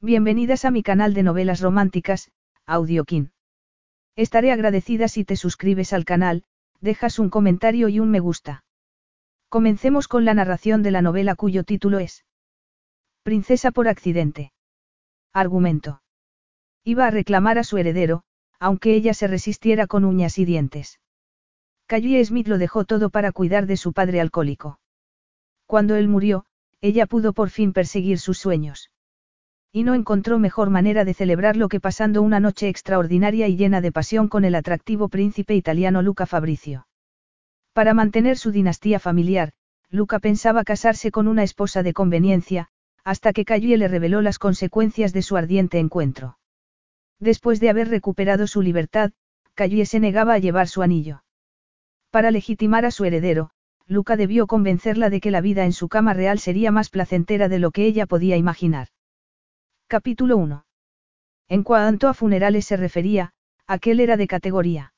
Bienvenidas a mi canal de novelas románticas, Audiokin. Estaré agradecida si te suscribes al canal, dejas un comentario y un me gusta. Comencemos con la narración de la novela cuyo título es Princesa por accidente. Argumento. Iba a reclamar a su heredero, aunque ella se resistiera con uñas y dientes. Callie Smith lo dejó todo para cuidar de su padre alcohólico. Cuando él murió, ella pudo por fin perseguir sus sueños. Y no encontró mejor manera de celebrarlo que pasando una noche extraordinaria y llena de pasión con el atractivo príncipe italiano Luca Fabricio. Para mantener su dinastía familiar, Luca pensaba casarse con una esposa de conveniencia, hasta que Callie le reveló las consecuencias de su ardiente encuentro. Después de haber recuperado su libertad, Callie se negaba a llevar su anillo. Para legitimar a su heredero, Luca debió convencerla de que la vida en su cama real sería más placentera de lo que ella podía imaginar. Capítulo 1. En cuanto a funerales se refería, aquel era de categoría.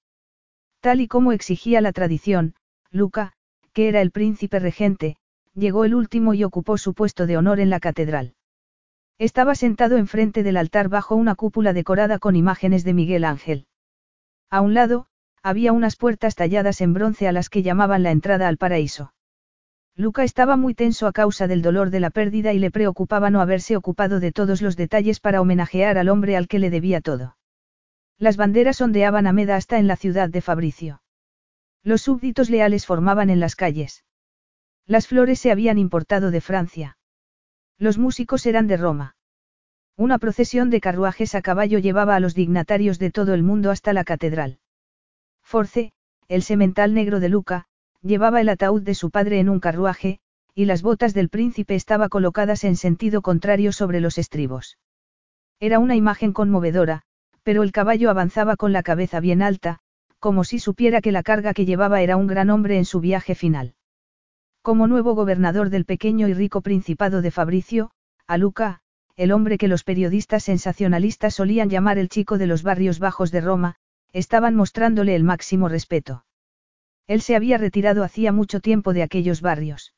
Tal y como exigía la tradición, Luca, que era el príncipe regente, llegó el último y ocupó su puesto de honor en la catedral. Estaba sentado enfrente del altar bajo una cúpula decorada con imágenes de Miguel Ángel. A un lado, había unas puertas talladas en bronce a las que llamaban la entrada al paraíso. Luca estaba muy tenso a causa del dolor de la pérdida y le preocupaba no haberse ocupado de todos los detalles para homenajear al hombre al que le debía todo. Las banderas ondeaban a meda hasta en la ciudad de Fabricio. Los súbditos leales formaban en las calles. Las flores se habían importado de Francia. Los músicos eran de Roma. Una procesión de carruajes a caballo llevaba a los dignatarios de todo el mundo hasta la catedral. Force, el semental negro de Luca, llevaba el ataúd de su padre en un carruaje, y las botas del príncipe estaban colocadas en sentido contrario sobre los estribos. Era una imagen conmovedora, pero el caballo avanzaba con la cabeza bien alta, como si supiera que la carga que llevaba era un gran hombre en su viaje final. Como nuevo gobernador del pequeño y rico principado de Fabricio, a Luca, el hombre que los periodistas sensacionalistas solían llamar el chico de los barrios bajos de Roma, estaban mostrándole el máximo respeto. Él se había retirado hacía mucho tiempo de aquellos barrios.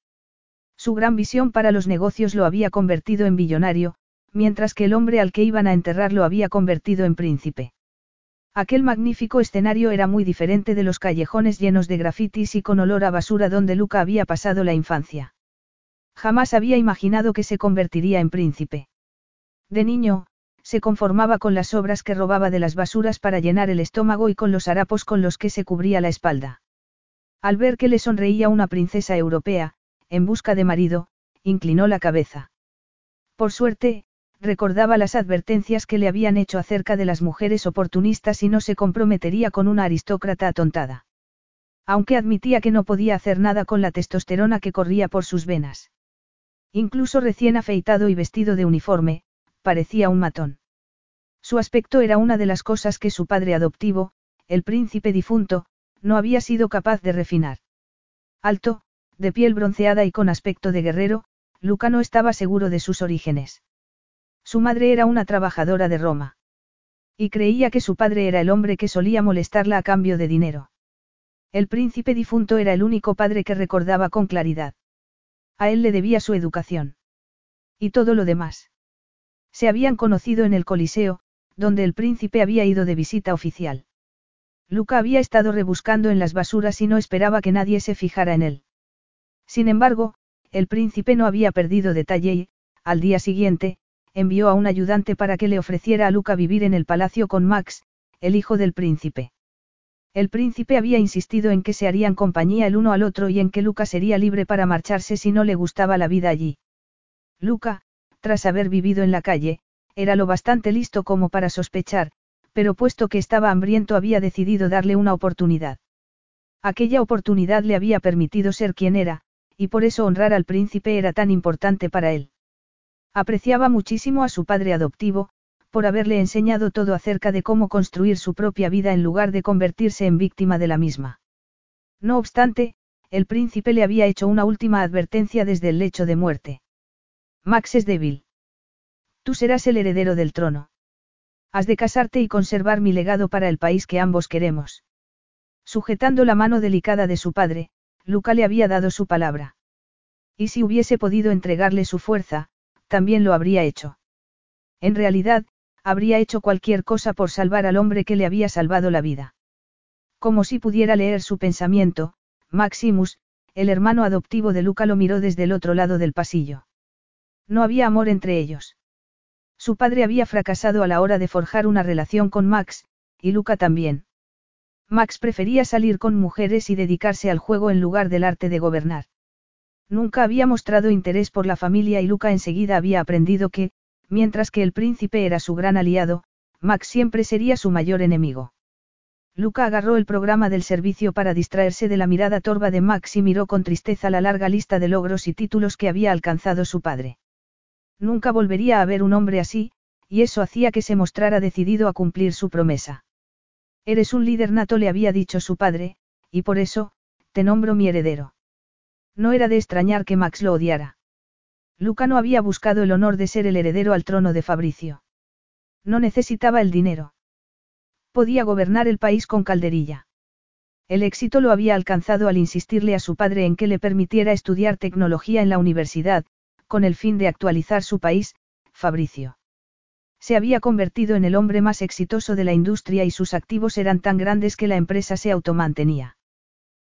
Su gran visión para los negocios lo había convertido en billonario, mientras que el hombre al que iban a enterrar lo había convertido en príncipe. Aquel magnífico escenario era muy diferente de los callejones llenos de grafitis y con olor a basura donde Luca había pasado la infancia. Jamás había imaginado que se convertiría en príncipe. De niño, se conformaba con las obras que robaba de las basuras para llenar el estómago y con los harapos con los que se cubría la espalda. Al ver que le sonreía una princesa europea, en busca de marido, inclinó la cabeza. Por suerte, recordaba las advertencias que le habían hecho acerca de las mujeres oportunistas y no se comprometería con una aristócrata atontada. Aunque admitía que no podía hacer nada con la testosterona que corría por sus venas. Incluso recién afeitado y vestido de uniforme, parecía un matón. Su aspecto era una de las cosas que su padre adoptivo, el príncipe difunto, no había sido capaz de refinar. Alto, de piel bronceada y con aspecto de guerrero, Luca no estaba seguro de sus orígenes. Su madre era una trabajadora de Roma. Y creía que su padre era el hombre que solía molestarla a cambio de dinero. El príncipe difunto era el único padre que recordaba con claridad. A él le debía su educación. Y todo lo demás. Se habían conocido en el Coliseo, donde el príncipe había ido de visita oficial. Luca había estado rebuscando en las basuras y no esperaba que nadie se fijara en él. Sin embargo, el príncipe no había perdido detalle y, al día siguiente, envió a un ayudante para que le ofreciera a Luca vivir en el palacio con Max, el hijo del príncipe. El príncipe había insistido en que se harían compañía el uno al otro y en que Luca sería libre para marcharse si no le gustaba la vida allí. Luca, tras haber vivido en la calle, era lo bastante listo como para sospechar, pero puesto que estaba hambriento había decidido darle una oportunidad. Aquella oportunidad le había permitido ser quien era, y por eso honrar al príncipe era tan importante para él. Apreciaba muchísimo a su padre adoptivo, por haberle enseñado todo acerca de cómo construir su propia vida en lugar de convertirse en víctima de la misma. No obstante, el príncipe le había hecho una última advertencia desde el lecho de muerte. Max es débil. Tú serás el heredero del trono. Has de casarte y conservar mi legado para el país que ambos queremos. Sujetando la mano delicada de su padre, Luca le había dado su palabra. Y si hubiese podido entregarle su fuerza, también lo habría hecho. En realidad, habría hecho cualquier cosa por salvar al hombre que le había salvado la vida. Como si pudiera leer su pensamiento, Maximus, el hermano adoptivo de Luca lo miró desde el otro lado del pasillo. No había amor entre ellos. Su padre había fracasado a la hora de forjar una relación con Max, y Luca también. Max prefería salir con mujeres y dedicarse al juego en lugar del arte de gobernar. Nunca había mostrado interés por la familia y Luca enseguida había aprendido que, mientras que el príncipe era su gran aliado, Max siempre sería su mayor enemigo. Luca agarró el programa del servicio para distraerse de la mirada torva de Max y miró con tristeza la larga lista de logros y títulos que había alcanzado su padre. Nunca volvería a ver un hombre así, y eso hacía que se mostrara decidido a cumplir su promesa. Eres un líder nato, le había dicho su padre, y por eso, te nombro mi heredero. No era de extrañar que Max lo odiara. Luca no había buscado el honor de ser el heredero al trono de Fabricio. No necesitaba el dinero. Podía gobernar el país con calderilla. El éxito lo había alcanzado al insistirle a su padre en que le permitiera estudiar tecnología en la universidad, con el fin de actualizar su país, Fabricio. Se había convertido en el hombre más exitoso de la industria y sus activos eran tan grandes que la empresa se automantenía.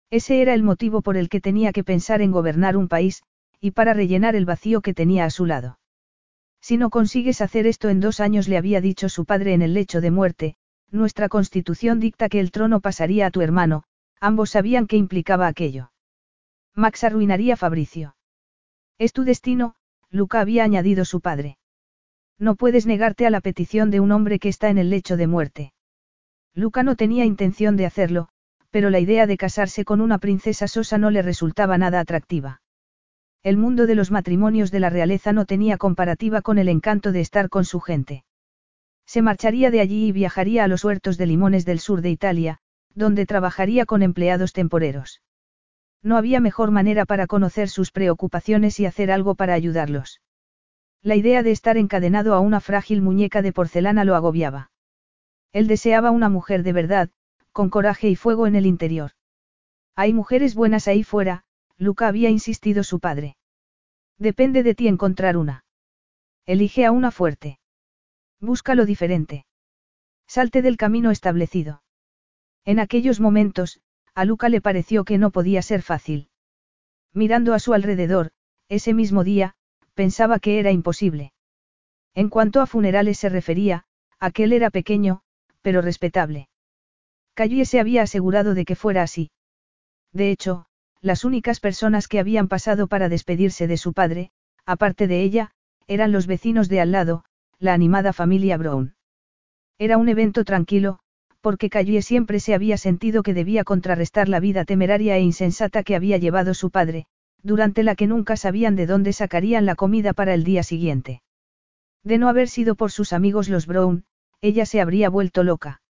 Ese era el motivo por el que tenía que pensar en gobernar un país, y para rellenar el vacío que tenía a su lado. Si no consigues hacer esto en dos años, le había dicho su padre en el lecho de muerte, nuestra constitución dicta que el trono pasaría a tu hermano, ambos sabían qué implicaba aquello. Max arruinaría a Fabricio. Es tu destino, Luca había añadido su padre. No puedes negarte a la petición de un hombre que está en el lecho de muerte. Luca no tenía intención de hacerlo, pero la idea de casarse con una princesa sosa no le resultaba nada atractiva. El mundo de los matrimonios de la realeza no tenía comparativa con el encanto de estar con su gente. Se marcharía de allí y viajaría a los huertos de limones del sur de Italia, donde trabajaría con empleados temporeros. No había mejor manera para conocer sus preocupaciones y hacer algo para ayudarlos. La idea de estar encadenado a una frágil muñeca de porcelana lo agobiaba. Él deseaba una mujer de verdad, con coraje y fuego en el interior. Hay mujeres buenas ahí fuera, Luca había insistido su padre. Depende de ti encontrar una. Elige a una fuerte. Busca lo diferente. Salte del camino establecido. En aquellos momentos, a Luca le pareció que no podía ser fácil. Mirando a su alrededor, ese mismo día, pensaba que era imposible. En cuanto a funerales se refería, aquel era pequeño, pero respetable. Callie se había asegurado de que fuera así. De hecho, las únicas personas que habían pasado para despedirse de su padre, aparte de ella, eran los vecinos de al lado, la animada familia Brown. Era un evento tranquilo, porque Callie siempre se había sentido que debía contrarrestar la vida temeraria e insensata que había llevado su padre, durante la que nunca sabían de dónde sacarían la comida para el día siguiente. De no haber sido por sus amigos los Brown, ella se habría vuelto loca.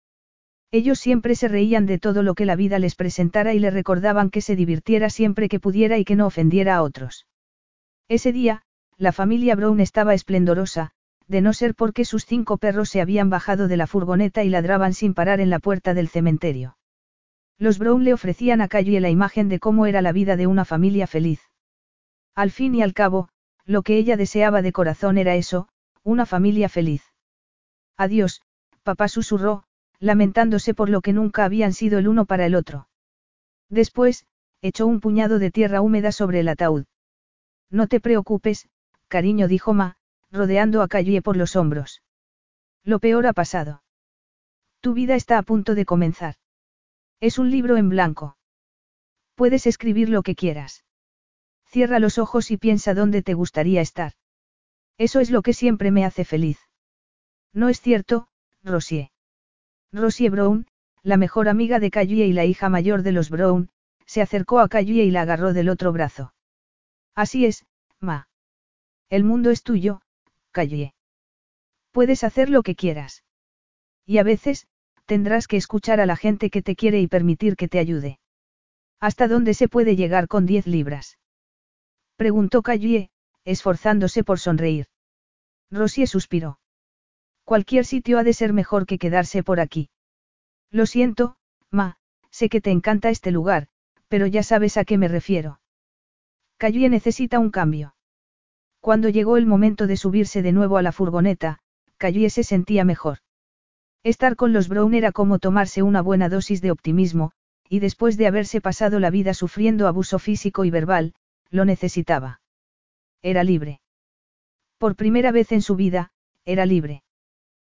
Ellos siempre se reían de todo lo que la vida les presentara y le recordaban que se divirtiera siempre que pudiera y que no ofendiera a otros. Ese día, la familia Brown estaba esplendorosa, de no ser porque sus cinco perros se habían bajado de la furgoneta y ladraban sin parar en la puerta del cementerio. Los Brown le ofrecían a Calle la imagen de cómo era la vida de una familia feliz. Al fin y al cabo, lo que ella deseaba de corazón era eso, una familia feliz. Adiós, papá susurró, lamentándose por lo que nunca habían sido el uno para el otro. Después, echó un puñado de tierra húmeda sobre el ataúd. No te preocupes, cariño, dijo Ma, rodeando a Calle por los hombros. Lo peor ha pasado. Tu vida está a punto de comenzar. Es un libro en blanco. Puedes escribir lo que quieras. Cierra los ojos y piensa dónde te gustaría estar. Eso es lo que siempre me hace feliz. No es cierto, Rosie. Rosie Brown, la mejor amiga de Calle y la hija mayor de los Brown, se acercó a Calle y la agarró del otro brazo. Así es, Ma. El mundo es tuyo, Calle. Puedes hacer lo que quieras. Y a veces, tendrás que escuchar a la gente que te quiere y permitir que te ayude. ¿Hasta dónde se puede llegar con diez libras? Preguntó Calle, esforzándose por sonreír. Rosie suspiró. Cualquier sitio ha de ser mejor que quedarse por aquí. Lo siento, Ma, sé que te encanta este lugar, pero ya sabes a qué me refiero. Calle necesita un cambio. Cuando llegó el momento de subirse de nuevo a la furgoneta, Callie se sentía mejor. Estar con los Brown era como tomarse una buena dosis de optimismo, y después de haberse pasado la vida sufriendo abuso físico y verbal, lo necesitaba. Era libre. Por primera vez en su vida, era libre.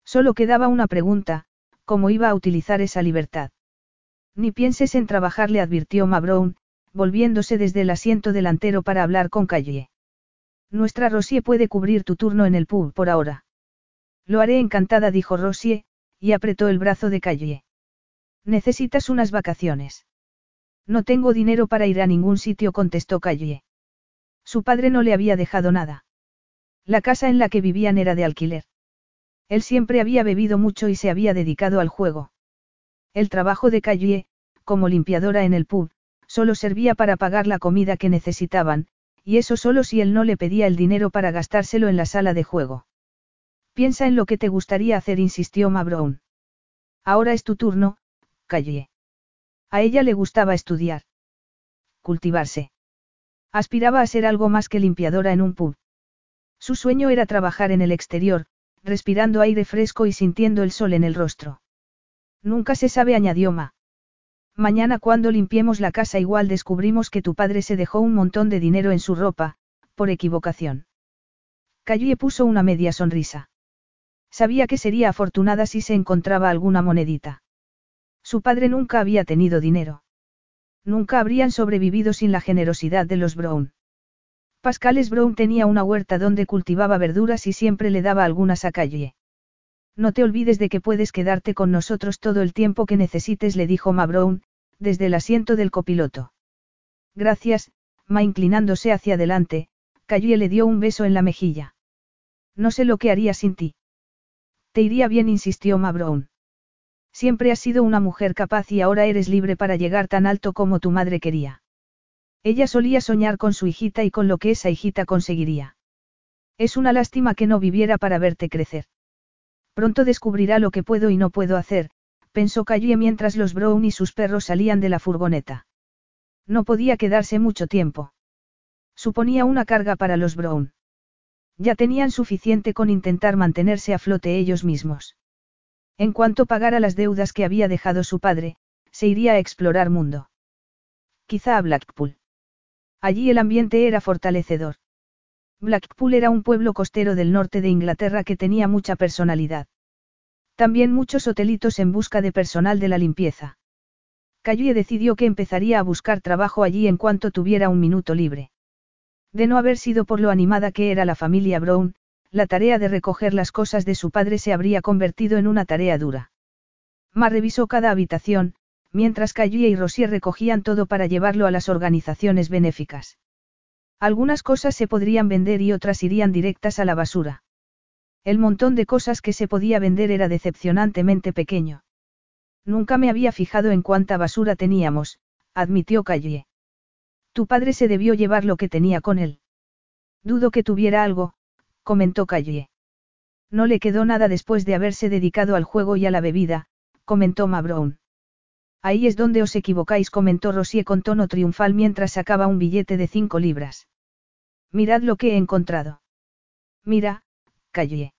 Solo quedaba una pregunta, ¿cómo iba a utilizar esa libertad? Ni pienses en trabajar, le advirtió Ma Brown, volviéndose desde el asiento delantero para hablar con Calle. Nuestra Rosie puede cubrir tu turno en el pub por ahora. Lo haré encantada, dijo Rosie, y apretó el brazo de Calle. Necesitas unas vacaciones. No tengo dinero para ir a ningún sitio, contestó Calle. Su padre no le había dejado nada. La casa en la que vivían era de alquiler. Él siempre había bebido mucho y se había dedicado al juego. El trabajo de Calle, como limpiadora en el pub, solo servía para pagar la comida que necesitaban, y eso solo si él no le pedía el dinero para gastárselo en la sala de juego. Piensa en lo que te gustaría hacer, insistió Ma Brown. Ahora es tu turno, Calle. A ella le gustaba estudiar. Cultivarse. Aspiraba a ser algo más que limpiadora en un pub. Su sueño era trabajar en el exterior, respirando aire fresco y sintiendo el sol en el rostro. Nunca se sabe, añadió Ma. Mañana cuando limpiemos la casa igual descubrimos que tu padre se dejó un montón de dinero en su ropa, por equivocación. Callie puso una media sonrisa. Sabía que sería afortunada si se encontraba alguna monedita. Su padre nunca había tenido dinero. Nunca habrían sobrevivido sin la generosidad de los Brown. Pascales Brown tenía una huerta donde cultivaba verduras y siempre le daba algunas a Calle. No te olvides de que puedes quedarte con nosotros todo el tiempo que necesites, le dijo Ma Brown, desde el asiento del copiloto. Gracias, Ma inclinándose hacia adelante, Calle le dio un beso en la mejilla. No sé lo que haría sin ti. Te iría bien, insistió Ma Brown. Siempre has sido una mujer capaz y ahora eres libre para llegar tan alto como tu madre quería. Ella solía soñar con su hijita y con lo que esa hijita conseguiría. Es una lástima que no viviera para verte crecer. Pronto descubrirá lo que puedo y no puedo hacer, pensó Callie mientras los Brown y sus perros salían de la furgoneta. No podía quedarse mucho tiempo. Suponía una carga para los Brown. Ya tenían suficiente con intentar mantenerse a flote ellos mismos. En cuanto pagara las deudas que había dejado su padre, se iría a explorar mundo. Quizá a Blackpool. Allí el ambiente era fortalecedor. Blackpool era un pueblo costero del norte de Inglaterra que tenía mucha personalidad. También muchos hotelitos en busca de personal de la limpieza. Callie decidió que empezaría a buscar trabajo allí en cuanto tuviera un minuto libre. De no haber sido por lo animada que era la familia Brown, la tarea de recoger las cosas de su padre se habría convertido en una tarea dura. Ma revisó cada habitación, mientras Callie y Rosie recogían todo para llevarlo a las organizaciones benéficas. Algunas cosas se podrían vender y otras irían directas a la basura. El montón de cosas que se podía vender era decepcionantemente pequeño. Nunca me había fijado en cuánta basura teníamos, admitió Calle. Tu padre se debió llevar lo que tenía con él. Dudo que tuviera algo, comentó Calle. No le quedó nada después de haberse dedicado al juego y a la bebida, comentó Ma Brown. Ahí es donde os equivocáis, comentó Rosie con tono triunfal mientras sacaba un billete de cinco libras. Mirad lo que he encontrado. Mira, callé.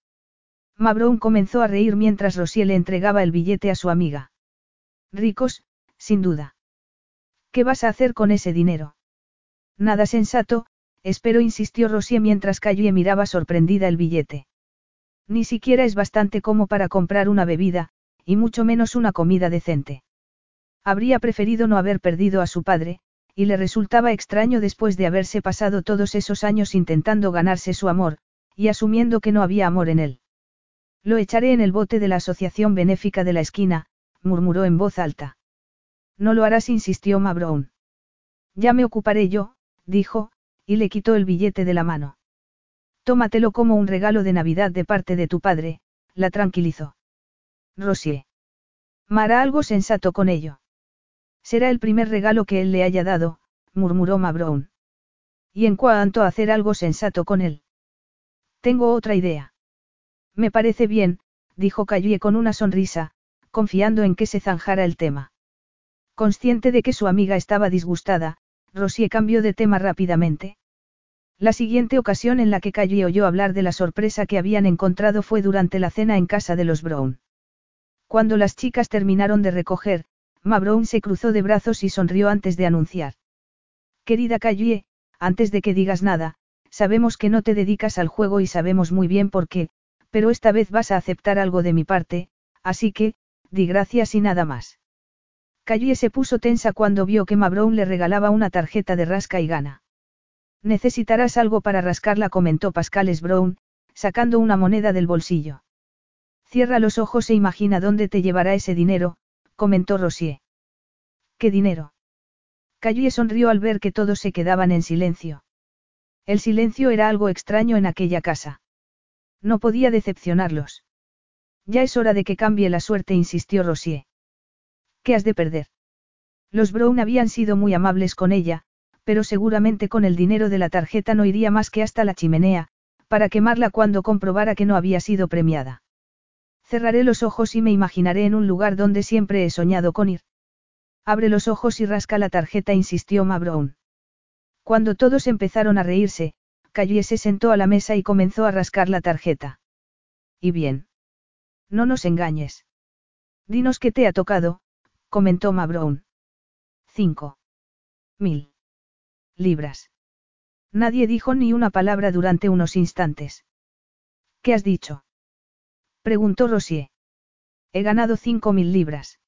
Mabrown comenzó a reír mientras Rosie le entregaba el billete a su amiga. Ricos, sin duda. ¿Qué vas a hacer con ese dinero? Nada sensato, espero, insistió Rosie mientras Calle miraba sorprendida el billete. Ni siquiera es bastante como para comprar una bebida, y mucho menos una comida decente. Habría preferido no haber perdido a su padre, y le resultaba extraño después de haberse pasado todos esos años intentando ganarse su amor, y asumiendo que no había amor en él. Lo echaré en el bote de la Asociación Benéfica de la Esquina, murmuró en voz alta. No lo harás, insistió Ma Brown. Ya me ocuparé yo, dijo, y le quitó el billete de la mano. Tómatelo como un regalo de Navidad de parte de tu padre, la tranquilizó. Rosie. Mará algo sensato con ello. Será el primer regalo que él le haya dado, murmuró Mabrown. Y en cuanto a hacer algo sensato con él. Tengo otra idea. Me parece bien, dijo Callie con una sonrisa, confiando en que se zanjara el tema. Consciente de que su amiga estaba disgustada, Rosie cambió de tema rápidamente. La siguiente ocasión en la que Callie oyó hablar de la sorpresa que habían encontrado fue durante la cena en casa de los Brown. Cuando las chicas terminaron de recoger, Ma Brown se cruzó de brazos y sonrió antes de anunciar. Querida Callie, antes de que digas nada, sabemos que no te dedicas al juego y sabemos muy bien por qué, pero esta vez vas a aceptar algo de mi parte, así que, di gracias y nada más. Callie se puso tensa cuando vio que Ma Brown le regalaba una tarjeta de rasca y gana. Necesitarás algo para rascarla, comentó Pascales Brown, sacando una moneda del bolsillo. Cierra los ojos e imagina dónde te llevará ese dinero, comentó Rosier. ¿Qué dinero? Callie sonrió al ver que todos se quedaban en silencio. El silencio era algo extraño en aquella casa. No podía decepcionarlos. Ya es hora de que cambie la suerte, insistió Rosier. ¿Qué has de perder? Los Brown habían sido muy amables con ella, pero seguramente con el dinero de la tarjeta no iría más que hasta la chimenea, para quemarla cuando comprobara que no había sido premiada. Cerraré los ojos y me imaginaré en un lugar donde siempre he soñado con ir. Abre los ojos y rasca la tarjeta, insistió Ma Brown. Cuando todos empezaron a reírse, Callie se sentó a la mesa y comenzó a rascar la tarjeta. ¿Y bien? No nos engañes. Dinos qué te ha tocado, comentó Ma Brown. Cinco. Mil libras. Nadie dijo ni una palabra durante unos instantes. ¿Qué has dicho? Preguntó Rosier. He ganado cinco mil libras.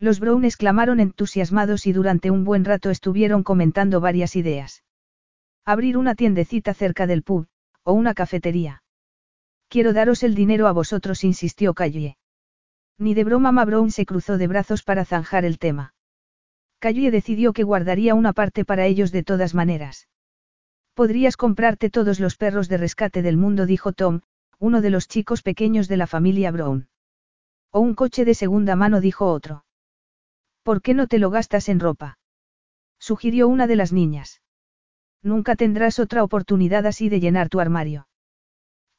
Los Brown exclamaron entusiasmados y durante un buen rato estuvieron comentando varias ideas. Abrir una tiendecita cerca del pub, o una cafetería. Quiero daros el dinero a vosotros, insistió Callie. Ni de broma Ma Brown se cruzó de brazos para zanjar el tema. Callie decidió que guardaría una parte para ellos de todas maneras. Podrías comprarte todos los perros de rescate del mundo, dijo Tom, uno de los chicos pequeños de la familia Brown. O un coche de segunda mano, dijo otro. ¿Por qué no te lo gastas en ropa? sugirió una de las niñas. Nunca tendrás otra oportunidad así de llenar tu armario.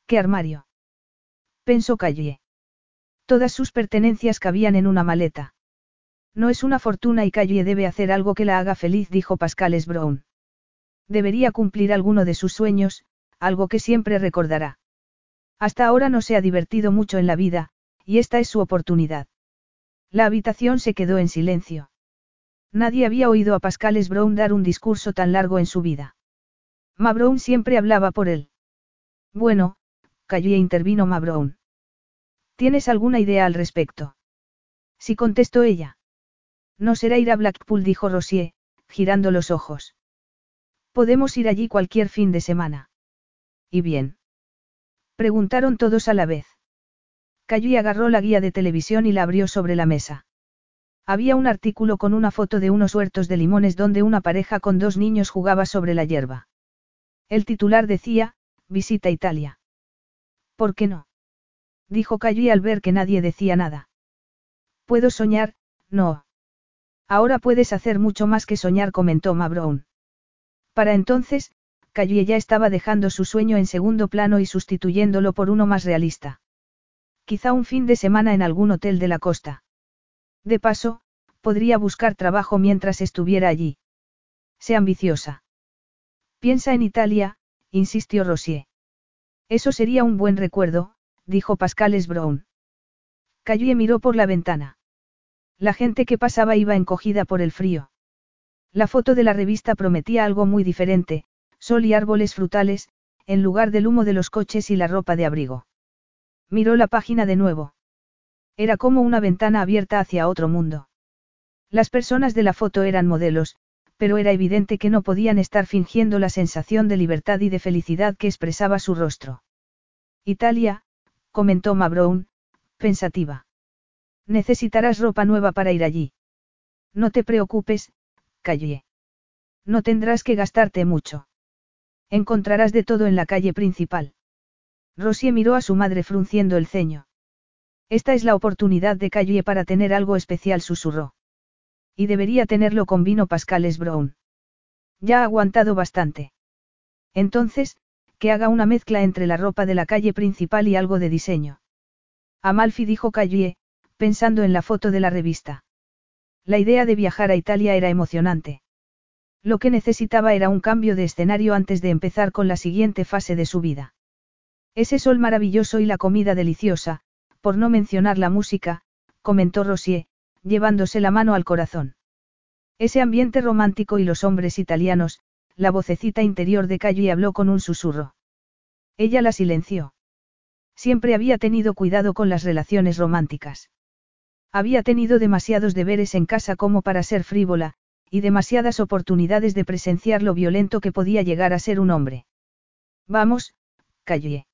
¿Qué armario? pensó Callie. Todas sus pertenencias cabían en una maleta. No es una fortuna y Callie debe hacer algo que la haga feliz, dijo Pascales Brown. Debería cumplir alguno de sus sueños, algo que siempre recordará. Hasta ahora no se ha divertido mucho en la vida, y esta es su oportunidad. La habitación se quedó en silencio. Nadie había oído a Pascales Brown dar un discurso tan largo en su vida. Ma Brown siempre hablaba por él. Bueno, Callie intervino Ma Brown. ¿Tienes alguna idea al respecto? Sí contestó ella. No será ir a Blackpool, dijo Rosier, girando los ojos. Podemos ir allí cualquier fin de semana. ¿Y bien? Preguntaron todos a la vez. Callie agarró la guía de televisión y la abrió sobre la mesa. Había un artículo con una foto de unos huertos de limones donde una pareja con dos niños jugaba sobre la hierba. El titular decía, Visita Italia. ¿Por qué no? Dijo Callie al ver que nadie decía nada. Puedo soñar, no. Ahora puedes hacer mucho más que soñar, comentó Ma Brown. Para entonces, Callie ya estaba dejando su sueño en segundo plano y sustituyéndolo por uno más realista. Quizá un fin de semana en algún hotel de la costa. De paso, podría buscar trabajo mientras estuviera allí. Sé ambiciosa. Piensa en Italia, insistió Rosier. Eso sería un buen recuerdo, dijo Pascales Brown. Callie miró por la ventana. La gente que pasaba iba encogida por el frío. La foto de la revista prometía algo muy diferente, sol y árboles frutales, en lugar del humo de los coches y la ropa de abrigo. Miró la página de nuevo. Era como una ventana abierta hacia otro mundo. Las personas de la foto eran modelos, pero era evidente que no podían estar fingiendo la sensación de libertad y de felicidad que expresaba su rostro. Italia, comentó Ma Brown, pensativa. Necesitarás ropa nueva para ir allí. No te preocupes, Calle. No tendrás que gastarte mucho. Encontrarás de todo en la calle principal. Rosie miró a su madre frunciendo el ceño. Esta es la oportunidad de Calle para tener algo especial, susurró. Y debería tenerlo con vino Pascales Brown. Ya ha aguantado bastante. Entonces, que haga una mezcla entre la ropa de la calle principal y algo de diseño. Amalfi dijo Calle, pensando en la foto de la revista. La idea de viajar a Italia era emocionante. Lo que necesitaba era un cambio de escenario antes de empezar con la siguiente fase de su vida. Ese sol maravilloso y la comida deliciosa, por no mencionar la música, comentó Rosier, llevándose la mano al corazón. Ese ambiente romántico y los hombres italianos, la vocecita interior de y habló con un susurro. Ella la silenció. Siempre había tenido cuidado con las relaciones románticas. Había tenido demasiados deberes en casa como para ser frívola, y demasiadas oportunidades de presenciar lo violento que podía llegar a ser un hombre. Vamos, Calle.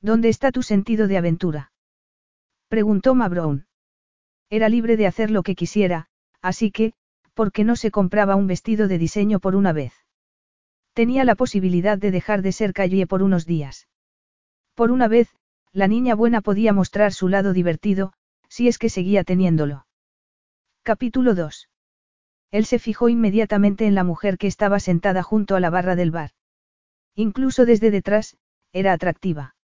¿Dónde está tu sentido de aventura? Preguntó Mabrown. Era libre de hacer lo que quisiera, así que, ¿por qué no se compraba un vestido de diseño por una vez? Tenía la posibilidad de dejar de ser Calle por unos días. Por una vez, la niña buena podía mostrar su lado divertido, si es que seguía teniéndolo. Capítulo 2. Él se fijó inmediatamente en la mujer que estaba sentada junto a la barra del bar. Incluso desde detrás, era atractiva.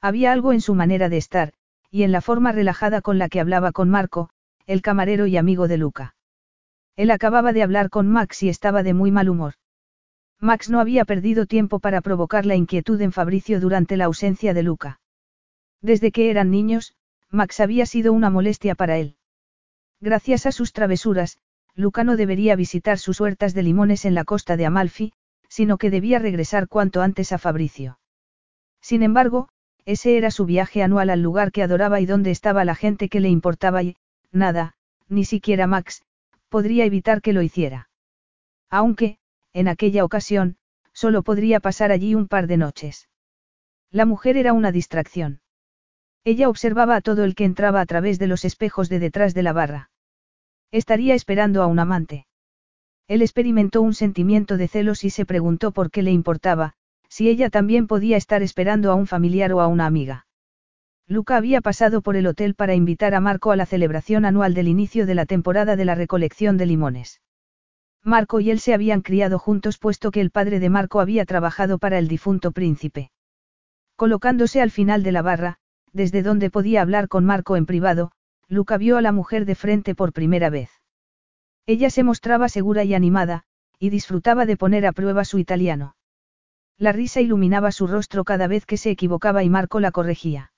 Había algo en su manera de estar, y en la forma relajada con la que hablaba con Marco, el camarero y amigo de Luca. Él acababa de hablar con Max y estaba de muy mal humor. Max no había perdido tiempo para provocar la inquietud en Fabricio durante la ausencia de Luca. Desde que eran niños, Max había sido una molestia para él. Gracias a sus travesuras, Luca no debería visitar sus huertas de limones en la costa de Amalfi, sino que debía regresar cuanto antes a Fabricio. Sin embargo, ese era su viaje anual al lugar que adoraba y donde estaba la gente que le importaba y, nada, ni siquiera Max, podría evitar que lo hiciera. Aunque, en aquella ocasión, solo podría pasar allí un par de noches. La mujer era una distracción. Ella observaba a todo el que entraba a través de los espejos de detrás de la barra. Estaría esperando a un amante. Él experimentó un sentimiento de celos y se preguntó por qué le importaba, si ella también podía estar esperando a un familiar o a una amiga. Luca había pasado por el hotel para invitar a Marco a la celebración anual del inicio de la temporada de la recolección de limones. Marco y él se habían criado juntos puesto que el padre de Marco había trabajado para el difunto príncipe. Colocándose al final de la barra, desde donde podía hablar con Marco en privado, Luca vio a la mujer de frente por primera vez. Ella se mostraba segura y animada, y disfrutaba de poner a prueba su italiano. La risa iluminaba su rostro cada vez que se equivocaba y Marco la corregía.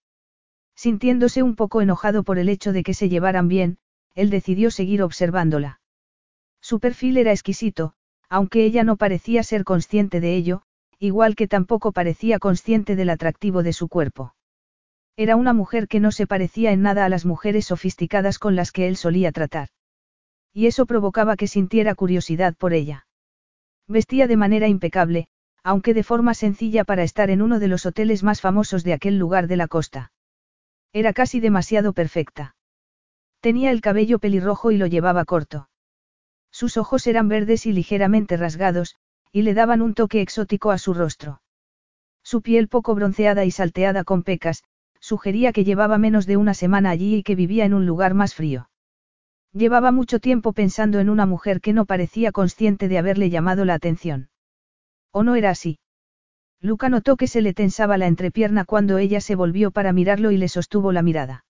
Sintiéndose un poco enojado por el hecho de que se llevaran bien, él decidió seguir observándola. Su perfil era exquisito, aunque ella no parecía ser consciente de ello, igual que tampoco parecía consciente del atractivo de su cuerpo. Era una mujer que no se parecía en nada a las mujeres sofisticadas con las que él solía tratar. Y eso provocaba que sintiera curiosidad por ella. Vestía de manera impecable, aunque de forma sencilla para estar en uno de los hoteles más famosos de aquel lugar de la costa. Era casi demasiado perfecta. Tenía el cabello pelirrojo y lo llevaba corto. Sus ojos eran verdes y ligeramente rasgados, y le daban un toque exótico a su rostro. Su piel poco bronceada y salteada con pecas, sugería que llevaba menos de una semana allí y que vivía en un lugar más frío. Llevaba mucho tiempo pensando en una mujer que no parecía consciente de haberle llamado la atención. ¿O no era así? Luca notó que se le tensaba la entrepierna cuando ella se volvió para mirarlo y le sostuvo la mirada.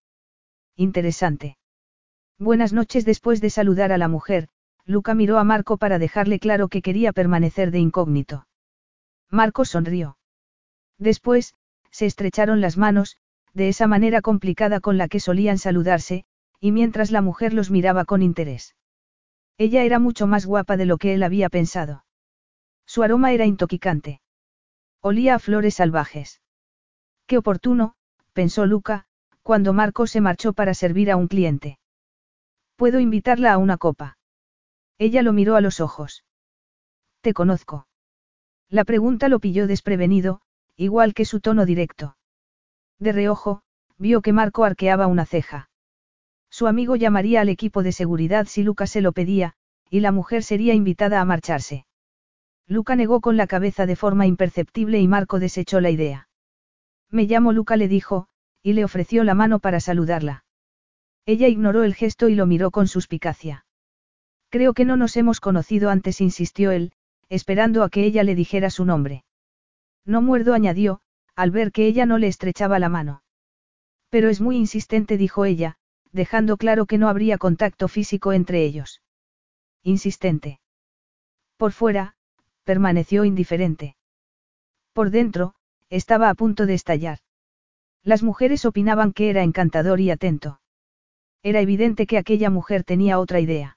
Interesante. Buenas noches después de saludar a la mujer, Luca miró a Marco para dejarle claro que quería permanecer de incógnito. Marco sonrió. Después, se estrecharon las manos, de esa manera complicada con la que solían saludarse, y mientras la mujer los miraba con interés. Ella era mucho más guapa de lo que él había pensado. Su aroma era intoxicante. Olía a flores salvajes. Qué oportuno, pensó Luca, cuando Marco se marchó para servir a un cliente. ¿Puedo invitarla a una copa? Ella lo miró a los ojos. Te conozco. La pregunta lo pilló desprevenido, igual que su tono directo. De reojo, vio que Marco arqueaba una ceja. Su amigo llamaría al equipo de seguridad si Luca se lo pedía, y la mujer sería invitada a marcharse. Luca negó con la cabeza de forma imperceptible y Marco desechó la idea. Me llamo Luca le dijo, y le ofreció la mano para saludarla. Ella ignoró el gesto y lo miró con suspicacia. Creo que no nos hemos conocido antes, insistió él, esperando a que ella le dijera su nombre. No muerdo, añadió, al ver que ella no le estrechaba la mano. Pero es muy insistente, dijo ella, dejando claro que no habría contacto físico entre ellos. Insistente. Por fuera, permaneció indiferente. Por dentro, estaba a punto de estallar. Las mujeres opinaban que era encantador y atento. Era evidente que aquella mujer tenía otra idea.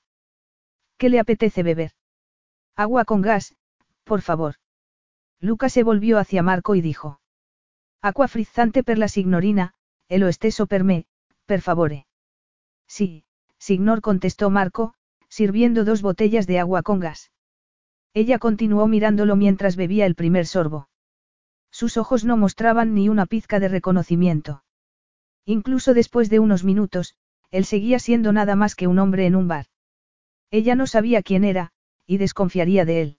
¿Qué le apetece beber? Agua con gas, por favor. Lucas se volvió hacia Marco y dijo. Aqua frizzante per la signorina, e lo stesso per me, per favore. Sí, signor contestó Marco, sirviendo dos botellas de agua con gas. Ella continuó mirándolo mientras bebía el primer sorbo. Sus ojos no mostraban ni una pizca de reconocimiento. Incluso después de unos minutos, él seguía siendo nada más que un hombre en un bar. Ella no sabía quién era, y desconfiaría de él.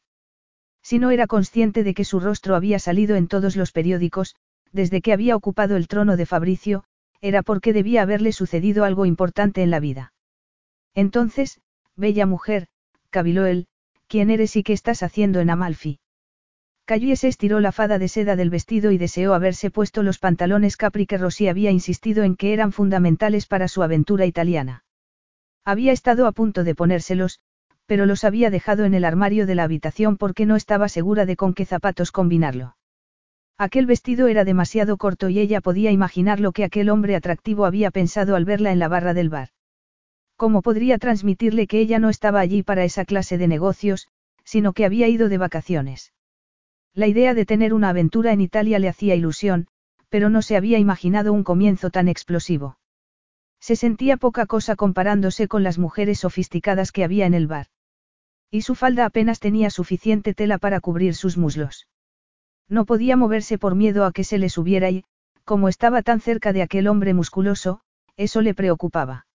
Si no era consciente de que su rostro había salido en todos los periódicos, desde que había ocupado el trono de Fabricio, era porque debía haberle sucedido algo importante en la vida. Entonces, bella mujer, caviló él, ¿quién eres y qué estás haciendo en Amalfi? Cayó se estiró la fada de seda del vestido y deseó haberse puesto los pantalones capri que Rosy había insistido en que eran fundamentales para su aventura italiana. Había estado a punto de ponérselos, pero los había dejado en el armario de la habitación porque no estaba segura de con qué zapatos combinarlo. Aquel vestido era demasiado corto y ella podía imaginar lo que aquel hombre atractivo había pensado al verla en la barra del bar. ¿Cómo podría transmitirle que ella no estaba allí para esa clase de negocios, sino que había ido de vacaciones? La idea de tener una aventura en Italia le hacía ilusión, pero no se había imaginado un comienzo tan explosivo. Se sentía poca cosa comparándose con las mujeres sofisticadas que había en el bar. Y su falda apenas tenía suficiente tela para cubrir sus muslos. No podía moverse por miedo a que se le subiera y, como estaba tan cerca de aquel hombre musculoso, eso le preocupaba.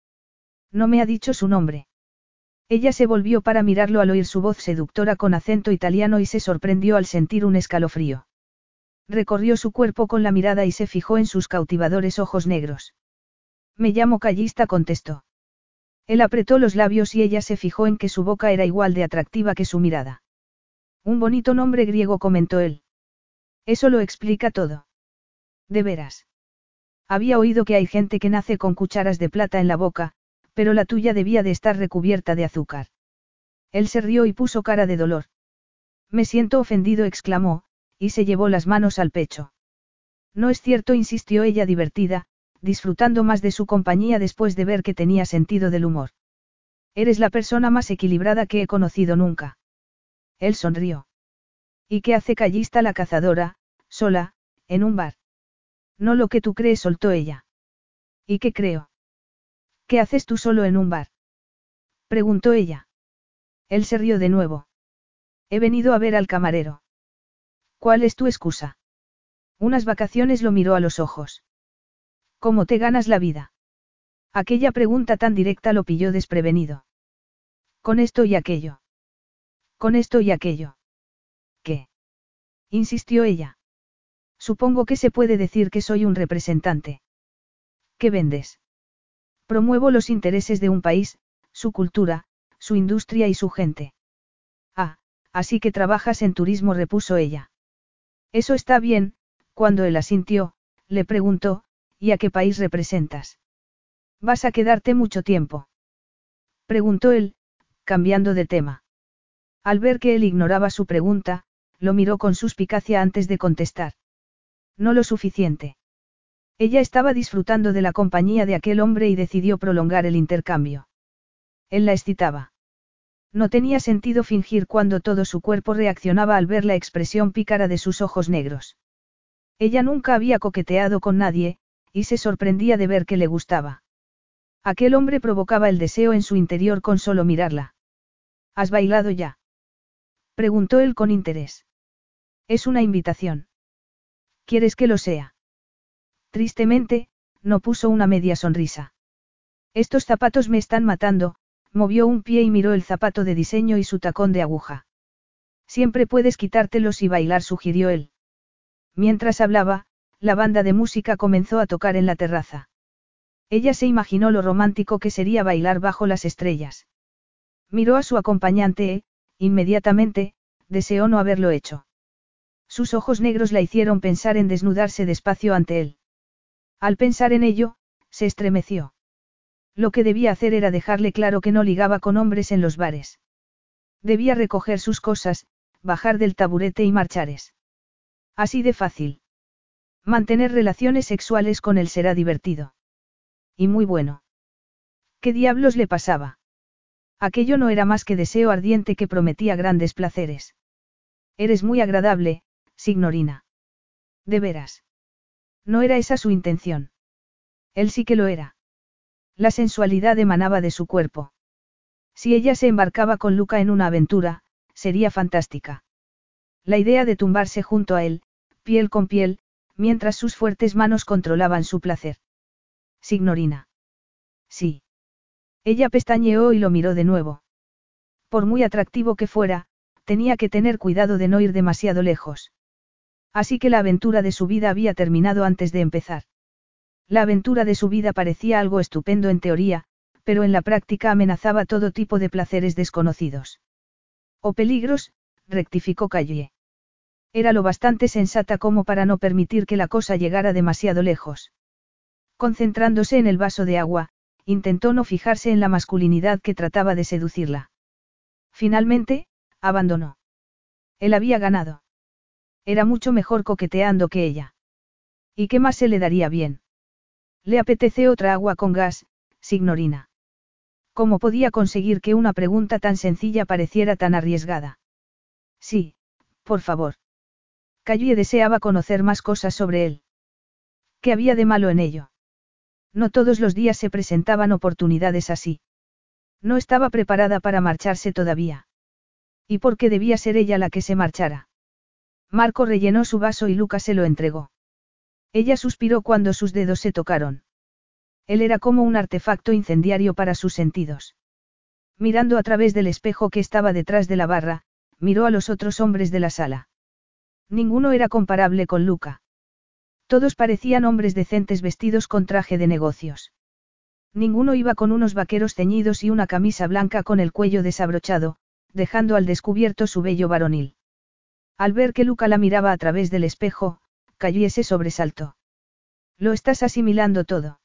No me ha dicho su nombre. Ella se volvió para mirarlo al oír su voz seductora con acento italiano y se sorprendió al sentir un escalofrío. Recorrió su cuerpo con la mirada y se fijó en sus cautivadores ojos negros. Me llamo Callista, contestó. Él apretó los labios y ella se fijó en que su boca era igual de atractiva que su mirada. Un bonito nombre griego, comentó él. Eso lo explica todo. De veras. Había oído que hay gente que nace con cucharas de plata en la boca, pero la tuya debía de estar recubierta de azúcar. Él se rió y puso cara de dolor. Me siento ofendido, exclamó, y se llevó las manos al pecho. No es cierto, insistió ella divertida, disfrutando más de su compañía después de ver que tenía sentido del humor. Eres la persona más equilibrada que he conocido nunca. Él sonrió. ¿Y qué hace Callista la cazadora, sola, en un bar? No lo que tú crees, soltó ella. ¿Y qué creo? ¿Qué haces tú solo en un bar? preguntó ella. Él se rió de nuevo. He venido a ver al camarero. ¿Cuál es tu excusa? Unas vacaciones lo miró a los ojos. ¿Cómo te ganas la vida? Aquella pregunta tan directa lo pilló desprevenido. Con esto y aquello. Con esto y aquello. Insistió ella. Supongo que se puede decir que soy un representante. ¿Qué vendes? Promuevo los intereses de un país, su cultura, su industria y su gente. Ah, así que trabajas en turismo, repuso ella. Eso está bien, cuando él asintió, le preguntó, ¿y a qué país representas? ¿Vas a quedarte mucho tiempo? Preguntó él, cambiando de tema. Al ver que él ignoraba su pregunta, lo miró con suspicacia antes de contestar. No lo suficiente. Ella estaba disfrutando de la compañía de aquel hombre y decidió prolongar el intercambio. Él la excitaba. No tenía sentido fingir cuando todo su cuerpo reaccionaba al ver la expresión pícara de sus ojos negros. Ella nunca había coqueteado con nadie, y se sorprendía de ver que le gustaba. Aquel hombre provocaba el deseo en su interior con solo mirarla. ¿Has bailado ya? preguntó él con interés. Es una invitación. ¿Quieres que lo sea? Tristemente, no puso una media sonrisa. Estos zapatos me están matando, movió un pie y miró el zapato de diseño y su tacón de aguja. Siempre puedes quitártelos y bailar, sugirió él. Mientras hablaba, la banda de música comenzó a tocar en la terraza. Ella se imaginó lo romántico que sería bailar bajo las estrellas. Miró a su acompañante e, inmediatamente, deseó no haberlo hecho. Sus ojos negros la hicieron pensar en desnudarse despacio ante él. Al pensar en ello, se estremeció. Lo que debía hacer era dejarle claro que no ligaba con hombres en los bares. Debía recoger sus cosas, bajar del taburete y marchares. Así de fácil. Mantener relaciones sexuales con él será divertido. Y muy bueno. ¿Qué diablos le pasaba? Aquello no era más que deseo ardiente que prometía grandes placeres. Eres muy agradable, Signorina. De veras. No era esa su intención. Él sí que lo era. La sensualidad emanaba de su cuerpo. Si ella se embarcaba con Luca en una aventura, sería fantástica. La idea de tumbarse junto a él, piel con piel, mientras sus fuertes manos controlaban su placer. Signorina. Sí. Ella pestañeó y lo miró de nuevo. Por muy atractivo que fuera, tenía que tener cuidado de no ir demasiado lejos. Así que la aventura de su vida había terminado antes de empezar. La aventura de su vida parecía algo estupendo en teoría, pero en la práctica amenazaba todo tipo de placeres desconocidos. O peligros, rectificó Calle. Era lo bastante sensata como para no permitir que la cosa llegara demasiado lejos. Concentrándose en el vaso de agua, intentó no fijarse en la masculinidad que trataba de seducirla. Finalmente, abandonó. Él había ganado. Era mucho mejor coqueteando que ella. ¿Y qué más se le daría bien? Le apetece otra agua con gas, signorina. ¿Cómo podía conseguir que una pregunta tan sencilla pareciera tan arriesgada? Sí, por favor. Calle deseaba conocer más cosas sobre él. ¿Qué había de malo en ello? No todos los días se presentaban oportunidades así. No estaba preparada para marcharse todavía. ¿Y por qué debía ser ella la que se marchara? Marco rellenó su vaso y Lucas se lo entregó. Ella suspiró cuando sus dedos se tocaron. Él era como un artefacto incendiario para sus sentidos. Mirando a través del espejo que estaba detrás de la barra, miró a los otros hombres de la sala. Ninguno era comparable con Luca. Todos parecían hombres decentes vestidos con traje de negocios. Ninguno iba con unos vaqueros ceñidos y una camisa blanca con el cuello desabrochado, dejando al descubierto su vello varonil. Al ver que Luca la miraba a través del espejo, cayó y se sobresaltó. Lo estás asimilando todo.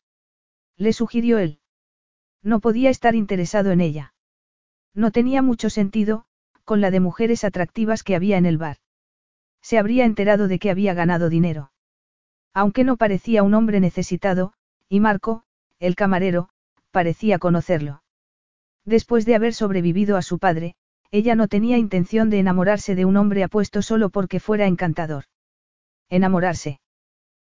Le sugirió él. No podía estar interesado en ella. No tenía mucho sentido, con la de mujeres atractivas que había en el bar. Se habría enterado de que había ganado dinero. Aunque no parecía un hombre necesitado, y Marco, el camarero, parecía conocerlo. Después de haber sobrevivido a su padre, ella no tenía intención de enamorarse de un hombre apuesto solo porque fuera encantador. Enamorarse.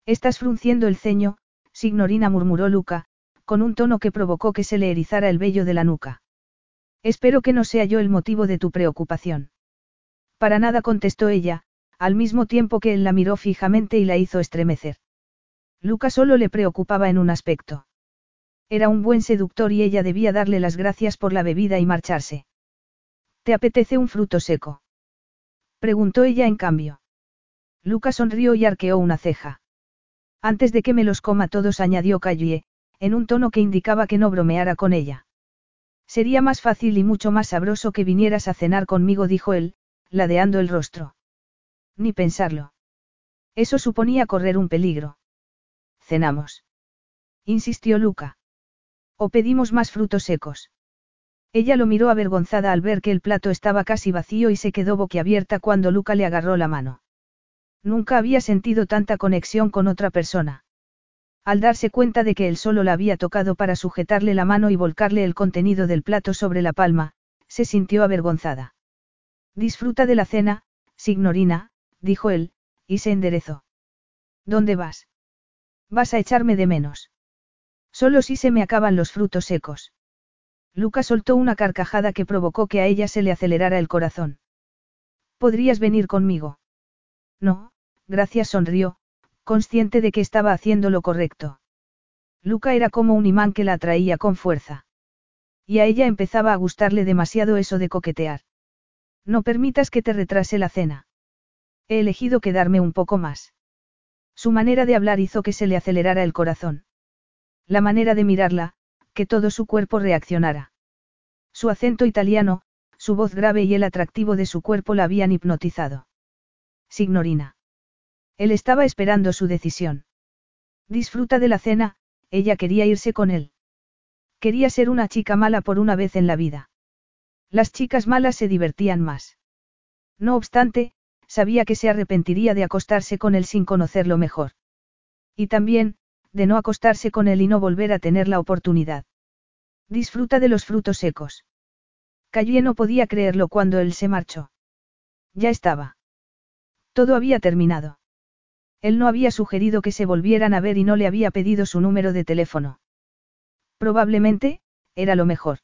Estás frunciendo el ceño, signorina murmuró Luca, con un tono que provocó que se le erizara el vello de la nuca. Espero que no sea yo el motivo de tu preocupación. Para nada contestó ella, al mismo tiempo que él la miró fijamente y la hizo estremecer. Luca solo le preocupaba en un aspecto. Era un buen seductor y ella debía darle las gracias por la bebida y marcharse. ¿Te apetece un fruto seco? Preguntó ella en cambio. Luca sonrió y arqueó una ceja. Antes de que me los coma todos, añadió Calle, en un tono que indicaba que no bromeara con ella. Sería más fácil y mucho más sabroso que vinieras a cenar conmigo, dijo él, ladeando el rostro. Ni pensarlo. Eso suponía correr un peligro. Cenamos. Insistió Luca. O pedimos más frutos secos. Ella lo miró avergonzada al ver que el plato estaba casi vacío y se quedó boquiabierta cuando Luca le agarró la mano. Nunca había sentido tanta conexión con otra persona. Al darse cuenta de que él solo la había tocado para sujetarle la mano y volcarle el contenido del plato sobre la palma, se sintió avergonzada. Disfruta de la cena, signorina, dijo él, y se enderezó. ¿Dónde vas? Vas a echarme de menos. Solo si se me acaban los frutos secos. Luca soltó una carcajada que provocó que a ella se le acelerara el corazón. ¿Podrías venir conmigo? No, gracias sonrió, consciente de que estaba haciendo lo correcto. Luca era como un imán que la atraía con fuerza. Y a ella empezaba a gustarle demasiado eso de coquetear. No permitas que te retrase la cena. He elegido quedarme un poco más. Su manera de hablar hizo que se le acelerara el corazón. La manera de mirarla, que todo su cuerpo reaccionara. Su acento italiano, su voz grave y el atractivo de su cuerpo la habían hipnotizado. Signorina. Él estaba esperando su decisión. Disfruta de la cena, ella quería irse con él. Quería ser una chica mala por una vez en la vida. Las chicas malas se divertían más. No obstante, sabía que se arrepentiría de acostarse con él sin conocerlo mejor. Y también, de no acostarse con él y no volver a tener la oportunidad. Disfruta de los frutos secos. Calle no podía creerlo cuando él se marchó. Ya estaba. Todo había terminado. Él no había sugerido que se volvieran a ver y no le había pedido su número de teléfono. Probablemente, era lo mejor.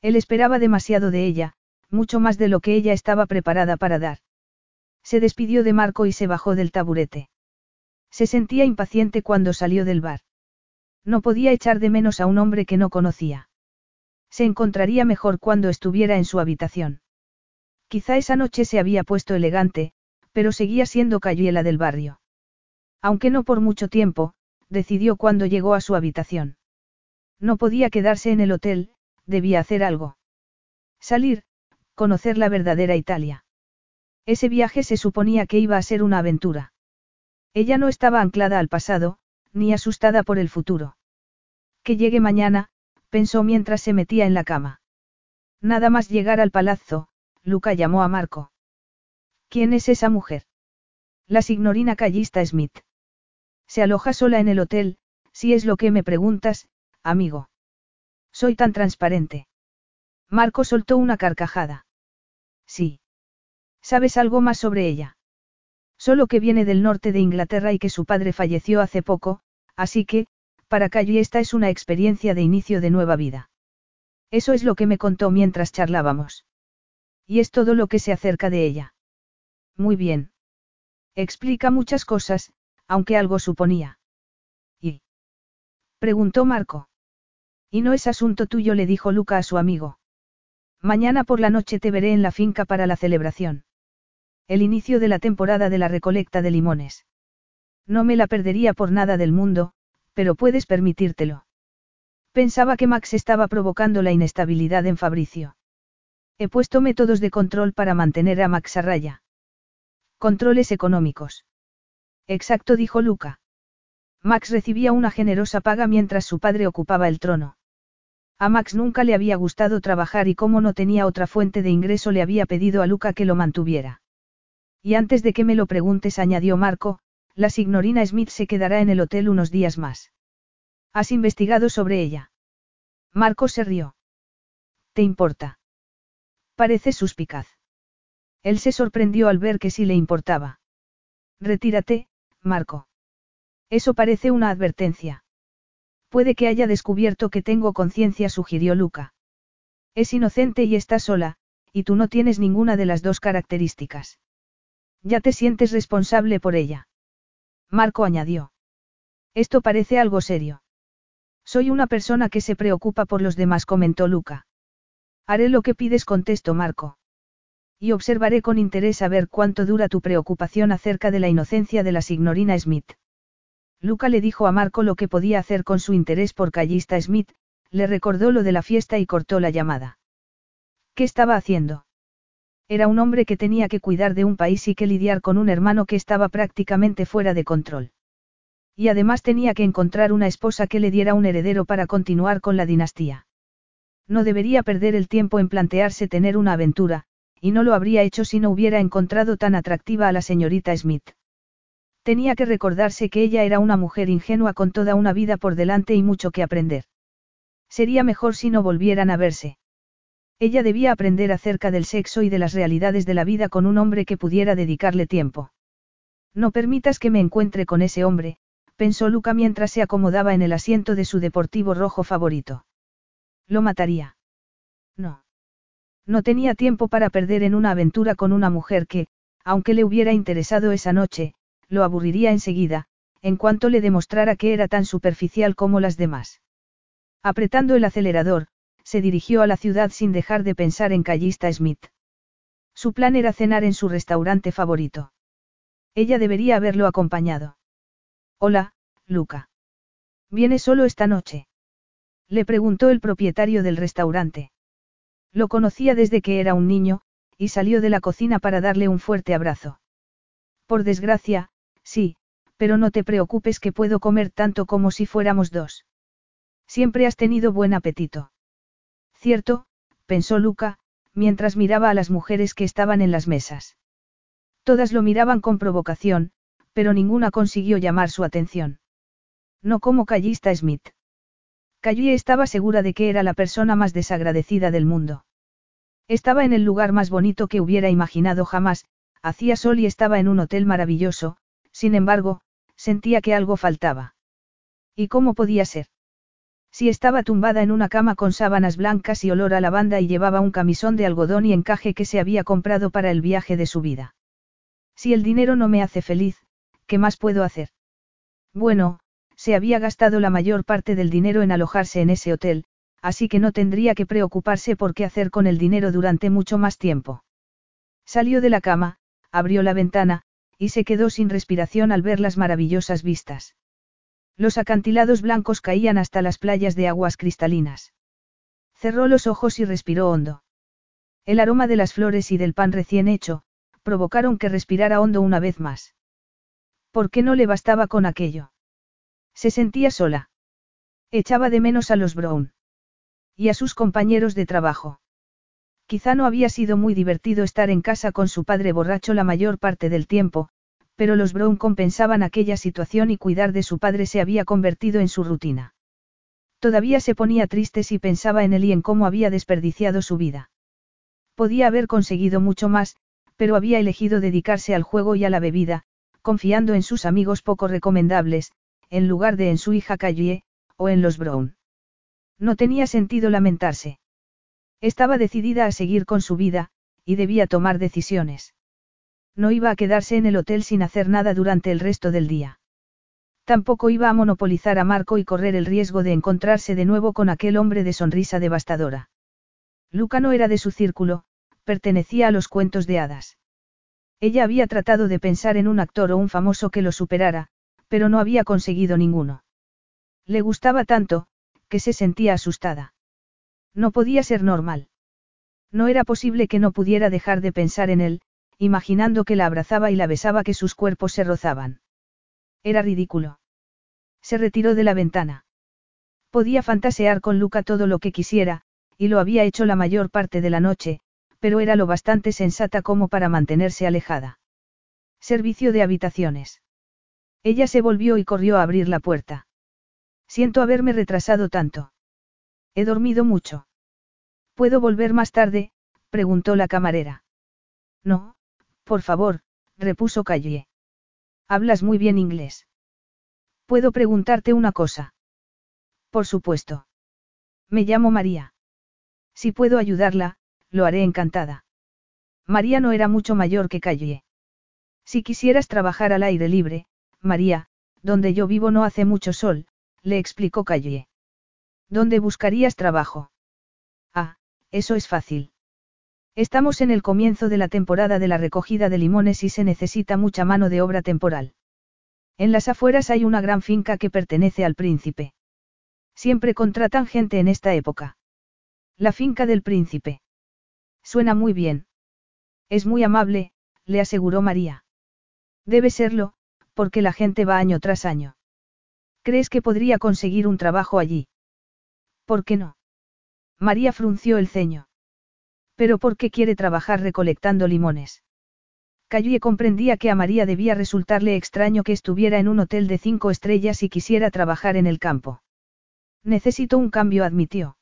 Él esperaba demasiado de ella, mucho más de lo que ella estaba preparada para dar. Se despidió de Marco y se bajó del taburete. Se sentía impaciente cuando salió del bar. No podía echar de menos a un hombre que no conocía. Se encontraría mejor cuando estuviera en su habitación. Quizá esa noche se había puesto elegante, pero seguía siendo Cayuela del barrio. Aunque no por mucho tiempo, decidió cuando llegó a su habitación. No podía quedarse en el hotel, debía hacer algo. Salir, conocer la verdadera Italia. Ese viaje se suponía que iba a ser una aventura. Ella no estaba anclada al pasado, ni asustada por el futuro. Que llegue mañana, pensó mientras se metía en la cama. Nada más llegar al palazzo, Luca llamó a Marco. ¿Quién es esa mujer? La signorina callista Smith. Se aloja sola en el hotel, si es lo que me preguntas, amigo. Soy tan transparente. Marco soltó una carcajada. Sí. ¿Sabes algo más sobre ella? Solo que viene del norte de Inglaterra y que su padre falleció hace poco, así que, para Callie esta es una experiencia de inicio de nueva vida. Eso es lo que me contó mientras charlábamos. Y es todo lo que se acerca de ella. Muy bien. Explica muchas cosas, aunque algo suponía. ¿Y? Preguntó Marco. Y no es asunto tuyo, le dijo Luca a su amigo. Mañana por la noche te veré en la finca para la celebración. El inicio de la temporada de la recolecta de limones. No me la perdería por nada del mundo, pero puedes permitírtelo. Pensaba que Max estaba provocando la inestabilidad en Fabricio. He puesto métodos de control para mantener a Max a raya. Controles económicos. Exacto, dijo Luca. Max recibía una generosa paga mientras su padre ocupaba el trono. A Max nunca le había gustado trabajar y como no tenía otra fuente de ingreso le había pedido a Luca que lo mantuviera. Y antes de que me lo preguntes, añadió Marco, la signorina Smith se quedará en el hotel unos días más. ¿Has investigado sobre ella? Marco se rió. ¿Te importa? Parece suspicaz. Él se sorprendió al ver que sí le importaba. Retírate, Marco. Eso parece una advertencia. Puede que haya descubierto que tengo conciencia, sugirió Luca. Es inocente y está sola, y tú no tienes ninguna de las dos características. Ya te sientes responsable por ella. Marco añadió. Esto parece algo serio. Soy una persona que se preocupa por los demás, comentó Luca. Haré lo que pides, contestó Marco. Y observaré con interés a ver cuánto dura tu preocupación acerca de la inocencia de la signorina Smith. Luca le dijo a Marco lo que podía hacer con su interés por Callista Smith, le recordó lo de la fiesta y cortó la llamada. ¿Qué estaba haciendo? Era un hombre que tenía que cuidar de un país y que lidiar con un hermano que estaba prácticamente fuera de control. Y además tenía que encontrar una esposa que le diera un heredero para continuar con la dinastía. No debería perder el tiempo en plantearse tener una aventura, y no lo habría hecho si no hubiera encontrado tan atractiva a la señorita Smith. Tenía que recordarse que ella era una mujer ingenua con toda una vida por delante y mucho que aprender. Sería mejor si no volvieran a verse. Ella debía aprender acerca del sexo y de las realidades de la vida con un hombre que pudiera dedicarle tiempo. No permitas que me encuentre con ese hombre, pensó Luca mientras se acomodaba en el asiento de su deportivo rojo favorito. Lo mataría. No. No tenía tiempo para perder en una aventura con una mujer que, aunque le hubiera interesado esa noche, lo aburriría enseguida, en cuanto le demostrara que era tan superficial como las demás. Apretando el acelerador, se dirigió a la ciudad sin dejar de pensar en Callista Smith. Su plan era cenar en su restaurante favorito. Ella debería haberlo acompañado. Hola, Luca. ¿Vienes solo esta noche? Le preguntó el propietario del restaurante. Lo conocía desde que era un niño, y salió de la cocina para darle un fuerte abrazo. Por desgracia, Sí, pero no te preocupes que puedo comer tanto como si fuéramos dos. Siempre has tenido buen apetito. Cierto, pensó Luca, mientras miraba a las mujeres que estaban en las mesas. Todas lo miraban con provocación, pero ninguna consiguió llamar su atención. No como Callista Smith. Callie estaba segura de que era la persona más desagradecida del mundo. Estaba en el lugar más bonito que hubiera imaginado jamás, hacía sol y estaba en un hotel maravilloso, sin embargo, sentía que algo faltaba. ¿Y cómo podía ser? Si estaba tumbada en una cama con sábanas blancas y olor a lavanda y llevaba un camisón de algodón y encaje que se había comprado para el viaje de su vida. Si el dinero no me hace feliz, ¿qué más puedo hacer? Bueno, se había gastado la mayor parte del dinero en alojarse en ese hotel, así que no tendría que preocuparse por qué hacer con el dinero durante mucho más tiempo. Salió de la cama, abrió la ventana, y se quedó sin respiración al ver las maravillosas vistas. Los acantilados blancos caían hasta las playas de aguas cristalinas. Cerró los ojos y respiró hondo. El aroma de las flores y del pan recién hecho, provocaron que respirara hondo una vez más. ¿Por qué no le bastaba con aquello? Se sentía sola. Echaba de menos a los Brown. Y a sus compañeros de trabajo. Quizá no había sido muy divertido estar en casa con su padre borracho la mayor parte del tiempo, pero los Brown compensaban aquella situación y cuidar de su padre se había convertido en su rutina. Todavía se ponía triste si pensaba en él y en cómo había desperdiciado su vida. Podía haber conseguido mucho más, pero había elegido dedicarse al juego y a la bebida, confiando en sus amigos poco recomendables, en lugar de en su hija Callie, o en los Brown. No tenía sentido lamentarse. Estaba decidida a seguir con su vida, y debía tomar decisiones. No iba a quedarse en el hotel sin hacer nada durante el resto del día. Tampoco iba a monopolizar a Marco y correr el riesgo de encontrarse de nuevo con aquel hombre de sonrisa devastadora. Luca no era de su círculo, pertenecía a los cuentos de hadas. Ella había tratado de pensar en un actor o un famoso que lo superara, pero no había conseguido ninguno. Le gustaba tanto, que se sentía asustada. No podía ser normal. No era posible que no pudiera dejar de pensar en él, imaginando que la abrazaba y la besaba que sus cuerpos se rozaban. Era ridículo. Se retiró de la ventana. Podía fantasear con Luca todo lo que quisiera, y lo había hecho la mayor parte de la noche, pero era lo bastante sensata como para mantenerse alejada. Servicio de habitaciones. Ella se volvió y corrió a abrir la puerta. Siento haberme retrasado tanto. He dormido mucho. ¿Puedo volver más tarde? preguntó la camarera. No, por favor, repuso Callie. Hablas muy bien inglés. ¿Puedo preguntarte una cosa? Por supuesto. Me llamo María. Si puedo ayudarla, lo haré encantada. María no era mucho mayor que Callie. Si quisieras trabajar al aire libre, María, donde yo vivo no hace mucho sol, le explicó Callie. ¿Dónde buscarías trabajo? Ah, eso es fácil. Estamos en el comienzo de la temporada de la recogida de limones y se necesita mucha mano de obra temporal. En las afueras hay una gran finca que pertenece al príncipe. Siempre contratan gente en esta época. La finca del príncipe. Suena muy bien. Es muy amable, le aseguró María. Debe serlo, porque la gente va año tras año. ¿Crees que podría conseguir un trabajo allí? ¿Por qué no? María frunció el ceño. ¿Pero por qué quiere trabajar recolectando limones? Callie comprendía que a María debía resultarle extraño que estuviera en un hotel de cinco estrellas y quisiera trabajar en el campo. Necesito un cambio, admitió.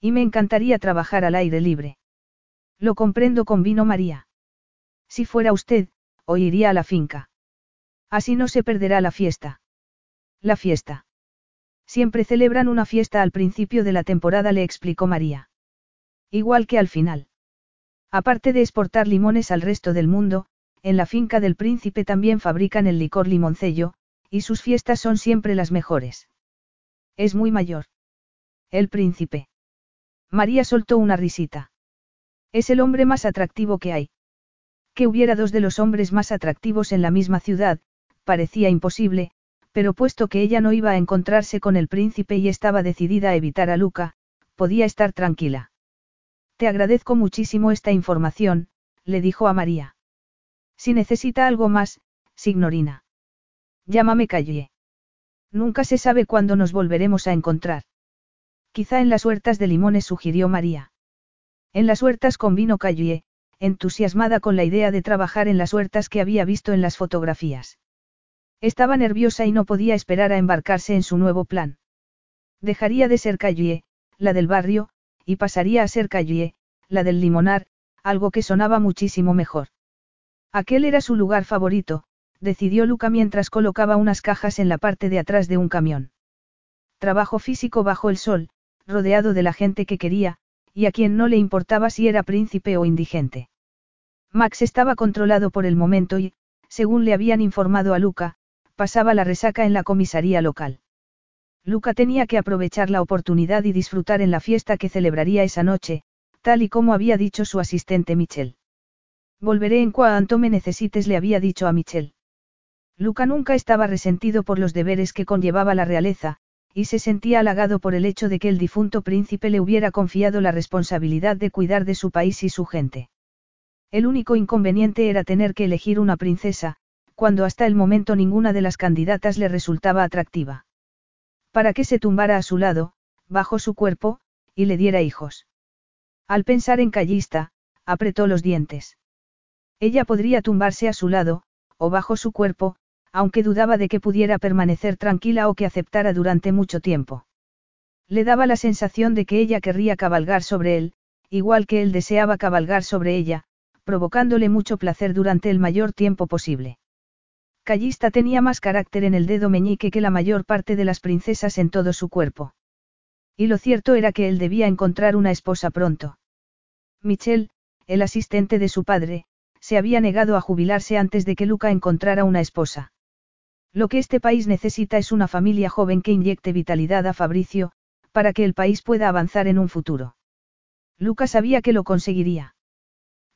Y me encantaría trabajar al aire libre. Lo comprendo con vino María. Si fuera usted, hoy iría a la finca. Así no se perderá la fiesta. La fiesta. Siempre celebran una fiesta al principio de la temporada, le explicó María. Igual que al final. Aparte de exportar limones al resto del mundo, en la finca del príncipe también fabrican el licor limoncello, y sus fiestas son siempre las mejores. Es muy mayor. El príncipe. María soltó una risita. Es el hombre más atractivo que hay. Que hubiera dos de los hombres más atractivos en la misma ciudad, parecía imposible, pero puesto que ella no iba a encontrarse con el príncipe y estaba decidida a evitar a Luca, podía estar tranquila. Te agradezco muchísimo esta información, le dijo a María. Si necesita algo más, Signorina. Llámame Calle. Nunca se sabe cuándo nos volveremos a encontrar. Quizá en las huertas de limones sugirió María. En las huertas con vino Callie, entusiasmada con la idea de trabajar en las huertas que había visto en las fotografías. Estaba nerviosa y no podía esperar a embarcarse en su nuevo plan. Dejaría de ser Callie, la del barrio, y pasaría a ser Callie, la del limonar, algo que sonaba muchísimo mejor. Aquel era su lugar favorito, decidió Luca mientras colocaba unas cajas en la parte de atrás de un camión. Trabajo físico bajo el sol, rodeado de la gente que quería, y a quien no le importaba si era príncipe o indigente. Max estaba controlado por el momento y, según le habían informado a Luca, pasaba la resaca en la comisaría local. Luca tenía que aprovechar la oportunidad y disfrutar en la fiesta que celebraría esa noche, tal y como había dicho su asistente Michel. Volveré en cuanto me necesites, le había dicho a Michel. Luca nunca estaba resentido por los deberes que conllevaba la realeza, y se sentía halagado por el hecho de que el difunto príncipe le hubiera confiado la responsabilidad de cuidar de su país y su gente. El único inconveniente era tener que elegir una princesa, cuando hasta el momento ninguna de las candidatas le resultaba atractiva. Para que se tumbara a su lado, bajo su cuerpo, y le diera hijos. Al pensar en Callista, apretó los dientes. Ella podría tumbarse a su lado, o bajo su cuerpo, aunque dudaba de que pudiera permanecer tranquila o que aceptara durante mucho tiempo. Le daba la sensación de que ella querría cabalgar sobre él, igual que él deseaba cabalgar sobre ella, provocándole mucho placer durante el mayor tiempo posible. Callista tenía más carácter en el dedo meñique que la mayor parte de las princesas en todo su cuerpo. Y lo cierto era que él debía encontrar una esposa pronto. Michel, el asistente de su padre, se había negado a jubilarse antes de que Luca encontrara una esposa. Lo que este país necesita es una familia joven que inyecte vitalidad a Fabricio, para que el país pueda avanzar en un futuro. Luca sabía que lo conseguiría.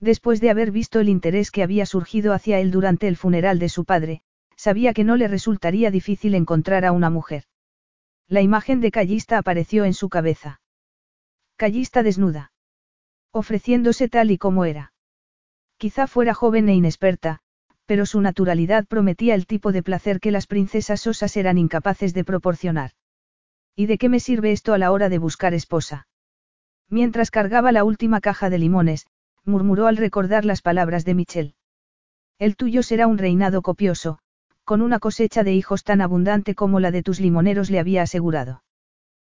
Después de haber visto el interés que había surgido hacia él durante el funeral de su padre, sabía que no le resultaría difícil encontrar a una mujer. La imagen de Callista apareció en su cabeza. Callista desnuda. Ofreciéndose tal y como era. Quizá fuera joven e inexperta, pero su naturalidad prometía el tipo de placer que las princesas osas eran incapaces de proporcionar. ¿Y de qué me sirve esto a la hora de buscar esposa? Mientras cargaba la última caja de limones, murmuró al recordar las palabras de Michel. El tuyo será un reinado copioso, con una cosecha de hijos tan abundante como la de tus limoneros le había asegurado.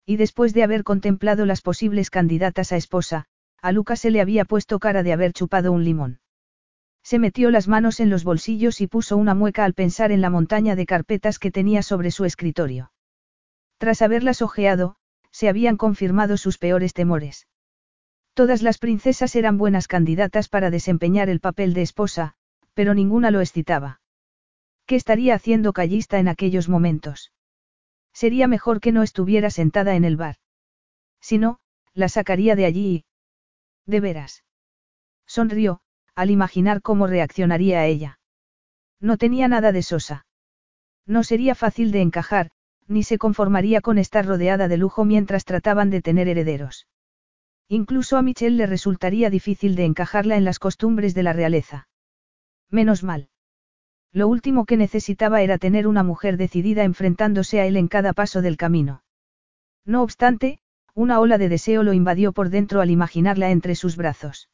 Y después de haber contemplado las posibles candidatas a esposa, a Lucas se le había puesto cara de haber chupado un limón. Se metió las manos en los bolsillos y puso una mueca al pensar en la montaña de carpetas que tenía sobre su escritorio. Tras haberlas ojeado, se habían confirmado sus peores temores. Todas las princesas eran buenas candidatas para desempeñar el papel de esposa, pero ninguna lo excitaba. ¿Qué estaría haciendo Callista en aquellos momentos? Sería mejor que no estuviera sentada en el bar. Si no, la sacaría de allí y... De veras. Sonrió, al imaginar cómo reaccionaría a ella. No tenía nada de sosa. No sería fácil de encajar, ni se conformaría con estar rodeada de lujo mientras trataban de tener herederos. Incluso a Michelle le resultaría difícil de encajarla en las costumbres de la realeza. Menos mal. Lo último que necesitaba era tener una mujer decidida enfrentándose a él en cada paso del camino. No obstante, una ola de deseo lo invadió por dentro al imaginarla entre sus brazos.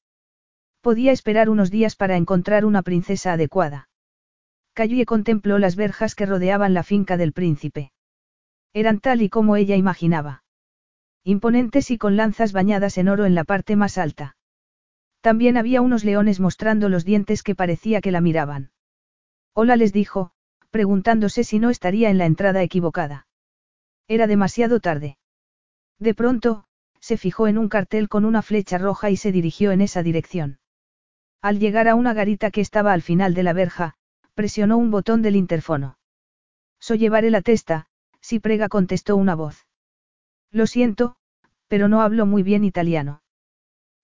Podía esperar unos días para encontrar una princesa adecuada. Callie contempló las verjas que rodeaban la finca del príncipe. Eran tal y como ella imaginaba. Imponentes y con lanzas bañadas en oro en la parte más alta. También había unos leones mostrando los dientes que parecía que la miraban. Hola les dijo, preguntándose si no estaría en la entrada equivocada. Era demasiado tarde. De pronto, se fijó en un cartel con una flecha roja y se dirigió en esa dirección. Al llegar a una garita que estaba al final de la verja, presionó un botón del interfono. So llevaré la testa, si prega contestó una voz. Lo siento, pero no hablo muy bien italiano.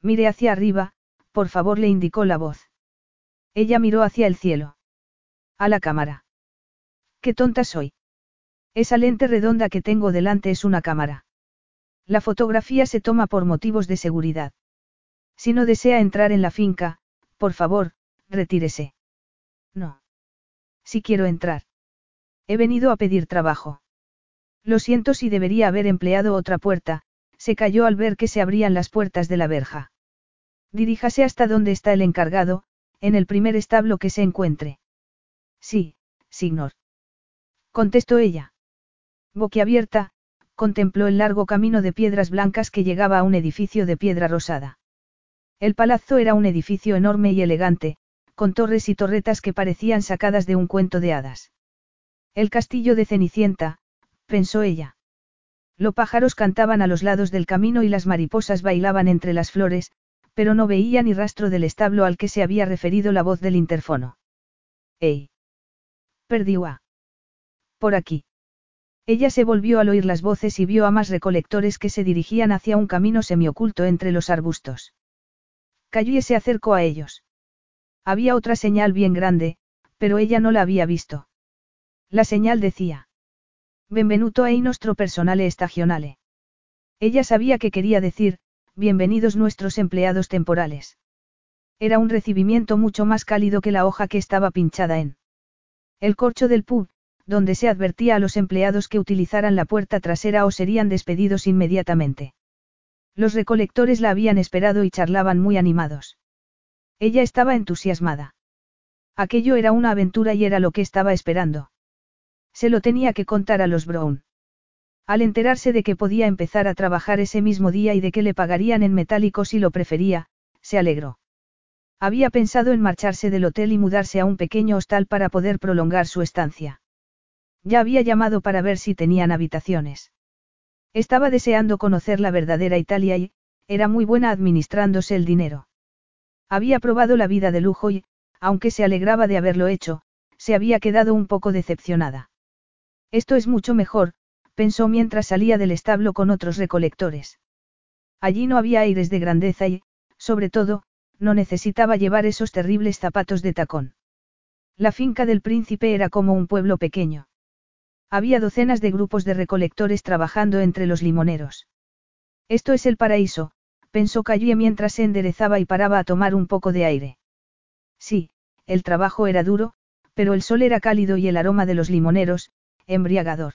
Mire hacia arriba, por favor le indicó la voz. Ella miró hacia el cielo. A la cámara. Qué tonta soy. Esa lente redonda que tengo delante es una cámara. La fotografía se toma por motivos de seguridad. Si no desea entrar en la finca, por favor, retírese. No. Si quiero entrar. He venido a pedir trabajo. Lo siento si debería haber empleado otra puerta, se cayó al ver que se abrían las puertas de la verja. Diríjase hasta donde está el encargado, en el primer establo que se encuentre. Sí, señor. Contestó ella. Boquiabierta, contempló el largo camino de piedras blancas que llegaba a un edificio de piedra rosada. El palazzo era un edificio enorme y elegante, con torres y torretas que parecían sacadas de un cuento de hadas. El castillo de Cenicienta, pensó ella. Los pájaros cantaban a los lados del camino y las mariposas bailaban entre las flores, pero no veía ni rastro del establo al que se había referido la voz del interfono. ¡Ey! Perdió. Por aquí. Ella se volvió al oír las voces y vio a más recolectores que se dirigían hacia un camino semioculto entre los arbustos. Cayó se acercó a ellos. Había otra señal bien grande, pero ella no la había visto. La señal decía. Benvenuto ai nostro personale stagionale. Ella sabía que quería decir, bienvenidos nuestros empleados temporales. Era un recibimiento mucho más cálido que la hoja que estaba pinchada en. El corcho del pub, donde se advertía a los empleados que utilizaran la puerta trasera o serían despedidos inmediatamente. Los recolectores la habían esperado y charlaban muy animados. Ella estaba entusiasmada. Aquello era una aventura y era lo que estaba esperando. Se lo tenía que contar a los Brown. Al enterarse de que podía empezar a trabajar ese mismo día y de que le pagarían en metálico si lo prefería, se alegró. Había pensado en marcharse del hotel y mudarse a un pequeño hostal para poder prolongar su estancia. Ya había llamado para ver si tenían habitaciones. Estaba deseando conocer la verdadera Italia y, era muy buena administrándose el dinero. Había probado la vida de lujo y, aunque se alegraba de haberlo hecho, se había quedado un poco decepcionada. Esto es mucho mejor, pensó mientras salía del establo con otros recolectores. Allí no había aires de grandeza y, sobre todo, no necesitaba llevar esos terribles zapatos de tacón. La finca del príncipe era como un pueblo pequeño. Había docenas de grupos de recolectores trabajando entre los limoneros. Esto es el paraíso, pensó Cayue mientras se enderezaba y paraba a tomar un poco de aire. Sí, el trabajo era duro, pero el sol era cálido y el aroma de los limoneros, embriagador.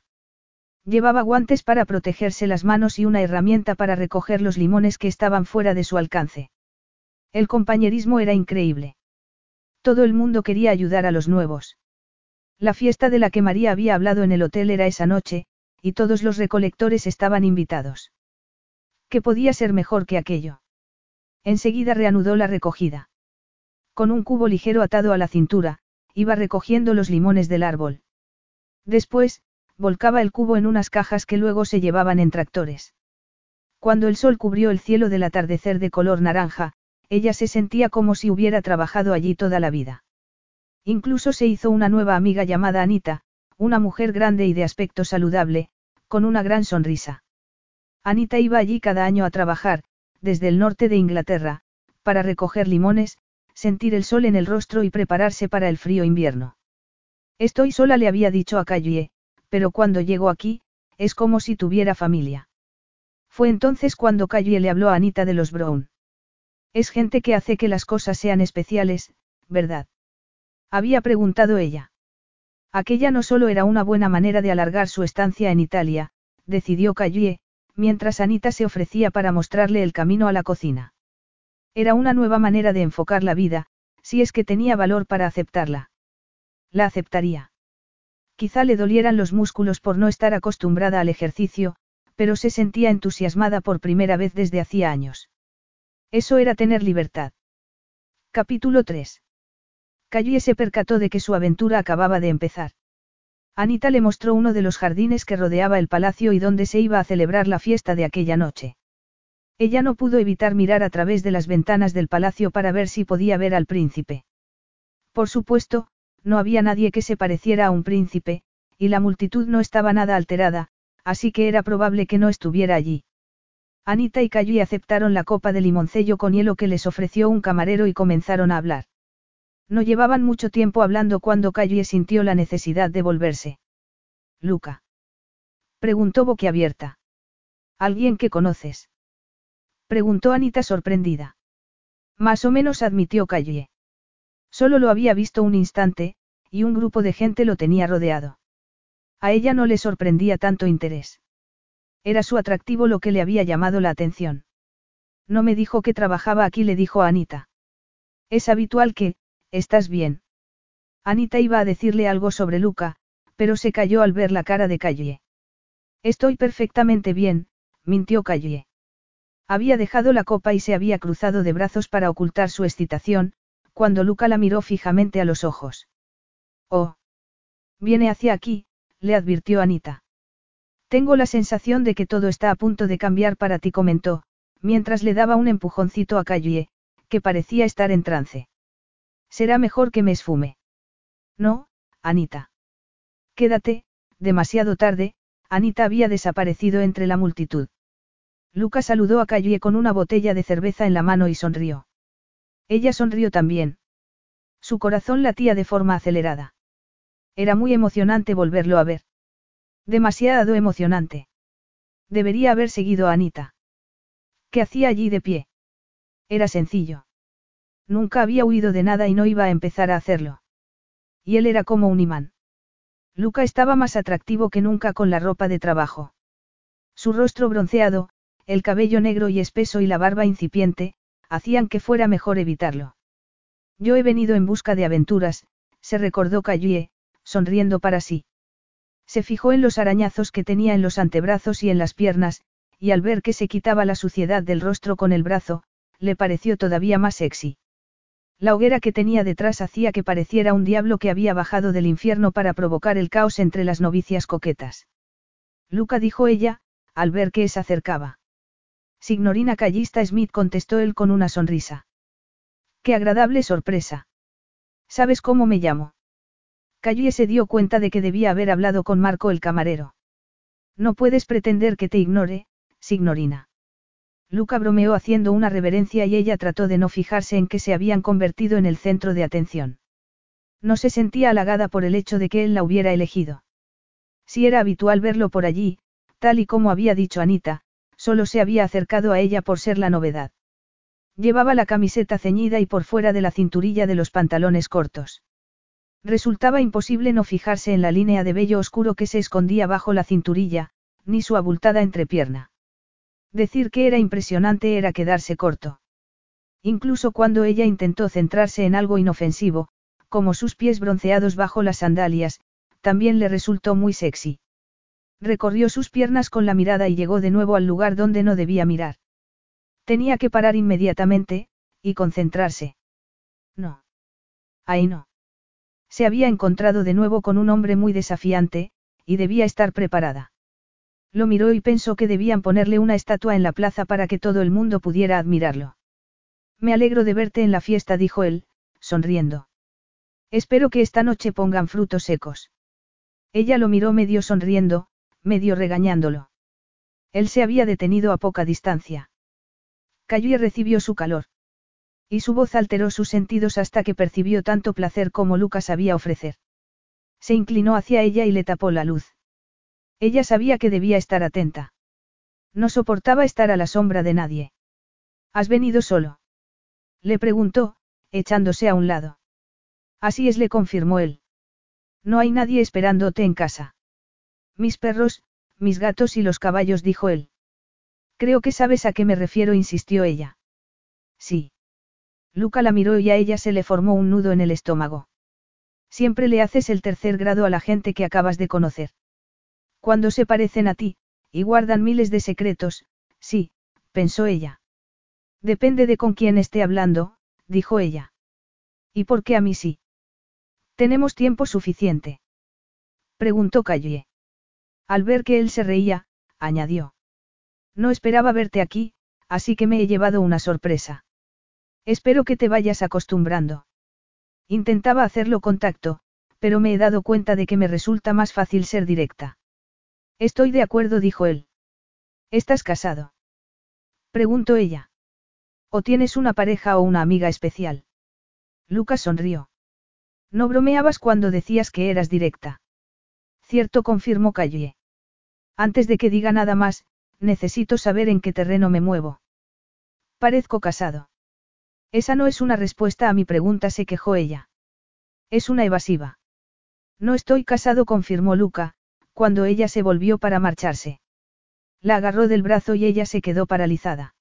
Llevaba guantes para protegerse las manos y una herramienta para recoger los limones que estaban fuera de su alcance. El compañerismo era increíble. Todo el mundo quería ayudar a los nuevos. La fiesta de la que María había hablado en el hotel era esa noche, y todos los recolectores estaban invitados. ¿Qué podía ser mejor que aquello? Enseguida reanudó la recogida. Con un cubo ligero atado a la cintura, iba recogiendo los limones del árbol. Después, volcaba el cubo en unas cajas que luego se llevaban en tractores. Cuando el sol cubrió el cielo del atardecer de color naranja, ella se sentía como si hubiera trabajado allí toda la vida. Incluso se hizo una nueva amiga llamada Anita, una mujer grande y de aspecto saludable, con una gran sonrisa. Anita iba allí cada año a trabajar, desde el norte de Inglaterra, para recoger limones, sentir el sol en el rostro y prepararse para el frío invierno. Estoy sola, le había dicho a Calle, pero cuando llego aquí, es como si tuviera familia. Fue entonces cuando Calle le habló a Anita de los Brown. Es gente que hace que las cosas sean especiales, ¿verdad? Había preguntado ella. Aquella no solo era una buena manera de alargar su estancia en Italia, decidió Calle, mientras Anita se ofrecía para mostrarle el camino a la cocina. Era una nueva manera de enfocar la vida, si es que tenía valor para aceptarla. La aceptaría. Quizá le dolieran los músculos por no estar acostumbrada al ejercicio, pero se sentía entusiasmada por primera vez desde hacía años. Eso era tener libertad. Capítulo 3. Callie se percató de que su aventura acababa de empezar. Anita le mostró uno de los jardines que rodeaba el palacio y donde se iba a celebrar la fiesta de aquella noche. Ella no pudo evitar mirar a través de las ventanas del palacio para ver si podía ver al príncipe. Por supuesto, no había nadie que se pareciera a un príncipe, y la multitud no estaba nada alterada, así que era probable que no estuviera allí. Anita y Cayu aceptaron la copa de limoncello con hielo que les ofreció un camarero y comenzaron a hablar. No llevaban mucho tiempo hablando cuando Cayu sintió la necesidad de volverse. Luca. Preguntó boquiabierta. ¿Alguien que conoces? Preguntó Anita sorprendida. Más o menos admitió Calle. Solo lo había visto un instante, y un grupo de gente lo tenía rodeado. A ella no le sorprendía tanto interés. Era su atractivo lo que le había llamado la atención. No me dijo que trabajaba aquí, le dijo a Anita. Es habitual que, ¿estás bien? Anita iba a decirle algo sobre Luca, pero se cayó al ver la cara de Calle. Estoy perfectamente bien, mintió Calle. Había dejado la copa y se había cruzado de brazos para ocultar su excitación, cuando Luca la miró fijamente a los ojos. Oh. Viene hacia aquí, le advirtió Anita. Tengo la sensación de que todo está a punto de cambiar para ti, comentó, mientras le daba un empujoncito a Calle, que parecía estar en trance. Será mejor que me esfume. No, Anita. Quédate, demasiado tarde, Anita había desaparecido entre la multitud. Lucas saludó a Calle con una botella de cerveza en la mano y sonrió. Ella sonrió también. Su corazón latía de forma acelerada. Era muy emocionante volverlo a ver. Demasiado emocionante. Debería haber seguido a Anita. ¿Qué hacía allí de pie? Era sencillo. Nunca había huido de nada y no iba a empezar a hacerlo. Y él era como un imán. Luca estaba más atractivo que nunca con la ropa de trabajo. Su rostro bronceado, el cabello negro y espeso y la barba incipiente, hacían que fuera mejor evitarlo. Yo he venido en busca de aventuras, se recordó Callie, sonriendo para sí. Se fijó en los arañazos que tenía en los antebrazos y en las piernas, y al ver que se quitaba la suciedad del rostro con el brazo, le pareció todavía más sexy. La hoguera que tenía detrás hacía que pareciera un diablo que había bajado del infierno para provocar el caos entre las novicias coquetas. Luca dijo ella, al ver que se acercaba. Signorina Callista Smith contestó él con una sonrisa. Qué agradable sorpresa. ¿Sabes cómo me llamo? Callie se dio cuenta de que debía haber hablado con Marco el camarero. No puedes pretender que te ignore, signorina. Luca bromeó haciendo una reverencia y ella trató de no fijarse en que se habían convertido en el centro de atención. No se sentía halagada por el hecho de que él la hubiera elegido. Si era habitual verlo por allí, tal y como había dicho Anita, Solo se había acercado a ella por ser la novedad. Llevaba la camiseta ceñida y por fuera de la cinturilla de los pantalones cortos. Resultaba imposible no fijarse en la línea de vello oscuro que se escondía bajo la cinturilla, ni su abultada entrepierna. Decir que era impresionante era quedarse corto. Incluso cuando ella intentó centrarse en algo inofensivo, como sus pies bronceados bajo las sandalias, también le resultó muy sexy. Recorrió sus piernas con la mirada y llegó de nuevo al lugar donde no debía mirar. Tenía que parar inmediatamente, y concentrarse. No. Ahí no. Se había encontrado de nuevo con un hombre muy desafiante, y debía estar preparada. Lo miró y pensó que debían ponerle una estatua en la plaza para que todo el mundo pudiera admirarlo. Me alegro de verte en la fiesta, dijo él, sonriendo. Espero que esta noche pongan frutos secos. Ella lo miró medio sonriendo, medio regañándolo. Él se había detenido a poca distancia. Cayó y recibió su calor. Y su voz alteró sus sentidos hasta que percibió tanto placer como Lucas sabía ofrecer. Se inclinó hacia ella y le tapó la luz. Ella sabía que debía estar atenta. No soportaba estar a la sombra de nadie. ¿Has venido solo? Le preguntó, echándose a un lado. Así es, le confirmó él. No hay nadie esperándote en casa. Mis perros, mis gatos y los caballos, dijo él. Creo que sabes a qué me refiero, insistió ella. Sí. Luca la miró y a ella se le formó un nudo en el estómago. Siempre le haces el tercer grado a la gente que acabas de conocer. Cuando se parecen a ti, y guardan miles de secretos, sí, pensó ella. Depende de con quién esté hablando, dijo ella. ¿Y por qué a mí sí? Tenemos tiempo suficiente. Preguntó Calle. Al ver que él se reía, añadió. No esperaba verte aquí, así que me he llevado una sorpresa. Espero que te vayas acostumbrando. Intentaba hacerlo contacto, pero me he dado cuenta de que me resulta más fácil ser directa. Estoy de acuerdo, dijo él. ¿Estás casado? Preguntó ella. ¿O tienes una pareja o una amiga especial? Lucas sonrió. No bromeabas cuando decías que eras directa. Cierto, confirmó Calle. Antes de que diga nada más, necesito saber en qué terreno me muevo. Parezco casado. Esa no es una respuesta a mi pregunta, se quejó ella. Es una evasiva. No estoy casado, confirmó Luca, cuando ella se volvió para marcharse. La agarró del brazo y ella se quedó paralizada.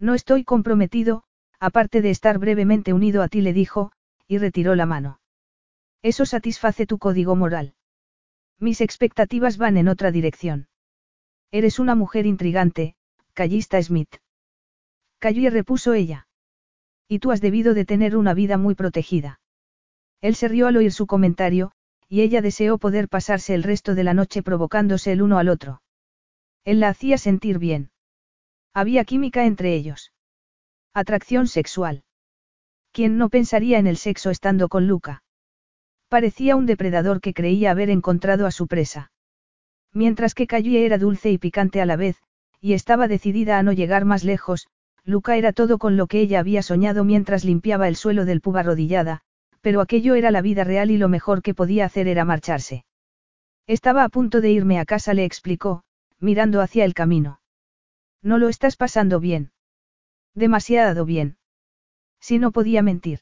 No estoy comprometido, aparte de estar brevemente unido a ti, le dijo, y retiró la mano. Eso satisface tu código moral. Mis expectativas van en otra dirección. Eres una mujer intrigante, Callista Smith. Calló y repuso ella. Y tú has debido de tener una vida muy protegida. Él se rió al oír su comentario, y ella deseó poder pasarse el resto de la noche provocándose el uno al otro. Él la hacía sentir bien. Había química entre ellos. Atracción sexual. ¿Quién no pensaría en el sexo estando con Luca? Parecía un depredador que creía haber encontrado a su presa. Mientras que Callie era dulce y picante a la vez, y estaba decidida a no llegar más lejos, Luca era todo con lo que ella había soñado mientras limpiaba el suelo del pub arrodillada, pero aquello era la vida real y lo mejor que podía hacer era marcharse. Estaba a punto de irme a casa, le explicó, mirando hacia el camino. No lo estás pasando bien. Demasiado bien. Si no podía mentir.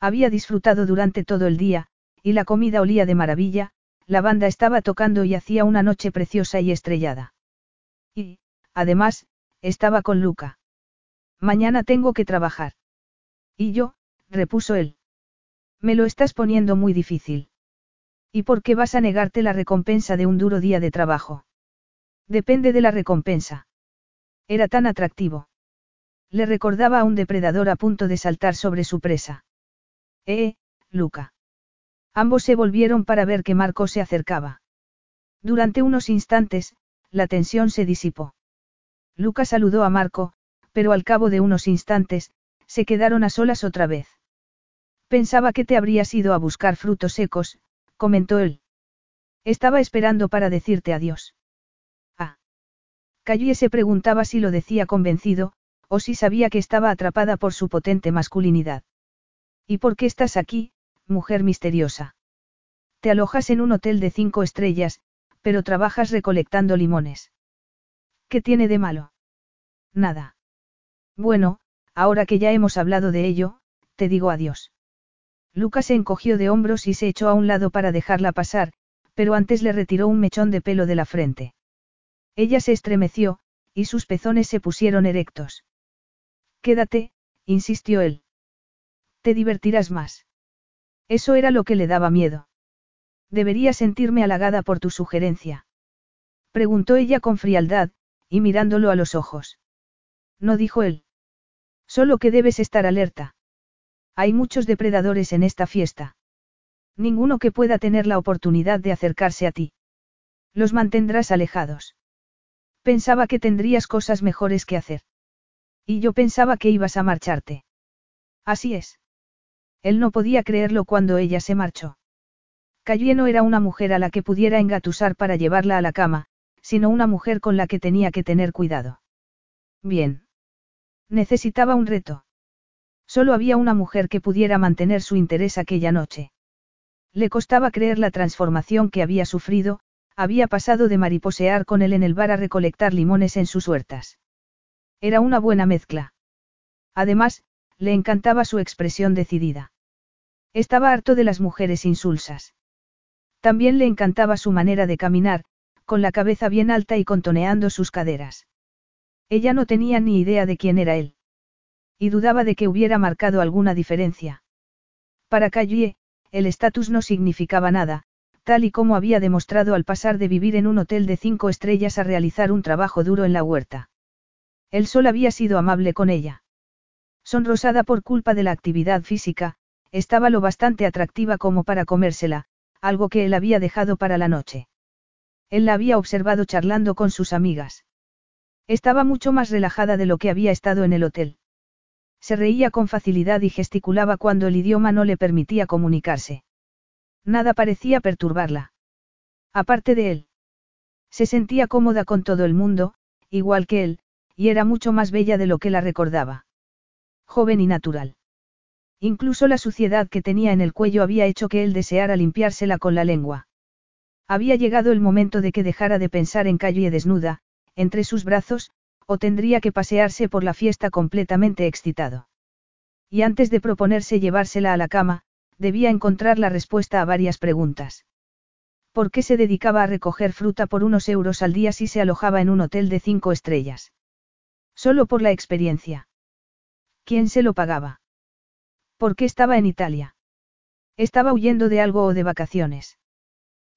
Había disfrutado durante todo el día, y la comida olía de maravilla, la banda estaba tocando y hacía una noche preciosa y estrellada. Y, además, estaba con Luca. Mañana tengo que trabajar. Y yo, repuso él. Me lo estás poniendo muy difícil. ¿Y por qué vas a negarte la recompensa de un duro día de trabajo? Depende de la recompensa. Era tan atractivo. Le recordaba a un depredador a punto de saltar sobre su presa. Eh, Luca. Ambos se volvieron para ver que Marco se acercaba. Durante unos instantes, la tensión se disipó. Luca saludó a Marco, pero al cabo de unos instantes, se quedaron a solas otra vez. Pensaba que te habrías ido a buscar frutos secos, comentó él. Estaba esperando para decirte adiós. Ah. Callie se preguntaba si lo decía convencido, o si sabía que estaba atrapada por su potente masculinidad. ¿Y por qué estás aquí, mujer misteriosa? Te alojas en un hotel de cinco estrellas, pero trabajas recolectando limones. ¿Qué tiene de malo? Nada. Bueno, ahora que ya hemos hablado de ello, te digo adiós. Lucas se encogió de hombros y se echó a un lado para dejarla pasar, pero antes le retiró un mechón de pelo de la frente. Ella se estremeció, y sus pezones se pusieron erectos. Quédate, insistió él. Te divertirás más. Eso era lo que le daba miedo. Debería sentirme halagada por tu sugerencia. Preguntó ella con frialdad, y mirándolo a los ojos. No dijo él. Solo que debes estar alerta. Hay muchos depredadores en esta fiesta. Ninguno que pueda tener la oportunidad de acercarse a ti. Los mantendrás alejados. Pensaba que tendrías cosas mejores que hacer. Y yo pensaba que ibas a marcharte. Así es. Él no podía creerlo cuando ella se marchó. Cayeno era una mujer a la que pudiera engatusar para llevarla a la cama, sino una mujer con la que tenía que tener cuidado. Bien. Necesitaba un reto. Solo había una mujer que pudiera mantener su interés aquella noche. Le costaba creer la transformación que había sufrido, había pasado de mariposear con él en el bar a recolectar limones en sus huertas. Era una buena mezcla. Además, le encantaba su expresión decidida. Estaba harto de las mujeres insulsas. También le encantaba su manera de caminar, con la cabeza bien alta y contoneando sus caderas. Ella no tenía ni idea de quién era él. Y dudaba de que hubiera marcado alguna diferencia. Para Callie, el estatus no significaba nada, tal y como había demostrado al pasar de vivir en un hotel de cinco estrellas a realizar un trabajo duro en la huerta. El sol había sido amable con ella. Sonrosada por culpa de la actividad física, estaba lo bastante atractiva como para comérsela, algo que él había dejado para la noche. Él la había observado charlando con sus amigas. Estaba mucho más relajada de lo que había estado en el hotel. Se reía con facilidad y gesticulaba cuando el idioma no le permitía comunicarse. Nada parecía perturbarla. Aparte de él. Se sentía cómoda con todo el mundo, igual que él, y era mucho más bella de lo que la recordaba. Joven y natural. Incluso la suciedad que tenía en el cuello había hecho que él deseara limpiársela con la lengua. Había llegado el momento de que dejara de pensar en calle desnuda, entre sus brazos, o tendría que pasearse por la fiesta completamente excitado. Y antes de proponerse llevársela a la cama, debía encontrar la respuesta a varias preguntas. ¿Por qué se dedicaba a recoger fruta por unos euros al día si se alojaba en un hotel de cinco estrellas? Solo por la experiencia. ¿Quién se lo pagaba? ¿Por qué estaba en Italia? Estaba huyendo de algo o de vacaciones.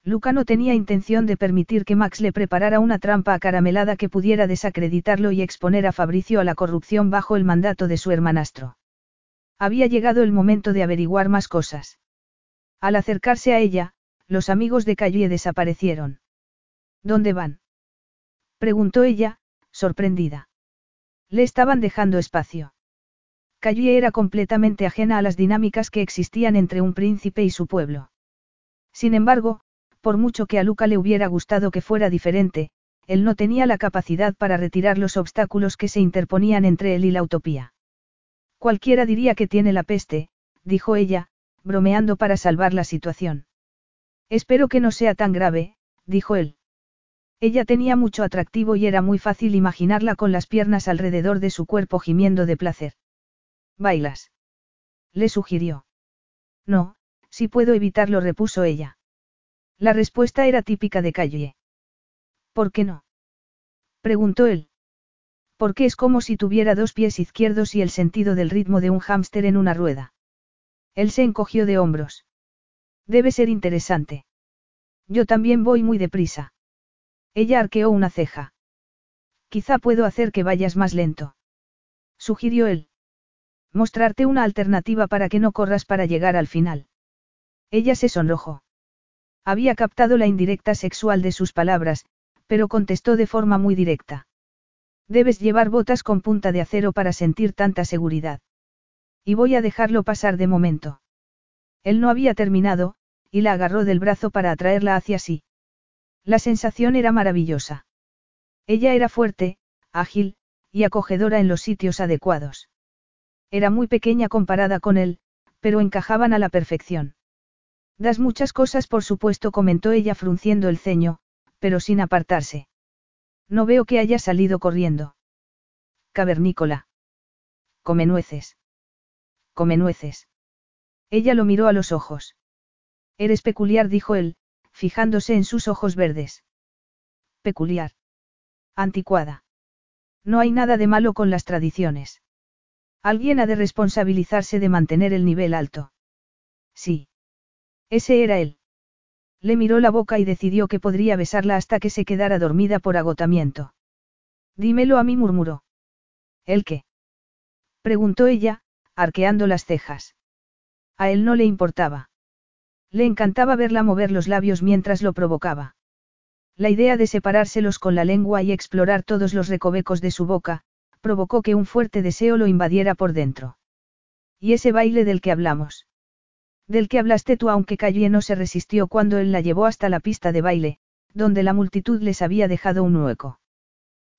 Luca no tenía intención de permitir que Max le preparara una trampa acaramelada que pudiera desacreditarlo y exponer a Fabricio a la corrupción bajo el mandato de su hermanastro. Había llegado el momento de averiguar más cosas. Al acercarse a ella, los amigos de Calle desaparecieron. ¿Dónde van? preguntó ella, sorprendida. Le estaban dejando espacio. Calle era completamente ajena a las dinámicas que existían entre un príncipe y su pueblo. Sin embargo, por mucho que a Luca le hubiera gustado que fuera diferente, él no tenía la capacidad para retirar los obstáculos que se interponían entre él y la utopía. Cualquiera diría que tiene la peste, dijo ella, bromeando para salvar la situación. Espero que no sea tan grave, dijo él. Ella tenía mucho atractivo y era muy fácil imaginarla con las piernas alrededor de su cuerpo gimiendo de placer. ¿Bailas? Le sugirió. No, si puedo evitarlo, repuso ella. La respuesta era típica de Calle. ¿Por qué no? preguntó él. Porque es como si tuviera dos pies izquierdos y el sentido del ritmo de un hámster en una rueda. Él se encogió de hombros. Debe ser interesante. Yo también voy muy deprisa. Ella arqueó una ceja. Quizá puedo hacer que vayas más lento. Sugirió él. Mostrarte una alternativa para que no corras para llegar al final. Ella se sonrojó. Había captado la indirecta sexual de sus palabras, pero contestó de forma muy directa. Debes llevar botas con punta de acero para sentir tanta seguridad. Y voy a dejarlo pasar de momento. Él no había terminado, y la agarró del brazo para atraerla hacia sí. La sensación era maravillosa. Ella era fuerte, ágil, y acogedora en los sitios adecuados. Era muy pequeña comparada con él, pero encajaban a la perfección. Das muchas cosas por supuesto comentó ella frunciendo el ceño, pero sin apartarse. No veo que haya salido corriendo. Cavernícola. Come nueces. Come nueces. Ella lo miró a los ojos. Eres peculiar, dijo él, fijándose en sus ojos verdes. Peculiar. Anticuada. No hay nada de malo con las tradiciones. Alguien ha de responsabilizarse de mantener el nivel alto. Sí. Ese era él. Le miró la boca y decidió que podría besarla hasta que se quedara dormida por agotamiento. Dímelo a mí, murmuró. ¿El qué? preguntó ella, arqueando las cejas. A él no le importaba. Le encantaba verla mover los labios mientras lo provocaba. La idea de separárselos con la lengua y explorar todos los recovecos de su boca, provocó que un fuerte deseo lo invadiera por dentro. ¿Y ese baile del que hablamos? Del que hablaste tú aunque Calle no se resistió cuando él la llevó hasta la pista de baile, donde la multitud les había dejado un hueco.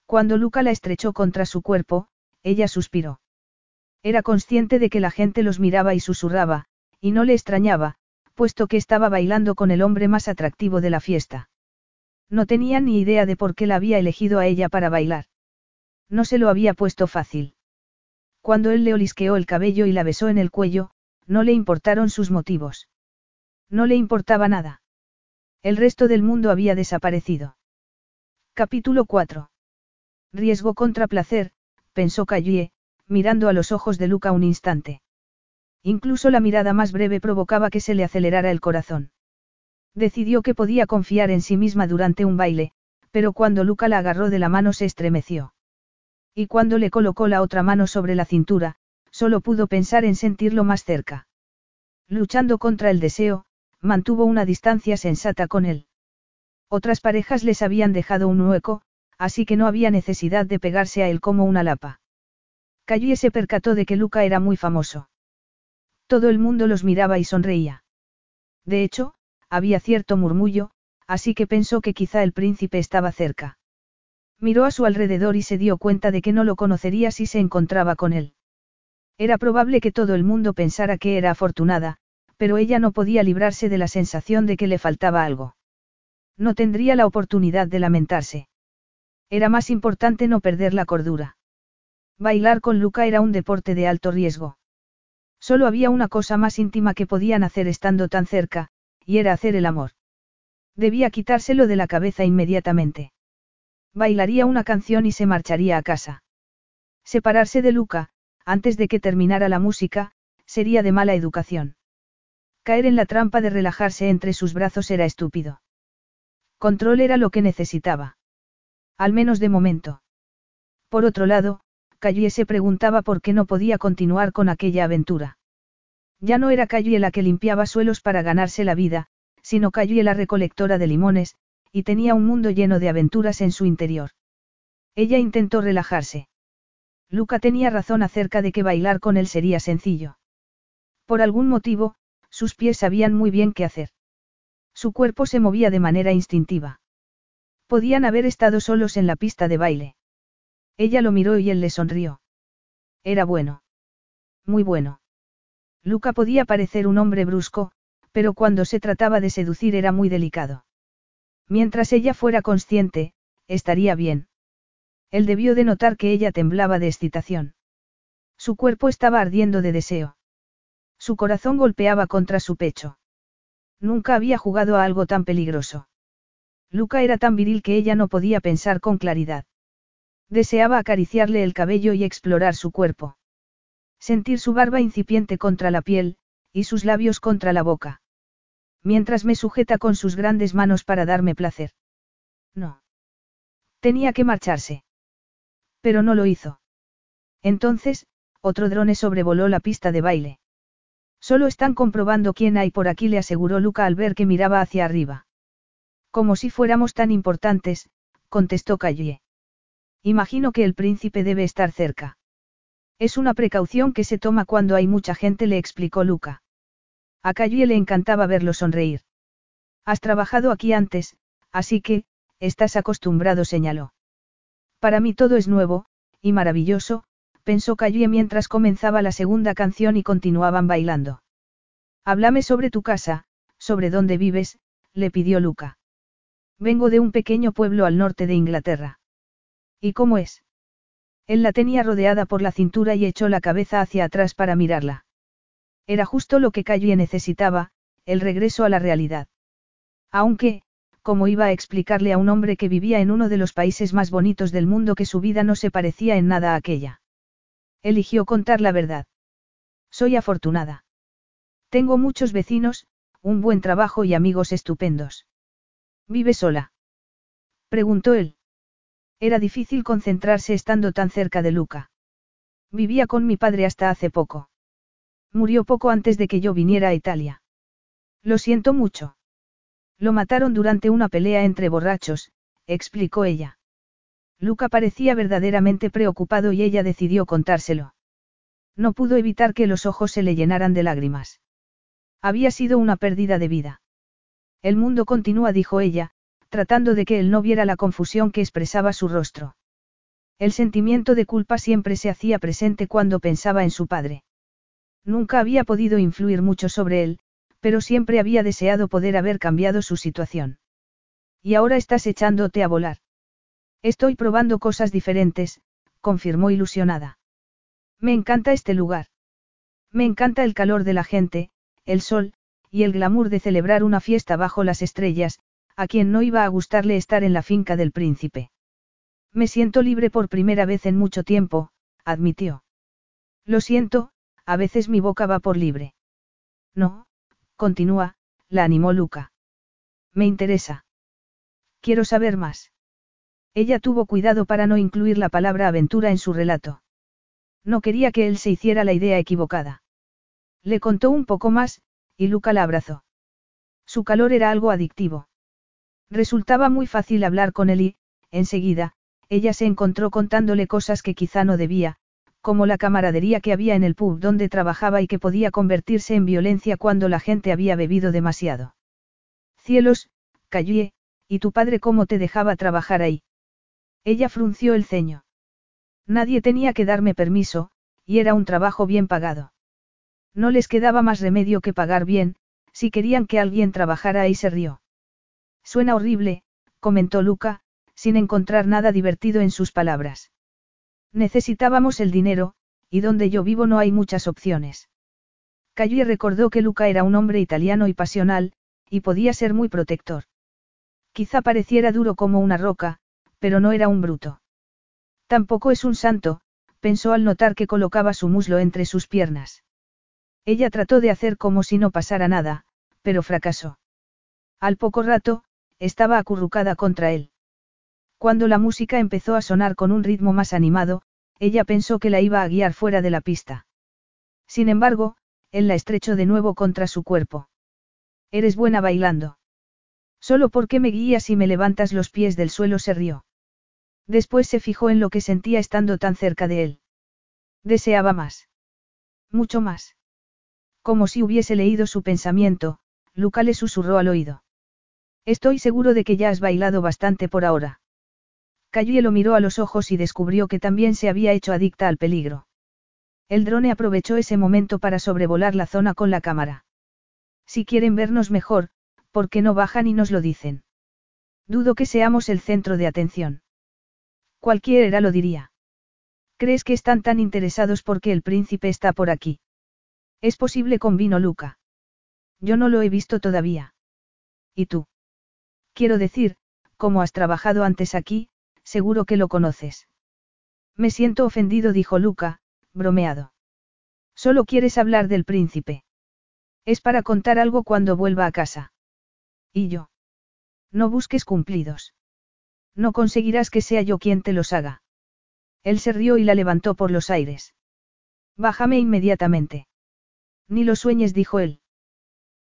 Cuando Luca la estrechó contra su cuerpo, ella suspiró. Era consciente de que la gente los miraba y susurraba, y no le extrañaba, puesto que estaba bailando con el hombre más atractivo de la fiesta. No tenía ni idea de por qué la había elegido a ella para bailar. No se lo había puesto fácil. Cuando él le olisqueó el cabello y la besó en el cuello, no le importaron sus motivos. No le importaba nada. El resto del mundo había desaparecido. Capítulo 4. Riesgo contra placer, pensó Callie, mirando a los ojos de Luca un instante. Incluso la mirada más breve provocaba que se le acelerara el corazón. Decidió que podía confiar en sí misma durante un baile, pero cuando Luca la agarró de la mano se estremeció. Y cuando le colocó la otra mano sobre la cintura, Solo pudo pensar en sentirlo más cerca. Luchando contra el deseo, mantuvo una distancia sensata con él. Otras parejas les habían dejado un hueco, así que no había necesidad de pegarse a él como una lapa. Calle se percató de que Luca era muy famoso. Todo el mundo los miraba y sonreía. De hecho, había cierto murmullo, así que pensó que quizá el príncipe estaba cerca. Miró a su alrededor y se dio cuenta de que no lo conocería si se encontraba con él. Era probable que todo el mundo pensara que era afortunada, pero ella no podía librarse de la sensación de que le faltaba algo. No tendría la oportunidad de lamentarse. Era más importante no perder la cordura. Bailar con Luca era un deporte de alto riesgo. Solo había una cosa más íntima que podían hacer estando tan cerca, y era hacer el amor. Debía quitárselo de la cabeza inmediatamente. Bailaría una canción y se marcharía a casa. Separarse de Luca, antes de que terminara la música, sería de mala educación. Caer en la trampa de relajarse entre sus brazos era estúpido. Control era lo que necesitaba. Al menos de momento. Por otro lado, Callie se preguntaba por qué no podía continuar con aquella aventura. Ya no era Callie la que limpiaba suelos para ganarse la vida, sino Callie la recolectora de limones, y tenía un mundo lleno de aventuras en su interior. Ella intentó relajarse. Luca tenía razón acerca de que bailar con él sería sencillo. Por algún motivo, sus pies sabían muy bien qué hacer. Su cuerpo se movía de manera instintiva. Podían haber estado solos en la pista de baile. Ella lo miró y él le sonrió. Era bueno. Muy bueno. Luca podía parecer un hombre brusco, pero cuando se trataba de seducir era muy delicado. Mientras ella fuera consciente, estaría bien. Él debió de notar que ella temblaba de excitación. Su cuerpo estaba ardiendo de deseo. Su corazón golpeaba contra su pecho. Nunca había jugado a algo tan peligroso. Luca era tan viril que ella no podía pensar con claridad. Deseaba acariciarle el cabello y explorar su cuerpo. Sentir su barba incipiente contra la piel, y sus labios contra la boca. Mientras me sujeta con sus grandes manos para darme placer. No. Tenía que marcharse. Pero no lo hizo. Entonces, otro drone sobrevoló la pista de baile. Solo están comprobando quién hay por aquí, le aseguró Luca al ver que miraba hacia arriba. Como si fuéramos tan importantes, contestó Calle. Imagino que el príncipe debe estar cerca. Es una precaución que se toma cuando hay mucha gente, le explicó Luca. A Calle le encantaba verlo sonreír. Has trabajado aquí antes, así que, estás acostumbrado, señaló. Para mí todo es nuevo, y maravilloso, pensó Calle mientras comenzaba la segunda canción y continuaban bailando. Háblame sobre tu casa, sobre dónde vives, le pidió Luca. Vengo de un pequeño pueblo al norte de Inglaterra. ¿Y cómo es? Él la tenía rodeada por la cintura y echó la cabeza hacia atrás para mirarla. Era justo lo que Calle necesitaba, el regreso a la realidad. Aunque, como iba a explicarle a un hombre que vivía en uno de los países más bonitos del mundo que su vida no se parecía en nada a aquella. Eligió contar la verdad. Soy afortunada. Tengo muchos vecinos, un buen trabajo y amigos estupendos. ¿Vive sola? Preguntó él. Era difícil concentrarse estando tan cerca de Luca. Vivía con mi padre hasta hace poco. Murió poco antes de que yo viniera a Italia. Lo siento mucho. Lo mataron durante una pelea entre borrachos, explicó ella. Luca parecía verdaderamente preocupado y ella decidió contárselo. No pudo evitar que los ojos se le llenaran de lágrimas. Había sido una pérdida de vida. El mundo continúa, dijo ella, tratando de que él no viera la confusión que expresaba su rostro. El sentimiento de culpa siempre se hacía presente cuando pensaba en su padre. Nunca había podido influir mucho sobre él, pero siempre había deseado poder haber cambiado su situación. Y ahora estás echándote a volar. Estoy probando cosas diferentes, confirmó ilusionada. Me encanta este lugar. Me encanta el calor de la gente, el sol, y el glamour de celebrar una fiesta bajo las estrellas, a quien no iba a gustarle estar en la finca del príncipe. Me siento libre por primera vez en mucho tiempo, admitió. Lo siento, a veces mi boca va por libre. No, Continúa, la animó Luca. Me interesa. Quiero saber más. Ella tuvo cuidado para no incluir la palabra aventura en su relato. No quería que él se hiciera la idea equivocada. Le contó un poco más, y Luca la abrazó. Su calor era algo adictivo. Resultaba muy fácil hablar con él y, enseguida, ella se encontró contándole cosas que quizá no debía, como la camaradería que había en el pub donde trabajaba y que podía convertirse en violencia cuando la gente había bebido demasiado. Cielos, Callie, ¿y tu padre cómo te dejaba trabajar ahí? Ella frunció el ceño. Nadie tenía que darme permiso, y era un trabajo bien pagado. No les quedaba más remedio que pagar bien, si querían que alguien trabajara ahí se rió. Suena horrible, comentó Luca, sin encontrar nada divertido en sus palabras. Necesitábamos el dinero, y donde yo vivo no hay muchas opciones. Calle recordó que Luca era un hombre italiano y pasional, y podía ser muy protector. Quizá pareciera duro como una roca, pero no era un bruto. Tampoco es un santo, pensó al notar que colocaba su muslo entre sus piernas. Ella trató de hacer como si no pasara nada, pero fracasó. Al poco rato, estaba acurrucada contra él. Cuando la música empezó a sonar con un ritmo más animado, ella pensó que la iba a guiar fuera de la pista. Sin embargo, él la estrechó de nuevo contra su cuerpo. Eres buena bailando. Solo porque me guías y me levantas los pies del suelo se rió. Después se fijó en lo que sentía estando tan cerca de él. Deseaba más. Mucho más. Como si hubiese leído su pensamiento, Luca le susurró al oído. Estoy seguro de que ya has bailado bastante por ahora. Cayue lo miró a los ojos y descubrió que también se había hecho adicta al peligro. El drone aprovechó ese momento para sobrevolar la zona con la cámara. Si quieren vernos mejor, ¿por qué no bajan y nos lo dicen? Dudo que seamos el centro de atención. Cualquiera lo diría. ¿Crees que están tan interesados porque el príncipe está por aquí? Es posible, convino Luca. Yo no lo he visto todavía. ¿Y tú? Quiero decir, como has trabajado antes aquí, seguro que lo conoces. Me siento ofendido, dijo Luca, bromeado. Solo quieres hablar del príncipe. Es para contar algo cuando vuelva a casa. ¿Y yo? No busques cumplidos. No conseguirás que sea yo quien te los haga. Él se rió y la levantó por los aires. Bájame inmediatamente. Ni lo sueñes, dijo él.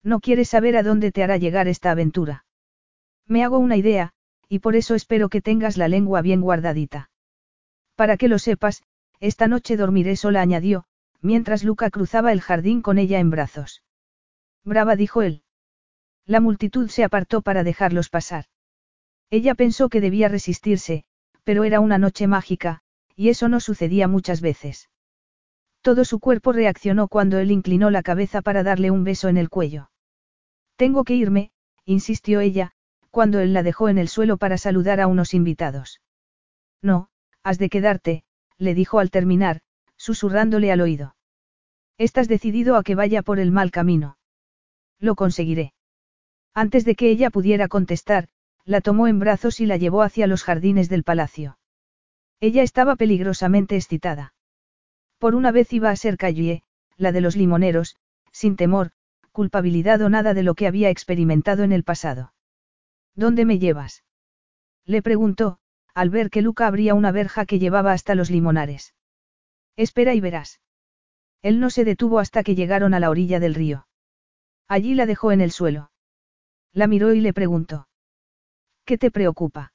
No quieres saber a dónde te hará llegar esta aventura. Me hago una idea, y por eso espero que tengas la lengua bien guardadita. Para que lo sepas, esta noche dormiré sola, añadió, mientras Luca cruzaba el jardín con ella en brazos. Brava, dijo él. La multitud se apartó para dejarlos pasar. Ella pensó que debía resistirse, pero era una noche mágica, y eso no sucedía muchas veces. Todo su cuerpo reaccionó cuando él inclinó la cabeza para darle un beso en el cuello. Tengo que irme, insistió ella, cuando él la dejó en el suelo para saludar a unos invitados. No, has de quedarte, le dijo al terminar, susurrándole al oído. Estás decidido a que vaya por el mal camino. Lo conseguiré. Antes de que ella pudiera contestar, la tomó en brazos y la llevó hacia los jardines del palacio. Ella estaba peligrosamente excitada. Por una vez iba a ser Callie, la de los limoneros, sin temor, culpabilidad o nada de lo que había experimentado en el pasado. ¿Dónde me llevas? Le preguntó, al ver que Luca abría una verja que llevaba hasta los limonares. Espera y verás. Él no se detuvo hasta que llegaron a la orilla del río. Allí la dejó en el suelo. La miró y le preguntó. ¿Qué te preocupa?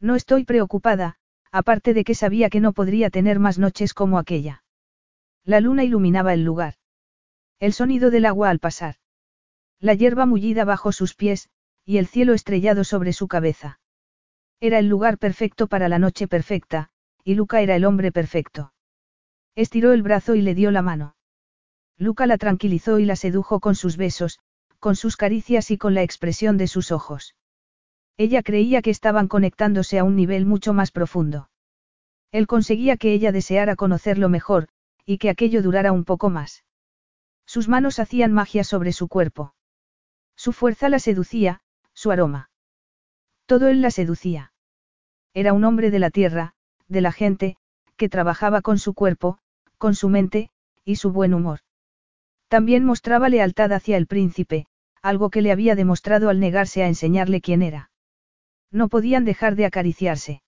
No estoy preocupada, aparte de que sabía que no podría tener más noches como aquella. La luna iluminaba el lugar. El sonido del agua al pasar. La hierba mullida bajo sus pies, y el cielo estrellado sobre su cabeza. Era el lugar perfecto para la noche perfecta, y Luca era el hombre perfecto. Estiró el brazo y le dio la mano. Luca la tranquilizó y la sedujo con sus besos, con sus caricias y con la expresión de sus ojos. Ella creía que estaban conectándose a un nivel mucho más profundo. Él conseguía que ella deseara conocerlo mejor, y que aquello durara un poco más. Sus manos hacían magia sobre su cuerpo. Su fuerza la seducía, su aroma. Todo él la seducía. Era un hombre de la tierra, de la gente, que trabajaba con su cuerpo, con su mente, y su buen humor. También mostraba lealtad hacia el príncipe, algo que le había demostrado al negarse a enseñarle quién era. No podían dejar de acariciarse.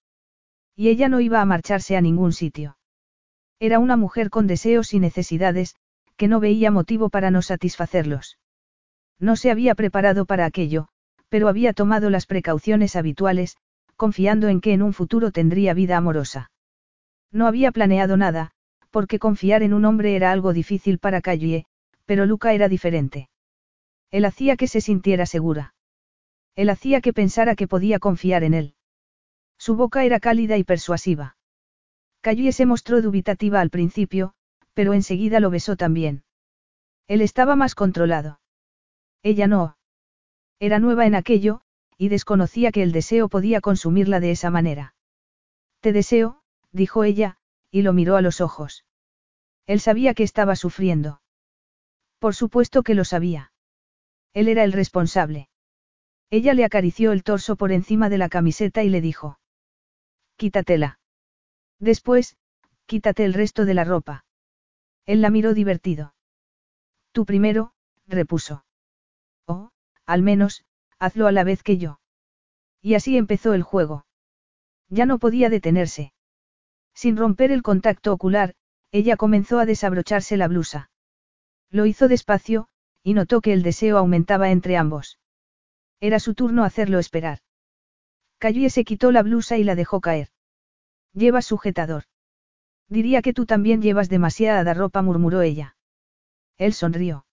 Y ella no iba a marcharse a ningún sitio. Era una mujer con deseos y necesidades, que no veía motivo para no satisfacerlos. No se había preparado para aquello, pero había tomado las precauciones habituales, confiando en que en un futuro tendría vida amorosa. No había planeado nada, porque confiar en un hombre era algo difícil para Callie, pero Luca era diferente. Él hacía que se sintiera segura. Él hacía que pensara que podía confiar en él. Su boca era cálida y persuasiva. Callie se mostró dubitativa al principio, pero enseguida lo besó también. Él estaba más controlado. Ella no. Era nueva en aquello, y desconocía que el deseo podía consumirla de esa manera. Te deseo, dijo ella, y lo miró a los ojos. Él sabía que estaba sufriendo. Por supuesto que lo sabía. Él era el responsable. Ella le acarició el torso por encima de la camiseta y le dijo. Quítatela. Después, Quítate el resto de la ropa. Él la miró divertido. Tú primero, repuso. Oh, al menos, hazlo a la vez que yo. Y así empezó el juego. Ya no podía detenerse. Sin romper el contacto ocular, ella comenzó a desabrocharse la blusa. Lo hizo despacio, y notó que el deseo aumentaba entre ambos. Era su turno hacerlo esperar. Y se quitó la blusa y la dejó caer. Llevas sujetador. Diría que tú también llevas demasiada ropa, murmuró ella. Él sonrió.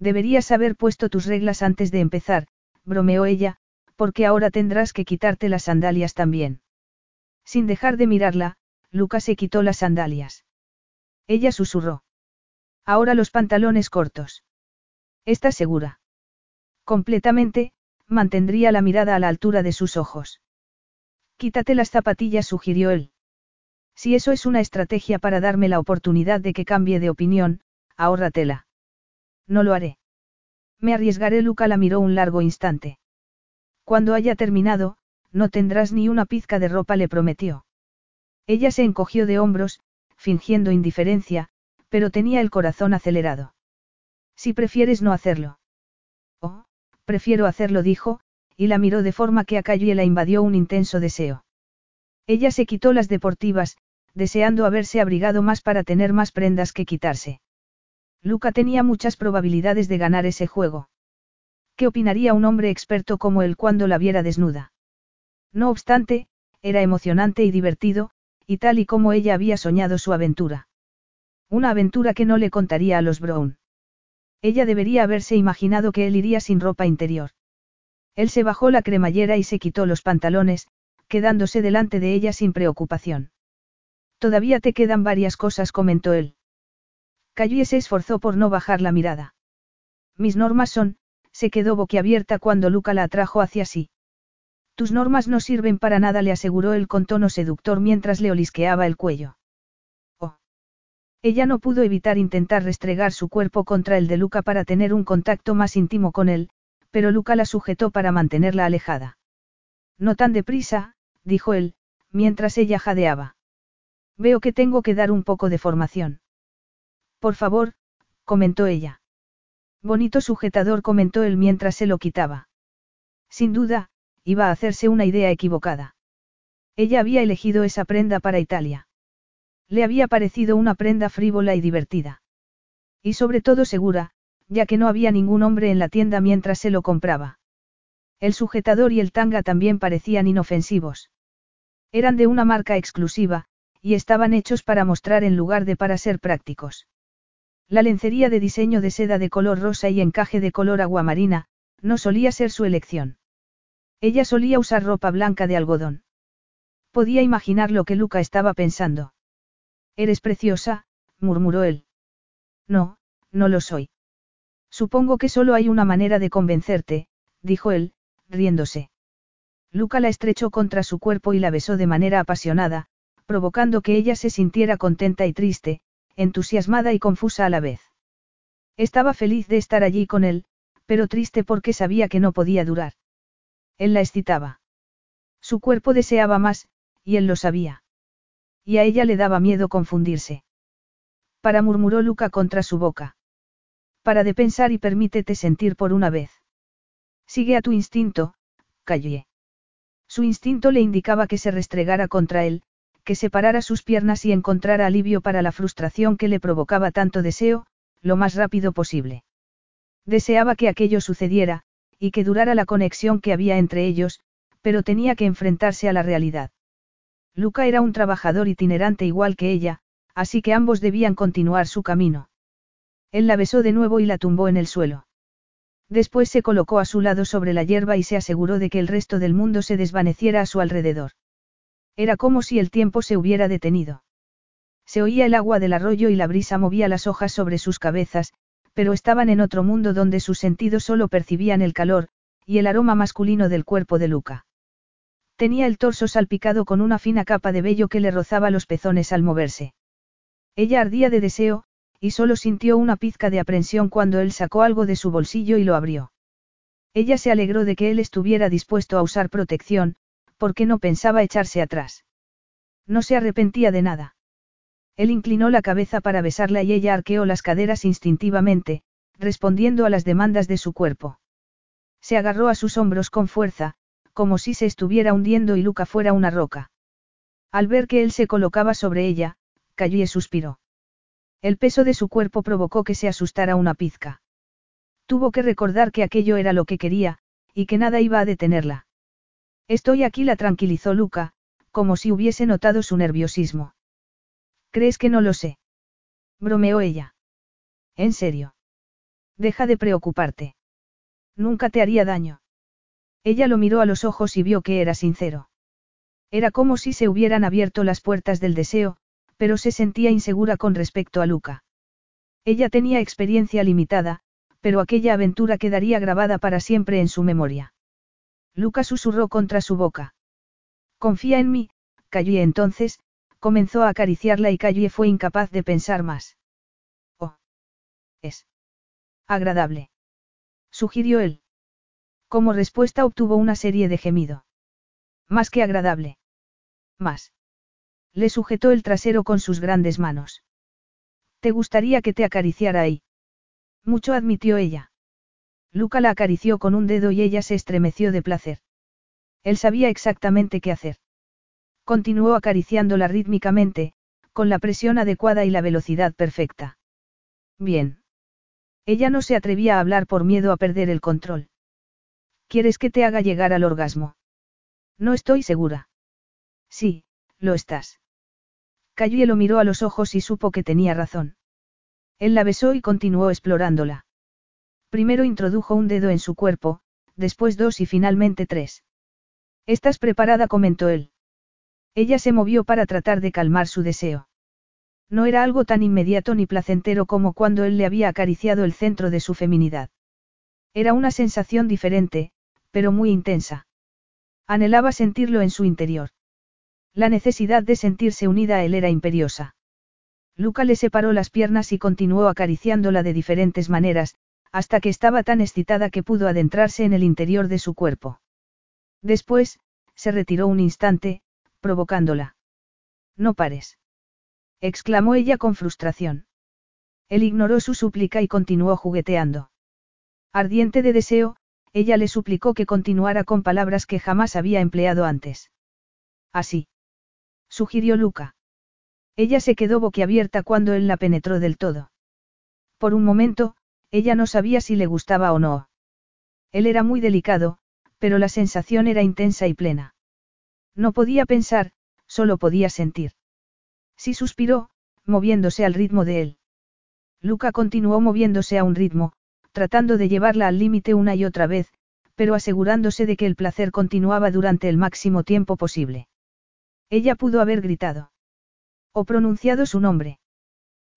Deberías haber puesto tus reglas antes de empezar, bromeó ella, porque ahora tendrás que quitarte las sandalias también. Sin dejar de mirarla, Lucas se quitó las sandalias. Ella susurró. Ahora los pantalones cortos. ¿Estás segura? Completamente, mantendría la mirada a la altura de sus ojos. Quítate las zapatillas, sugirió él. Si eso es una estrategia para darme la oportunidad de que cambie de opinión, ahórratela. No lo haré. Me arriesgaré. Luca la miró un largo instante. Cuando haya terminado, no tendrás ni una pizca de ropa, le prometió. Ella se encogió de hombros, fingiendo indiferencia, pero tenía el corazón acelerado. Si prefieres no hacerlo. Oh, prefiero hacerlo, dijo, y la miró de forma que a Calle la invadió un intenso deseo. Ella se quitó las deportivas, deseando haberse abrigado más para tener más prendas que quitarse. Luca tenía muchas probabilidades de ganar ese juego. ¿Qué opinaría un hombre experto como él cuando la viera desnuda? No obstante, era emocionante y divertido, y tal y como ella había soñado su aventura. Una aventura que no le contaría a los Brown. Ella debería haberse imaginado que él iría sin ropa interior. Él se bajó la cremallera y se quitó los pantalones, quedándose delante de ella sin preocupación. Todavía te quedan varias cosas, comentó él. Cayue se esforzó por no bajar la mirada. Mis normas son, se quedó boquiabierta cuando Luca la atrajo hacia sí. Tus normas no sirven para nada, le aseguró él con tono seductor mientras le olisqueaba el cuello. Oh. Ella no pudo evitar intentar restregar su cuerpo contra el de Luca para tener un contacto más íntimo con él, pero Luca la sujetó para mantenerla alejada. No tan deprisa, dijo él, mientras ella jadeaba. Veo que tengo que dar un poco de formación. Por favor, comentó ella. Bonito sujetador, comentó él mientras se lo quitaba. Sin duda, iba a hacerse una idea equivocada. Ella había elegido esa prenda para Italia. Le había parecido una prenda frívola y divertida. Y sobre todo segura, ya que no había ningún hombre en la tienda mientras se lo compraba. El sujetador y el tanga también parecían inofensivos. Eran de una marca exclusiva, y estaban hechos para mostrar en lugar de para ser prácticos. La lencería de diseño de seda de color rosa y encaje de color aguamarina, no solía ser su elección. Ella solía usar ropa blanca de algodón. Podía imaginar lo que Luca estaba pensando. Eres preciosa, murmuró él. No, no lo soy. Supongo que solo hay una manera de convencerte, dijo él, riéndose. Luca la estrechó contra su cuerpo y la besó de manera apasionada, provocando que ella se sintiera contenta y triste, entusiasmada y confusa a la vez. Estaba feliz de estar allí con él, pero triste porque sabía que no podía durar. Él la excitaba. Su cuerpo deseaba más, y él lo sabía. Y a ella le daba miedo confundirse. Para murmuró Luca contra su boca. Para de pensar y permítete sentir por una vez. Sigue a tu instinto, callé. Su instinto le indicaba que se restregara contra él, que separara sus piernas y encontrara alivio para la frustración que le provocaba tanto deseo, lo más rápido posible. Deseaba que aquello sucediera, y que durara la conexión que había entre ellos, pero tenía que enfrentarse a la realidad. Luca era un trabajador itinerante igual que ella, así que ambos debían continuar su camino. Él la besó de nuevo y la tumbó en el suelo. Después se colocó a su lado sobre la hierba y se aseguró de que el resto del mundo se desvaneciera a su alrededor. Era como si el tiempo se hubiera detenido. Se oía el agua del arroyo y la brisa movía las hojas sobre sus cabezas, pero estaban en otro mundo donde sus sentidos solo percibían el calor, y el aroma masculino del cuerpo de Luca. Tenía el torso salpicado con una fina capa de vello que le rozaba los pezones al moverse. Ella ardía de deseo, y solo sintió una pizca de aprensión cuando él sacó algo de su bolsillo y lo abrió. Ella se alegró de que él estuviera dispuesto a usar protección, porque no pensaba echarse atrás. No se arrepentía de nada. Él inclinó la cabeza para besarla y ella arqueó las caderas instintivamente, respondiendo a las demandas de su cuerpo. Se agarró a sus hombros con fuerza, como si se estuviera hundiendo y Luca fuera una roca. Al ver que él se colocaba sobre ella, cayó y suspiró. El peso de su cuerpo provocó que se asustara una pizca. Tuvo que recordar que aquello era lo que quería, y que nada iba a detenerla. Estoy aquí, la tranquilizó Luca, como si hubiese notado su nerviosismo. ¿Crees que no lo sé? bromeó ella. ¿En serio? Deja de preocuparte. Nunca te haría daño. Ella lo miró a los ojos y vio que era sincero. Era como si se hubieran abierto las puertas del deseo, pero se sentía insegura con respecto a Luca. Ella tenía experiencia limitada, pero aquella aventura quedaría grabada para siempre en su memoria. Luca susurró contra su boca. Confía en mí, Callie entonces, comenzó a acariciarla y Callie fue incapaz de pensar más. Oh. Es. Agradable. Sugirió él. Como respuesta obtuvo una serie de gemido. Más que agradable. Más. Le sujetó el trasero con sus grandes manos. ¿Te gustaría que te acariciara ahí? Mucho admitió ella. Luca la acarició con un dedo y ella se estremeció de placer. Él sabía exactamente qué hacer. Continuó acariciándola rítmicamente, con la presión adecuada y la velocidad perfecta. Bien. Ella no se atrevía a hablar por miedo a perder el control. ¿Quieres que te haga llegar al orgasmo? No estoy segura. Sí, lo estás. Cayó lo miró a los ojos y supo que tenía razón. Él la besó y continuó explorándola. Primero introdujo un dedo en su cuerpo, después dos y finalmente tres. ¿Estás preparada? comentó él. Ella se movió para tratar de calmar su deseo. No era algo tan inmediato ni placentero como cuando él le había acariciado el centro de su feminidad. Era una sensación diferente, pero muy intensa. Anhelaba sentirlo en su interior. La necesidad de sentirse unida a él era imperiosa. Luca le separó las piernas y continuó acariciándola de diferentes maneras, hasta que estaba tan excitada que pudo adentrarse en el interior de su cuerpo. Después, se retiró un instante, provocándola. No pares. exclamó ella con frustración. Él ignoró su súplica y continuó jugueteando. Ardiente de deseo, ella le suplicó que continuara con palabras que jamás había empleado antes. Así. Sugirió Luca. Ella se quedó boquiabierta cuando él la penetró del todo. Por un momento, ella no sabía si le gustaba o no. Él era muy delicado, pero la sensación era intensa y plena. No podía pensar, solo podía sentir. Sí suspiró, moviéndose al ritmo de él. Luca continuó moviéndose a un ritmo, tratando de llevarla al límite una y otra vez, pero asegurándose de que el placer continuaba durante el máximo tiempo posible. Ella pudo haber gritado. O pronunciado su nombre.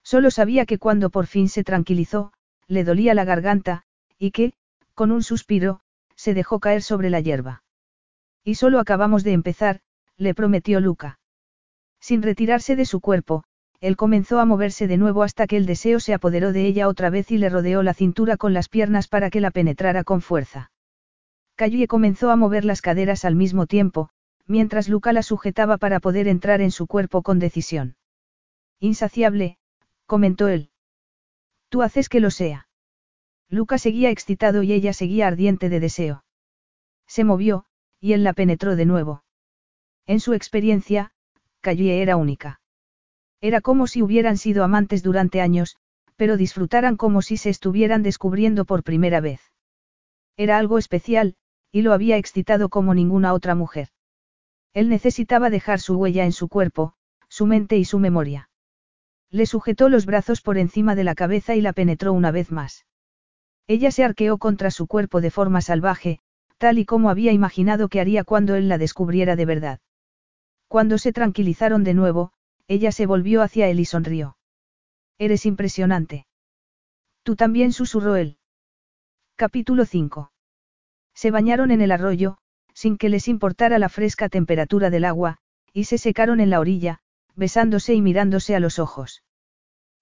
Solo sabía que cuando por fin se tranquilizó, le dolía la garganta, y que, con un suspiro, se dejó caer sobre la hierba. Y solo acabamos de empezar, le prometió Luca. Sin retirarse de su cuerpo, él comenzó a moverse de nuevo hasta que el deseo se apoderó de ella otra vez y le rodeó la cintura con las piernas para que la penetrara con fuerza. Cayue comenzó a mover las caderas al mismo tiempo, mientras Luca la sujetaba para poder entrar en su cuerpo con decisión. Insaciable, comentó él. Tú haces que lo sea. Luca seguía excitado y ella seguía ardiente de deseo. Se movió, y él la penetró de nuevo. En su experiencia, Cayue era única. Era como si hubieran sido amantes durante años, pero disfrutaran como si se estuvieran descubriendo por primera vez. Era algo especial, y lo había excitado como ninguna otra mujer. Él necesitaba dejar su huella en su cuerpo, su mente y su memoria. Le sujetó los brazos por encima de la cabeza y la penetró una vez más. Ella se arqueó contra su cuerpo de forma salvaje, tal y como había imaginado que haría cuando él la descubriera de verdad. Cuando se tranquilizaron de nuevo, ella se volvió hacia él y sonrió. Eres impresionante. Tú también susurró él. Capítulo 5. Se bañaron en el arroyo, sin que les importara la fresca temperatura del agua, y se secaron en la orilla, besándose y mirándose a los ojos.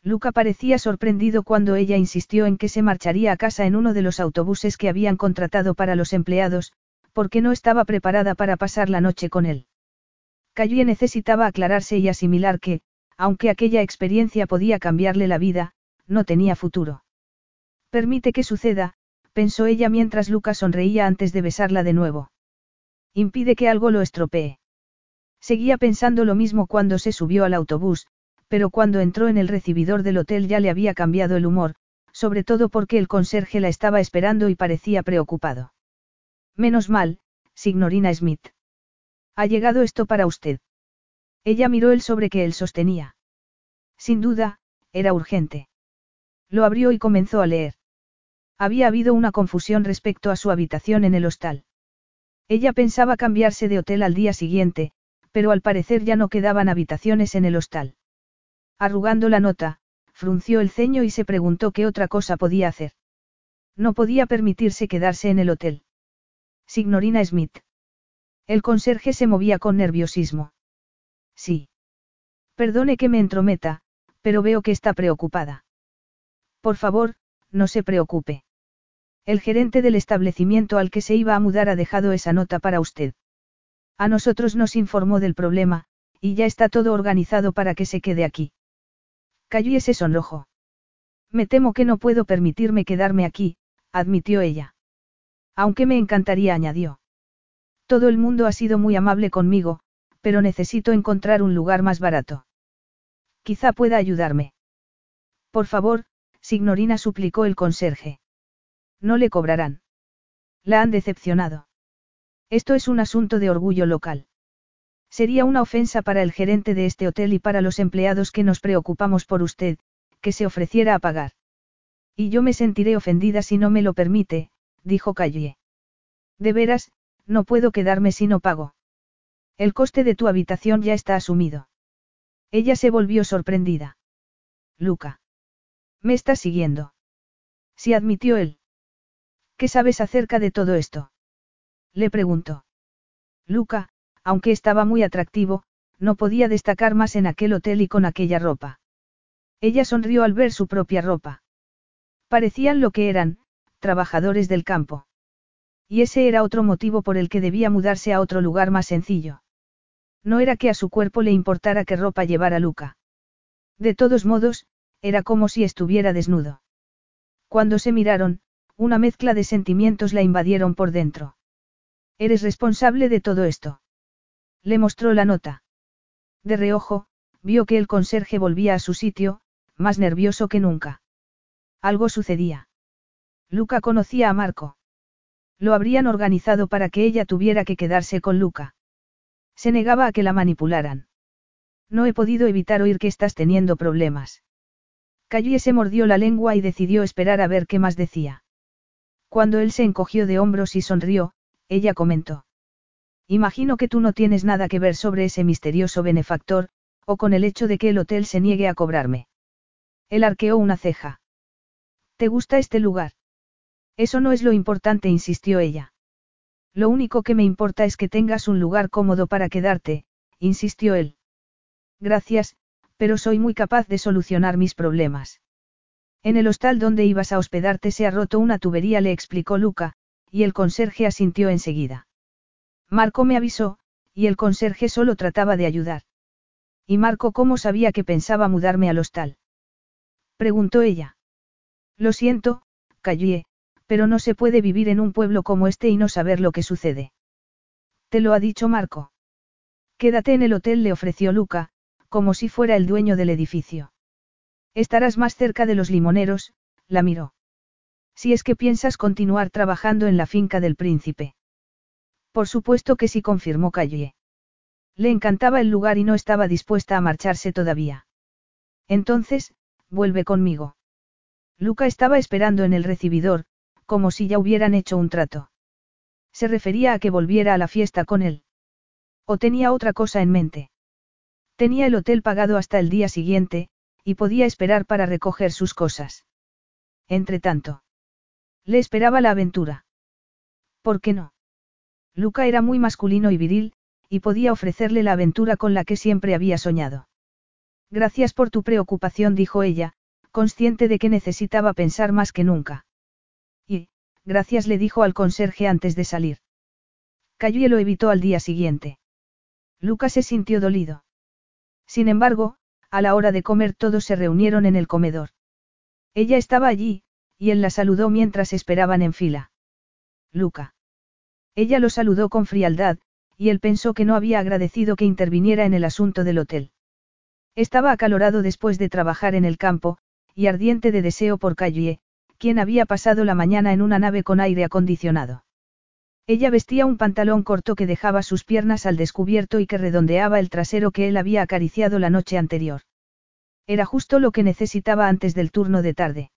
Luca parecía sorprendido cuando ella insistió en que se marcharía a casa en uno de los autobuses que habían contratado para los empleados, porque no estaba preparada para pasar la noche con él. Cayue necesitaba aclararse y asimilar que, aunque aquella experiencia podía cambiarle la vida, no tenía futuro. Permite que suceda, pensó ella mientras Luca sonreía antes de besarla de nuevo. Impide que algo lo estropee. Seguía pensando lo mismo cuando se subió al autobús, pero cuando entró en el recibidor del hotel ya le había cambiado el humor, sobre todo porque el conserje la estaba esperando y parecía preocupado. Menos mal, signorina Smith. Ha llegado esto para usted. Ella miró el sobre que él sostenía. Sin duda, era urgente. Lo abrió y comenzó a leer. Había habido una confusión respecto a su habitación en el hostal. Ella pensaba cambiarse de hotel al día siguiente, pero al parecer ya no quedaban habitaciones en el hostal. Arrugando la nota, frunció el ceño y se preguntó qué otra cosa podía hacer. No podía permitirse quedarse en el hotel. Signorina Smith. El conserje se movía con nerviosismo. Sí. Perdone que me entrometa, pero veo que está preocupada. Por favor, no se preocupe. El gerente del establecimiento al que se iba a mudar ha dejado esa nota para usted. A nosotros nos informó del problema, y ya está todo organizado para que se quede aquí. Cayó y se sonrojó. Me temo que no puedo permitirme quedarme aquí, admitió ella. Aunque me encantaría, añadió. Todo el mundo ha sido muy amable conmigo, pero necesito encontrar un lugar más barato. Quizá pueda ayudarme. Por favor, Signorina suplicó el conserje. No le cobrarán. La han decepcionado. Esto es un asunto de orgullo local. Sería una ofensa para el gerente de este hotel y para los empleados que nos preocupamos por usted, que se ofreciera a pagar. Y yo me sentiré ofendida si no me lo permite, dijo Calle. De veras, no puedo quedarme si no pago. El coste de tu habitación ya está asumido. Ella se volvió sorprendida. Luca. ¿Me estás siguiendo? Sí admitió él. ¿Qué sabes acerca de todo esto? Le preguntó. Luca, aunque estaba muy atractivo, no podía destacar más en aquel hotel y con aquella ropa. Ella sonrió al ver su propia ropa. Parecían lo que eran, trabajadores del campo. Y ese era otro motivo por el que debía mudarse a otro lugar más sencillo. No era que a su cuerpo le importara qué ropa llevara Luca. De todos modos, era como si estuviera desnudo. Cuando se miraron, una mezcla de sentimientos la invadieron por dentro. Eres responsable de todo esto. Le mostró la nota. De reojo, vio que el conserje volvía a su sitio, más nervioso que nunca. Algo sucedía. Luca conocía a Marco. Lo habrían organizado para que ella tuviera que quedarse con Luca. Se negaba a que la manipularan. No he podido evitar oír que estás teniendo problemas. Cayó se mordió la lengua y decidió esperar a ver qué más decía. Cuando él se encogió de hombros y sonrió, ella comentó. Imagino que tú no tienes nada que ver sobre ese misterioso benefactor, o con el hecho de que el hotel se niegue a cobrarme. Él arqueó una ceja. ¿Te gusta este lugar? Eso no es lo importante, insistió ella. Lo único que me importa es que tengas un lugar cómodo para quedarte, insistió él. Gracias, pero soy muy capaz de solucionar mis problemas. En el hostal donde ibas a hospedarte se ha roto una tubería, le explicó Luca, y el conserje asintió enseguida. Marco me avisó, y el conserje solo trataba de ayudar. ¿Y Marco cómo sabía que pensaba mudarme al hostal? Preguntó ella. Lo siento, Callé, pero no se puede vivir en un pueblo como este y no saber lo que sucede. ¿Te lo ha dicho Marco? Quédate en el hotel, le ofreció Luca, como si fuera el dueño del edificio. Estarás más cerca de los limoneros, la miró. Si es que piensas continuar trabajando en la finca del príncipe. Por supuesto que sí, confirmó Calle. Le encantaba el lugar y no estaba dispuesta a marcharse todavía. Entonces, vuelve conmigo. Luca estaba esperando en el recibidor, como si ya hubieran hecho un trato. Se refería a que volviera a la fiesta con él. O tenía otra cosa en mente. Tenía el hotel pagado hasta el día siguiente, y podía esperar para recoger sus cosas. Entretanto. Le esperaba la aventura. ¿Por qué no? Luca era muy masculino y viril, y podía ofrecerle la aventura con la que siempre había soñado. Gracias por tu preocupación, dijo ella, consciente de que necesitaba pensar más que nunca. Y, gracias le dijo al conserje antes de salir. Cayó y lo evitó al día siguiente. Luca se sintió dolido. Sin embargo, a la hora de comer todos se reunieron en el comedor. Ella estaba allí, y él la saludó mientras esperaban en fila. Luca. Ella lo saludó con frialdad, y él pensó que no había agradecido que interviniera en el asunto del hotel. Estaba acalorado después de trabajar en el campo, y ardiente de deseo por Callie, quien había pasado la mañana en una nave con aire acondicionado. Ella vestía un pantalón corto que dejaba sus piernas al descubierto y que redondeaba el trasero que él había acariciado la noche anterior. Era justo lo que necesitaba antes del turno de tarde.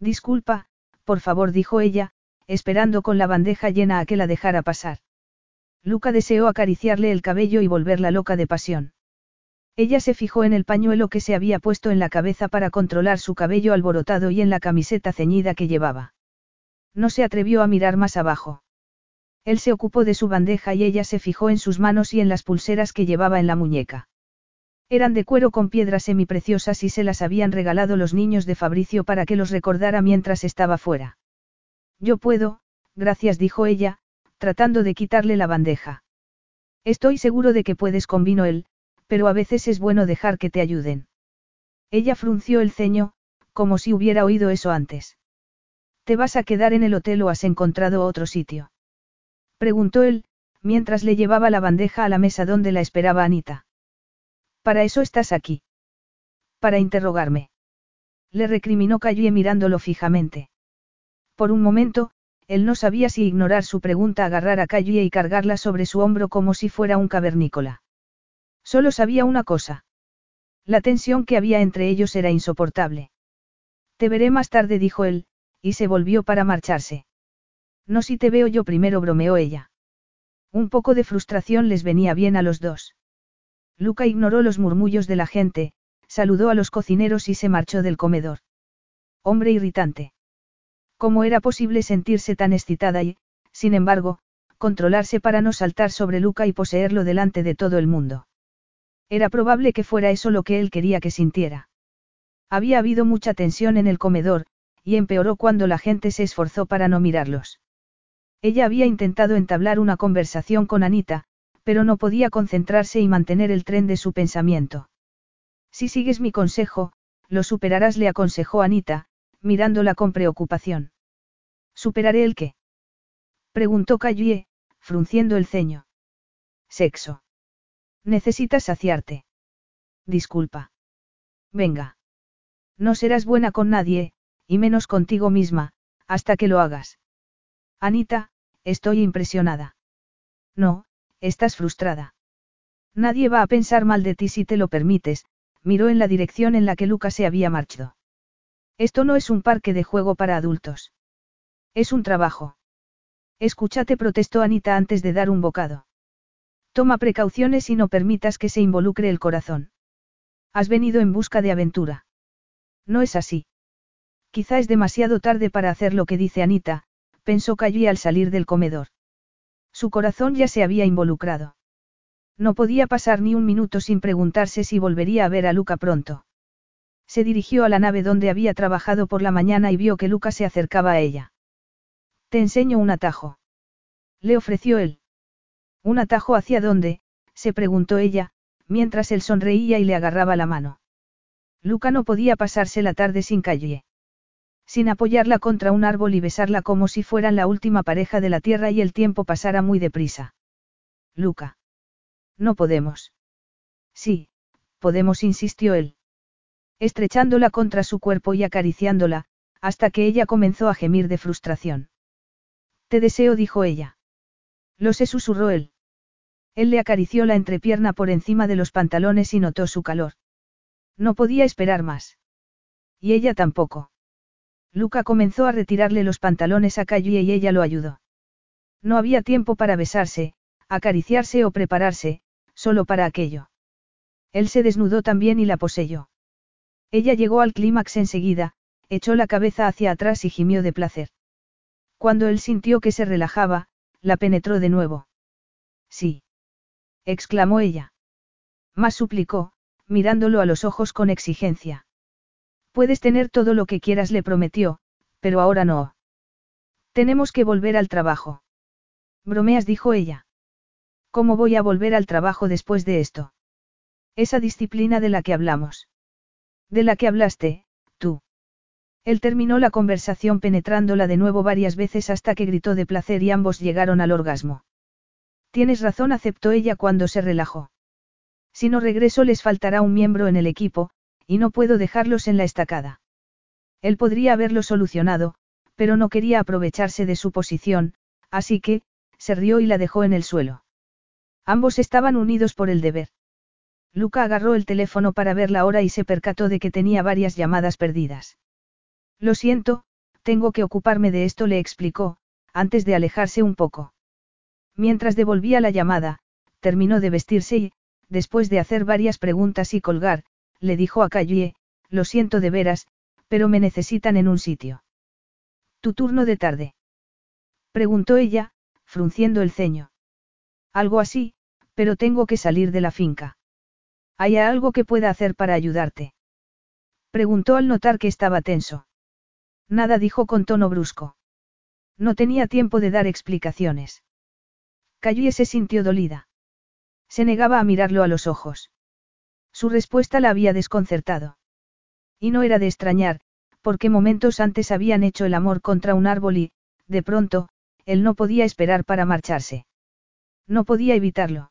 Disculpa, por favor, dijo ella, esperando con la bandeja llena a que la dejara pasar. Luca deseó acariciarle el cabello y volverla loca de pasión. Ella se fijó en el pañuelo que se había puesto en la cabeza para controlar su cabello alborotado y en la camiseta ceñida que llevaba. No se atrevió a mirar más abajo. Él se ocupó de su bandeja y ella se fijó en sus manos y en las pulseras que llevaba en la muñeca. Eran de cuero con piedras semipreciosas y se las habían regalado los niños de Fabricio para que los recordara mientras estaba fuera. Yo puedo, gracias, dijo ella, tratando de quitarle la bandeja. Estoy seguro de que puedes con vino él, pero a veces es bueno dejar que te ayuden. Ella frunció el ceño, como si hubiera oído eso antes. ¿Te vas a quedar en el hotel o has encontrado otro sitio? Preguntó él, mientras le llevaba la bandeja a la mesa donde la esperaba Anita. Para eso estás aquí. Para interrogarme. Le recriminó Calle mirándolo fijamente. Por un momento, él no sabía si ignorar su pregunta, agarrar a Calle y cargarla sobre su hombro como si fuera un cavernícola. Solo sabía una cosa. La tensión que había entre ellos era insoportable. Te veré más tarde, dijo él, y se volvió para marcharse. No si te veo yo primero, bromeó ella. Un poco de frustración les venía bien a los dos. Luca ignoró los murmullos de la gente, saludó a los cocineros y se marchó del comedor. Hombre irritante. ¿Cómo era posible sentirse tan excitada y, sin embargo, controlarse para no saltar sobre Luca y poseerlo delante de todo el mundo? Era probable que fuera eso lo que él quería que sintiera. Había habido mucha tensión en el comedor, y empeoró cuando la gente se esforzó para no mirarlos. Ella había intentado entablar una conversación con Anita, pero no podía concentrarse y mantener el tren de su pensamiento. Si sigues mi consejo, lo superarás, le aconsejó Anita, mirándola con preocupación. ¿Superaré el qué? preguntó Callie, frunciendo el ceño. Sexo. Necesitas saciarte. Disculpa. Venga. No serás buena con nadie, y menos contigo misma, hasta que lo hagas. Anita, estoy impresionada. No, estás frustrada. Nadie va a pensar mal de ti si te lo permites, miró en la dirección en la que Luca se había marchado. Esto no es un parque de juego para adultos. Es un trabajo. Escúchate, protestó Anita antes de dar un bocado. Toma precauciones y no permitas que se involucre el corazón. Has venido en busca de aventura. No es así. Quizá es demasiado tarde para hacer lo que dice Anita, pensó Callie al salir del comedor. Su corazón ya se había involucrado. No podía pasar ni un minuto sin preguntarse si volvería a ver a Luca pronto. Se dirigió a la nave donde había trabajado por la mañana y vio que Luca se acercaba a ella. Te enseño un atajo. Le ofreció él. ¿Un atajo hacia dónde? se preguntó ella, mientras él sonreía y le agarraba la mano. Luca no podía pasarse la tarde sin calle sin apoyarla contra un árbol y besarla como si fueran la última pareja de la tierra y el tiempo pasara muy deprisa. Luca. No podemos. Sí, podemos, insistió él. Estrechándola contra su cuerpo y acariciándola, hasta que ella comenzó a gemir de frustración. Te deseo, dijo ella. Lo sé, susurró él. Él le acarició la entrepierna por encima de los pantalones y notó su calor. No podía esperar más. Y ella tampoco. Luca comenzó a retirarle los pantalones a Callie y ella lo ayudó. No había tiempo para besarse, acariciarse o prepararse, solo para aquello. Él se desnudó también y la poseyó. Ella llegó al clímax enseguida, echó la cabeza hacia atrás y gimió de placer. Cuando él sintió que se relajaba, la penetró de nuevo. Sí. exclamó ella. Más suplicó, mirándolo a los ojos con exigencia. Puedes tener todo lo que quieras, le prometió, pero ahora no. Tenemos que volver al trabajo. Bromeas, dijo ella. ¿Cómo voy a volver al trabajo después de esto? Esa disciplina de la que hablamos. De la que hablaste, tú. Él terminó la conversación penetrándola de nuevo varias veces hasta que gritó de placer y ambos llegaron al orgasmo. Tienes razón, aceptó ella cuando se relajó. Si no regreso les faltará un miembro en el equipo, y no puedo dejarlos en la estacada. Él podría haberlo solucionado, pero no quería aprovecharse de su posición, así que, se rió y la dejó en el suelo. Ambos estaban unidos por el deber. Luca agarró el teléfono para ver la hora y se percató de que tenía varias llamadas perdidas. Lo siento, tengo que ocuparme de esto, le explicó, antes de alejarse un poco. Mientras devolvía la llamada, terminó de vestirse y, después de hacer varias preguntas y colgar, le dijo a Callie, lo siento de veras, pero me necesitan en un sitio. ¿Tu turno de tarde? Preguntó ella, frunciendo el ceño. Algo así, pero tengo que salir de la finca. ¿Hay algo que pueda hacer para ayudarte? Preguntó al notar que estaba tenso. Nada dijo con tono brusco. No tenía tiempo de dar explicaciones. Cayó se sintió dolida. Se negaba a mirarlo a los ojos. Su respuesta la había desconcertado. Y no era de extrañar, porque momentos antes habían hecho el amor contra un árbol y, de pronto, él no podía esperar para marcharse. No podía evitarlo.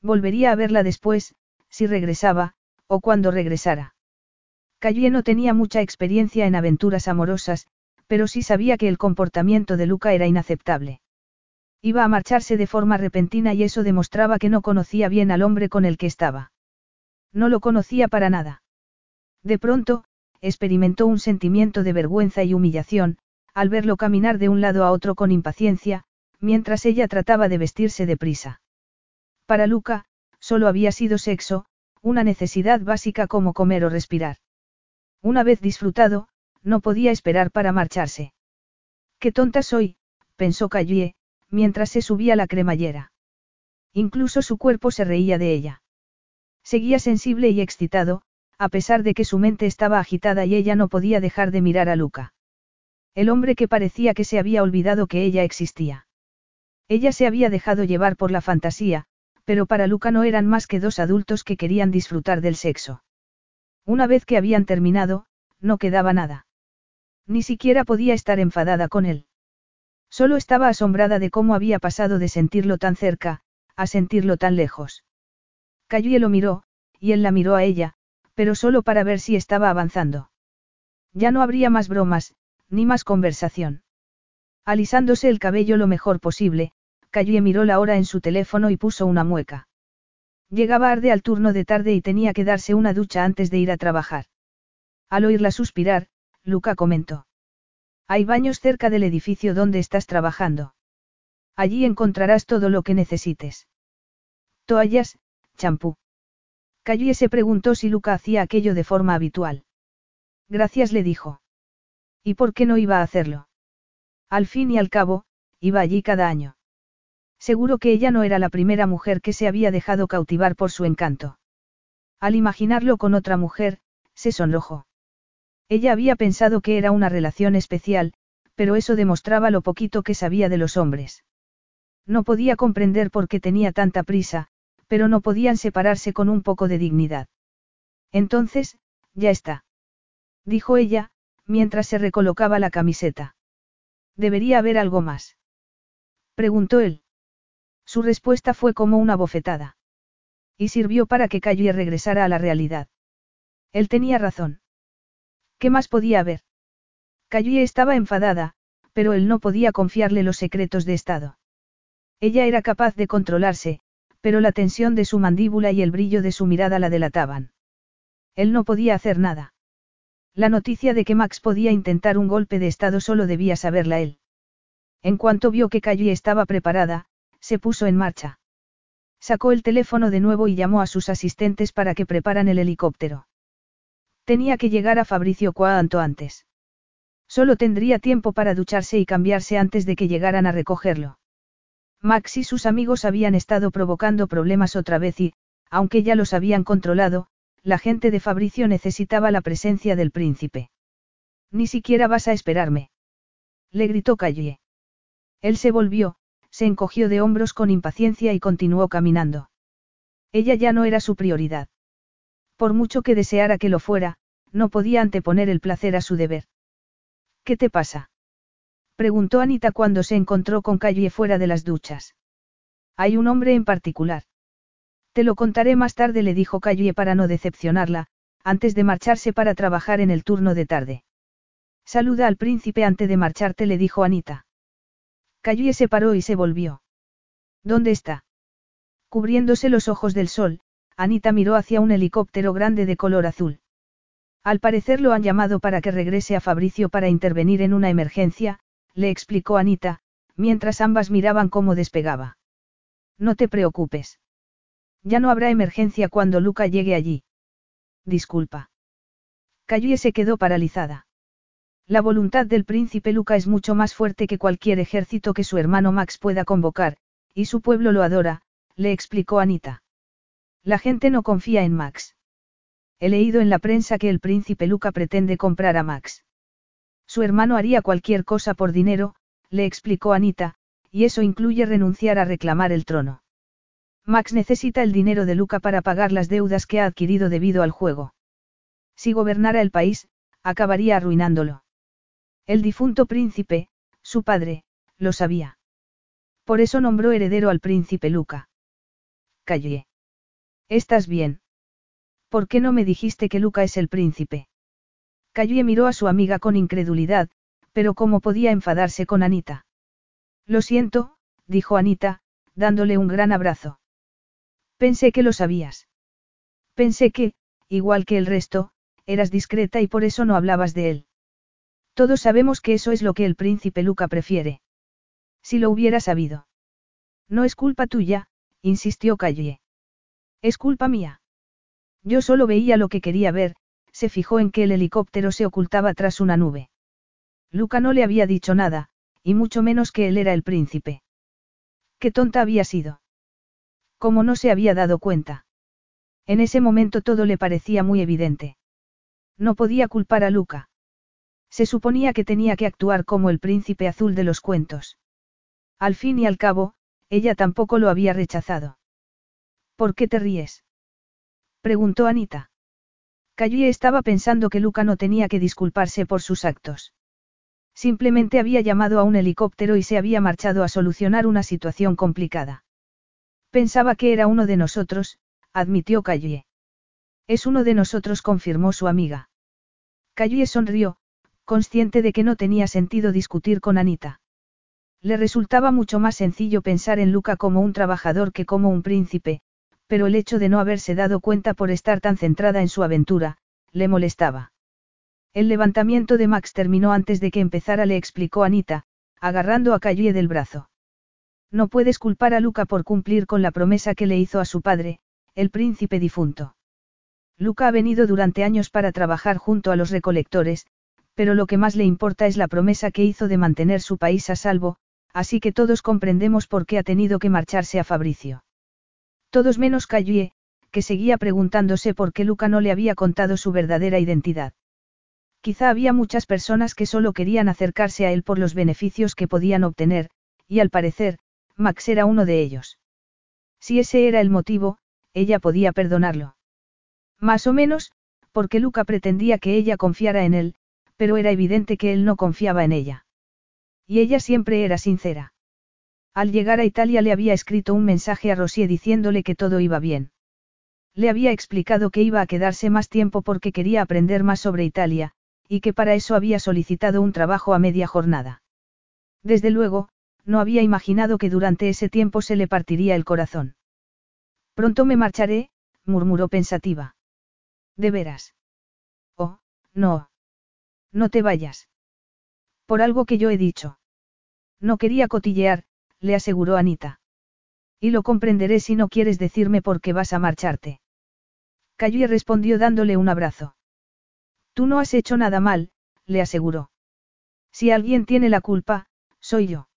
Volvería a verla después, si regresaba, o cuando regresara. Calle no tenía mucha experiencia en aventuras amorosas, pero sí sabía que el comportamiento de Luca era inaceptable. Iba a marcharse de forma repentina y eso demostraba que no conocía bien al hombre con el que estaba. No lo conocía para nada. De pronto, experimentó un sentimiento de vergüenza y humillación, al verlo caminar de un lado a otro con impaciencia, mientras ella trataba de vestirse deprisa. Para Luca, solo había sido sexo, una necesidad básica como comer o respirar. Una vez disfrutado, no podía esperar para marcharse. Qué tonta soy, pensó Callie, mientras se subía la cremallera. Incluso su cuerpo se reía de ella. Seguía sensible y excitado, a pesar de que su mente estaba agitada y ella no podía dejar de mirar a Luca. El hombre que parecía que se había olvidado que ella existía. Ella se había dejado llevar por la fantasía, pero para Luca no eran más que dos adultos que querían disfrutar del sexo. Una vez que habían terminado, no quedaba nada. Ni siquiera podía estar enfadada con él. Solo estaba asombrada de cómo había pasado de sentirlo tan cerca, a sentirlo tan lejos. Cayó lo miró, y él la miró a ella, pero solo para ver si estaba avanzando. Ya no habría más bromas, ni más conversación. Alisándose el cabello lo mejor posible, Cayue miró la hora en su teléfono y puso una mueca. Llegaba arde al turno de tarde y tenía que darse una ducha antes de ir a trabajar. Al oírla suspirar, Luca comentó. Hay baños cerca del edificio donde estás trabajando. Allí encontrarás todo lo que necesites. Toallas, champú. Cayue se preguntó si Luca hacía aquello de forma habitual. Gracias le dijo. ¿Y por qué no iba a hacerlo? Al fin y al cabo, iba allí cada año. Seguro que ella no era la primera mujer que se había dejado cautivar por su encanto. Al imaginarlo con otra mujer, se sonrojó. Ella había pensado que era una relación especial, pero eso demostraba lo poquito que sabía de los hombres. No podía comprender por qué tenía tanta prisa, pero no podían separarse con un poco de dignidad. Entonces, ya está. Dijo ella, mientras se recolocaba la camiseta. ¿Debería haber algo más? Preguntó él. Su respuesta fue como una bofetada. Y sirvió para que Calle regresara a la realidad. Él tenía razón. ¿Qué más podía haber? Calle estaba enfadada, pero él no podía confiarle los secretos de Estado. Ella era capaz de controlarse, pero la tensión de su mandíbula y el brillo de su mirada la delataban. Él no podía hacer nada. La noticia de que Max podía intentar un golpe de Estado solo debía saberla él. En cuanto vio que Calle estaba preparada, se puso en marcha. Sacó el teléfono de nuevo y llamó a sus asistentes para que preparan el helicóptero. Tenía que llegar a Fabricio cuanto antes. Solo tendría tiempo para ducharse y cambiarse antes de que llegaran a recogerlo. Max y sus amigos habían estado provocando problemas otra vez y, aunque ya los habían controlado, la gente de Fabricio necesitaba la presencia del príncipe. Ni siquiera vas a esperarme. Le gritó Calle. Él se volvió, se encogió de hombros con impaciencia y continuó caminando. Ella ya no era su prioridad. Por mucho que deseara que lo fuera, no podía anteponer el placer a su deber. ¿Qué te pasa? Preguntó Anita cuando se encontró con Calle fuera de las duchas. Hay un hombre en particular. Te lo contaré más tarde, le dijo Calle para no decepcionarla, antes de marcharse para trabajar en el turno de tarde. Saluda al príncipe antes de marcharte, le dijo Anita. Calle se paró y se volvió. ¿Dónde está? Cubriéndose los ojos del sol, Anita miró hacia un helicóptero grande de color azul. Al parecer lo han llamado para que regrese a Fabricio para intervenir en una emergencia, le explicó Anita, mientras ambas miraban cómo despegaba. No te preocupes. Ya no habrá emergencia cuando Luca llegue allí. Disculpa. Callie se quedó paralizada. La voluntad del príncipe Luca es mucho más fuerte que cualquier ejército que su hermano Max pueda convocar, y su pueblo lo adora, le explicó Anita. La gente no confía en Max. He leído en la prensa que el príncipe Luca pretende comprar a Max. Su hermano haría cualquier cosa por dinero, le explicó Anita, y eso incluye renunciar a reclamar el trono. Max necesita el dinero de Luca para pagar las deudas que ha adquirido debido al juego. Si gobernara el país, acabaría arruinándolo. El difunto príncipe, su padre, lo sabía. Por eso nombró heredero al príncipe Luca. Callé. ¿Estás bien? ¿Por qué no me dijiste que Luca es el príncipe? Calle miró a su amiga con incredulidad, pero ¿cómo podía enfadarse con Anita? Lo siento, dijo Anita, dándole un gran abrazo. Pensé que lo sabías. Pensé que, igual que el resto, eras discreta y por eso no hablabas de él. Todos sabemos que eso es lo que el príncipe Luca prefiere. Si lo hubiera sabido. No es culpa tuya, insistió Calle. Es culpa mía. Yo solo veía lo que quería ver, se fijó en que el helicóptero se ocultaba tras una nube. Luca no le había dicho nada, y mucho menos que él era el príncipe. Qué tonta había sido. Como no se había dado cuenta. En ese momento todo le parecía muy evidente. No podía culpar a Luca. Se suponía que tenía que actuar como el príncipe azul de los cuentos. Al fin y al cabo, ella tampoco lo había rechazado. ¿Por qué te ríes? preguntó Anita. Callie estaba pensando que Luca no tenía que disculparse por sus actos. Simplemente había llamado a un helicóptero y se había marchado a solucionar una situación complicada. Pensaba que era uno de nosotros, admitió Callie. Es uno de nosotros, confirmó su amiga. Callie sonrió, consciente de que no tenía sentido discutir con Anita. Le resultaba mucho más sencillo pensar en Luca como un trabajador que como un príncipe, pero el hecho de no haberse dado cuenta por estar tan centrada en su aventura, le molestaba. El levantamiento de Max terminó antes de que empezara, le explicó Anita, agarrando a Calle del brazo. No puedes culpar a Luca por cumplir con la promesa que le hizo a su padre, el príncipe difunto. Luca ha venido durante años para trabajar junto a los recolectores, pero lo que más le importa es la promesa que hizo de mantener su país a salvo, así que todos comprendemos por qué ha tenido que marcharse a Fabricio. Todos menos Callie, que seguía preguntándose por qué Luca no le había contado su verdadera identidad. Quizá había muchas personas que solo querían acercarse a él por los beneficios que podían obtener, y al parecer, Max era uno de ellos. Si ese era el motivo, ella podía perdonarlo. Más o menos, porque Luca pretendía que ella confiara en él, pero era evidente que él no confiaba en ella. Y ella siempre era sincera. Al llegar a Italia le había escrito un mensaje a Rosier diciéndole que todo iba bien. Le había explicado que iba a quedarse más tiempo porque quería aprender más sobre Italia, y que para eso había solicitado un trabajo a media jornada. Desde luego, no había imaginado que durante ese tiempo se le partiría el corazón. Pronto me marcharé, murmuró pensativa. ¿De veras? Oh, no. No te vayas. Por algo que yo he dicho. No quería cotillear, le aseguró Anita. Y lo comprenderé si no quieres decirme por qué vas a marcharte. Cayó respondió dándole un abrazo. Tú no has hecho nada mal, le aseguró. Si alguien tiene la culpa, soy yo.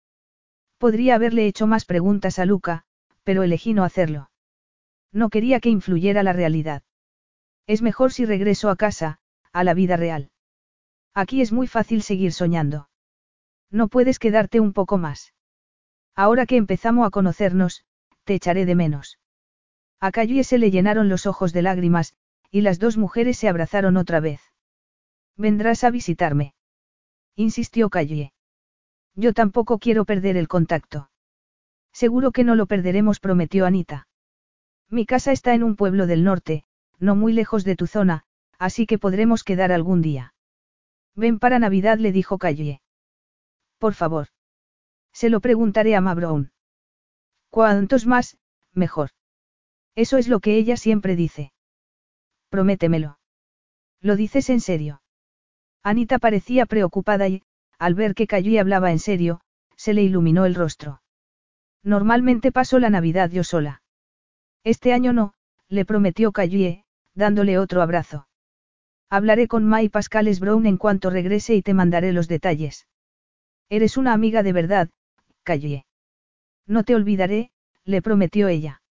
Podría haberle hecho más preguntas a Luca, pero elegí no hacerlo. No quería que influyera la realidad. Es mejor si regreso a casa, a la vida real. Aquí es muy fácil seguir soñando. No puedes quedarte un poco más. Ahora que empezamos a conocernos, te echaré de menos. A Calle se le llenaron los ojos de lágrimas, y las dos mujeres se abrazaron otra vez. Vendrás a visitarme. Insistió Calle. Yo tampoco quiero perder el contacto. Seguro que no lo perderemos, prometió Anita. Mi casa está en un pueblo del norte, no muy lejos de tu zona, así que podremos quedar algún día. Ven para Navidad, le dijo Calle. Por favor. Se lo preguntaré a Ma Brown. Cuantos más, mejor. Eso es lo que ella siempre dice. Prométemelo. ¿Lo dices en serio? Anita parecía preocupada y, al ver que Calle hablaba en serio, se le iluminó el rostro. Normalmente paso la Navidad yo sola. Este año no, le prometió Calle, dándole otro abrazo. Hablaré con May Pascales Brown en cuanto regrese y te mandaré los detalles. Eres una amiga de verdad, Calle. No te olvidaré, le prometió ella.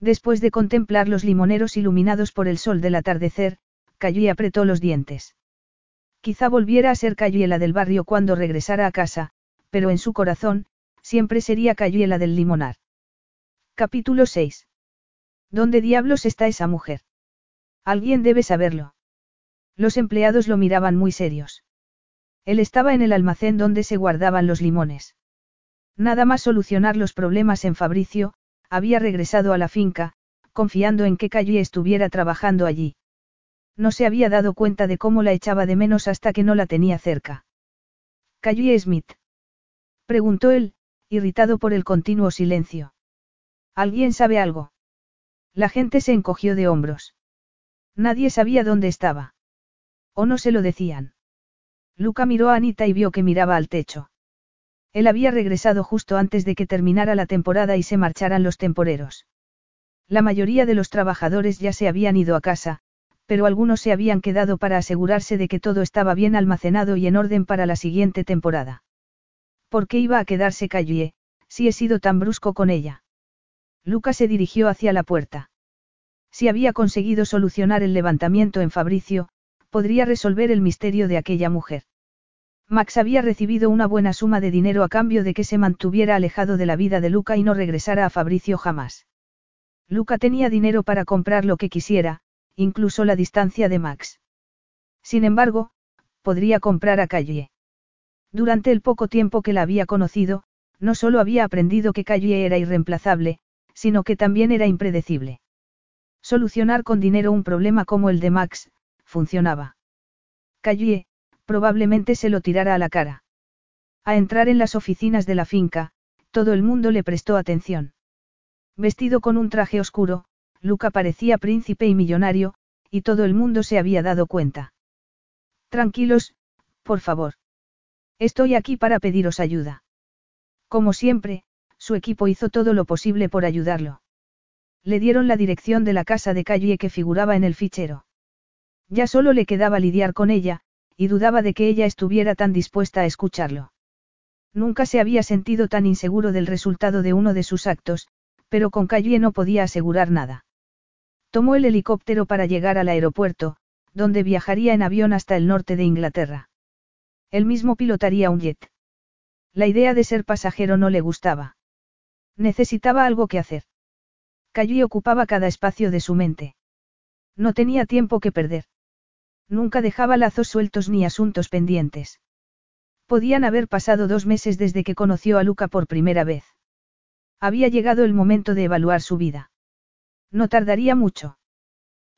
Después de contemplar los limoneros iluminados por el sol del atardecer, Calle apretó los dientes. Quizá volviera a ser Cayuela del barrio cuando regresara a casa, pero en su corazón, siempre sería Cayuela del limonar. Capítulo 6. ¿Dónde diablos está esa mujer? Alguien debe saberlo. Los empleados lo miraban muy serios. Él estaba en el almacén donde se guardaban los limones. Nada más solucionar los problemas en Fabricio, había regresado a la finca, confiando en que Calle estuviera trabajando allí. No se había dado cuenta de cómo la echaba de menos hasta que no la tenía cerca. Calle Smith. Preguntó él, irritado por el continuo silencio. ¿Alguien sabe algo? La gente se encogió de hombros. Nadie sabía dónde estaba. O no se lo decían. Luca miró a Anita y vio que miraba al techo. Él había regresado justo antes de que terminara la temporada y se marcharan los temporeros. La mayoría de los trabajadores ya se habían ido a casa, pero algunos se habían quedado para asegurarse de que todo estaba bien almacenado y en orden para la siguiente temporada. ¿Por qué iba a quedarse Calle, si he sido tan brusco con ella? Luca se dirigió hacia la puerta. Si había conseguido solucionar el levantamiento en Fabricio, podría resolver el misterio de aquella mujer. Max había recibido una buena suma de dinero a cambio de que se mantuviera alejado de la vida de Luca y no regresara a Fabricio jamás. Luca tenía dinero para comprar lo que quisiera, incluso la distancia de Max. Sin embargo, podría comprar a Calle. Durante el poco tiempo que la había conocido, no solo había aprendido que Calle era irreemplazable, sino que también era impredecible. Solucionar con dinero un problema como el de Max, funcionaba. Calle, probablemente se lo tirara a la cara. A entrar en las oficinas de la finca, todo el mundo le prestó atención. Vestido con un traje oscuro, Luca parecía príncipe y millonario, y todo el mundo se había dado cuenta. Tranquilos, por favor. Estoy aquí para pediros ayuda. Como siempre, su equipo hizo todo lo posible por ayudarlo. Le dieron la dirección de la casa de calle que figuraba en el fichero. Ya solo le quedaba lidiar con ella, y dudaba de que ella estuviera tan dispuesta a escucharlo. Nunca se había sentido tan inseguro del resultado de uno de sus actos, pero con Calle no podía asegurar nada. Tomó el helicóptero para llegar al aeropuerto, donde viajaría en avión hasta el norte de Inglaterra. Él mismo pilotaría un jet. La idea de ser pasajero no le gustaba. Necesitaba algo que hacer. Calle ocupaba cada espacio de su mente. No tenía tiempo que perder. Nunca dejaba lazos sueltos ni asuntos pendientes. Podían haber pasado dos meses desde que conoció a Luca por primera vez. Había llegado el momento de evaluar su vida. No tardaría mucho.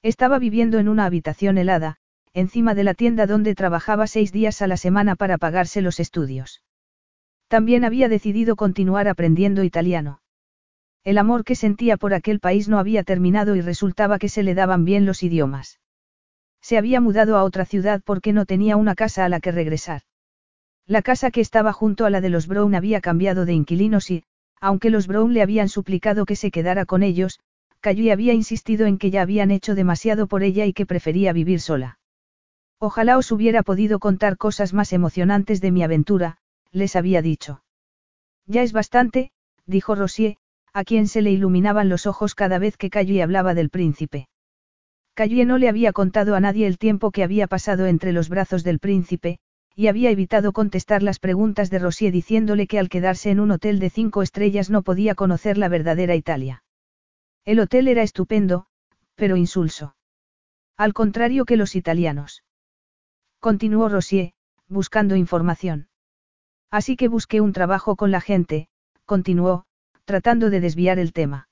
Estaba viviendo en una habitación helada, encima de la tienda donde trabajaba seis días a la semana para pagarse los estudios. También había decidido continuar aprendiendo italiano. El amor que sentía por aquel país no había terminado y resultaba que se le daban bien los idiomas. Se había mudado a otra ciudad porque no tenía una casa a la que regresar. La casa que estaba junto a la de los Brown había cambiado de inquilinos y, aunque los Brown le habían suplicado que se quedara con ellos, Calle había insistido en que ya habían hecho demasiado por ella y que prefería vivir sola. Ojalá os hubiera podido contar cosas más emocionantes de mi aventura, les había dicho. Ya es bastante, dijo Rosier, a quien se le iluminaban los ojos cada vez que Calle hablaba del príncipe. Calle no le había contado a nadie el tiempo que había pasado entre los brazos del príncipe, y había evitado contestar las preguntas de Rosier diciéndole que al quedarse en un hotel de cinco estrellas no podía conocer la verdadera Italia. El hotel era estupendo, pero insulso. Al contrario que los italianos. Continuó Rosier, buscando información. Así que busqué un trabajo con la gente, continuó, tratando de desviar el tema.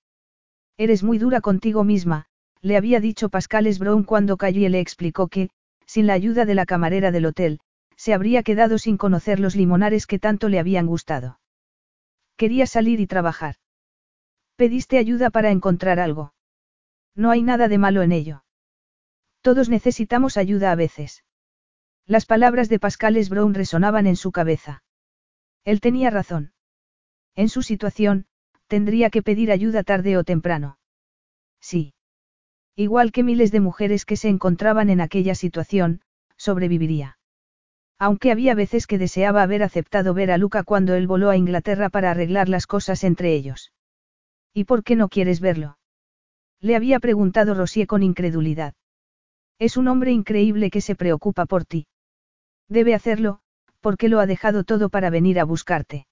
Eres muy dura contigo misma, le había dicho Pascal Brown cuando Calle le explicó que, sin la ayuda de la camarera del hotel, se habría quedado sin conocer los limonares que tanto le habían gustado. Quería salir y trabajar. Pediste ayuda para encontrar algo. No hay nada de malo en ello. Todos necesitamos ayuda a veces. Las palabras de Pascal Brown resonaban en su cabeza. Él tenía razón. En su situación, tendría que pedir ayuda tarde o temprano. Sí. Igual que miles de mujeres que se encontraban en aquella situación, sobreviviría. Aunque había veces que deseaba haber aceptado ver a Luca cuando él voló a Inglaterra para arreglar las cosas entre ellos. ¿Y por qué no quieres verlo? Le había preguntado Rosier con incredulidad. Es un hombre increíble que se preocupa por ti. Debe hacerlo, porque lo ha dejado todo para venir a buscarte.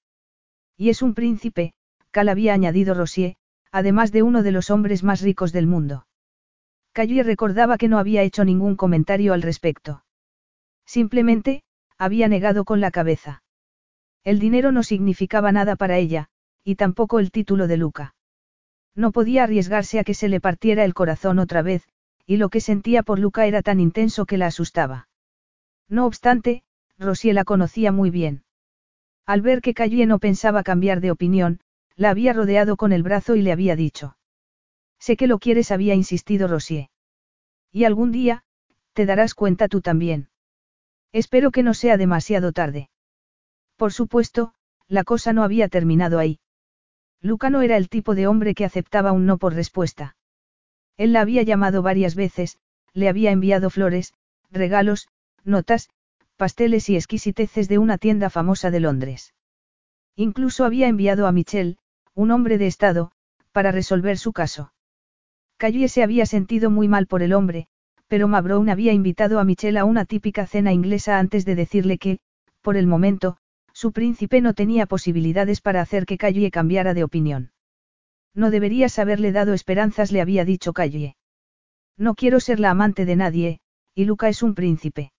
Y es un príncipe, Cal había añadido Rosier, además de uno de los hombres más ricos del mundo. Calle recordaba que no había hecho ningún comentario al respecto. Simplemente, había negado con la cabeza. El dinero no significaba nada para ella, y tampoco el título de Luca. No podía arriesgarse a que se le partiera el corazón otra vez, y lo que sentía por Luca era tan intenso que la asustaba. No obstante, Rosier la conocía muy bien. Al ver que Calle no pensaba cambiar de opinión, la había rodeado con el brazo y le había dicho. Sé que lo quieres, había insistido Rosier. Y algún día, te darás cuenta tú también. Espero que no sea demasiado tarde. Por supuesto, la cosa no había terminado ahí. Luca no era el tipo de hombre que aceptaba un no por respuesta. Él la había llamado varias veces, le había enviado flores, regalos, notas, pasteles y exquisiteces de una tienda famosa de Londres. Incluso había enviado a Michelle, un hombre de Estado, para resolver su caso. Calle se había sentido muy mal por el hombre, pero Mabrown había invitado a Michelle a una típica cena inglesa antes de decirle que, por el momento, su príncipe no tenía posibilidades para hacer que Calle cambiara de opinión. No deberías haberle dado esperanzas, le había dicho Calle. No quiero ser la amante de nadie, y Luca es un príncipe.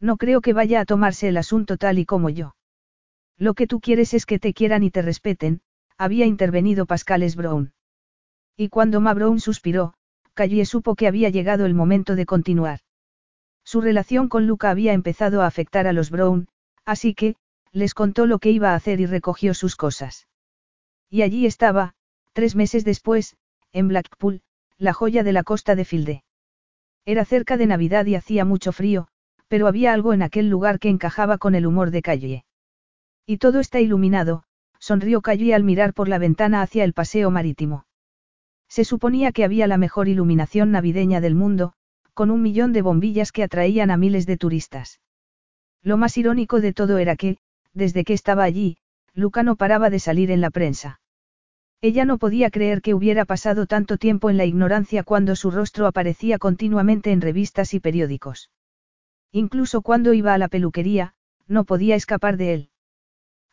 No creo que vaya a tomarse el asunto tal y como yo. Lo que tú quieres es que te quieran y te respeten, había intervenido Pascal Brown. Y cuando Ma Brown suspiró, Calle supo que había llegado el momento de continuar. Su relación con Luca había empezado a afectar a los Brown, así que, les contó lo que iba a hacer y recogió sus cosas. Y allí estaba, tres meses después, en Blackpool, la joya de la costa de Filde. Era cerca de Navidad y hacía mucho frío, pero había algo en aquel lugar que encajaba con el humor de Calle. Y todo está iluminado, sonrió Calle al mirar por la ventana hacia el paseo marítimo. Se suponía que había la mejor iluminación navideña del mundo, con un millón de bombillas que atraían a miles de turistas. Lo más irónico de todo era que, desde que estaba allí, Luca no paraba de salir en la prensa. Ella no podía creer que hubiera pasado tanto tiempo en la ignorancia cuando su rostro aparecía continuamente en revistas y periódicos. Incluso cuando iba a la peluquería, no podía escapar de él.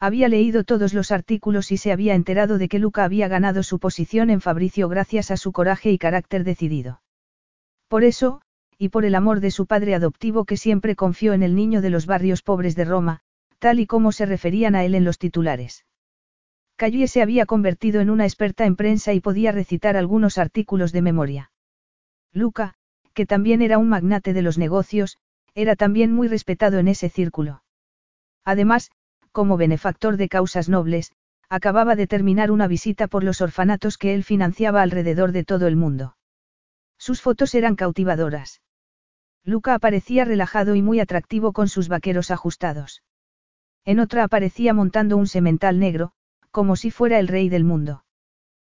Había leído todos los artículos y se había enterado de que Luca había ganado su posición en Fabricio gracias a su coraje y carácter decidido. Por eso, y por el amor de su padre adoptivo que siempre confió en el niño de los barrios pobres de Roma, tal y como se referían a él en los titulares. Calle se había convertido en una experta en prensa y podía recitar algunos artículos de memoria. Luca, que también era un magnate de los negocios, era también muy respetado en ese círculo. Además, como benefactor de causas nobles, acababa de terminar una visita por los orfanatos que él financiaba alrededor de todo el mundo. Sus fotos eran cautivadoras. Luca aparecía relajado y muy atractivo con sus vaqueros ajustados. En otra aparecía montando un semental negro, como si fuera el rey del mundo.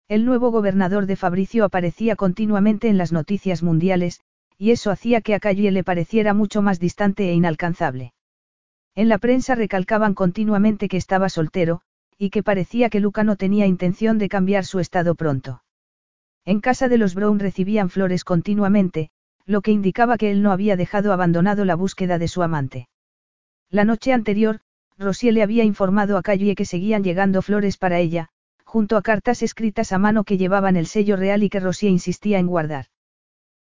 El nuevo gobernador de Fabricio aparecía continuamente en las noticias mundiales, y eso hacía que a Calle le pareciera mucho más distante e inalcanzable. En la prensa recalcaban continuamente que estaba soltero, y que parecía que Luca no tenía intención de cambiar su estado pronto. En casa de los Brown recibían flores continuamente, lo que indicaba que él no había dejado abandonado la búsqueda de su amante. La noche anterior, Rosier le había informado a Calle que seguían llegando flores para ella, junto a cartas escritas a mano que llevaban el sello real y que Rosier insistía en guardar.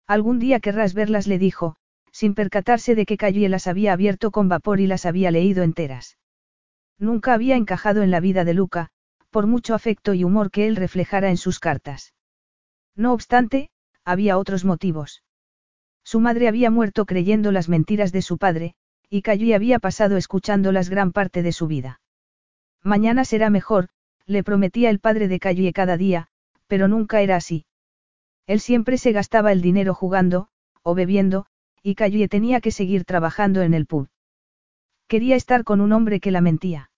Algún día querrás verlas, le dijo, sin percatarse de que Calle las había abierto con vapor y las había leído enteras. Nunca había encajado en la vida de Luca, por mucho afecto y humor que él reflejara en sus cartas. No obstante, había otros motivos. Su madre había muerto creyendo las mentiras de su padre, y Calle había pasado escuchándolas gran parte de su vida. Mañana será mejor, le prometía el padre de Calle cada día, pero nunca era así. Él siempre se gastaba el dinero jugando, o bebiendo, y Calle tenía que seguir trabajando en el pub. Quería estar con un hombre que la mentía.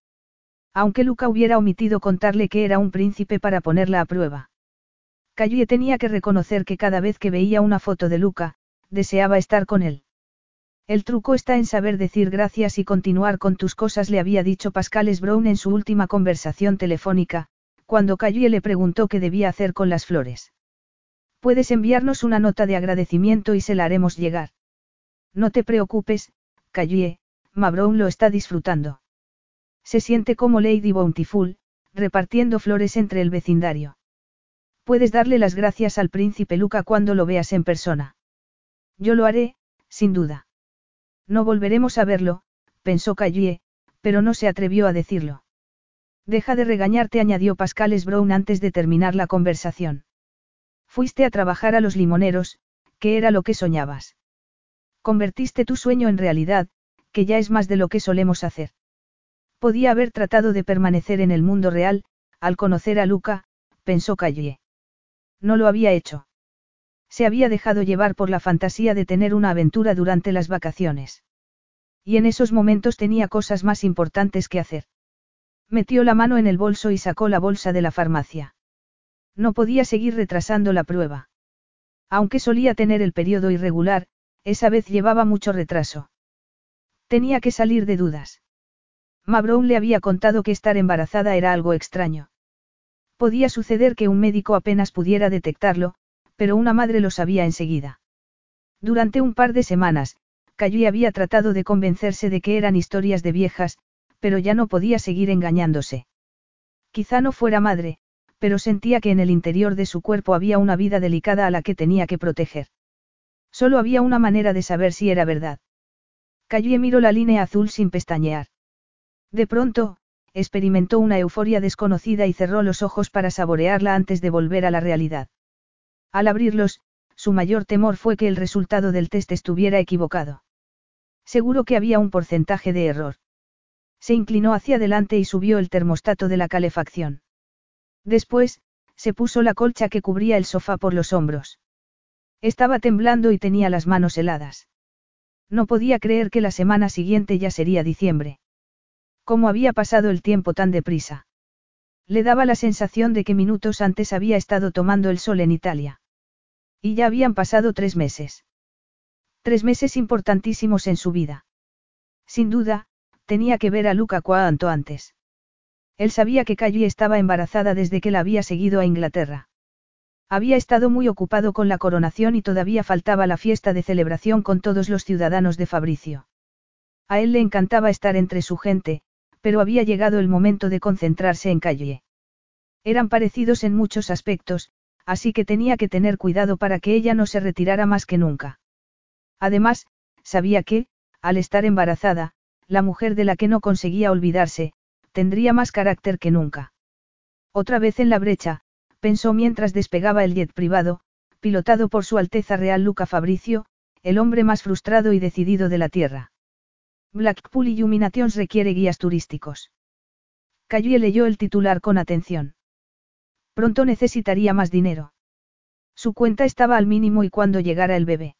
Aunque Luca hubiera omitido contarle que era un príncipe para ponerla a prueba. Calle tenía que reconocer que cada vez que veía una foto de Luca, deseaba estar con él. El truco está en saber decir gracias y continuar con tus cosas, le había dicho Pascal Brown en su última conversación telefónica, cuando Calle le preguntó qué debía hacer con las flores. Puedes enviarnos una nota de agradecimiento y se la haremos llegar. No te preocupes, Calle, Ma Brown lo está disfrutando. Se siente como Lady Bountiful, repartiendo flores entre el vecindario. Puedes darle las gracias al príncipe Luca cuando lo veas en persona. Yo lo haré, sin duda. No volveremos a verlo, pensó Callie, pero no se atrevió a decirlo. Deja de regañarte, añadió Pascal Brown antes de terminar la conversación. Fuiste a trabajar a los limoneros, que era lo que soñabas. Convertiste tu sueño en realidad, que ya es más de lo que solemos hacer. Podía haber tratado de permanecer en el mundo real, al conocer a Luca, pensó Callie. No lo había hecho. Se había dejado llevar por la fantasía de tener una aventura durante las vacaciones. Y en esos momentos tenía cosas más importantes que hacer. Metió la mano en el bolso y sacó la bolsa de la farmacia. No podía seguir retrasando la prueba. Aunque solía tener el periodo irregular, esa vez llevaba mucho retraso. Tenía que salir de dudas. Mabrown le había contado que estar embarazada era algo extraño. Podía suceder que un médico apenas pudiera detectarlo, pero una madre lo sabía enseguida. Durante un par de semanas, Calle había tratado de convencerse de que eran historias de viejas, pero ya no podía seguir engañándose. Quizá no fuera madre, pero sentía que en el interior de su cuerpo había una vida delicada a la que tenía que proteger. Solo había una manera de saber si era verdad. Calle miró la línea azul sin pestañear. De pronto, experimentó una euforia desconocida y cerró los ojos para saborearla antes de volver a la realidad. Al abrirlos, su mayor temor fue que el resultado del test estuviera equivocado. Seguro que había un porcentaje de error. Se inclinó hacia adelante y subió el termostato de la calefacción. Después, se puso la colcha que cubría el sofá por los hombros. Estaba temblando y tenía las manos heladas. No podía creer que la semana siguiente ya sería diciembre. ¿Cómo había pasado el tiempo tan deprisa? Le daba la sensación de que minutos antes había estado tomando el sol en Italia. Y ya habían pasado tres meses. Tres meses importantísimos en su vida. Sin duda, tenía que ver a Luca cuanto antes. Él sabía que Callie estaba embarazada desde que la había seguido a Inglaterra. Había estado muy ocupado con la coronación y todavía faltaba la fiesta de celebración con todos los ciudadanos de Fabricio. A él le encantaba estar entre su gente, pero había llegado el momento de concentrarse en Calle. Eran parecidos en muchos aspectos, así que tenía que tener cuidado para que ella no se retirara más que nunca. Además, sabía que, al estar embarazada, la mujer de la que no conseguía olvidarse, tendría más carácter que nunca. Otra vez en la brecha, pensó mientras despegaba el jet privado, pilotado por su Alteza Real Luca Fabricio, el hombre más frustrado y decidido de la Tierra. Blackpool Illuminations requiere guías turísticos. Calle leyó el titular con atención. Pronto necesitaría más dinero. Su cuenta estaba al mínimo y cuando llegara el bebé.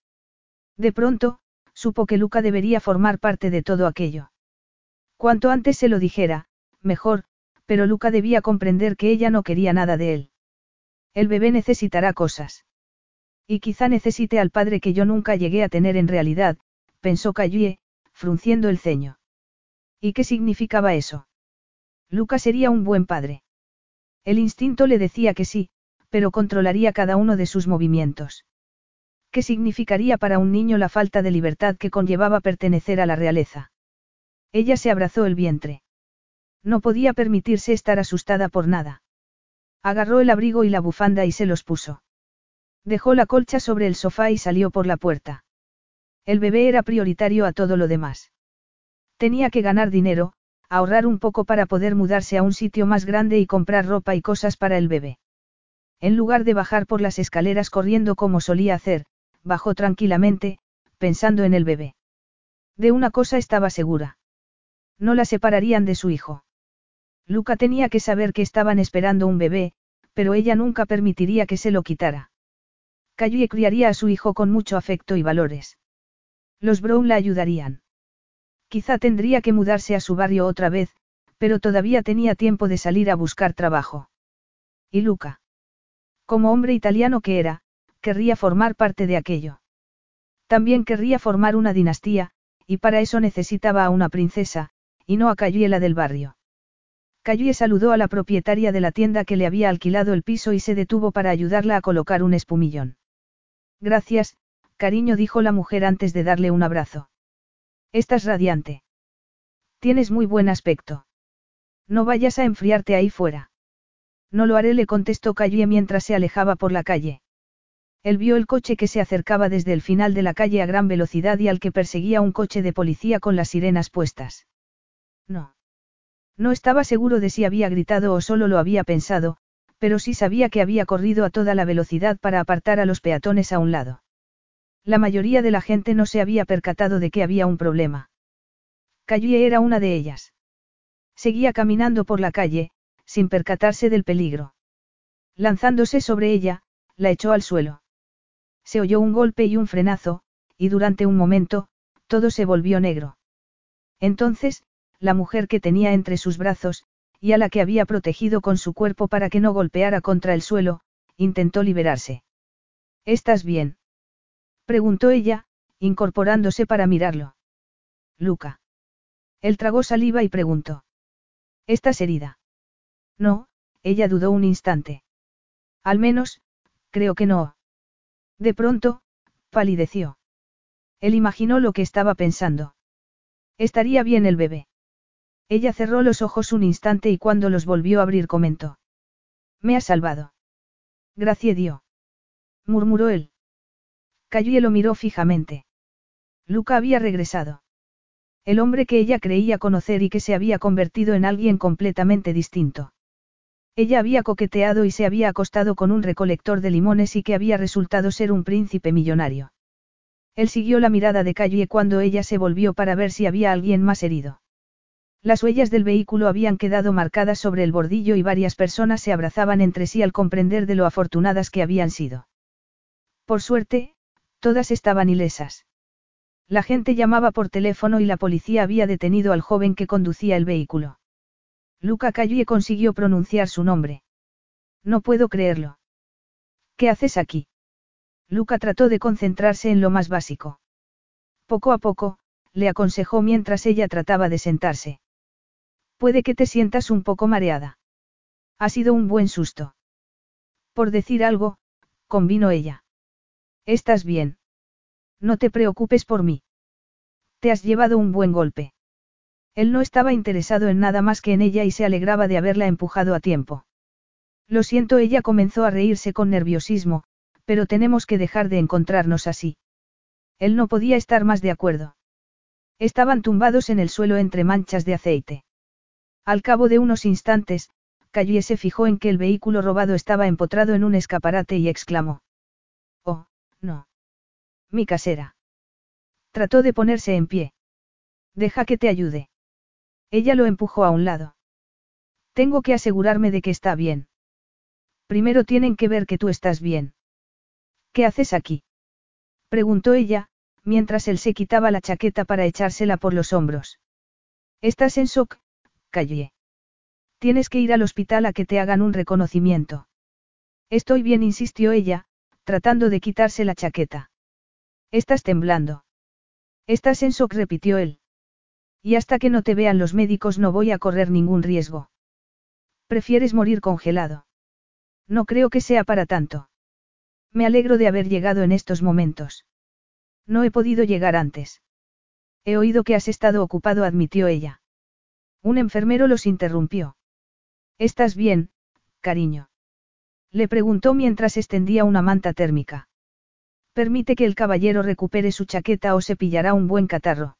De pronto, supo que Luca debería formar parte de todo aquello. Cuanto antes se lo dijera, mejor, pero Luca debía comprender que ella no quería nada de él. El bebé necesitará cosas. Y quizá necesite al padre que yo nunca llegué a tener en realidad, pensó Calle, frunciendo el ceño. ¿Y qué significaba eso? Lucas sería un buen padre. El instinto le decía que sí, pero controlaría cada uno de sus movimientos. ¿Qué significaría para un niño la falta de libertad que conllevaba pertenecer a la realeza? Ella se abrazó el vientre. No podía permitirse estar asustada por nada. Agarró el abrigo y la bufanda y se los puso. Dejó la colcha sobre el sofá y salió por la puerta. El bebé era prioritario a todo lo demás. Tenía que ganar dinero, ahorrar un poco para poder mudarse a un sitio más grande y comprar ropa y cosas para el bebé. En lugar de bajar por las escaleras corriendo como solía hacer, bajó tranquilamente, pensando en el bebé. De una cosa estaba segura. No la separarían de su hijo. Luca tenía que saber que estaban esperando un bebé, pero ella nunca permitiría que se lo quitara. Calle criaría a su hijo con mucho afecto y valores. Los Brown la ayudarían. Quizá tendría que mudarse a su barrio otra vez, pero todavía tenía tiempo de salir a buscar trabajo. ¿Y Luca? Como hombre italiano que era, querría formar parte de aquello. También querría formar una dinastía, y para eso necesitaba a una princesa, y no a Cayuela del barrio. Cayue saludó a la propietaria de la tienda que le había alquilado el piso y se detuvo para ayudarla a colocar un espumillón. Gracias, cariño, dijo la mujer antes de darle un abrazo. Estás radiante. Tienes muy buen aspecto. No vayas a enfriarte ahí fuera. No lo haré, le contestó Calle mientras se alejaba por la calle. Él vio el coche que se acercaba desde el final de la calle a gran velocidad y al que perseguía un coche de policía con las sirenas puestas. No. No estaba seguro de si había gritado o solo lo había pensado, pero sí sabía que había corrido a toda la velocidad para apartar a los peatones a un lado. La mayoría de la gente no se había percatado de que había un problema. Calle era una de ellas. Seguía caminando por la calle, sin percatarse del peligro. Lanzándose sobre ella, la echó al suelo. Se oyó un golpe y un frenazo, y durante un momento, todo se volvió negro. Entonces, la mujer que tenía entre sus brazos, y a la que había protegido con su cuerpo para que no golpeara contra el suelo, intentó liberarse. ¿Estás bien? preguntó ella, incorporándose para mirarlo. Luca. Él tragó saliva y preguntó. ¿Estás herida? No, ella dudó un instante. Al menos, creo que no. De pronto, palideció. Él imaginó lo que estaba pensando. Estaría bien el bebé. Ella cerró los ojos un instante y cuando los volvió a abrir comentó. Me ha salvado. Gracias Dios. murmuró él. Cayó y lo miró fijamente. Luca había regresado. El hombre que ella creía conocer y que se había convertido en alguien completamente distinto. Ella había coqueteado y se había acostado con un recolector de limones y que había resultado ser un príncipe millonario. Él siguió la mirada de Calle cuando ella se volvió para ver si había alguien más herido. Las huellas del vehículo habían quedado marcadas sobre el bordillo y varias personas se abrazaban entre sí al comprender de lo afortunadas que habían sido. Por suerte, todas estaban ilesas. La gente llamaba por teléfono y la policía había detenido al joven que conducía el vehículo. Luca Calle consiguió pronunciar su nombre. No puedo creerlo. ¿Qué haces aquí? Luca trató de concentrarse en lo más básico. Poco a poco, le aconsejó mientras ella trataba de sentarse. Puede que te sientas un poco mareada. Ha sido un buen susto. Por decir algo, convino ella. Estás bien. No te preocupes por mí. Te has llevado un buen golpe. Él no estaba interesado en nada más que en ella y se alegraba de haberla empujado a tiempo. Lo siento, ella comenzó a reírse con nerviosismo, pero tenemos que dejar de encontrarnos así. Él no podía estar más de acuerdo. Estaban tumbados en el suelo entre manchas de aceite. Al cabo de unos instantes, Calle se fijó en que el vehículo robado estaba empotrado en un escaparate y exclamó. Oh, no. Mi casera. Trató de ponerse en pie. Deja que te ayude. Ella lo empujó a un lado. Tengo que asegurarme de que está bien. Primero tienen que ver que tú estás bien. ¿Qué haces aquí? preguntó ella, mientras él se quitaba la chaqueta para echársela por los hombros. Estás en shock, Calle. Tienes que ir al hospital a que te hagan un reconocimiento. Estoy bien, insistió ella, tratando de quitarse la chaqueta. Estás temblando. Estás en shock, repitió él. Y hasta que no te vean los médicos no voy a correr ningún riesgo. Prefieres morir congelado. No creo que sea para tanto. Me alegro de haber llegado en estos momentos. No he podido llegar antes. He oído que has estado ocupado, admitió ella. Un enfermero los interrumpió. ¿Estás bien, cariño? Le preguntó mientras extendía una manta térmica. Permite que el caballero recupere su chaqueta o se pillará un buen catarro.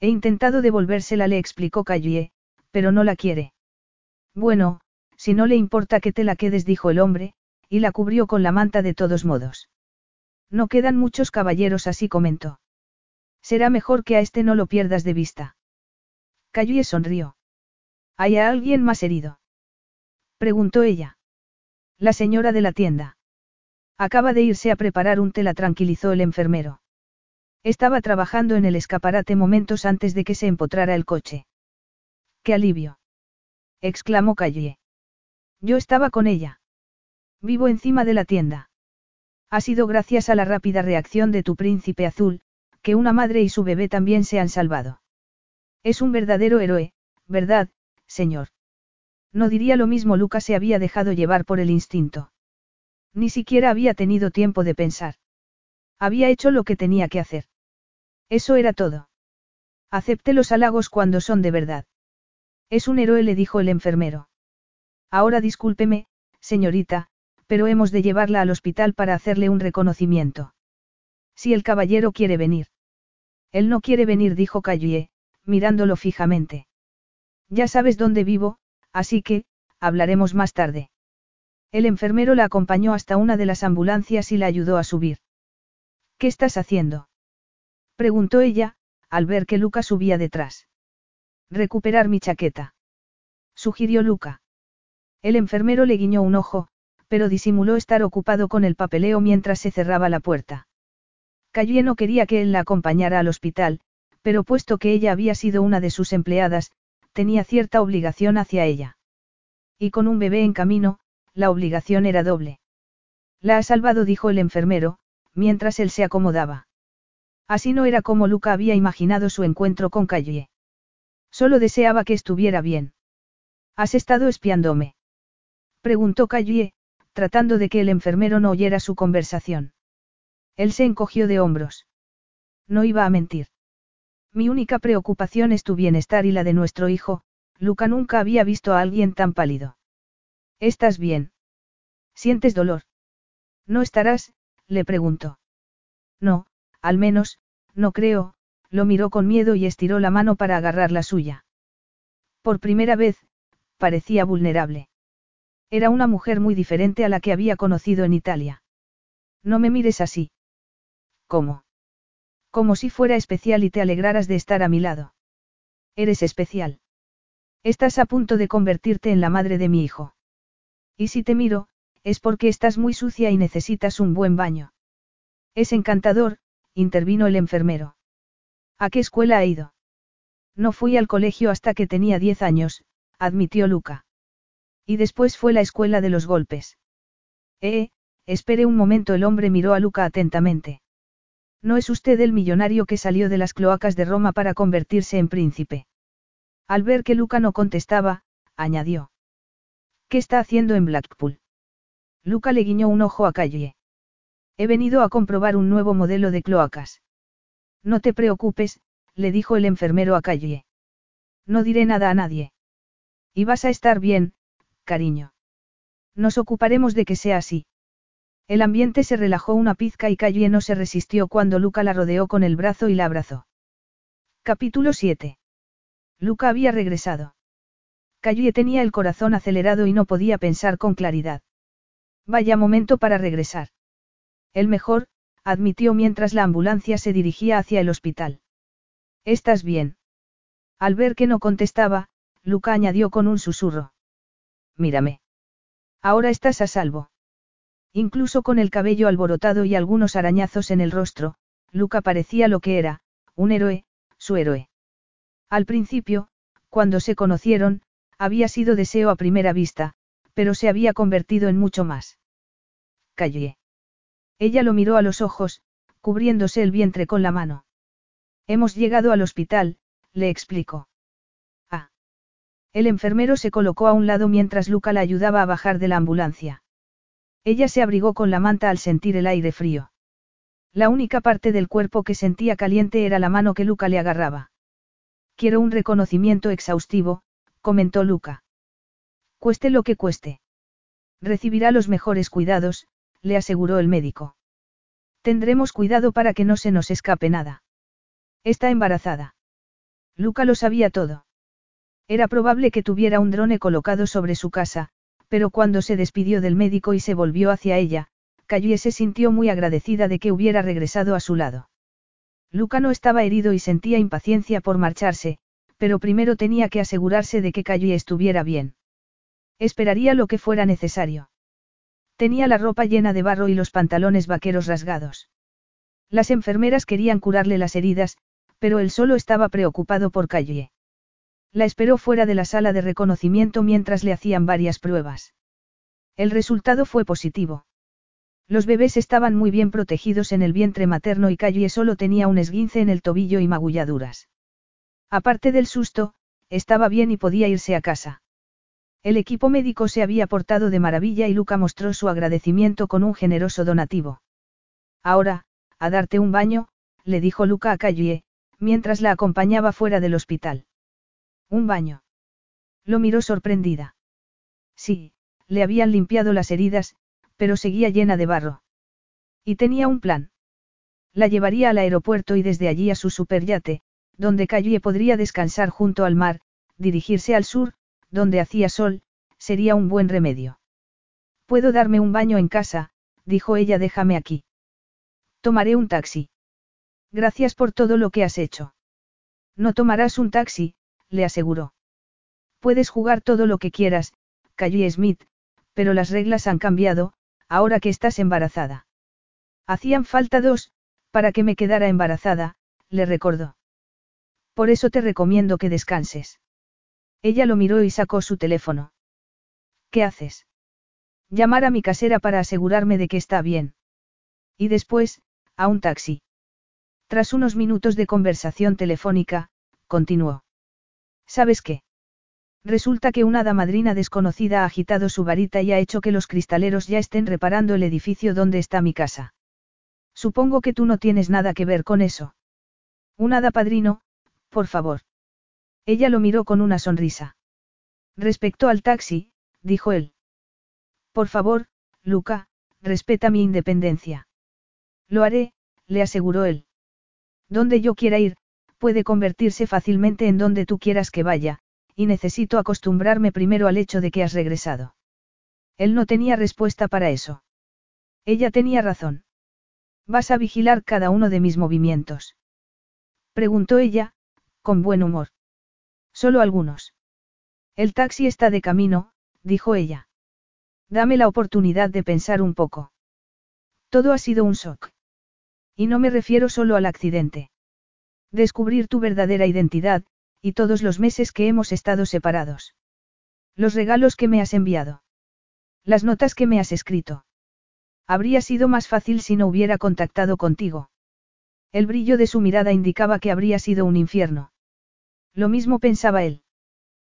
He intentado devolvérsela, le explicó Callie, pero no la quiere. Bueno, si no le importa que te la quedes, dijo el hombre, y la cubrió con la manta de todos modos. No quedan muchos caballeros, así comentó. Será mejor que a este no lo pierdas de vista. Callie sonrió. ¿Hay alguien más herido? Preguntó ella. La señora de la tienda. Acaba de irse a preparar un té, la tranquilizó el enfermero. Estaba trabajando en el escaparate momentos antes de que se empotrara el coche. ¡Qué alivio! exclamó Callie. Yo estaba con ella. Vivo encima de la tienda. Ha sido gracias a la rápida reacción de tu príncipe azul, que una madre y su bebé también se han salvado. Es un verdadero héroe, ¿verdad, señor? No diría lo mismo, Lucas se había dejado llevar por el instinto. Ni siquiera había tenido tiempo de pensar. Había hecho lo que tenía que hacer. Eso era todo. Acepte los halagos cuando son de verdad. Es un héroe, le dijo el enfermero. Ahora discúlpeme, señorita, pero hemos de llevarla al hospital para hacerle un reconocimiento. Si el caballero quiere venir. Él no quiere venir, dijo Callie, mirándolo fijamente. Ya sabes dónde vivo, así que, hablaremos más tarde. El enfermero la acompañó hasta una de las ambulancias y la ayudó a subir. ¿Qué estás haciendo? preguntó ella, al ver que Luca subía detrás. Recuperar mi chaqueta. Sugirió Luca. El enfermero le guiñó un ojo, pero disimuló estar ocupado con el papeleo mientras se cerraba la puerta. Calle no quería que él la acompañara al hospital, pero puesto que ella había sido una de sus empleadas, tenía cierta obligación hacia ella. Y con un bebé en camino, la obligación era doble. La ha salvado, dijo el enfermero, mientras él se acomodaba. Así no era como Luca había imaginado su encuentro con Calle. Solo deseaba que estuviera bien. ¿Has estado espiándome? Preguntó Calle, tratando de que el enfermero no oyera su conversación. Él se encogió de hombros. No iba a mentir. Mi única preocupación es tu bienestar y la de nuestro hijo, Luca nunca había visto a alguien tan pálido. ¿Estás bien? ¿Sientes dolor? ¿No estarás? le preguntó. No, al menos, no creo, lo miró con miedo y estiró la mano para agarrar la suya. Por primera vez, parecía vulnerable. Era una mujer muy diferente a la que había conocido en Italia. No me mires así. ¿Cómo? Como si fuera especial y te alegraras de estar a mi lado. Eres especial. Estás a punto de convertirte en la madre de mi hijo. Y si te miro, es porque estás muy sucia y necesitas un buen baño. Es encantador, intervino el enfermero. ¿A qué escuela ha ido? No fui al colegio hasta que tenía diez años, admitió Luca. Y después fue la escuela de los golpes. Eh, espere un momento, el hombre miró a Luca atentamente. No es usted el millonario que salió de las cloacas de Roma para convertirse en príncipe. Al ver que Luca no contestaba, añadió. ¿Qué está haciendo en Blackpool? Luca le guiñó un ojo a Calle. He venido a comprobar un nuevo modelo de cloacas. No te preocupes, le dijo el enfermero a Calle. No diré nada a nadie. Y vas a estar bien, cariño. Nos ocuparemos de que sea así. El ambiente se relajó una pizca y Calle no se resistió cuando Luca la rodeó con el brazo y la abrazó. Capítulo 7. Luca había regresado. Calle tenía el corazón acelerado y no podía pensar con claridad. Vaya momento para regresar. El mejor, admitió mientras la ambulancia se dirigía hacia el hospital. ¿Estás bien? Al ver que no contestaba, Luca añadió con un susurro. Mírame. Ahora estás a salvo. Incluso con el cabello alborotado y algunos arañazos en el rostro, Luca parecía lo que era, un héroe, su héroe. Al principio, cuando se conocieron, había sido deseo a primera vista, pero se había convertido en mucho más. Callé. Ella lo miró a los ojos, cubriéndose el vientre con la mano. Hemos llegado al hospital, le explicó. Ah. El enfermero se colocó a un lado mientras Luca la ayudaba a bajar de la ambulancia. Ella se abrigó con la manta al sentir el aire frío. La única parte del cuerpo que sentía caliente era la mano que Luca le agarraba. Quiero un reconocimiento exhaustivo, comentó Luca. Cueste lo que cueste. Recibirá los mejores cuidados, le aseguró el médico. Tendremos cuidado para que no se nos escape nada. Está embarazada. Luca lo sabía todo. Era probable que tuviera un drone colocado sobre su casa, pero cuando se despidió del médico y se volvió hacia ella, Calle se sintió muy agradecida de que hubiera regresado a su lado. Luca no estaba herido y sentía impaciencia por marcharse, pero primero tenía que asegurarse de que Calle estuviera bien. Esperaría lo que fuera necesario. Tenía la ropa llena de barro y los pantalones vaqueros rasgados. Las enfermeras querían curarle las heridas, pero él solo estaba preocupado por Calle. La esperó fuera de la sala de reconocimiento mientras le hacían varias pruebas. El resultado fue positivo. Los bebés estaban muy bien protegidos en el vientre materno y Calle solo tenía un esguince en el tobillo y magulladuras. Aparte del susto, estaba bien y podía irse a casa. El equipo médico se había portado de maravilla y Luca mostró su agradecimiento con un generoso donativo. Ahora, a darte un baño, le dijo Luca a Calle, mientras la acompañaba fuera del hospital. ¿Un baño? Lo miró sorprendida. Sí, le habían limpiado las heridas, pero seguía llena de barro. Y tenía un plan. La llevaría al aeropuerto y desde allí a su superyate, donde Calle podría descansar junto al mar, dirigirse al sur, donde hacía sol, sería un buen remedio. Puedo darme un baño en casa, dijo ella, déjame aquí. Tomaré un taxi. Gracias por todo lo que has hecho. No tomarás un taxi, le aseguró. Puedes jugar todo lo que quieras, Calle Smith, pero las reglas han cambiado, ahora que estás embarazada. Hacían falta dos, para que me quedara embarazada, le recordó. Por eso te recomiendo que descanses. Ella lo miró y sacó su teléfono. ¿Qué haces? Llamar a mi casera para asegurarme de que está bien. Y después, a un taxi. Tras unos minutos de conversación telefónica, continuó. ¿Sabes qué? Resulta que una hada madrina desconocida ha agitado su varita y ha hecho que los cristaleros ya estén reparando el edificio donde está mi casa. Supongo que tú no tienes nada que ver con eso. Un hada padrino, por favor. Ella lo miró con una sonrisa. Respecto al taxi, dijo él. Por favor, Luca, respeta mi independencia. Lo haré, le aseguró él. Donde yo quiera ir, puede convertirse fácilmente en donde tú quieras que vaya, y necesito acostumbrarme primero al hecho de que has regresado. Él no tenía respuesta para eso. Ella tenía razón. Vas a vigilar cada uno de mis movimientos. Preguntó ella, con buen humor. Solo algunos. El taxi está de camino, dijo ella. Dame la oportunidad de pensar un poco. Todo ha sido un shock. Y no me refiero solo al accidente. Descubrir tu verdadera identidad, y todos los meses que hemos estado separados. Los regalos que me has enviado. Las notas que me has escrito. Habría sido más fácil si no hubiera contactado contigo. El brillo de su mirada indicaba que habría sido un infierno. Lo mismo pensaba él.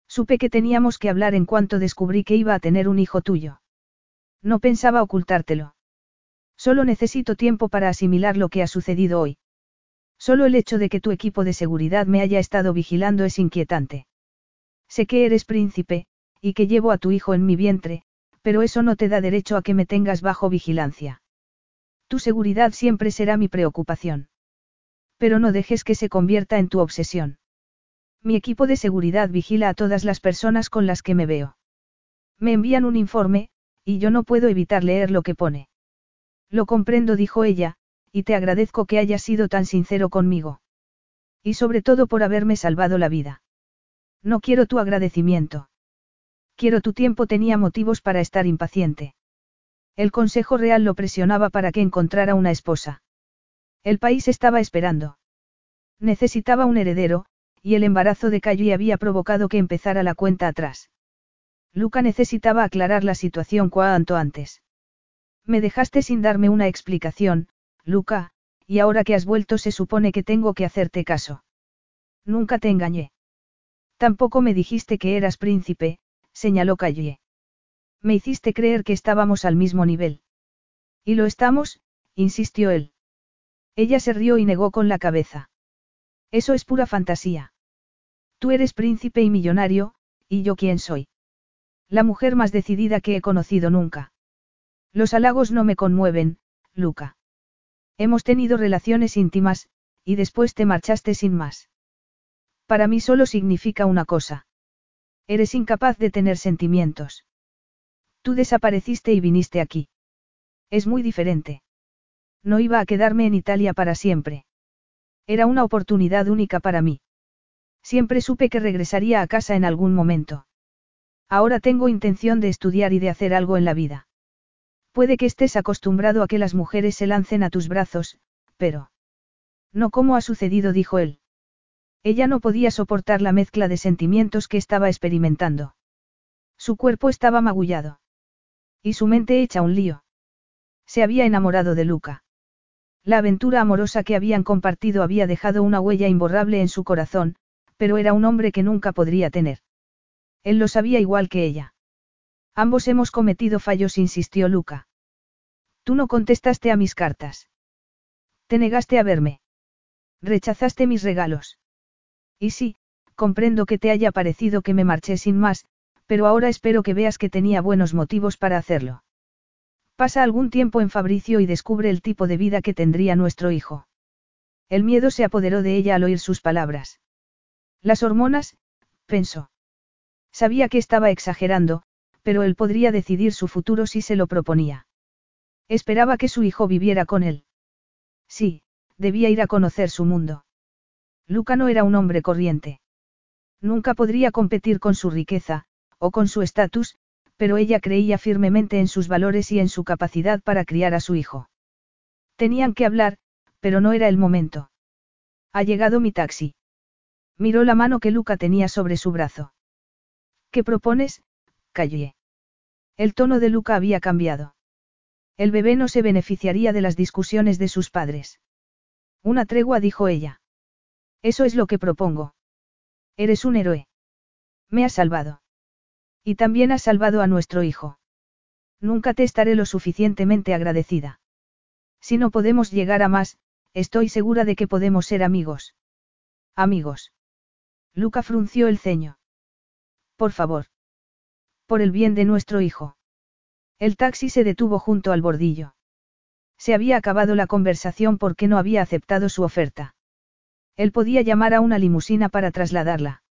Supe que teníamos que hablar en cuanto descubrí que iba a tener un hijo tuyo. No pensaba ocultártelo. Solo necesito tiempo para asimilar lo que ha sucedido hoy. Solo el hecho de que tu equipo de seguridad me haya estado vigilando es inquietante. Sé que eres príncipe, y que llevo a tu hijo en mi vientre, pero eso no te da derecho a que me tengas bajo vigilancia. Tu seguridad siempre será mi preocupación. Pero no dejes que se convierta en tu obsesión. Mi equipo de seguridad vigila a todas las personas con las que me veo. Me envían un informe, y yo no puedo evitar leer lo que pone. Lo comprendo, dijo ella, y te agradezco que hayas sido tan sincero conmigo. Y sobre todo por haberme salvado la vida. No quiero tu agradecimiento. Quiero tu tiempo tenía motivos para estar impaciente. El Consejo Real lo presionaba para que encontrara una esposa. El país estaba esperando. Necesitaba un heredero, y el embarazo de Calle había provocado que empezara la cuenta atrás. Luca necesitaba aclarar la situación cuanto antes. Me dejaste sin darme una explicación, Luca, y ahora que has vuelto se supone que tengo que hacerte caso. Nunca te engañé. Tampoco me dijiste que eras príncipe, señaló Calle. Me hiciste creer que estábamos al mismo nivel. Y lo estamos, insistió él. Ella se rió y negó con la cabeza. Eso es pura fantasía. Tú eres príncipe y millonario, ¿y yo quién soy? La mujer más decidida que he conocido nunca. Los halagos no me conmueven, Luca. Hemos tenido relaciones íntimas, y después te marchaste sin más. Para mí solo significa una cosa. Eres incapaz de tener sentimientos. Tú desapareciste y viniste aquí. Es muy diferente. No iba a quedarme en Italia para siempre. Era una oportunidad única para mí. Siempre supe que regresaría a casa en algún momento. Ahora tengo intención de estudiar y de hacer algo en la vida. Puede que estés acostumbrado a que las mujeres se lancen a tus brazos, pero... No como ha sucedido, dijo él. Ella no podía soportar la mezcla de sentimientos que estaba experimentando. Su cuerpo estaba magullado. Y su mente hecha un lío. Se había enamorado de Luca. La aventura amorosa que habían compartido había dejado una huella imborrable en su corazón, pero era un hombre que nunca podría tener. Él lo sabía igual que ella. Ambos hemos cometido fallos, insistió Luca. Tú no contestaste a mis cartas. Te negaste a verme. Rechazaste mis regalos. Y sí, comprendo que te haya parecido que me marché sin más, pero ahora espero que veas que tenía buenos motivos para hacerlo. Pasa algún tiempo en Fabricio y descubre el tipo de vida que tendría nuestro hijo. El miedo se apoderó de ella al oír sus palabras. Las hormonas, pensó. Sabía que estaba exagerando, pero él podría decidir su futuro si se lo proponía. Esperaba que su hijo viviera con él. Sí, debía ir a conocer su mundo. Luca no era un hombre corriente. Nunca podría competir con su riqueza, o con su estatus, pero ella creía firmemente en sus valores y en su capacidad para criar a su hijo. Tenían que hablar, pero no era el momento. Ha llegado mi taxi. Miró la mano que Luca tenía sobre su brazo. ¿Qué propones? Callé. El tono de Luca había cambiado. El bebé no se beneficiaría de las discusiones de sus padres. Una tregua, dijo ella. Eso es lo que propongo. Eres un héroe. Me has salvado. Y también has salvado a nuestro hijo. Nunca te estaré lo suficientemente agradecida. Si no podemos llegar a más, estoy segura de que podemos ser amigos. Amigos. Luca frunció el ceño. Por favor. Por el bien de nuestro hijo. El taxi se detuvo junto al bordillo. Se había acabado la conversación porque no había aceptado su oferta. Él podía llamar a una limusina para trasladarla.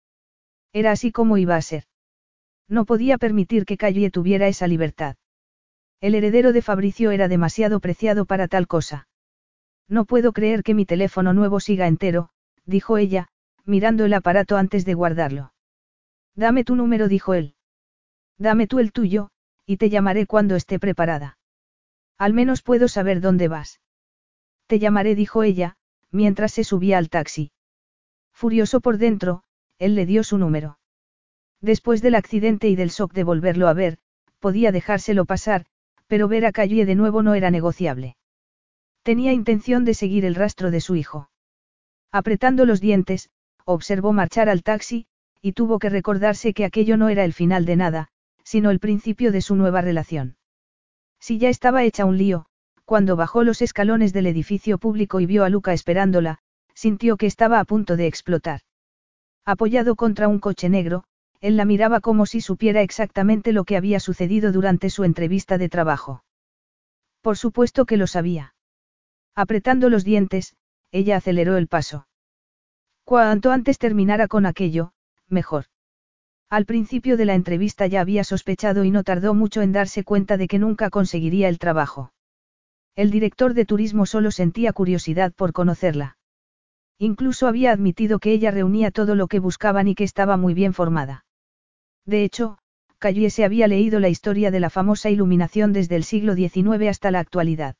Era así como iba a ser. No podía permitir que Calle tuviera esa libertad. El heredero de Fabricio era demasiado preciado para tal cosa. No puedo creer que mi teléfono nuevo siga entero, dijo ella, mirando el aparato antes de guardarlo. Dame tu número, dijo él. Dame tú el tuyo, y te llamaré cuando esté preparada. Al menos puedo saber dónde vas. Te llamaré, dijo ella, mientras se subía al taxi. Furioso por dentro, él le dio su número. Después del accidente y del shock de volverlo a ver, podía dejárselo pasar, pero ver a Calle de nuevo no era negociable. Tenía intención de seguir el rastro de su hijo. Apretando los dientes, observó marchar al taxi, y tuvo que recordarse que aquello no era el final de nada, sino el principio de su nueva relación. Si ya estaba hecha un lío, cuando bajó los escalones del edificio público y vio a Luca esperándola, sintió que estaba a punto de explotar. Apoyado contra un coche negro, él la miraba como si supiera exactamente lo que había sucedido durante su entrevista de trabajo. Por supuesto que lo sabía. Apretando los dientes, ella aceleró el paso. Cuanto antes terminara con aquello, mejor. Al principio de la entrevista ya había sospechado y no tardó mucho en darse cuenta de que nunca conseguiría el trabajo. El director de turismo solo sentía curiosidad por conocerla. Incluso había admitido que ella reunía todo lo que buscaban y que estaba muy bien formada. De hecho, Calle se había leído la historia de la famosa iluminación desde el siglo XIX hasta la actualidad.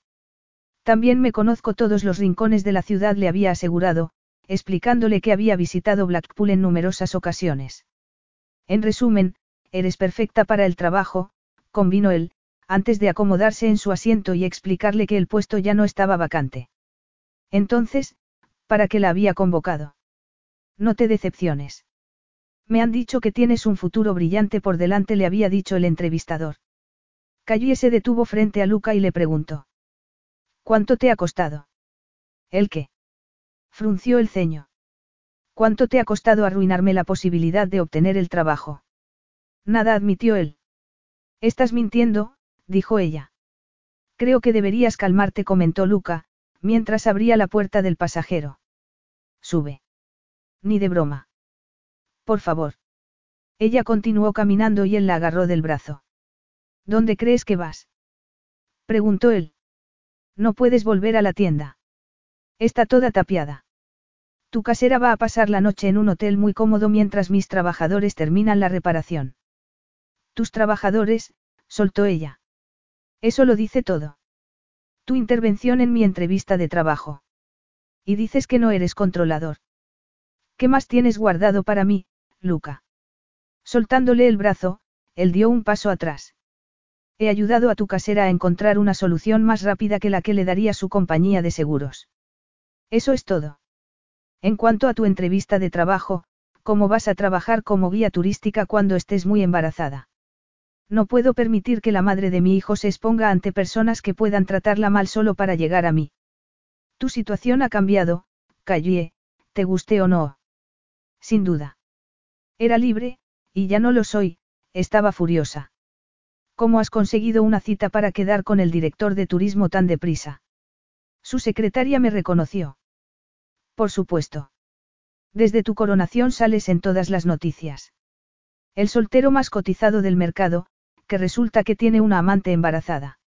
También me conozco todos los rincones de la ciudad, le había asegurado, explicándole que había visitado Blackpool en numerosas ocasiones. En resumen, eres perfecta para el trabajo, convino él, antes de acomodarse en su asiento y explicarle que el puesto ya no estaba vacante. Entonces, ¿para qué la había convocado? No te decepciones. Me han dicho que tienes un futuro brillante por delante, le había dicho el entrevistador. Cayó se detuvo frente a Luca y le preguntó. ¿Cuánto te ha costado? ¿El qué? Frunció el ceño. ¿Cuánto te ha costado arruinarme la posibilidad de obtener el trabajo? Nada admitió él. Estás mintiendo, dijo ella. Creo que deberías calmarte, comentó Luca, mientras abría la puerta del pasajero. Sube. Ni de broma. Por favor. Ella continuó caminando y él la agarró del brazo. ¿Dónde crees que vas? preguntó él. No puedes volver a la tienda. Está toda tapiada. Tu casera va a pasar la noche en un hotel muy cómodo mientras mis trabajadores terminan la reparación. Tus trabajadores, soltó ella. Eso lo dice todo. Tu intervención en mi entrevista de trabajo. Y dices que no eres controlador. ¿Qué más tienes guardado para mí, Luca? Soltándole el brazo, él dio un paso atrás. He ayudado a tu casera a encontrar una solución más rápida que la que le daría su compañía de seguros. Eso es todo. En cuanto a tu entrevista de trabajo, ¿cómo vas a trabajar como guía turística cuando estés muy embarazada? No puedo permitir que la madre de mi hijo se exponga ante personas que puedan tratarla mal solo para llegar a mí. Tu situación ha cambiado, Callie, te guste o no. Sin duda. Era libre, y ya no lo soy, estaba furiosa. ¿Cómo has conseguido una cita para quedar con el director de turismo tan deprisa? Su secretaria me reconoció. Por supuesto. Desde tu coronación sales en todas las noticias. El soltero más cotizado del mercado, que resulta que tiene una amante embarazada.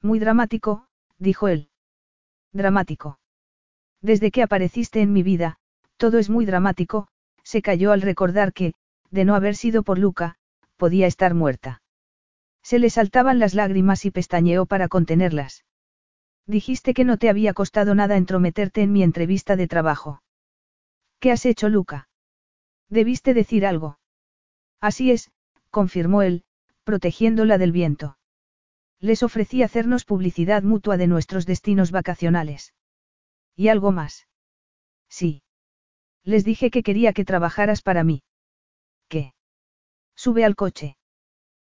Muy dramático, dijo él. Dramático. Desde que apareciste en mi vida, todo es muy dramático, se cayó al recordar que, de no haber sido por Luca, podía estar muerta. Se le saltaban las lágrimas y pestañeó para contenerlas. Dijiste que no te había costado nada entrometerte en mi entrevista de trabajo. ¿Qué has hecho, Luca? Debiste decir algo. Así es, confirmó él, protegiéndola del viento. Les ofrecí hacernos publicidad mutua de nuestros destinos vacacionales. ¿Y algo más? Sí. Les dije que quería que trabajaras para mí. ¿Qué? Sube al coche.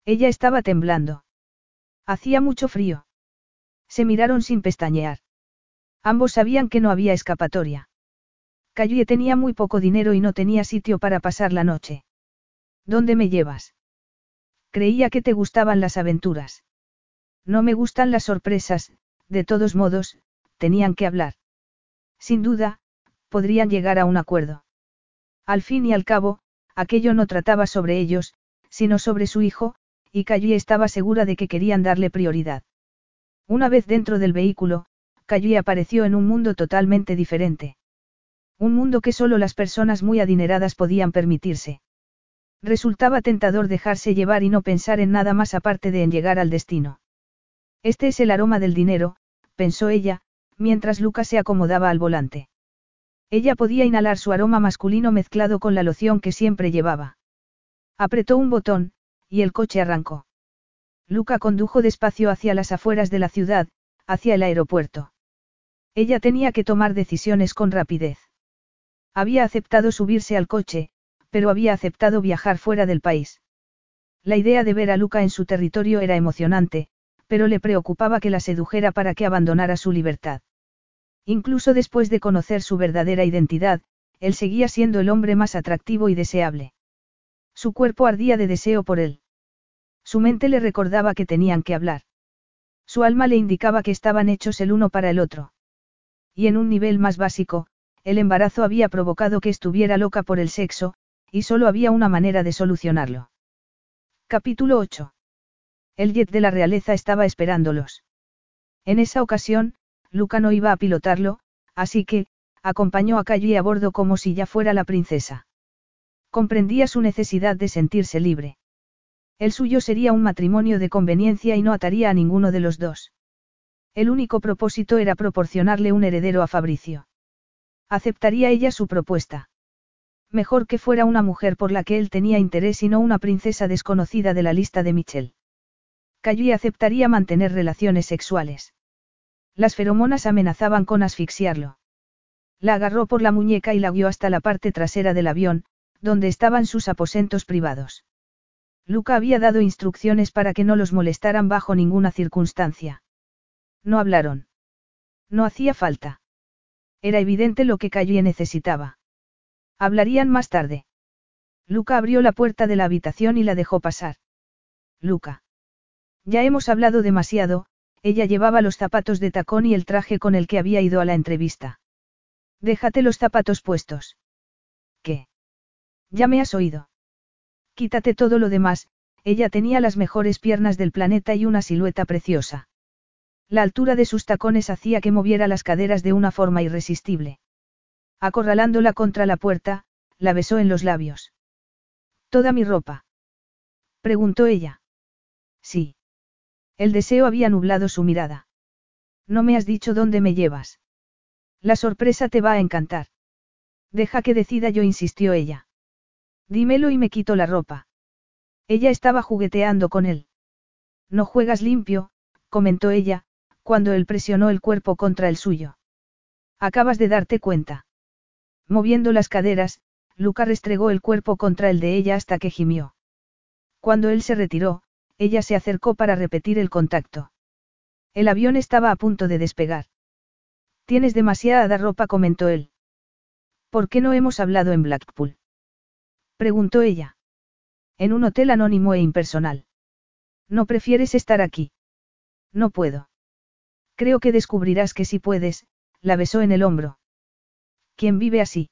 Ella estaba temblando. Hacía mucho frío. Se miraron sin pestañear. Ambos sabían que no había escapatoria. Cayue tenía muy poco dinero y no tenía sitio para pasar la noche. ¿Dónde me llevas? Creía que te gustaban las aventuras. No me gustan las sorpresas, de todos modos, tenían que hablar. Sin duda, podrían llegar a un acuerdo. Al fin y al cabo, aquello no trataba sobre ellos, sino sobre su hijo, y Callie estaba segura de que querían darle prioridad. Una vez dentro del vehículo, Callie apareció en un mundo totalmente diferente. Un mundo que solo las personas muy adineradas podían permitirse. Resultaba tentador dejarse llevar y no pensar en nada más aparte de en llegar al destino. Este es el aroma del dinero, pensó ella, mientras Lucas se acomodaba al volante. Ella podía inhalar su aroma masculino mezclado con la loción que siempre llevaba. Apretó un botón, y el coche arrancó. Luca condujo despacio hacia las afueras de la ciudad, hacia el aeropuerto. Ella tenía que tomar decisiones con rapidez. Había aceptado subirse al coche, pero había aceptado viajar fuera del país. La idea de ver a Luca en su territorio era emocionante, pero le preocupaba que la sedujera para que abandonara su libertad. Incluso después de conocer su verdadera identidad, él seguía siendo el hombre más atractivo y deseable. Su cuerpo ardía de deseo por él. Su mente le recordaba que tenían que hablar. Su alma le indicaba que estaban hechos el uno para el otro. Y en un nivel más básico, el embarazo había provocado que estuviera loca por el sexo, y solo había una manera de solucionarlo. Capítulo 8. El jet de la realeza estaba esperándolos. En esa ocasión, Luca no iba a pilotarlo, así que, acompañó a Callie a bordo como si ya fuera la princesa. Comprendía su necesidad de sentirse libre. El suyo sería un matrimonio de conveniencia y no ataría a ninguno de los dos. El único propósito era proporcionarle un heredero a Fabricio. ¿Aceptaría ella su propuesta? Mejor que fuera una mujer por la que él tenía interés y no una princesa desconocida de la lista de Michel. Callie aceptaría mantener relaciones sexuales. Las feromonas amenazaban con asfixiarlo. La agarró por la muñeca y la guió hasta la parte trasera del avión, donde estaban sus aposentos privados. Luca había dado instrucciones para que no los molestaran bajo ninguna circunstancia. No hablaron. No hacía falta. Era evidente lo que Callie necesitaba. Hablarían más tarde. Luca abrió la puerta de la habitación y la dejó pasar. Luca. Ya hemos hablado demasiado, ella llevaba los zapatos de tacón y el traje con el que había ido a la entrevista. Déjate los zapatos puestos. ¿Qué? Ya me has oído. Quítate todo lo demás, ella tenía las mejores piernas del planeta y una silueta preciosa. La altura de sus tacones hacía que moviera las caderas de una forma irresistible. Acorralándola contra la puerta, la besó en los labios. ¿Toda mi ropa? preguntó ella. Sí. El deseo había nublado su mirada. No me has dicho dónde me llevas. La sorpresa te va a encantar. Deja que decida yo, insistió ella. Dímelo y me quito la ropa. Ella estaba jugueteando con él. No juegas limpio, comentó ella, cuando él presionó el cuerpo contra el suyo. Acabas de darte cuenta. Moviendo las caderas, Luca restregó el cuerpo contra el de ella hasta que gimió. Cuando él se retiró, ella se acercó para repetir el contacto. El avión estaba a punto de despegar. Tienes demasiada ropa, comentó él. ¿Por qué no hemos hablado en Blackpool? Preguntó ella. En un hotel anónimo e impersonal. ¿No prefieres estar aquí? No puedo. Creo que descubrirás que si puedes, la besó en el hombro. ¿Quién vive así?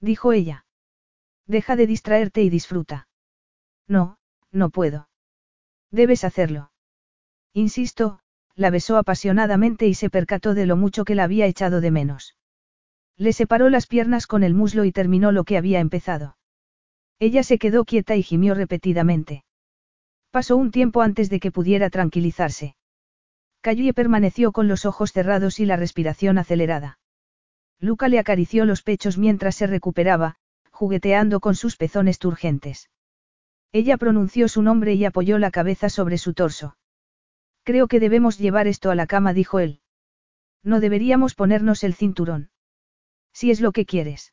Dijo ella. Deja de distraerte y disfruta. No, no puedo. Debes hacerlo. Insisto, la besó apasionadamente y se percató de lo mucho que la había echado de menos. Le separó las piernas con el muslo y terminó lo que había empezado. Ella se quedó quieta y gimió repetidamente. Pasó un tiempo antes de que pudiera tranquilizarse. Callie permaneció con los ojos cerrados y la respiración acelerada. Luca le acarició los pechos mientras se recuperaba, jugueteando con sus pezones turgentes. Ella pronunció su nombre y apoyó la cabeza sobre su torso. Creo que debemos llevar esto a la cama, dijo él. No deberíamos ponernos el cinturón. Si es lo que quieres.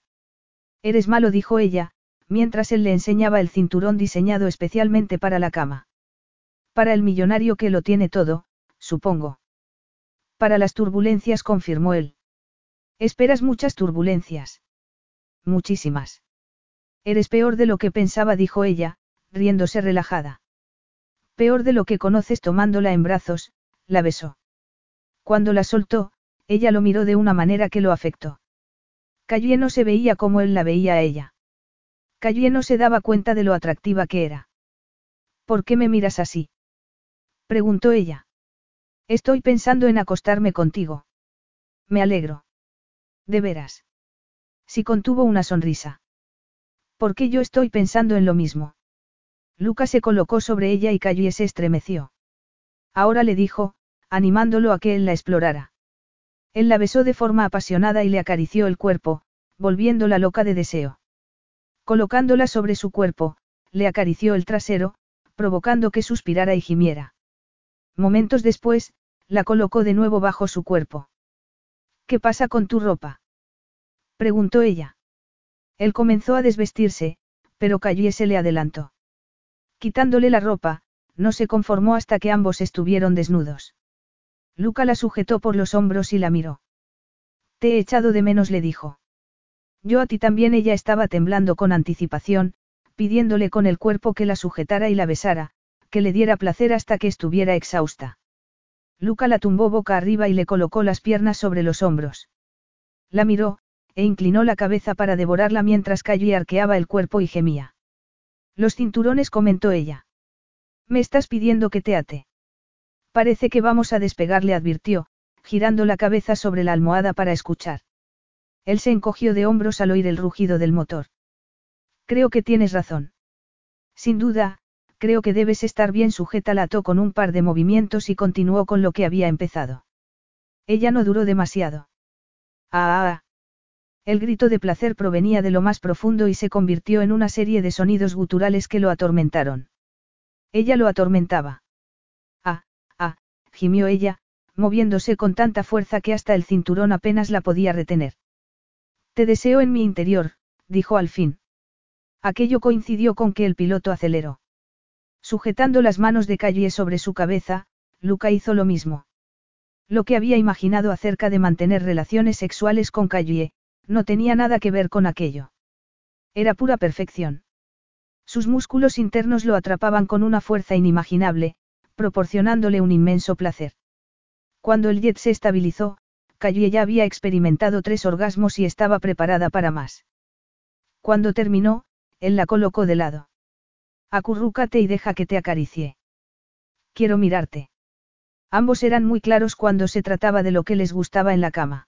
Eres malo, dijo ella, mientras él le enseñaba el cinturón diseñado especialmente para la cama. Para el millonario que lo tiene todo, supongo. Para las turbulencias, confirmó él. Esperas muchas turbulencias. Muchísimas. Eres peor de lo que pensaba, dijo ella, riéndose relajada. Peor de lo que conoces tomándola en brazos, la besó. Cuando la soltó, ella lo miró de una manera que lo afectó. Calle no se veía como él la veía a ella. Calle no se daba cuenta de lo atractiva que era. ¿Por qué me miras así? preguntó ella. Estoy pensando en acostarme contigo. Me alegro. De veras. Si contuvo una sonrisa. ¿Por qué yo estoy pensando en lo mismo? Luca se colocó sobre ella y y se estremeció. Ahora le dijo, animándolo a que él la explorara. Él la besó de forma apasionada y le acarició el cuerpo, volviéndola loca de deseo. Colocándola sobre su cuerpo, le acarició el trasero, provocando que suspirara y gimiera. Momentos después, la colocó de nuevo bajo su cuerpo. ¿Qué pasa con tu ropa? preguntó ella. Él comenzó a desvestirse, pero y se le adelantó. Quitándole la ropa, no se conformó hasta que ambos estuvieron desnudos. Luca la sujetó por los hombros y la miró. Te he echado de menos, le dijo. Yo a ti también ella estaba temblando con anticipación, pidiéndole con el cuerpo que la sujetara y la besara, que le diera placer hasta que estuviera exhausta. Luca la tumbó boca arriba y le colocó las piernas sobre los hombros. La miró, e inclinó la cabeza para devorarla mientras cayó y arqueaba el cuerpo y gemía. Los cinturones comentó ella. Me estás pidiendo que te ate. Parece que vamos a despegar, le advirtió, girando la cabeza sobre la almohada para escuchar. Él se encogió de hombros al oír el rugido del motor. Creo que tienes razón. Sin duda, creo que debes estar bien sujeta, la ató con un par de movimientos y continuó con lo que había empezado. Ella no duró demasiado. Ah, ah, ah. El grito de placer provenía de lo más profundo y se convirtió en una serie de sonidos guturales que lo atormentaron. Ella lo atormentaba. Ah, ah, gimió ella, moviéndose con tanta fuerza que hasta el cinturón apenas la podía retener. Te deseo en mi interior, dijo al fin. Aquello coincidió con que el piloto aceleró. Sujetando las manos de Calle sobre su cabeza, Luca hizo lo mismo. Lo que había imaginado acerca de mantener relaciones sexuales con Calle, no tenía nada que ver con aquello. Era pura perfección. Sus músculos internos lo atrapaban con una fuerza inimaginable, proporcionándole un inmenso placer. Cuando el jet se estabilizó, Calle ya había experimentado tres orgasmos y estaba preparada para más. Cuando terminó, él la colocó de lado. Acurrúcate y deja que te acaricie. Quiero mirarte. Ambos eran muy claros cuando se trataba de lo que les gustaba en la cama.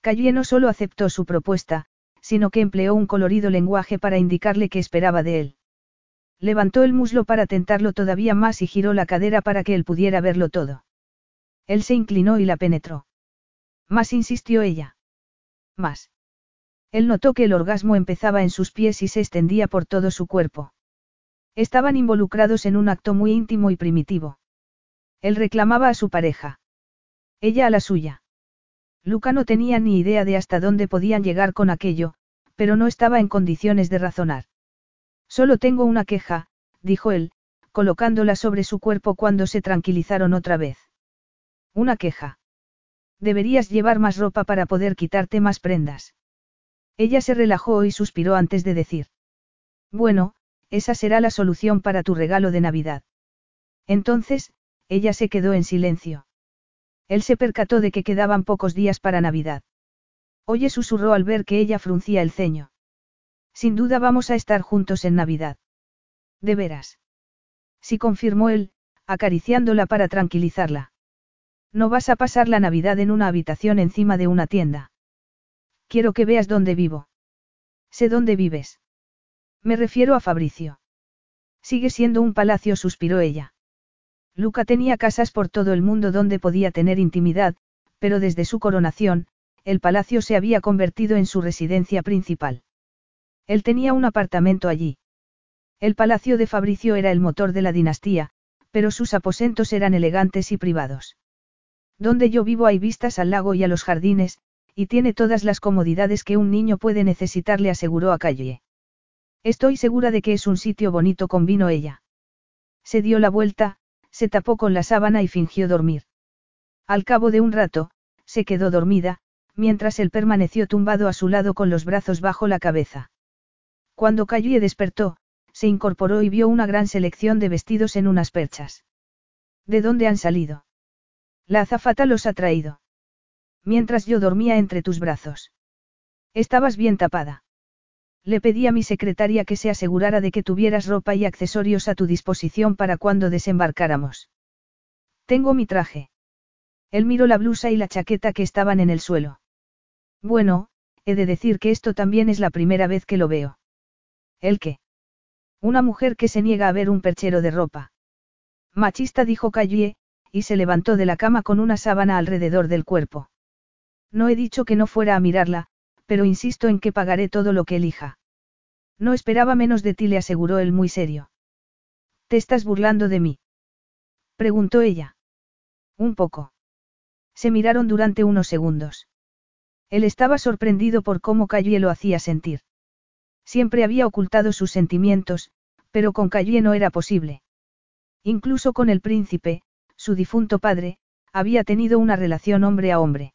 Calle no solo aceptó su propuesta, sino que empleó un colorido lenguaje para indicarle que esperaba de él. Levantó el muslo para tentarlo todavía más y giró la cadera para que él pudiera verlo todo. Él se inclinó y la penetró. Más insistió ella. Más. Él notó que el orgasmo empezaba en sus pies y se extendía por todo su cuerpo. Estaban involucrados en un acto muy íntimo y primitivo. Él reclamaba a su pareja. Ella a la suya. Luca no tenía ni idea de hasta dónde podían llegar con aquello, pero no estaba en condiciones de razonar. Solo tengo una queja, dijo él, colocándola sobre su cuerpo cuando se tranquilizaron otra vez. Una queja. Deberías llevar más ropa para poder quitarte más prendas. Ella se relajó y suspiró antes de decir. Bueno, esa será la solución para tu regalo de Navidad. Entonces, ella se quedó en silencio. Él se percató de que quedaban pocos días para Navidad. Oye susurró al ver que ella fruncía el ceño. Sin duda vamos a estar juntos en Navidad. ¿De veras? Sí confirmó él, acariciándola para tranquilizarla. No vas a pasar la Navidad en una habitación encima de una tienda. Quiero que veas dónde vivo. Sé dónde vives. Me refiero a Fabricio. Sigue siendo un palacio, suspiró ella. Luca tenía casas por todo el mundo donde podía tener intimidad, pero desde su coronación, el palacio se había convertido en su residencia principal. Él tenía un apartamento allí. El palacio de Fabricio era el motor de la dinastía, pero sus aposentos eran elegantes y privados. Donde yo vivo hay vistas al lago y a los jardines, y tiene todas las comodidades que un niño puede necesitar, le aseguró a Calle. Estoy segura de que es un sitio bonito, convino ella. Se dio la vuelta, se tapó con la sábana y fingió dormir. Al cabo de un rato, se quedó dormida, mientras él permaneció tumbado a su lado con los brazos bajo la cabeza. Cuando Calle despertó, se incorporó y vio una gran selección de vestidos en unas perchas. ¿De dónde han salido? La azafata los ha traído. Mientras yo dormía entre tus brazos. Estabas bien tapada. Le pedí a mi secretaria que se asegurara de que tuvieras ropa y accesorios a tu disposición para cuando desembarcáramos. Tengo mi traje. Él miró la blusa y la chaqueta que estaban en el suelo. Bueno, he de decir que esto también es la primera vez que lo veo. ¿El qué? Una mujer que se niega a ver un perchero de ropa. Machista dijo Callie, y se levantó de la cama con una sábana alrededor del cuerpo. No he dicho que no fuera a mirarla, pero insisto en que pagaré todo lo que elija. No esperaba menos de ti, le aseguró él muy serio. ¿Te estás burlando de mí? preguntó ella. Un poco. Se miraron durante unos segundos. Él estaba sorprendido por cómo Calle lo hacía sentir. Siempre había ocultado sus sentimientos, pero con Calle no era posible. Incluso con el príncipe, su difunto padre, había tenido una relación hombre a hombre.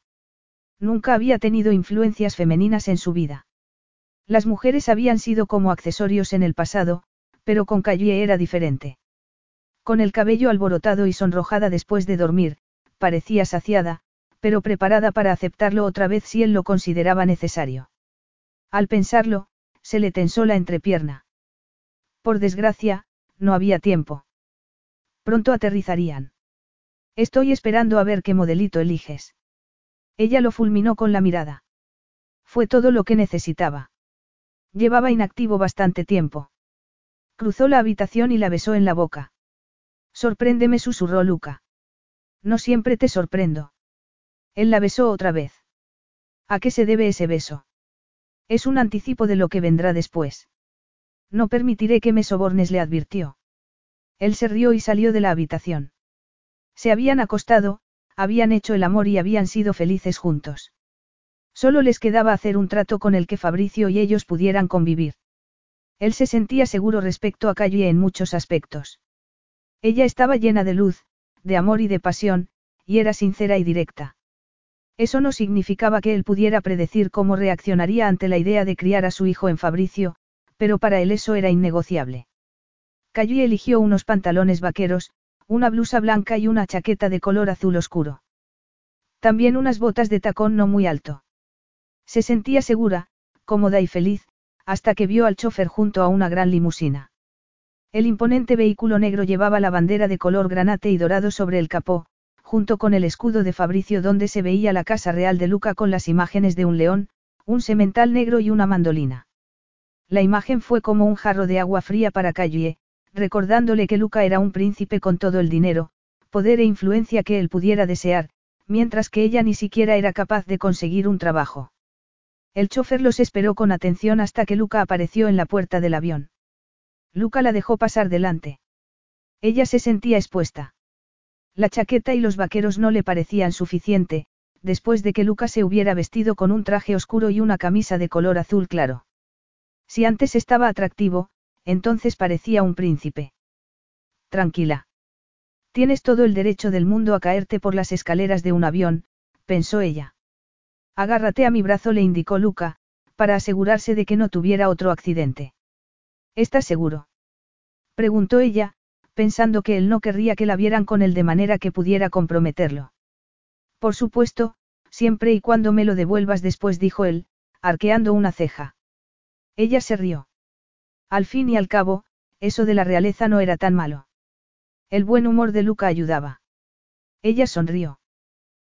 Nunca había tenido influencias femeninas en su vida. Las mujeres habían sido como accesorios en el pasado, pero con Calle era diferente. Con el cabello alborotado y sonrojada después de dormir, parecía saciada, pero preparada para aceptarlo otra vez si él lo consideraba necesario. Al pensarlo, se le tensó la entrepierna. Por desgracia, no había tiempo. Pronto aterrizarían. Estoy esperando a ver qué modelito eliges. Ella lo fulminó con la mirada. Fue todo lo que necesitaba. Llevaba inactivo bastante tiempo. Cruzó la habitación y la besó en la boca. Sorpréndeme, susurró Luca. No siempre te sorprendo. Él la besó otra vez. ¿A qué se debe ese beso? Es un anticipo de lo que vendrá después. No permitiré que me sobornes, le advirtió. Él se rió y salió de la habitación. Se habían acostado, habían hecho el amor y habían sido felices juntos. Solo les quedaba hacer un trato con el que Fabricio y ellos pudieran convivir. Él se sentía seguro respecto a Calle en muchos aspectos. Ella estaba llena de luz, de amor y de pasión, y era sincera y directa. Eso no significaba que él pudiera predecir cómo reaccionaría ante la idea de criar a su hijo en Fabricio, pero para él eso era innegociable. Calle eligió unos pantalones vaqueros, una blusa blanca y una chaqueta de color azul oscuro. También unas botas de tacón no muy alto. Se sentía segura, cómoda y feliz, hasta que vio al chofer junto a una gran limusina. El imponente vehículo negro llevaba la bandera de color granate y dorado sobre el capó, junto con el escudo de Fabricio donde se veía la casa real de Luca con las imágenes de un león, un semental negro y una mandolina. La imagen fue como un jarro de agua fría para Callie, recordándole que Luca era un príncipe con todo el dinero, poder e influencia que él pudiera desear, mientras que ella ni siquiera era capaz de conseguir un trabajo. El chofer los esperó con atención hasta que Luca apareció en la puerta del avión. Luca la dejó pasar delante. Ella se sentía expuesta. La chaqueta y los vaqueros no le parecían suficiente, después de que Luca se hubiera vestido con un traje oscuro y una camisa de color azul claro. Si antes estaba atractivo, entonces parecía un príncipe. Tranquila. Tienes todo el derecho del mundo a caerte por las escaleras de un avión, pensó ella. Agárrate a mi brazo, le indicó Luca, para asegurarse de que no tuviera otro accidente. ¿Estás seguro? preguntó ella, pensando que él no querría que la vieran con él de manera que pudiera comprometerlo. Por supuesto, siempre y cuando me lo devuelvas después, dijo él, arqueando una ceja. Ella se rió. Al fin y al cabo, eso de la realeza no era tan malo. El buen humor de Luca ayudaba. Ella sonrió.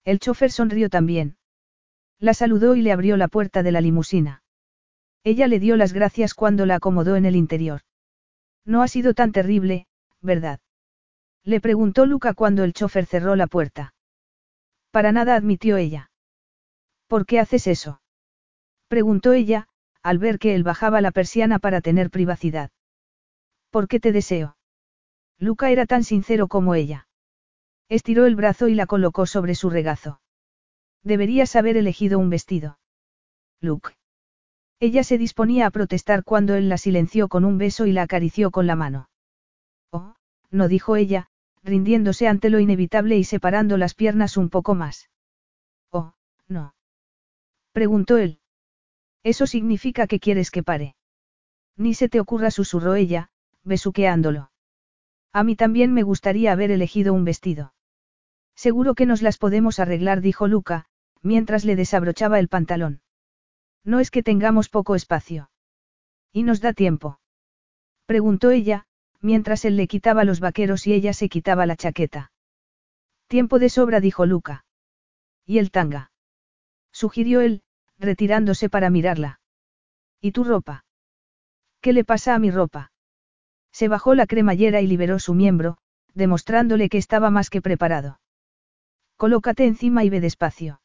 El chofer sonrió también. La saludó y le abrió la puerta de la limusina. Ella le dio las gracias cuando la acomodó en el interior. No ha sido tan terrible, ¿verdad? Le preguntó Luca cuando el chofer cerró la puerta. Para nada admitió ella. ¿Por qué haces eso? Preguntó ella, al ver que él bajaba la persiana para tener privacidad. ¿Por qué te deseo? Luca era tan sincero como ella. Estiró el brazo y la colocó sobre su regazo. Deberías haber elegido un vestido. Luke. Ella se disponía a protestar cuando él la silenció con un beso y la acarició con la mano. Oh, no dijo ella, rindiéndose ante lo inevitable y separando las piernas un poco más. Oh, no. Preguntó él. Eso significa que quieres que pare. Ni se te ocurra, susurró ella, besuqueándolo. A mí también me gustaría haber elegido un vestido. Seguro que nos las podemos arreglar, dijo Luca, mientras le desabrochaba el pantalón. No es que tengamos poco espacio. ¿Y nos da tiempo? Preguntó ella, mientras él le quitaba los vaqueros y ella se quitaba la chaqueta. Tiempo de sobra, dijo Luca. ¿Y el tanga? Sugirió él, retirándose para mirarla. ¿Y tu ropa? ¿Qué le pasa a mi ropa? Se bajó la cremallera y liberó su miembro, demostrándole que estaba más que preparado. Colócate encima y ve despacio.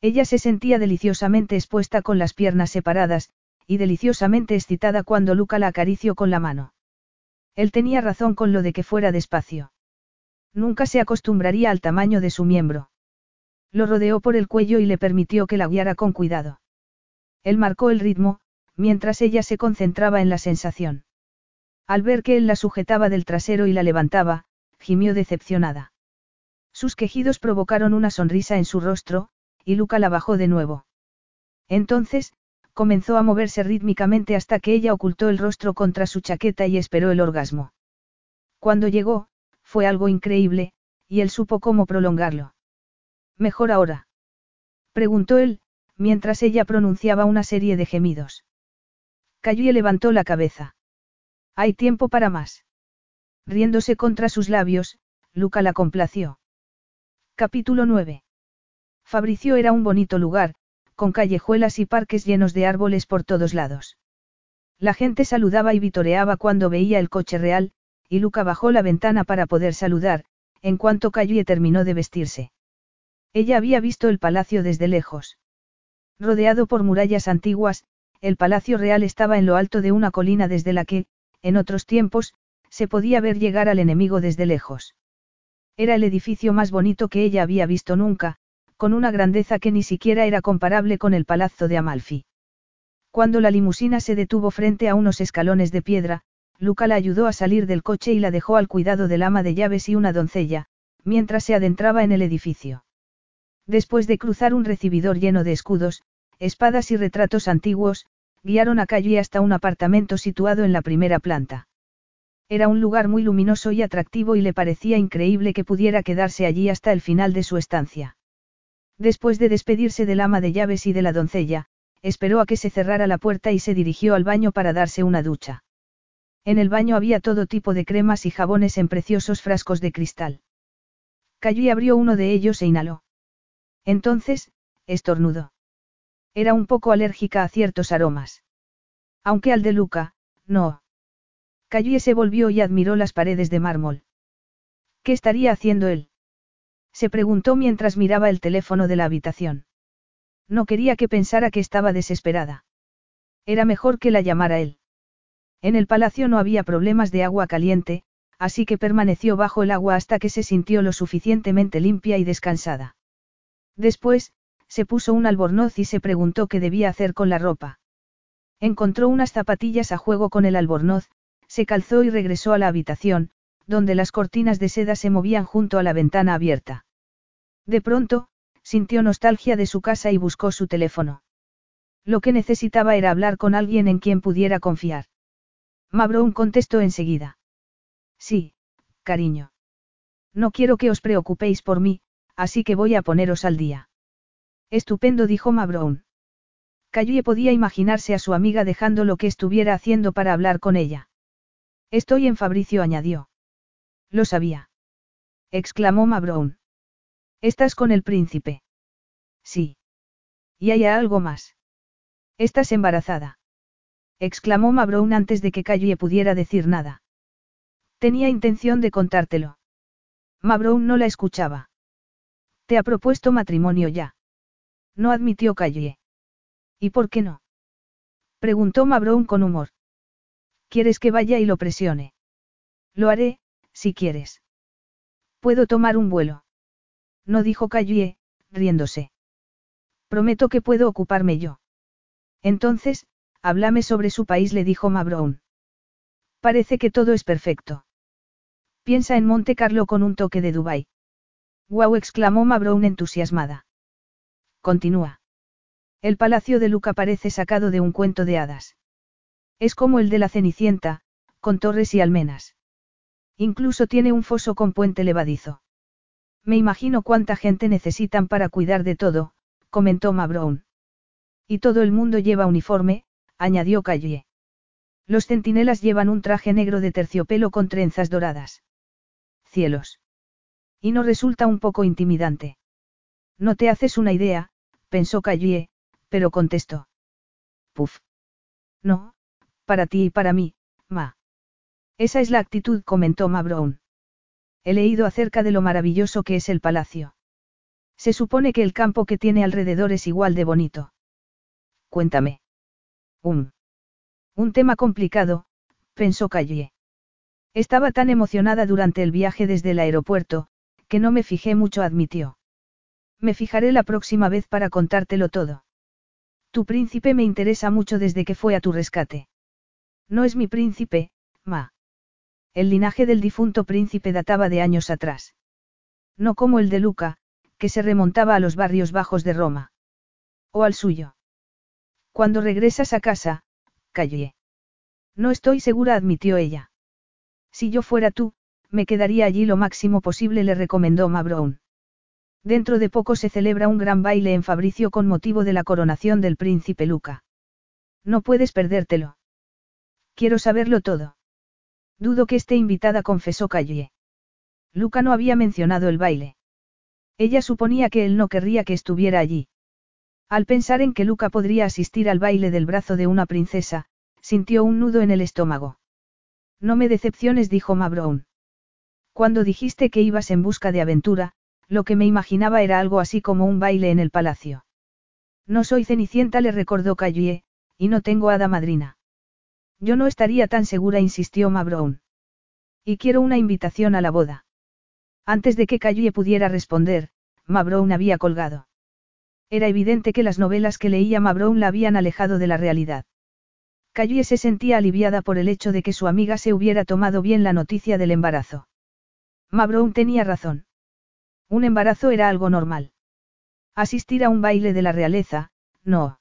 Ella se sentía deliciosamente expuesta con las piernas separadas, y deliciosamente excitada cuando Luca la acarició con la mano. Él tenía razón con lo de que fuera despacio. Nunca se acostumbraría al tamaño de su miembro. Lo rodeó por el cuello y le permitió que la guiara con cuidado. Él marcó el ritmo, mientras ella se concentraba en la sensación. Al ver que él la sujetaba del trasero y la levantaba, gimió decepcionada. Sus quejidos provocaron una sonrisa en su rostro, y Luca la bajó de nuevo. Entonces, comenzó a moverse rítmicamente hasta que ella ocultó el rostro contra su chaqueta y esperó el orgasmo. Cuando llegó, fue algo increíble, y él supo cómo prolongarlo. ¿Mejor ahora? preguntó él, mientras ella pronunciaba una serie de gemidos. Cayó levantó la cabeza. Hay tiempo para más. Riéndose contra sus labios, Luca la complació. Capítulo 9. Fabricio era un bonito lugar, con callejuelas y parques llenos de árboles por todos lados. La gente saludaba y vitoreaba cuando veía el coche real, y Luca bajó la ventana para poder saludar, en cuanto Calle terminó de vestirse. Ella había visto el palacio desde lejos. Rodeado por murallas antiguas, el palacio real estaba en lo alto de una colina desde la que, en otros tiempos, se podía ver llegar al enemigo desde lejos. Era el edificio más bonito que ella había visto nunca, con una grandeza que ni siquiera era comparable con el palazzo de Amalfi. Cuando la limusina se detuvo frente a unos escalones de piedra, Luca la ayudó a salir del coche y la dejó al cuidado del ama de llaves y una doncella, mientras se adentraba en el edificio. Después de cruzar un recibidor lleno de escudos, espadas y retratos antiguos, guiaron a Calle hasta un apartamento situado en la primera planta. Era un lugar muy luminoso y atractivo y le parecía increíble que pudiera quedarse allí hasta el final de su estancia. Después de despedirse del ama de llaves y de la doncella, esperó a que se cerrara la puerta y se dirigió al baño para darse una ducha. En el baño había todo tipo de cremas y jabones en preciosos frascos de cristal. Y abrió uno de ellos e inhaló. Entonces, estornudó. Era un poco alérgica a ciertos aromas. Aunque al de Luca, no. Y se volvió y admiró las paredes de mármol. ¿Qué estaría haciendo él? Se preguntó mientras miraba el teléfono de la habitación. No quería que pensara que estaba desesperada. Era mejor que la llamara él. En el palacio no había problemas de agua caliente, así que permaneció bajo el agua hasta que se sintió lo suficientemente limpia y descansada. Después, se puso un albornoz y se preguntó qué debía hacer con la ropa. Encontró unas zapatillas a juego con el albornoz, se calzó y regresó a la habitación, donde las cortinas de seda se movían junto a la ventana abierta. De pronto, sintió nostalgia de su casa y buscó su teléfono. Lo que necesitaba era hablar con alguien en quien pudiera confiar. Mabroun contestó enseguida. Sí, cariño. No quiero que os preocupéis por mí, así que voy a poneros al día. Estupendo, dijo Mabroun. Callie podía imaginarse a su amiga dejando lo que estuviera haciendo para hablar con ella. Estoy en Fabricio, añadió. Lo sabía. exclamó Mabroun. ¿Estás con el príncipe? Sí. ¿Y hay algo más? Estás embarazada. exclamó Mabroun antes de que Callie pudiera decir nada. Tenía intención de contártelo. Mabroun no la escuchaba. Te ha propuesto matrimonio ya. No admitió Calle. ¿Y por qué no? Preguntó Mabroun con humor. ¿Quieres que vaya y lo presione? Lo haré, si quieres. Puedo tomar un vuelo. No dijo Calle, riéndose. Prometo que puedo ocuparme yo. Entonces, háblame sobre su país, le dijo Mabroun. Parece que todo es perfecto. Piensa en Monte Carlo con un toque de Dubai. Wow, exclamó Mabroun entusiasmada. Continúa. El palacio de Luca parece sacado de un cuento de hadas. Es como el de la Cenicienta, con torres y almenas. Incluso tiene un foso con puente levadizo. Me imagino cuánta gente necesitan para cuidar de todo, comentó Mabroun. Y todo el mundo lleva uniforme, añadió Calle. Los centinelas llevan un traje negro de terciopelo con trenzas doradas cielos. Y no resulta un poco intimidante. No te haces una idea, pensó Callie, pero contestó. Puf. No, para ti y para mí, ma. Esa es la actitud, comentó Ma Brown. He leído acerca de lo maravilloso que es el palacio. Se supone que el campo que tiene alrededor es igual de bonito. Cuéntame. Un. Un tema complicado, pensó Callie. Estaba tan emocionada durante el viaje desde el aeropuerto, que no me fijé mucho, admitió. Me fijaré la próxima vez para contártelo todo. Tu príncipe me interesa mucho desde que fue a tu rescate. No es mi príncipe, ma. El linaje del difunto príncipe databa de años atrás. No como el de Luca, que se remontaba a los barrios bajos de Roma. O al suyo. Cuando regresas a casa, callé. No estoy segura, admitió ella. Si yo fuera tú, me quedaría allí lo máximo posible, le recomendó Mabrown. Dentro de poco se celebra un gran baile en Fabricio con motivo de la coronación del príncipe Luca. No puedes perdértelo. Quiero saberlo todo. Dudo que esté invitada, confesó Calle. Luca no había mencionado el baile. Ella suponía que él no querría que estuviera allí. Al pensar en que Luca podría asistir al baile del brazo de una princesa, sintió un nudo en el estómago. No me decepciones, dijo Mabrown. Cuando dijiste que ibas en busca de aventura, lo que me imaginaba era algo así como un baile en el palacio. No soy Cenicienta, le recordó Callie, y no tengo hada madrina. Yo no estaría tan segura, insistió Mabrown. Y quiero una invitación a la boda. Antes de que Callie pudiera responder, Mabrown había colgado. Era evidente que las novelas que leía Mabrown la habían alejado de la realidad. Callie se sentía aliviada por el hecho de que su amiga se hubiera tomado bien la noticia del embarazo. Mabroun tenía razón. Un embarazo era algo normal. Asistir a un baile de la realeza, no.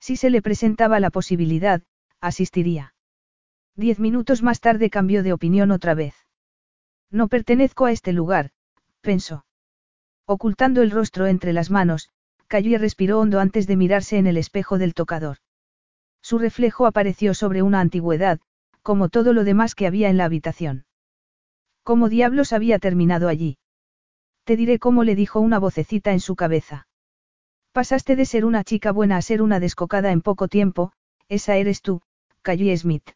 Si se le presentaba la posibilidad, asistiría. Diez minutos más tarde cambió de opinión otra vez. No pertenezco a este lugar, pensó. Ocultando el rostro entre las manos, cayó y respiró hondo antes de mirarse en el espejo del tocador. Su reflejo apareció sobre una antigüedad, como todo lo demás que había en la habitación. ¿Cómo diablos había terminado allí? Te diré cómo le dijo una vocecita en su cabeza. Pasaste de ser una chica buena a ser una descocada en poco tiempo, esa eres tú, Calle Smith.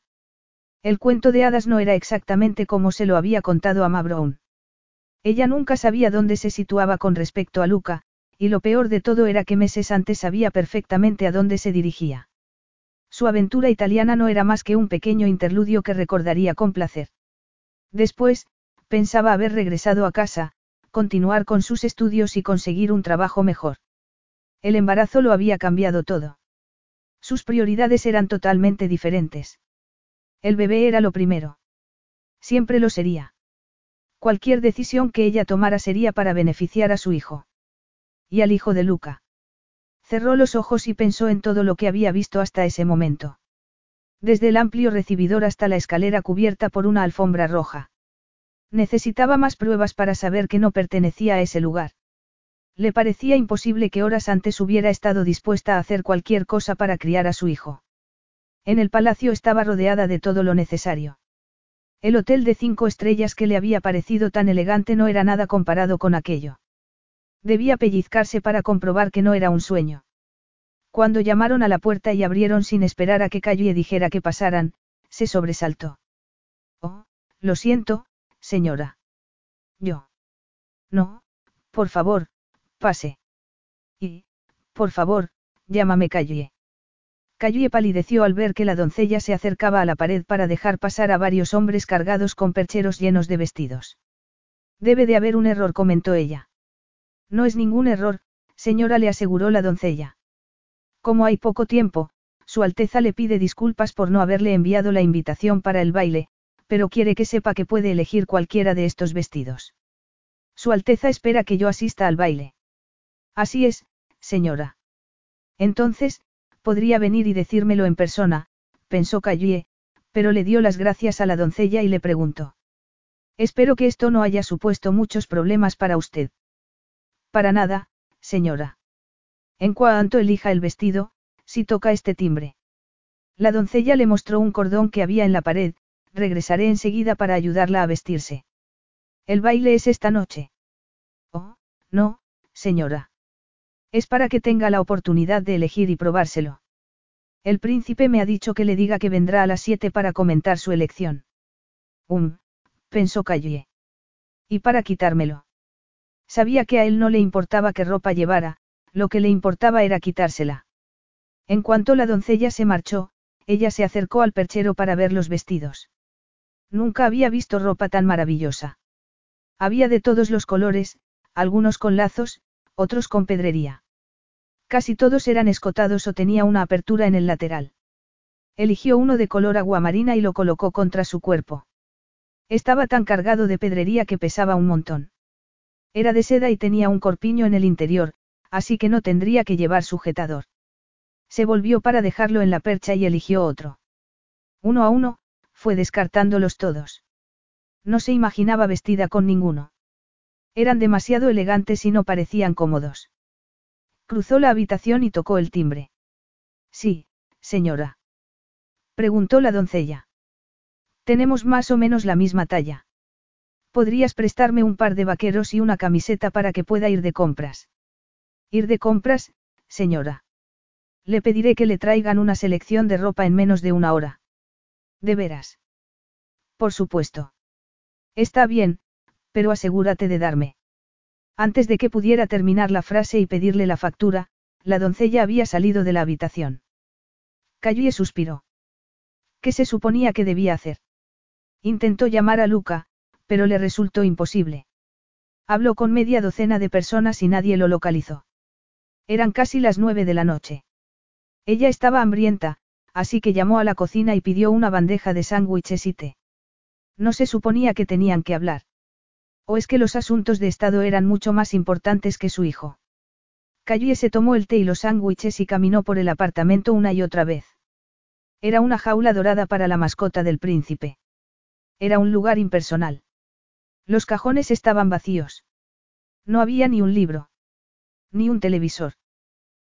El cuento de hadas no era exactamente como se lo había contado a Ma Brown. Ella nunca sabía dónde se situaba con respecto a Luca, y lo peor de todo era que meses antes sabía perfectamente a dónde se dirigía. Su aventura italiana no era más que un pequeño interludio que recordaría con placer. Después, Pensaba haber regresado a casa, continuar con sus estudios y conseguir un trabajo mejor. El embarazo lo había cambiado todo. Sus prioridades eran totalmente diferentes. El bebé era lo primero. Siempre lo sería. Cualquier decisión que ella tomara sería para beneficiar a su hijo. Y al hijo de Luca. Cerró los ojos y pensó en todo lo que había visto hasta ese momento. Desde el amplio recibidor hasta la escalera cubierta por una alfombra roja. Necesitaba más pruebas para saber que no pertenecía a ese lugar. Le parecía imposible que horas antes hubiera estado dispuesta a hacer cualquier cosa para criar a su hijo. En el palacio estaba rodeada de todo lo necesario. El hotel de cinco estrellas que le había parecido tan elegante no era nada comparado con aquello. Debía pellizcarse para comprobar que no era un sueño. Cuando llamaron a la puerta y abrieron sin esperar a que Calle dijera que pasaran, se sobresaltó. Oh, lo siento, señora. Yo. No, por favor, pase. Y, por favor, llámame Calle. Calle palideció al ver que la doncella se acercaba a la pared para dejar pasar a varios hombres cargados con percheros llenos de vestidos. Debe de haber un error, comentó ella. No es ningún error, señora, le aseguró la doncella. Como hay poco tiempo, Su Alteza le pide disculpas por no haberle enviado la invitación para el baile, pero quiere que sepa que puede elegir cualquiera de estos vestidos. Su Alteza espera que yo asista al baile. Así es, señora. Entonces, podría venir y decírmelo en persona, pensó Callie, pero le dio las gracias a la doncella y le preguntó. Espero que esto no haya supuesto muchos problemas para usted. Para nada, señora. En cuanto elija el vestido, si toca este timbre. La doncella le mostró un cordón que había en la pared, regresaré enseguida para ayudarla a vestirse. El baile es esta noche. Oh, no, señora. Es para que tenga la oportunidad de elegir y probárselo. El príncipe me ha dicho que le diga que vendrá a las siete para comentar su elección. Um, pensó Calle. Y para quitármelo. Sabía que a él no le importaba qué ropa llevara, lo que le importaba era quitársela. En cuanto la doncella se marchó, ella se acercó al perchero para ver los vestidos. Nunca había visto ropa tan maravillosa. Había de todos los colores, algunos con lazos, otros con pedrería. Casi todos eran escotados o tenía una apertura en el lateral. Eligió uno de color aguamarina y lo colocó contra su cuerpo. Estaba tan cargado de pedrería que pesaba un montón. Era de seda y tenía un corpiño en el interior, así que no tendría que llevar sujetador. Se volvió para dejarlo en la percha y eligió otro. Uno a uno, fue descartándolos todos. No se imaginaba vestida con ninguno. Eran demasiado elegantes y no parecían cómodos. Cruzó la habitación y tocó el timbre. Sí, señora. Preguntó la doncella. Tenemos más o menos la misma talla. ¿Podrías prestarme un par de vaqueros y una camiseta para que pueda ir de compras? Ir de compras, señora. Le pediré que le traigan una selección de ropa en menos de una hora. ¿De veras? Por supuesto. Está bien, pero asegúrate de darme. Antes de que pudiera terminar la frase y pedirle la factura, la doncella había salido de la habitación. Cayó y suspiró. ¿Qué se suponía que debía hacer? Intentó llamar a Luca, pero le resultó imposible. Habló con media docena de personas y nadie lo localizó. Eran casi las nueve de la noche. Ella estaba hambrienta, así que llamó a la cocina y pidió una bandeja de sándwiches y té. No se suponía que tenían que hablar. ¿O es que los asuntos de Estado eran mucho más importantes que su hijo? Cayó se tomó el té y los sándwiches y caminó por el apartamento una y otra vez. Era una jaula dorada para la mascota del príncipe. Era un lugar impersonal. Los cajones estaban vacíos. No había ni un libro. Ni un televisor.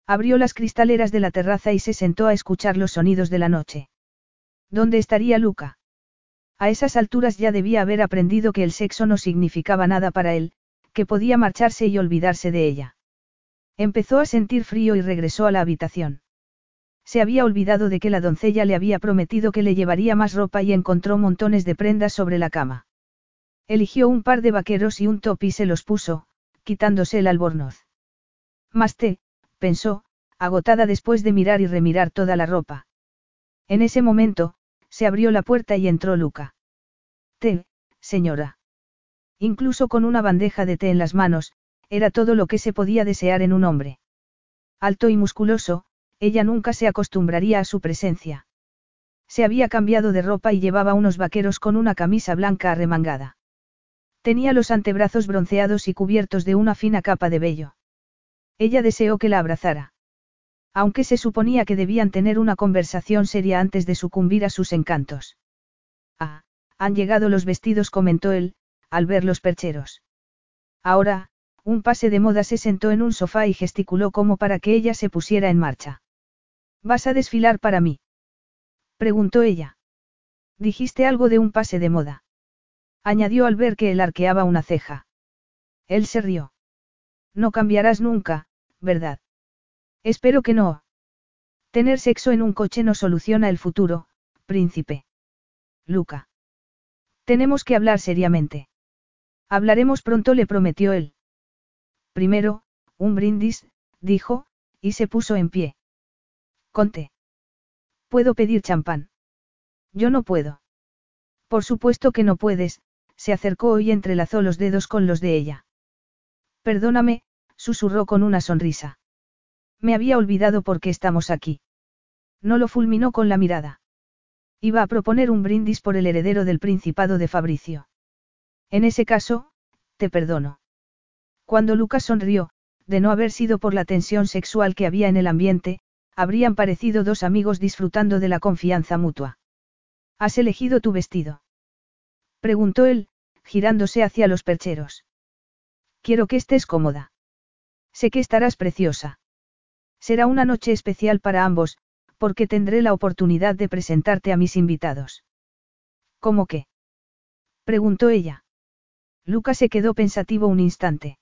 Abrió las cristaleras de la terraza y se sentó a escuchar los sonidos de la noche. ¿Dónde estaría Luca? A esas alturas ya debía haber aprendido que el sexo no significaba nada para él, que podía marcharse y olvidarse de ella. Empezó a sentir frío y regresó a la habitación. Se había olvidado de que la doncella le había prometido que le llevaría más ropa y encontró montones de prendas sobre la cama. Eligió un par de vaqueros y un top y se los puso, quitándose el albornoz. Más té, pensó, agotada después de mirar y remirar toda la ropa. En ese momento, se abrió la puerta y entró Luca. Té, señora. Incluso con una bandeja de té en las manos, era todo lo que se podía desear en un hombre. Alto y musculoso, ella nunca se acostumbraría a su presencia. Se había cambiado de ropa y llevaba unos vaqueros con una camisa blanca arremangada. Tenía los antebrazos bronceados y cubiertos de una fina capa de vello. Ella deseó que la abrazara. Aunque se suponía que debían tener una conversación seria antes de sucumbir a sus encantos. Ah, han llegado los vestidos, comentó él, al ver los percheros. Ahora, un pase de moda se sentó en un sofá y gesticuló como para que ella se pusiera en marcha. ¿Vas a desfilar para mí? preguntó ella. Dijiste algo de un pase de moda. Añadió al ver que él arqueaba una ceja. Él se rió. No cambiarás nunca, ¿verdad? Espero que no. Tener sexo en un coche no soluciona el futuro, príncipe. Luca. Tenemos que hablar seriamente. Hablaremos pronto, le prometió él. Primero, un brindis, dijo, y se puso en pie. Conte. ¿Puedo pedir champán? Yo no puedo. Por supuesto que no puedes, se acercó y entrelazó los dedos con los de ella. Perdóname, susurró con una sonrisa. Me había olvidado por qué estamos aquí. No lo fulminó con la mirada. Iba a proponer un brindis por el heredero del principado de Fabricio. En ese caso, te perdono. Cuando Lucas sonrió, de no haber sido por la tensión sexual que había en el ambiente, habrían parecido dos amigos disfrutando de la confianza mutua. ¿Has elegido tu vestido? Preguntó él, girándose hacia los percheros. Quiero que estés cómoda. Sé que estarás preciosa. Será una noche especial para ambos, porque tendré la oportunidad de presentarte a mis invitados. ¿Cómo qué? preguntó ella. Lucas se quedó pensativo un instante.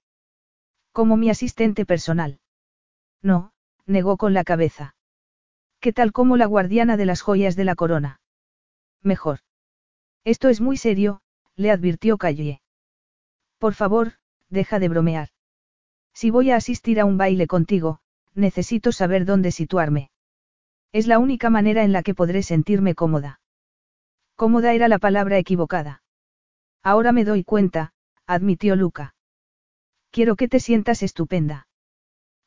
Como mi asistente personal. No, negó con la cabeza. ¿Qué tal como la guardiana de las joyas de la corona? Mejor. Esto es muy serio, le advirtió Calle. Por favor, deja de bromear. Si voy a asistir a un baile contigo, necesito saber dónde situarme. Es la única manera en la que podré sentirme cómoda. Cómoda era la palabra equivocada. Ahora me doy cuenta, admitió Luca. Quiero que te sientas estupenda.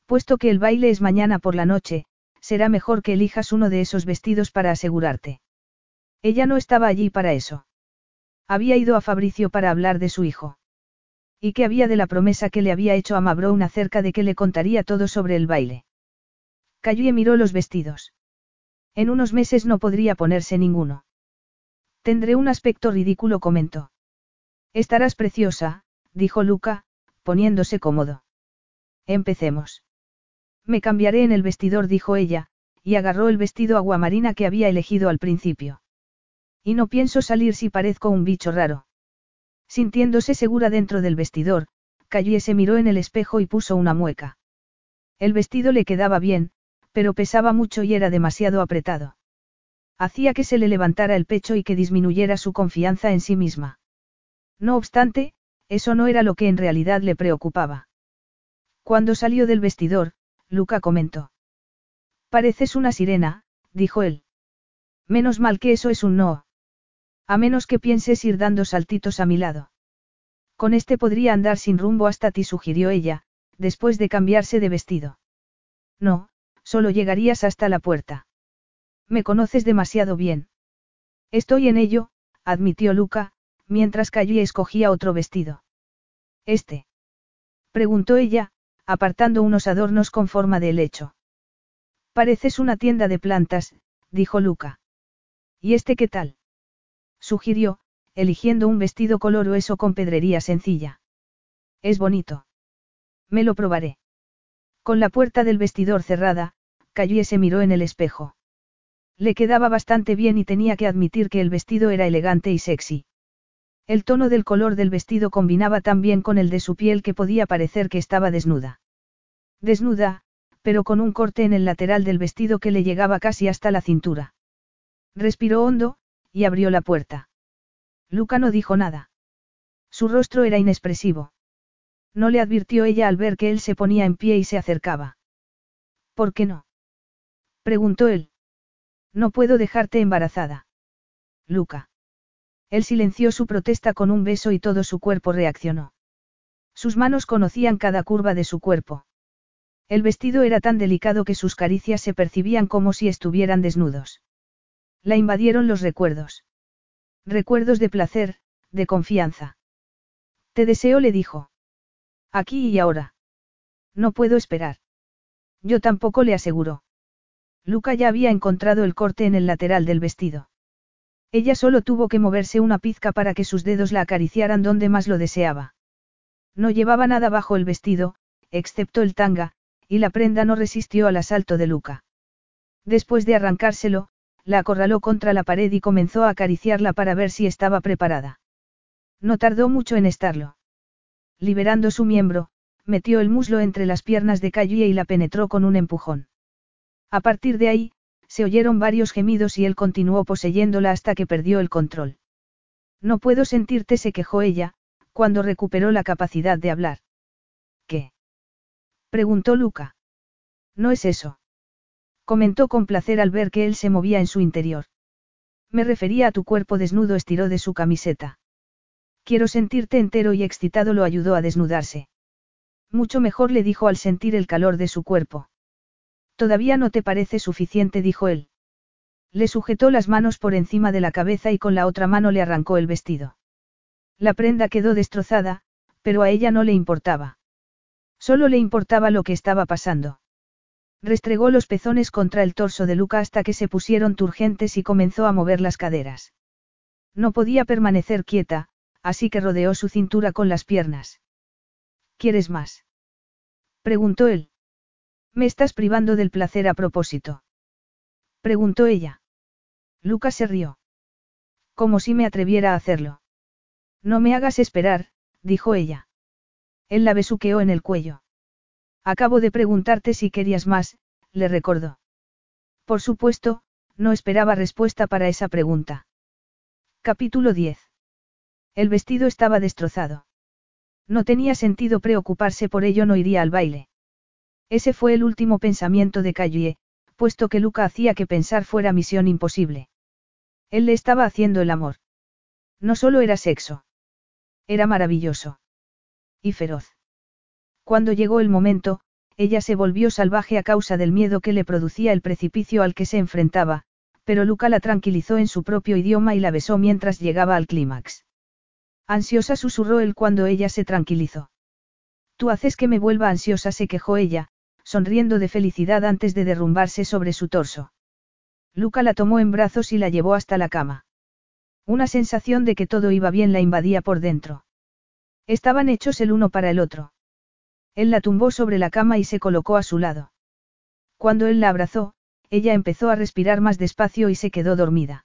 Puesto que el baile es mañana por la noche, será mejor que elijas uno de esos vestidos para asegurarte. Ella no estaba allí para eso. Había ido a Fabricio para hablar de su hijo. ¿Y qué había de la promesa que le había hecho a Mabrown acerca de que le contaría todo sobre el baile? Cayó y miró los vestidos. En unos meses no podría ponerse ninguno. Tendré un aspecto ridículo, comentó. Estarás preciosa, dijo Luca, poniéndose cómodo. Empecemos. Me cambiaré en el vestidor, dijo ella, y agarró el vestido aguamarina que había elegido al principio. Y no pienso salir si parezco un bicho raro. Sintiéndose segura dentro del vestidor, Calle se miró en el espejo y puso una mueca. El vestido le quedaba bien, pero pesaba mucho y era demasiado apretado. Hacía que se le levantara el pecho y que disminuyera su confianza en sí misma. No obstante, eso no era lo que en realidad le preocupaba. Cuando salió del vestidor, Luca comentó. Pareces una sirena, dijo él. Menos mal que eso es un no. A menos que pienses ir dando saltitos a mi lado. Con este podría andar sin rumbo hasta ti, sugirió ella, después de cambiarse de vestido. No, solo llegarías hasta la puerta. Me conoces demasiado bien. Estoy en ello, admitió Luca, mientras Calle escogía otro vestido. ¿Este? preguntó ella, apartando unos adornos con forma de helecho. Pareces una tienda de plantas, dijo Luca. ¿Y este qué tal? Sugirió, eligiendo un vestido color hueso con pedrería sencilla. Es bonito. Me lo probaré. Con la puerta del vestidor cerrada, Callie se miró en el espejo. Le quedaba bastante bien y tenía que admitir que el vestido era elegante y sexy. El tono del color del vestido combinaba tan bien con el de su piel que podía parecer que estaba desnuda. Desnuda, pero con un corte en el lateral del vestido que le llegaba casi hasta la cintura. Respiró hondo, y abrió la puerta. Luca no dijo nada. Su rostro era inexpresivo. No le advirtió ella al ver que él se ponía en pie y se acercaba. ¿Por qué no? preguntó él. No puedo dejarte embarazada. Luca. Él silenció su protesta con un beso y todo su cuerpo reaccionó. Sus manos conocían cada curva de su cuerpo. El vestido era tan delicado que sus caricias se percibían como si estuvieran desnudos. La invadieron los recuerdos. Recuerdos de placer, de confianza. Te deseo, le dijo. Aquí y ahora. No puedo esperar. Yo tampoco le aseguró. Luca ya había encontrado el corte en el lateral del vestido. Ella solo tuvo que moverse una pizca para que sus dedos la acariciaran donde más lo deseaba. No llevaba nada bajo el vestido, excepto el tanga, y la prenda no resistió al asalto de Luca. Después de arrancárselo, la acorraló contra la pared y comenzó a acariciarla para ver si estaba preparada. No tardó mucho en estarlo. Liberando su miembro, metió el muslo entre las piernas de Callie y la penetró con un empujón. A partir de ahí, se oyeron varios gemidos y él continuó poseyéndola hasta que perdió el control. No puedo sentirte, se quejó ella, cuando recuperó la capacidad de hablar. ¿Qué? preguntó Luca. No es eso. Comentó con placer al ver que él se movía en su interior. Me refería a tu cuerpo desnudo, estiró de su camiseta. Quiero sentirte entero y excitado lo ayudó a desnudarse. Mucho mejor le dijo al sentir el calor de su cuerpo. Todavía no te parece suficiente, dijo él. Le sujetó las manos por encima de la cabeza y con la otra mano le arrancó el vestido. La prenda quedó destrozada, pero a ella no le importaba. Solo le importaba lo que estaba pasando. Restregó los pezones contra el torso de Luca hasta que se pusieron turgentes y comenzó a mover las caderas. No podía permanecer quieta, así que rodeó su cintura con las piernas. ¿Quieres más? preguntó él. ¿Me estás privando del placer a propósito? preguntó ella. Luca se rió. Como si me atreviera a hacerlo. No me hagas esperar, dijo ella. Él la besuqueó en el cuello. Acabo de preguntarte si querías más, le recordó. Por supuesto, no esperaba respuesta para esa pregunta. Capítulo 10. El vestido estaba destrozado. No tenía sentido preocuparse por ello, no iría al baile. Ese fue el último pensamiento de Callie, puesto que Luca hacía que pensar fuera misión imposible. Él le estaba haciendo el amor. No solo era sexo. Era maravilloso. Y feroz. Cuando llegó el momento, ella se volvió salvaje a causa del miedo que le producía el precipicio al que se enfrentaba, pero Luca la tranquilizó en su propio idioma y la besó mientras llegaba al clímax. Ansiosa susurró él cuando ella se tranquilizó. Tú haces que me vuelva ansiosa, se quejó ella, sonriendo de felicidad antes de derrumbarse sobre su torso. Luca la tomó en brazos y la llevó hasta la cama. Una sensación de que todo iba bien la invadía por dentro. Estaban hechos el uno para el otro. Él la tumbó sobre la cama y se colocó a su lado. Cuando él la abrazó, ella empezó a respirar más despacio y se quedó dormida.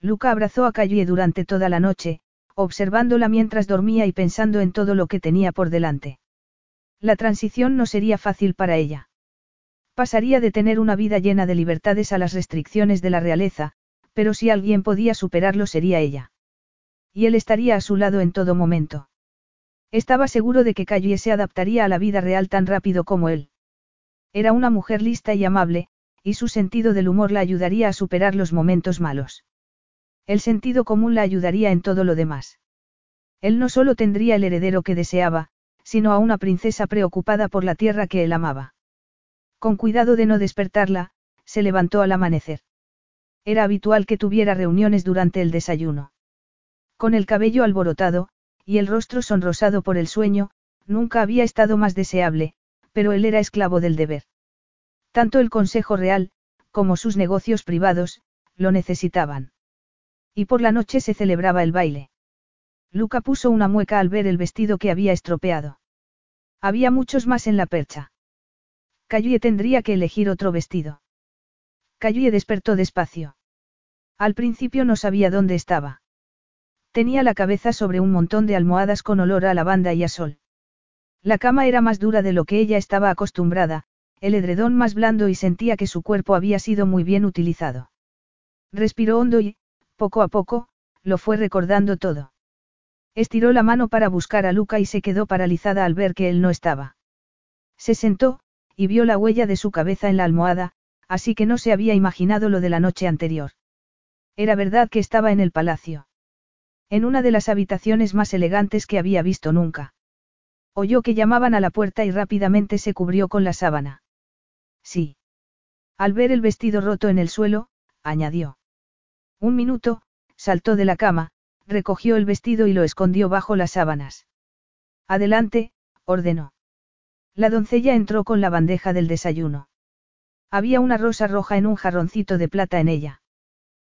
Luca abrazó a Callie durante toda la noche, observándola mientras dormía y pensando en todo lo que tenía por delante. La transición no sería fácil para ella. Pasaría de tener una vida llena de libertades a las restricciones de la realeza, pero si alguien podía superarlo sería ella. Y él estaría a su lado en todo momento. Estaba seguro de que Callie se adaptaría a la vida real tan rápido como él. Era una mujer lista y amable, y su sentido del humor la ayudaría a superar los momentos malos. El sentido común la ayudaría en todo lo demás. Él no solo tendría el heredero que deseaba, sino a una princesa preocupada por la tierra que él amaba. Con cuidado de no despertarla, se levantó al amanecer. Era habitual que tuviera reuniones durante el desayuno. Con el cabello alborotado, y el rostro sonrosado por el sueño, nunca había estado más deseable, pero él era esclavo del deber. Tanto el Consejo Real, como sus negocios privados, lo necesitaban. Y por la noche se celebraba el baile. Luca puso una mueca al ver el vestido que había estropeado. Había muchos más en la percha. Cayue tendría que elegir otro vestido. Cayue despertó despacio. Al principio no sabía dónde estaba. Tenía la cabeza sobre un montón de almohadas con olor a lavanda y a sol. La cama era más dura de lo que ella estaba acostumbrada, el edredón más blando y sentía que su cuerpo había sido muy bien utilizado. Respiró hondo y, poco a poco, lo fue recordando todo. Estiró la mano para buscar a Luca y se quedó paralizada al ver que él no estaba. Se sentó, y vio la huella de su cabeza en la almohada, así que no se había imaginado lo de la noche anterior. Era verdad que estaba en el palacio. En una de las habitaciones más elegantes que había visto nunca. Oyó que llamaban a la puerta y rápidamente se cubrió con la sábana. Sí. Al ver el vestido roto en el suelo, añadió. Un minuto, saltó de la cama, recogió el vestido y lo escondió bajo las sábanas. Adelante, ordenó. La doncella entró con la bandeja del desayuno. Había una rosa roja en un jarroncito de plata en ella.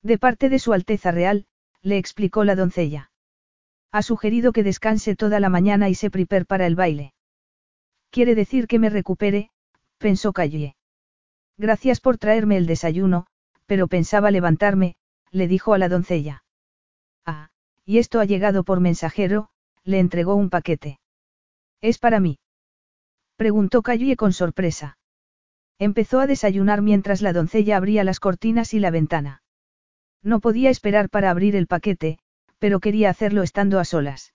De parte de Su Alteza Real, le explicó la doncella. Ha sugerido que descanse toda la mañana y se prepare para el baile. Quiere decir que me recupere, pensó Calle. Gracias por traerme el desayuno, pero pensaba levantarme, le dijo a la doncella. Ah, y esto ha llegado por mensajero, le entregó un paquete. ¿Es para mí? Preguntó Calle con sorpresa. Empezó a desayunar mientras la doncella abría las cortinas y la ventana. No podía esperar para abrir el paquete, pero quería hacerlo estando a solas.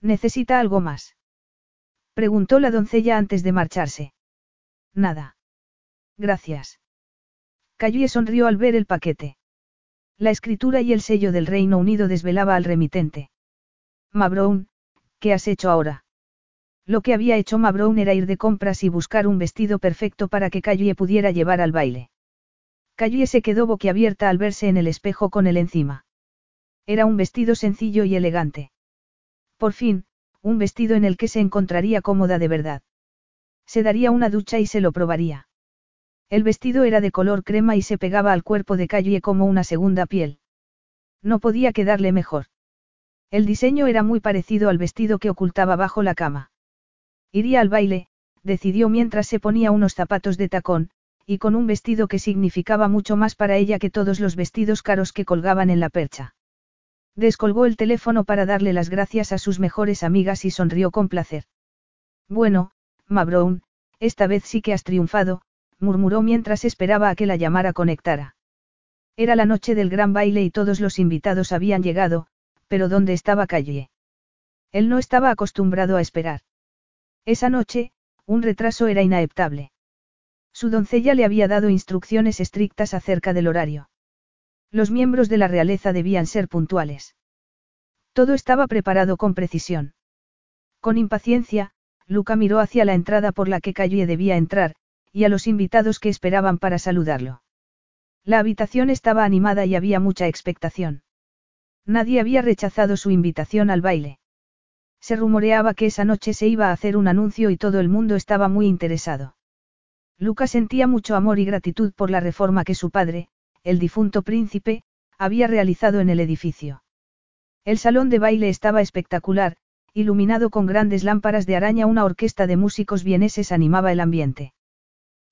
¿Necesita algo más? Preguntó la doncella antes de marcharse. Nada. Gracias. Cayue sonrió al ver el paquete. La escritura y el sello del Reino Unido desvelaba al remitente. Mabrown, ¿qué has hecho ahora? Lo que había hecho Mabrown era ir de compras y buscar un vestido perfecto para que Cayue pudiera llevar al baile. Callie se quedó boquiabierta al verse en el espejo con él encima. Era un vestido sencillo y elegante. Por fin, un vestido en el que se encontraría cómoda de verdad. Se daría una ducha y se lo probaría. El vestido era de color crema y se pegaba al cuerpo de Callie como una segunda piel. No podía quedarle mejor. El diseño era muy parecido al vestido que ocultaba bajo la cama. Iría al baile, decidió mientras se ponía unos zapatos de tacón, y con un vestido que significaba mucho más para ella que todos los vestidos caros que colgaban en la percha. Descolgó el teléfono para darle las gracias a sus mejores amigas y sonrió con placer. Bueno, Mabrown, esta vez sí que has triunfado, murmuró mientras esperaba a que la llamara conectara. Era la noche del gran baile y todos los invitados habían llegado, pero ¿dónde estaba Calle? Él no estaba acostumbrado a esperar. Esa noche, un retraso era inaeptable. Su doncella le había dado instrucciones estrictas acerca del horario. Los miembros de la realeza debían ser puntuales. Todo estaba preparado con precisión. Con impaciencia, Luca miró hacia la entrada por la que Calle debía entrar, y a los invitados que esperaban para saludarlo. La habitación estaba animada y había mucha expectación. Nadie había rechazado su invitación al baile. Se rumoreaba que esa noche se iba a hacer un anuncio y todo el mundo estaba muy interesado. Lucas sentía mucho amor y gratitud por la reforma que su padre, el difunto príncipe, había realizado en el edificio. El salón de baile estaba espectacular, iluminado con grandes lámparas de araña, una orquesta de músicos vieneses animaba el ambiente.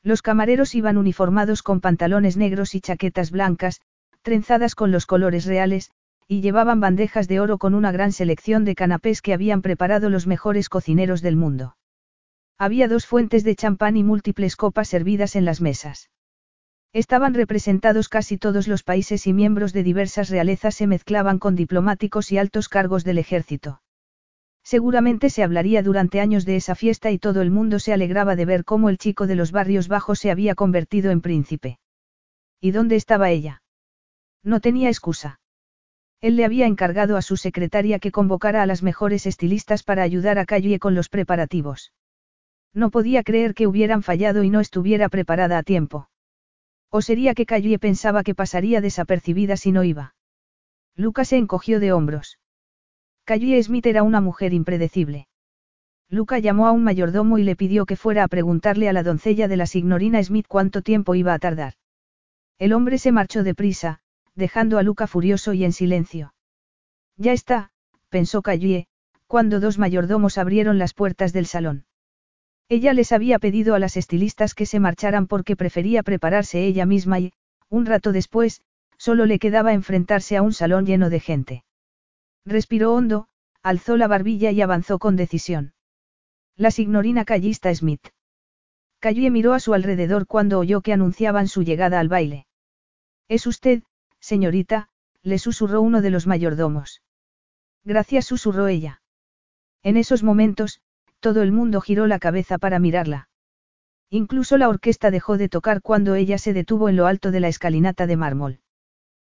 Los camareros iban uniformados con pantalones negros y chaquetas blancas, trenzadas con los colores reales, y llevaban bandejas de oro con una gran selección de canapés que habían preparado los mejores cocineros del mundo. Había dos fuentes de champán y múltiples copas servidas en las mesas. Estaban representados casi todos los países y miembros de diversas realezas se mezclaban con diplomáticos y altos cargos del ejército. Seguramente se hablaría durante años de esa fiesta y todo el mundo se alegraba de ver cómo el chico de los barrios bajos se había convertido en príncipe. ¿Y dónde estaba ella? No tenía excusa. Él le había encargado a su secretaria que convocara a las mejores estilistas para ayudar a Calle con los preparativos. No podía creer que hubieran fallado y no estuviera preparada a tiempo. ¿O sería que Calle pensaba que pasaría desapercibida si no iba? Lucas se encogió de hombros. Calle Smith era una mujer impredecible. Luca llamó a un mayordomo y le pidió que fuera a preguntarle a la doncella de la signorina Smith cuánto tiempo iba a tardar. El hombre se marchó deprisa, dejando a Luca furioso y en silencio. Ya está, pensó Callie, cuando dos mayordomos abrieron las puertas del salón. Ella les había pedido a las estilistas que se marcharan porque prefería prepararse ella misma y, un rato después, solo le quedaba enfrentarse a un salón lleno de gente. Respiró hondo, alzó la barbilla y avanzó con decisión. La signorina callista Smith. Callie miró a su alrededor cuando oyó que anunciaban su llegada al baile. Es usted, señorita, le susurró uno de los mayordomos. Gracias, susurró ella. En esos momentos, todo el mundo giró la cabeza para mirarla. Incluso la orquesta dejó de tocar cuando ella se detuvo en lo alto de la escalinata de mármol.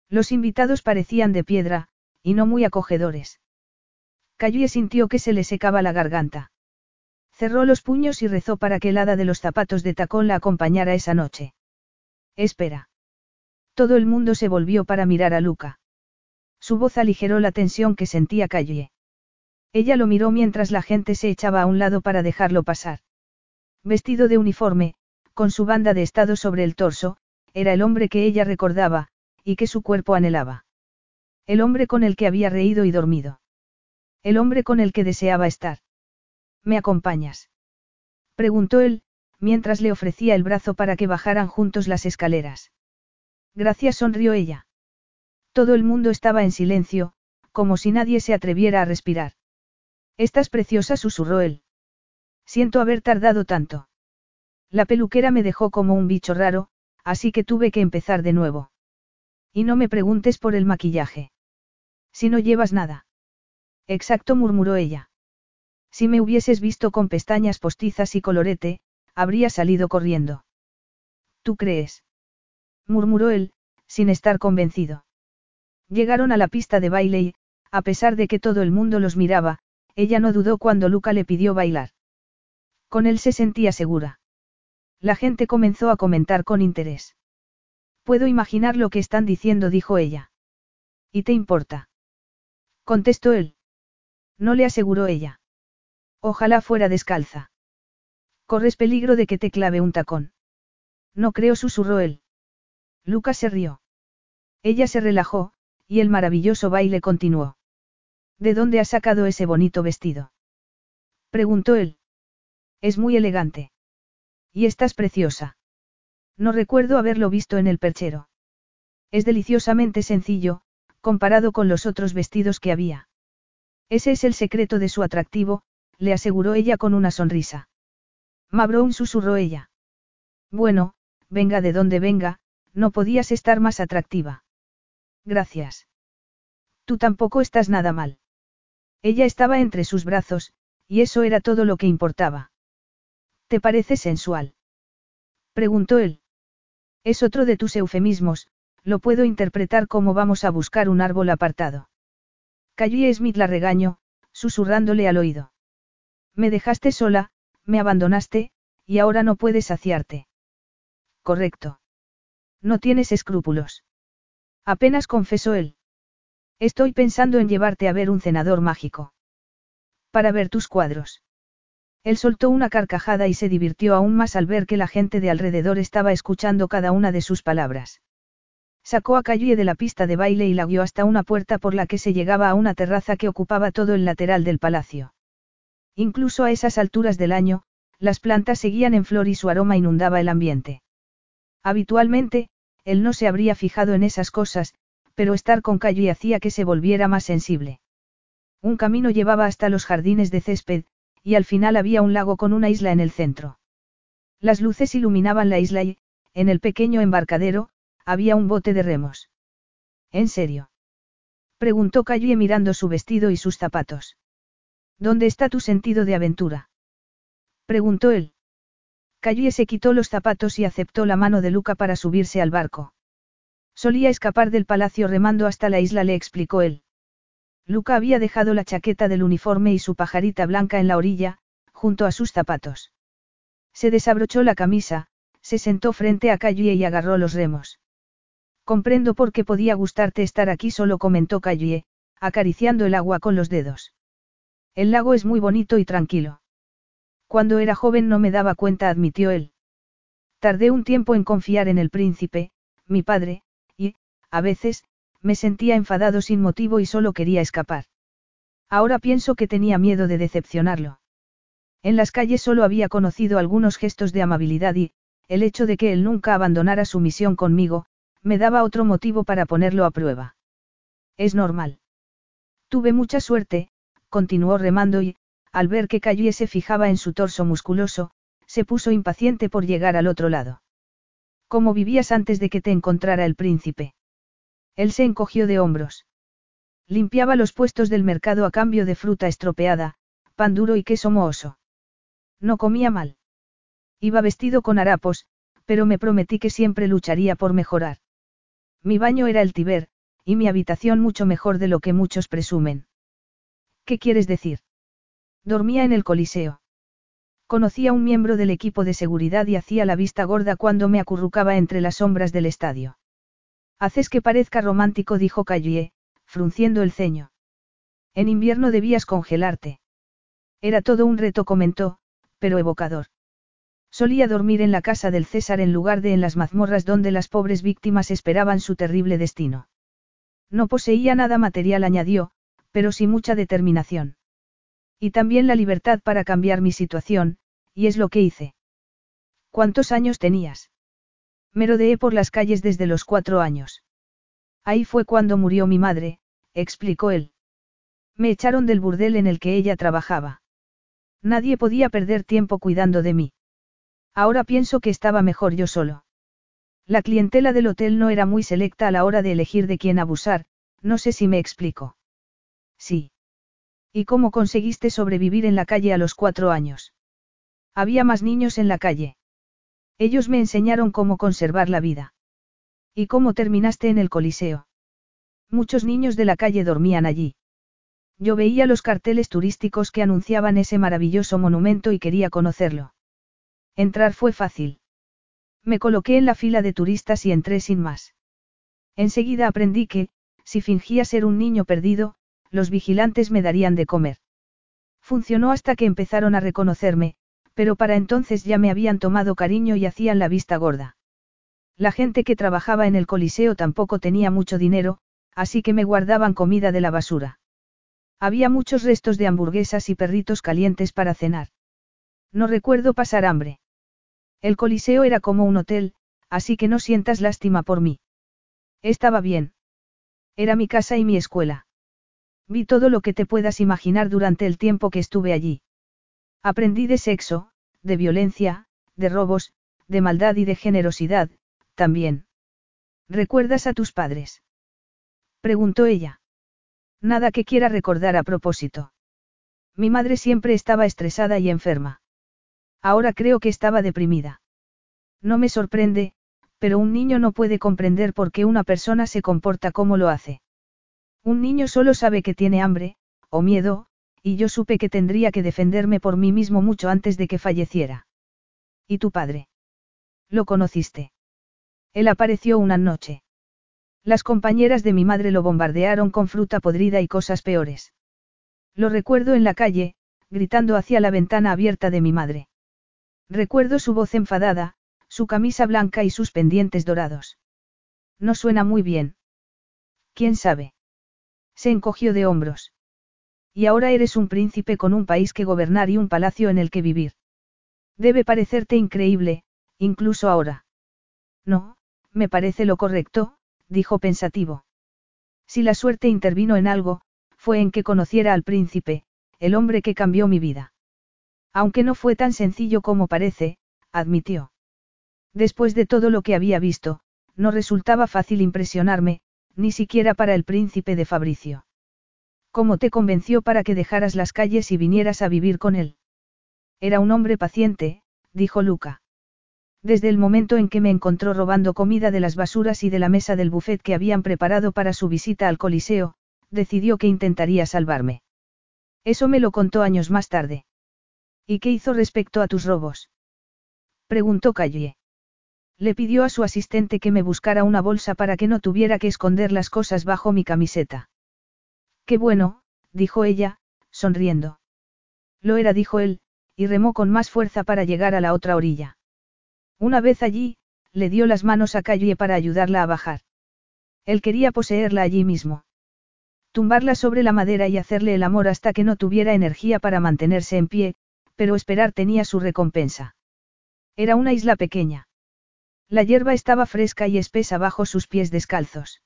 Los invitados parecían de piedra, y no muy acogedores. Callie sintió que se le secaba la garganta. Cerró los puños y rezó para que el hada de los zapatos de tacón la acompañara esa noche. Espera. Todo el mundo se volvió para mirar a Luca. Su voz aligeró la tensión que sentía Calle. Ella lo miró mientras la gente se echaba a un lado para dejarlo pasar. Vestido de uniforme, con su banda de estado sobre el torso, era el hombre que ella recordaba, y que su cuerpo anhelaba. El hombre con el que había reído y dormido. El hombre con el que deseaba estar. ¿Me acompañas? Preguntó él, mientras le ofrecía el brazo para que bajaran juntos las escaleras. Gracias, sonrió ella. Todo el mundo estaba en silencio, como si nadie se atreviera a respirar. Estás preciosa, susurró él. Siento haber tardado tanto. La peluquera me dejó como un bicho raro, así que tuve que empezar de nuevo. Y no me preguntes por el maquillaje. Si no llevas nada. Exacto, murmuró ella. Si me hubieses visto con pestañas postizas y colorete, habría salido corriendo. ¿Tú crees? murmuró él, sin estar convencido. Llegaron a la pista de baile y, a pesar de que todo el mundo los miraba, ella no dudó cuando Luca le pidió bailar. Con él se sentía segura. La gente comenzó a comentar con interés. Puedo imaginar lo que están diciendo, dijo ella. ¿Y te importa? Contestó él. No le aseguró ella. Ojalá fuera descalza. Corres peligro de que te clave un tacón. No creo, susurró él. Lucas se rió. Ella se relajó, y el maravilloso baile continuó. ¿De dónde has sacado ese bonito vestido? Preguntó él. Es muy elegante. Y estás preciosa. No recuerdo haberlo visto en el perchero. Es deliciosamente sencillo, comparado con los otros vestidos que había. Ese es el secreto de su atractivo, le aseguró ella con una sonrisa. Mabroun susurró ella. Bueno, venga de donde venga, no podías estar más atractiva. Gracias. Tú tampoco estás nada mal. Ella estaba entre sus brazos, y eso era todo lo que importaba. ¿Te parece sensual? Preguntó él. Es otro de tus eufemismos, lo puedo interpretar como vamos a buscar un árbol apartado. Callie Smith la regañó, susurrándole al oído. Me dejaste sola, me abandonaste, y ahora no puedes saciarte. Correcto. No tienes escrúpulos. Apenas confesó él. Estoy pensando en llevarte a ver un cenador mágico. Para ver tus cuadros. Él soltó una carcajada y se divirtió aún más al ver que la gente de alrededor estaba escuchando cada una de sus palabras. Sacó a Callie de la pista de baile y la guió hasta una puerta por la que se llegaba a una terraza que ocupaba todo el lateral del palacio. Incluso a esas alturas del año, las plantas seguían en flor y su aroma inundaba el ambiente. Habitualmente, él no se habría fijado en esas cosas, pero estar con Callie hacía que se volviera más sensible. Un camino llevaba hasta los jardines de césped, y al final había un lago con una isla en el centro. Las luces iluminaban la isla y, en el pequeño embarcadero, había un bote de remos. ¿En serio? Preguntó Callie mirando su vestido y sus zapatos. ¿Dónde está tu sentido de aventura? Preguntó él. Callie se quitó los zapatos y aceptó la mano de Luca para subirse al barco. Solía escapar del palacio remando hasta la isla, le explicó él. Luca había dejado la chaqueta del uniforme y su pajarita blanca en la orilla, junto a sus zapatos. Se desabrochó la camisa, se sentó frente a Callie y agarró los remos. Comprendo por qué podía gustarte estar aquí, solo comentó Callie, acariciando el agua con los dedos. El lago es muy bonito y tranquilo. Cuando era joven no me daba cuenta, admitió él. Tardé un tiempo en confiar en el príncipe, mi padre, a veces, me sentía enfadado sin motivo y solo quería escapar. Ahora pienso que tenía miedo de decepcionarlo. En las calles solo había conocido algunos gestos de amabilidad y, el hecho de que él nunca abandonara su misión conmigo, me daba otro motivo para ponerlo a prueba. Es normal. Tuve mucha suerte, continuó remando y, al ver que Calle se fijaba en su torso musculoso, se puso impaciente por llegar al otro lado. ¿Cómo vivías antes de que te encontrara el príncipe? Él se encogió de hombros. Limpiaba los puestos del mercado a cambio de fruta estropeada, pan duro y queso mohoso. No comía mal. Iba vestido con harapos, pero me prometí que siempre lucharía por mejorar. Mi baño era el Tiber, y mi habitación mucho mejor de lo que muchos presumen. ¿Qué quieres decir? Dormía en el Coliseo. Conocía a un miembro del equipo de seguridad y hacía la vista gorda cuando me acurrucaba entre las sombras del estadio. Haces que parezca romántico, dijo Callier, frunciendo el ceño. En invierno debías congelarte. Era todo un reto, comentó, pero evocador. Solía dormir en la casa del César en lugar de en las mazmorras donde las pobres víctimas esperaban su terrible destino. No poseía nada material, añadió, pero sí mucha determinación. Y también la libertad para cambiar mi situación, y es lo que hice. ¿Cuántos años tenías? Merodeé por las calles desde los cuatro años. Ahí fue cuando murió mi madre, explicó él. Me echaron del burdel en el que ella trabajaba. Nadie podía perder tiempo cuidando de mí. Ahora pienso que estaba mejor yo solo. La clientela del hotel no era muy selecta a la hora de elegir de quién abusar, no sé si me explico. Sí. ¿Y cómo conseguiste sobrevivir en la calle a los cuatro años? Había más niños en la calle. Ellos me enseñaron cómo conservar la vida. ¿Y cómo terminaste en el Coliseo? Muchos niños de la calle dormían allí. Yo veía los carteles turísticos que anunciaban ese maravilloso monumento y quería conocerlo. Entrar fue fácil. Me coloqué en la fila de turistas y entré sin más. Enseguida aprendí que, si fingía ser un niño perdido, los vigilantes me darían de comer. Funcionó hasta que empezaron a reconocerme, pero para entonces ya me habían tomado cariño y hacían la vista gorda. La gente que trabajaba en el Coliseo tampoco tenía mucho dinero, así que me guardaban comida de la basura. Había muchos restos de hamburguesas y perritos calientes para cenar. No recuerdo pasar hambre. El Coliseo era como un hotel, así que no sientas lástima por mí. Estaba bien. Era mi casa y mi escuela. Vi todo lo que te puedas imaginar durante el tiempo que estuve allí. Aprendí de sexo, de violencia, de robos, de maldad y de generosidad, también. ¿Recuerdas a tus padres? Preguntó ella. Nada que quiera recordar a propósito. Mi madre siempre estaba estresada y enferma. Ahora creo que estaba deprimida. No me sorprende, pero un niño no puede comprender por qué una persona se comporta como lo hace. Un niño solo sabe que tiene hambre, o miedo, y yo supe que tendría que defenderme por mí mismo mucho antes de que falleciera. ¿Y tu padre? ¿Lo conociste? Él apareció una noche. Las compañeras de mi madre lo bombardearon con fruta podrida y cosas peores. Lo recuerdo en la calle, gritando hacia la ventana abierta de mi madre. Recuerdo su voz enfadada, su camisa blanca y sus pendientes dorados. No suena muy bien. ¿Quién sabe? Se encogió de hombros. Y ahora eres un príncipe con un país que gobernar y un palacio en el que vivir. Debe parecerte increíble, incluso ahora. No, me parece lo correcto, dijo pensativo. Si la suerte intervino en algo, fue en que conociera al príncipe, el hombre que cambió mi vida. Aunque no fue tan sencillo como parece, admitió. Después de todo lo que había visto, no resultaba fácil impresionarme, ni siquiera para el príncipe de Fabricio. ¿Cómo te convenció para que dejaras las calles y vinieras a vivir con él? Era un hombre paciente, dijo Luca. Desde el momento en que me encontró robando comida de las basuras y de la mesa del buffet que habían preparado para su visita al Coliseo, decidió que intentaría salvarme. Eso me lo contó años más tarde. ¿Y qué hizo respecto a tus robos? Preguntó Calle. Le pidió a su asistente que me buscara una bolsa para que no tuviera que esconder las cosas bajo mi camiseta. Qué bueno, dijo ella, sonriendo. Lo era, dijo él, y remó con más fuerza para llegar a la otra orilla. Una vez allí, le dio las manos a Calle para ayudarla a bajar. Él quería poseerla allí mismo. Tumbarla sobre la madera y hacerle el amor hasta que no tuviera energía para mantenerse en pie, pero esperar tenía su recompensa. Era una isla pequeña. La hierba estaba fresca y espesa bajo sus pies descalzos.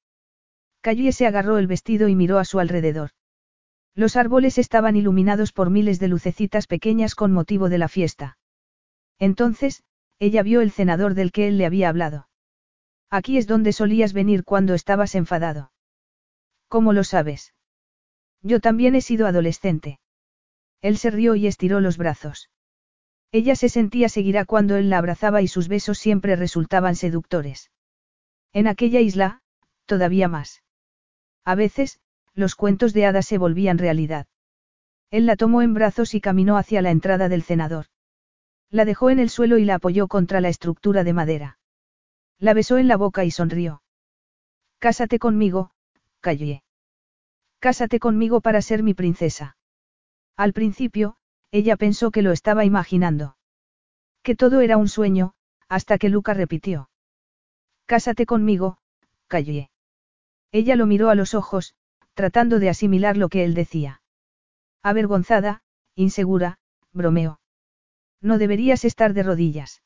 Calle se agarró el vestido y miró a su alrededor. Los árboles estaban iluminados por miles de lucecitas pequeñas con motivo de la fiesta. Entonces, ella vio el cenador del que él le había hablado. Aquí es donde solías venir cuando estabas enfadado. ¿Cómo lo sabes? Yo también he sido adolescente. Él se rió y estiró los brazos. Ella se sentía seguirá cuando él la abrazaba y sus besos siempre resultaban seductores. En aquella isla, todavía más. A veces, los cuentos de hadas se volvían realidad. Él la tomó en brazos y caminó hacia la entrada del cenador. La dejó en el suelo y la apoyó contra la estructura de madera. La besó en la boca y sonrió. Cásate conmigo, Calle. Cásate conmigo para ser mi princesa. Al principio, ella pensó que lo estaba imaginando. Que todo era un sueño, hasta que Luca repitió. Cásate conmigo, Calle. Ella lo miró a los ojos, tratando de asimilar lo que él decía. Avergonzada, insegura, bromeó. No deberías estar de rodillas.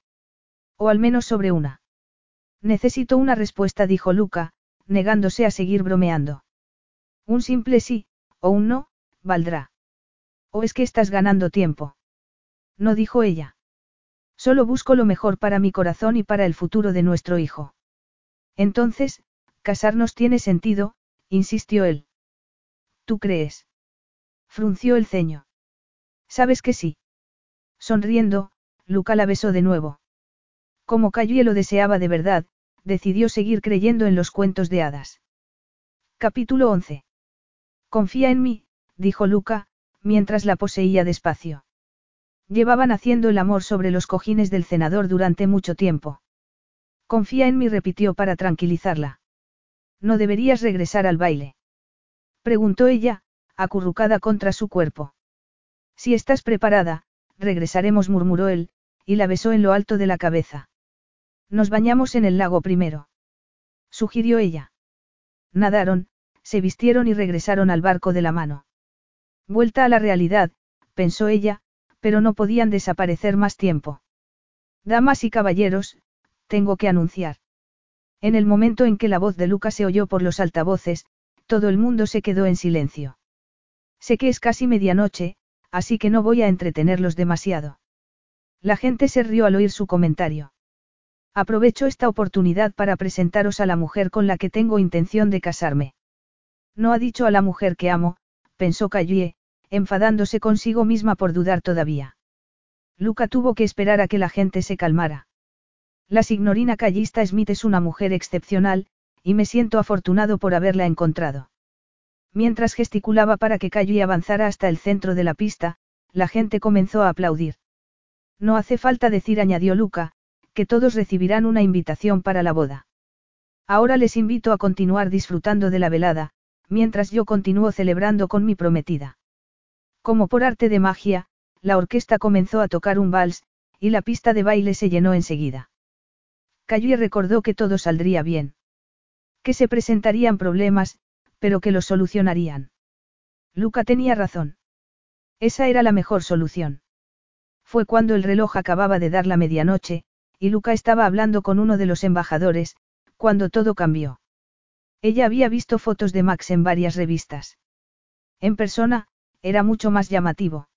O al menos sobre una. Necesito una respuesta, dijo Luca, negándose a seguir bromeando. Un simple sí, o un no, valdrá. ¿O es que estás ganando tiempo? No dijo ella. Solo busco lo mejor para mi corazón y para el futuro de nuestro hijo. Entonces, casarnos tiene sentido, insistió él. ¿Tú crees? Frunció el ceño. ¿Sabes que sí? Sonriendo, Luca la besó de nuevo. Como Calle lo deseaba de verdad, decidió seguir creyendo en los cuentos de hadas. Capítulo 11. Confía en mí, dijo Luca, mientras la poseía despacio. Llevaban haciendo el amor sobre los cojines del cenador durante mucho tiempo. Confía en mí, repitió para tranquilizarla. No deberías regresar al baile. Preguntó ella, acurrucada contra su cuerpo. Si estás preparada, regresaremos, murmuró él, y la besó en lo alto de la cabeza. Nos bañamos en el lago primero. Sugirió ella. Nadaron, se vistieron y regresaron al barco de la mano. Vuelta a la realidad, pensó ella, pero no podían desaparecer más tiempo. Damas y caballeros, tengo que anunciar. En el momento en que la voz de Lucas se oyó por los altavoces, todo el mundo se quedó en silencio. Sé que es casi medianoche, así que no voy a entretenerlos demasiado. La gente se rió al oír su comentario. Aprovecho esta oportunidad para presentaros a la mujer con la que tengo intención de casarme. No ha dicho a la mujer que amo, pensó Callie, enfadándose consigo misma por dudar todavía. Luca tuvo que esperar a que la gente se calmara. La signorina Callista Smith es una mujer excepcional, y me siento afortunado por haberla encontrado. Mientras gesticulaba para que Callie avanzara hasta el centro de la pista, la gente comenzó a aplaudir. No hace falta decir, añadió Luca, que todos recibirán una invitación para la boda. Ahora les invito a continuar disfrutando de la velada, mientras yo continúo celebrando con mi prometida. Como por arte de magia, la orquesta comenzó a tocar un vals, y la pista de baile se llenó enseguida. Callie recordó que todo saldría bien. Que se presentarían problemas, pero que los solucionarían. Luca tenía razón. Esa era la mejor solución. Fue cuando el reloj acababa de dar la medianoche, y Luca estaba hablando con uno de los embajadores, cuando todo cambió. Ella había visto fotos de Max en varias revistas. En persona, era mucho más llamativo.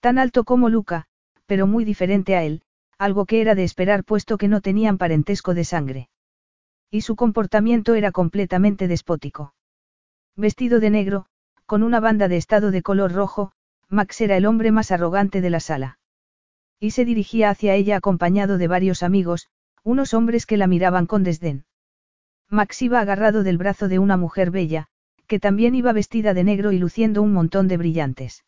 Tan alto como Luca, pero muy diferente a él, algo que era de esperar puesto que no tenían parentesco de sangre. Y su comportamiento era completamente despótico. Vestido de negro, con una banda de estado de color rojo, Max era el hombre más arrogante de la sala. Y se dirigía hacia ella acompañado de varios amigos, unos hombres que la miraban con desdén. Max iba agarrado del brazo de una mujer bella, que también iba vestida de negro y luciendo un montón de brillantes.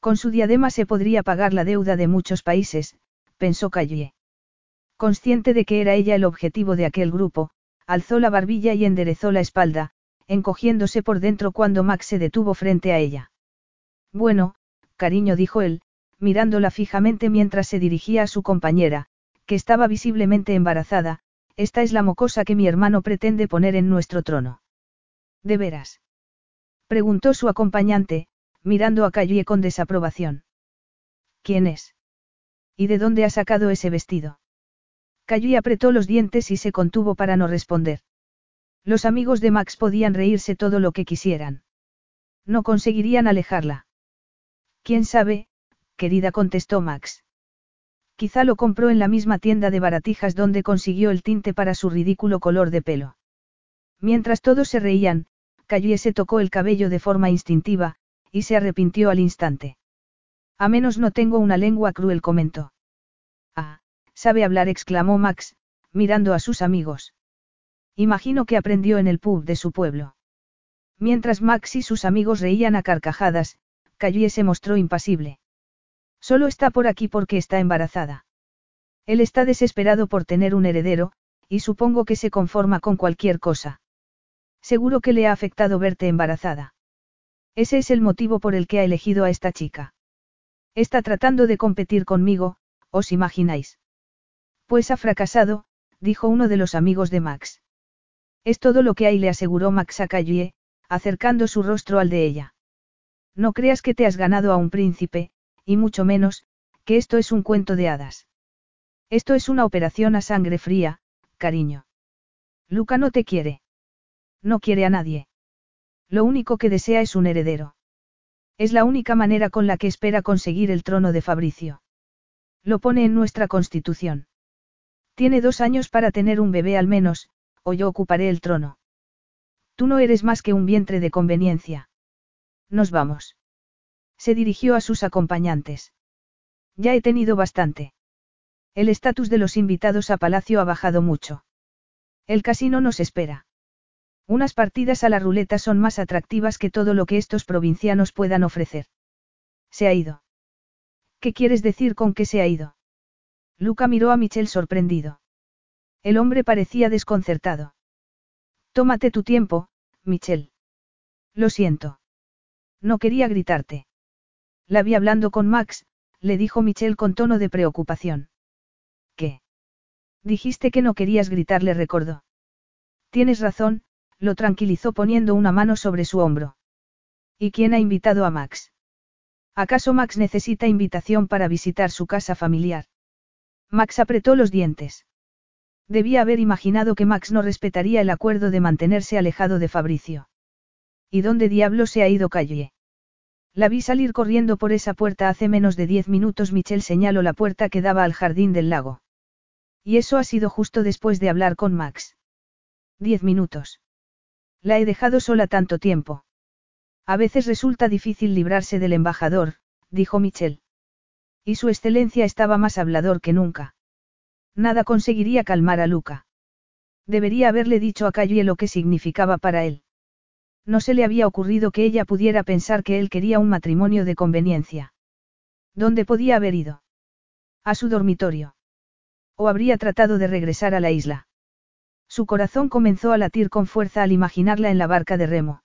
Con su diadema se podría pagar la deuda de muchos países, pensó Calle. Consciente de que era ella el objetivo de aquel grupo, alzó la barbilla y enderezó la espalda, encogiéndose por dentro cuando Max se detuvo frente a ella. Bueno, cariño, dijo él, mirándola fijamente mientras se dirigía a su compañera, que estaba visiblemente embarazada, esta es la mocosa que mi hermano pretende poner en nuestro trono. ¿De veras? Preguntó su acompañante, mirando a Calle con desaprobación. ¿Quién es? ¿Y de dónde ha sacado ese vestido? Calle apretó los dientes y se contuvo para no responder. Los amigos de Max podían reírse todo lo que quisieran. No conseguirían alejarla. ¿Quién sabe? querida contestó Max. Quizá lo compró en la misma tienda de baratijas donde consiguió el tinte para su ridículo color de pelo. Mientras todos se reían, Calle se tocó el cabello de forma instintiva, y se arrepintió al instante. A menos no tengo una lengua cruel, comentó. Ah, sabe hablar, exclamó Max, mirando a sus amigos. Imagino que aprendió en el pub de su pueblo. Mientras Max y sus amigos reían a carcajadas, Calle se mostró impasible. Solo está por aquí porque está embarazada. Él está desesperado por tener un heredero, y supongo que se conforma con cualquier cosa. Seguro que le ha afectado verte embarazada. Ese es el motivo por el que ha elegido a esta chica. Está tratando de competir conmigo, ¿os imagináis? Pues ha fracasado, dijo uno de los amigos de Max. Es todo lo que hay, le aseguró Max a acercando su rostro al de ella. No creas que te has ganado a un príncipe, y mucho menos, que esto es un cuento de hadas. Esto es una operación a sangre fría, cariño. Luca no te quiere. No quiere a nadie. Lo único que desea es un heredero. Es la única manera con la que espera conseguir el trono de Fabricio. Lo pone en nuestra constitución. Tiene dos años para tener un bebé al menos, o yo ocuparé el trono. Tú no eres más que un vientre de conveniencia. Nos vamos. Se dirigió a sus acompañantes. Ya he tenido bastante. El estatus de los invitados a palacio ha bajado mucho. El casino nos espera. Unas partidas a la ruleta son más atractivas que todo lo que estos provincianos puedan ofrecer. Se ha ido. ¿Qué quieres decir con que se ha ido? Luca miró a Michel sorprendido. El hombre parecía desconcertado. Tómate tu tiempo, Michel. Lo siento. No quería gritarte. La vi hablando con Max, le dijo Michelle con tono de preocupación. ¿Qué? Dijiste que no querías gritarle, recordó. Tienes razón, lo tranquilizó poniendo una mano sobre su hombro. ¿Y quién ha invitado a Max? ¿Acaso Max necesita invitación para visitar su casa familiar? Max apretó los dientes. Debía haber imaginado que Max no respetaría el acuerdo de mantenerse alejado de Fabricio. ¿Y dónde diablo se ha ido Calle? La vi salir corriendo por esa puerta hace menos de diez minutos. Michelle señaló la puerta que daba al jardín del lago. Y eso ha sido justo después de hablar con Max. Diez minutos. La he dejado sola tanto tiempo. A veces resulta difícil librarse del embajador, dijo Michelle. Y su excelencia estaba más hablador que nunca. Nada conseguiría calmar a Luca. Debería haberle dicho a Calle lo que significaba para él. No se le había ocurrido que ella pudiera pensar que él quería un matrimonio de conveniencia. ¿Dónde podía haber ido? A su dormitorio. O habría tratado de regresar a la isla. Su corazón comenzó a latir con fuerza al imaginarla en la barca de remo.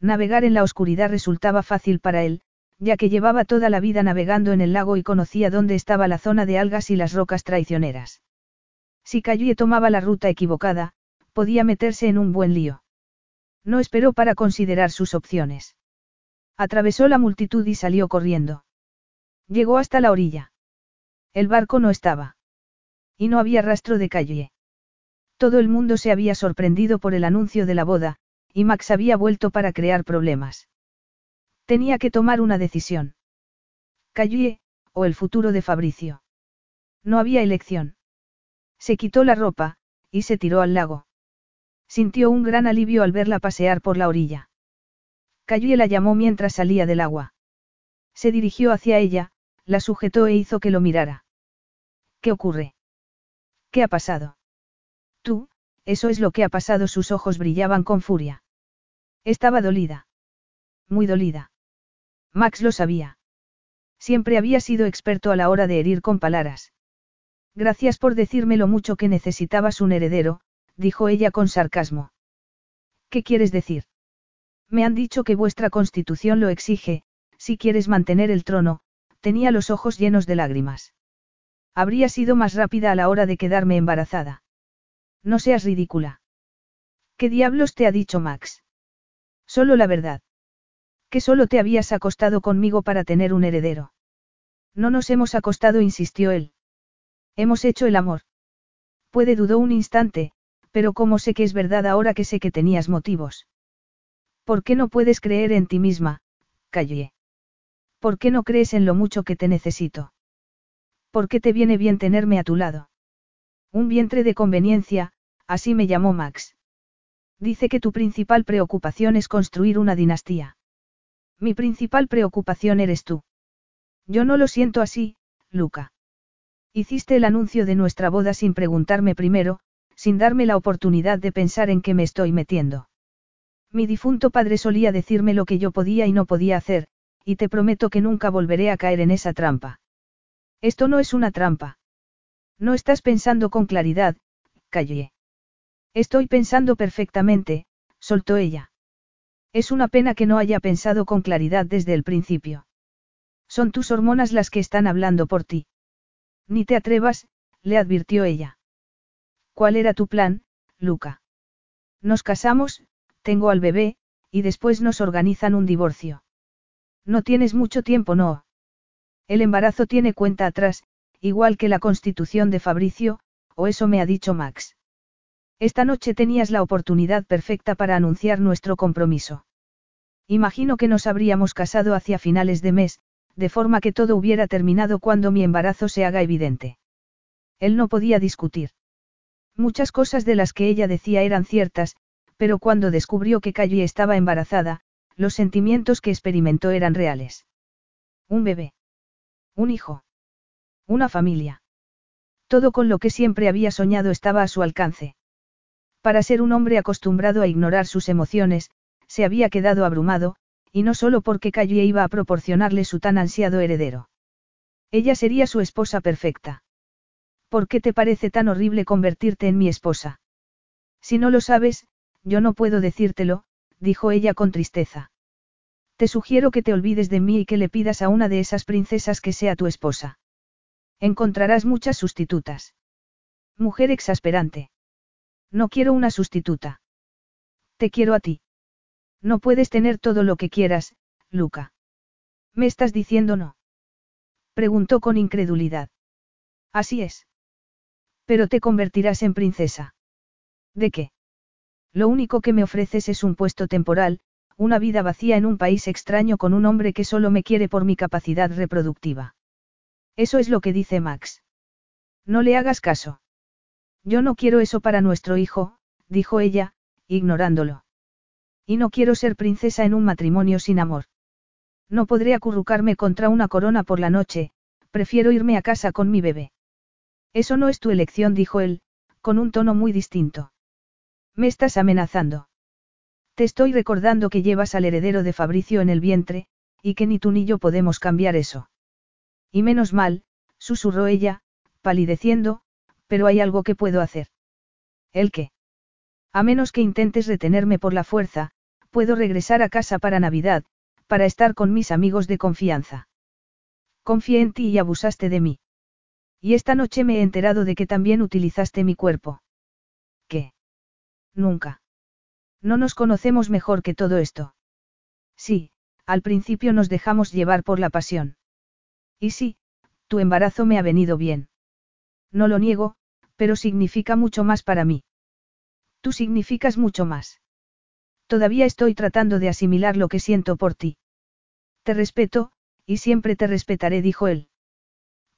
Navegar en la oscuridad resultaba fácil para él, ya que llevaba toda la vida navegando en el lago y conocía dónde estaba la zona de algas y las rocas traicioneras. Si Calle tomaba la ruta equivocada, podía meterse en un buen lío. No esperó para considerar sus opciones. Atravesó la multitud y salió corriendo. Llegó hasta la orilla. El barco no estaba. Y no había rastro de calle. Todo el mundo se había sorprendido por el anuncio de la boda, y Max había vuelto para crear problemas. Tenía que tomar una decisión. Calle, o el futuro de Fabricio. No había elección. Se quitó la ropa, y se tiró al lago. Sintió un gran alivio al verla pasear por la orilla. Calle la llamó mientras salía del agua. Se dirigió hacia ella, la sujetó e hizo que lo mirara. ¿Qué ocurre? ¿Qué ha pasado? Tú, eso es lo que ha pasado. Sus ojos brillaban con furia. Estaba dolida. Muy dolida. Max lo sabía. Siempre había sido experto a la hora de herir con palabras. Gracias por decirme lo mucho que necesitabas un heredero, dijo ella con sarcasmo. ¿Qué quieres decir? Me han dicho que vuestra constitución lo exige, si quieres mantener el trono, tenía los ojos llenos de lágrimas. Habría sido más rápida a la hora de quedarme embarazada. No seas ridícula. ¿Qué diablos te ha dicho Max? Solo la verdad. Que solo te habías acostado conmigo para tener un heredero. No nos hemos acostado, insistió él. Hemos hecho el amor. Puede dudó un instante, pero ¿cómo sé que es verdad ahora que sé que tenías motivos? ¿Por qué no puedes creer en ti misma, Calle? ¿Por qué no crees en lo mucho que te necesito? ¿Por qué te viene bien tenerme a tu lado? Un vientre de conveniencia, así me llamó Max. Dice que tu principal preocupación es construir una dinastía. Mi principal preocupación eres tú. Yo no lo siento así, Luca. Hiciste el anuncio de nuestra boda sin preguntarme primero, sin darme la oportunidad de pensar en qué me estoy metiendo. Mi difunto padre solía decirme lo que yo podía y no podía hacer, y te prometo que nunca volveré a caer en esa trampa. Esto no es una trampa. No estás pensando con claridad, callé. Estoy pensando perfectamente, soltó ella. Es una pena que no haya pensado con claridad desde el principio. Son tus hormonas las que están hablando por ti. Ni te atrevas, le advirtió ella. ¿Cuál era tu plan, Luca? Nos casamos, tengo al bebé, y después nos organizan un divorcio. No tienes mucho tiempo, no. El embarazo tiene cuenta atrás, igual que la constitución de Fabricio, o eso me ha dicho Max. Esta noche tenías la oportunidad perfecta para anunciar nuestro compromiso. Imagino que nos habríamos casado hacia finales de mes, de forma que todo hubiera terminado cuando mi embarazo se haga evidente. Él no podía discutir. Muchas cosas de las que ella decía eran ciertas, pero cuando descubrió que Callie estaba embarazada, los sentimientos que experimentó eran reales. Un bebé. Un hijo. Una familia. Todo con lo que siempre había soñado estaba a su alcance. Para ser un hombre acostumbrado a ignorar sus emociones, se había quedado abrumado, y no solo porque Callie iba a proporcionarle su tan ansiado heredero. Ella sería su esposa perfecta. ¿Por qué te parece tan horrible convertirte en mi esposa? Si no lo sabes, yo no puedo decírtelo, dijo ella con tristeza. Te sugiero que te olvides de mí y que le pidas a una de esas princesas que sea tu esposa. Encontrarás muchas sustitutas. Mujer exasperante. No quiero una sustituta. Te quiero a ti. No puedes tener todo lo que quieras, Luca. ¿Me estás diciendo no? Preguntó con incredulidad. Así es. Pero te convertirás en princesa. ¿De qué? Lo único que me ofreces es un puesto temporal, una vida vacía en un país extraño con un hombre que solo me quiere por mi capacidad reproductiva. Eso es lo que dice Max. No le hagas caso. Yo no quiero eso para nuestro hijo, dijo ella, ignorándolo. Y no quiero ser princesa en un matrimonio sin amor. No podré acurrucarme contra una corona por la noche, prefiero irme a casa con mi bebé. Eso no es tu elección, dijo él, con un tono muy distinto. Me estás amenazando. Te estoy recordando que llevas al heredero de Fabricio en el vientre, y que ni tú ni yo podemos cambiar eso. Y menos mal, susurró ella, palideciendo, pero hay algo que puedo hacer. ¿El qué? A menos que intentes retenerme por la fuerza, puedo regresar a casa para Navidad, para estar con mis amigos de confianza. Confié en ti y abusaste de mí. Y esta noche me he enterado de que también utilizaste mi cuerpo. ¿Qué? Nunca. No nos conocemos mejor que todo esto. Sí, al principio nos dejamos llevar por la pasión. Y sí, tu embarazo me ha venido bien. No lo niego, pero significa mucho más para mí. Tú significas mucho más. Todavía estoy tratando de asimilar lo que siento por ti. Te respeto, y siempre te respetaré, dijo él.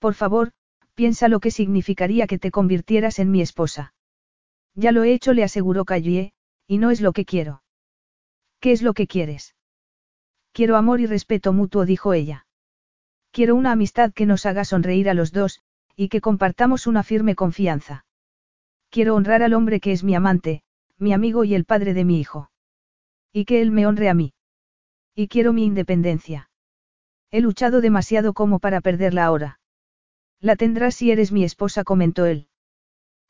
Por favor, piensa lo que significaría que te convirtieras en mi esposa. Ya lo he hecho, le aseguró Callie, y no es lo que quiero. ¿Qué es lo que quieres? Quiero amor y respeto mutuo, dijo ella. Quiero una amistad que nos haga sonreír a los dos, y que compartamos una firme confianza. Quiero honrar al hombre que es mi amante, mi amigo y el padre de mi hijo. Y que él me honre a mí. Y quiero mi independencia. He luchado demasiado como para perderla ahora. La tendrás si eres mi esposa, comentó él.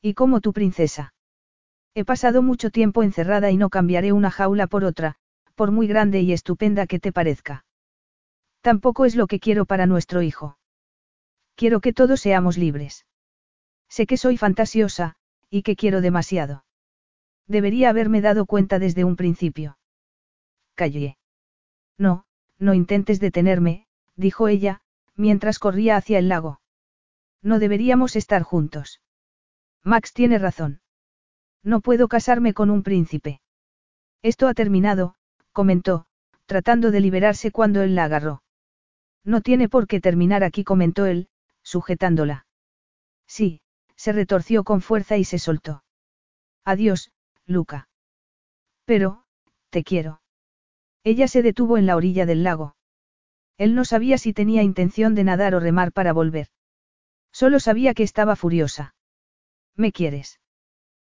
Y como tu princesa. He pasado mucho tiempo encerrada y no cambiaré una jaula por otra, por muy grande y estupenda que te parezca. Tampoco es lo que quiero para nuestro hijo. Quiero que todos seamos libres. Sé que soy fantasiosa, y que quiero demasiado. Debería haberme dado cuenta desde un principio. Callé. No, no intentes detenerme, dijo ella, mientras corría hacia el lago. No deberíamos estar juntos. Max tiene razón. No puedo casarme con un príncipe. Esto ha terminado, comentó, tratando de liberarse cuando él la agarró. No tiene por qué terminar aquí, comentó él, sujetándola. Sí, se retorció con fuerza y se soltó. Adiós, Luca. Pero, te quiero. Ella se detuvo en la orilla del lago. Él no sabía si tenía intención de nadar o remar para volver. Solo sabía que estaba furiosa. ¿Me quieres?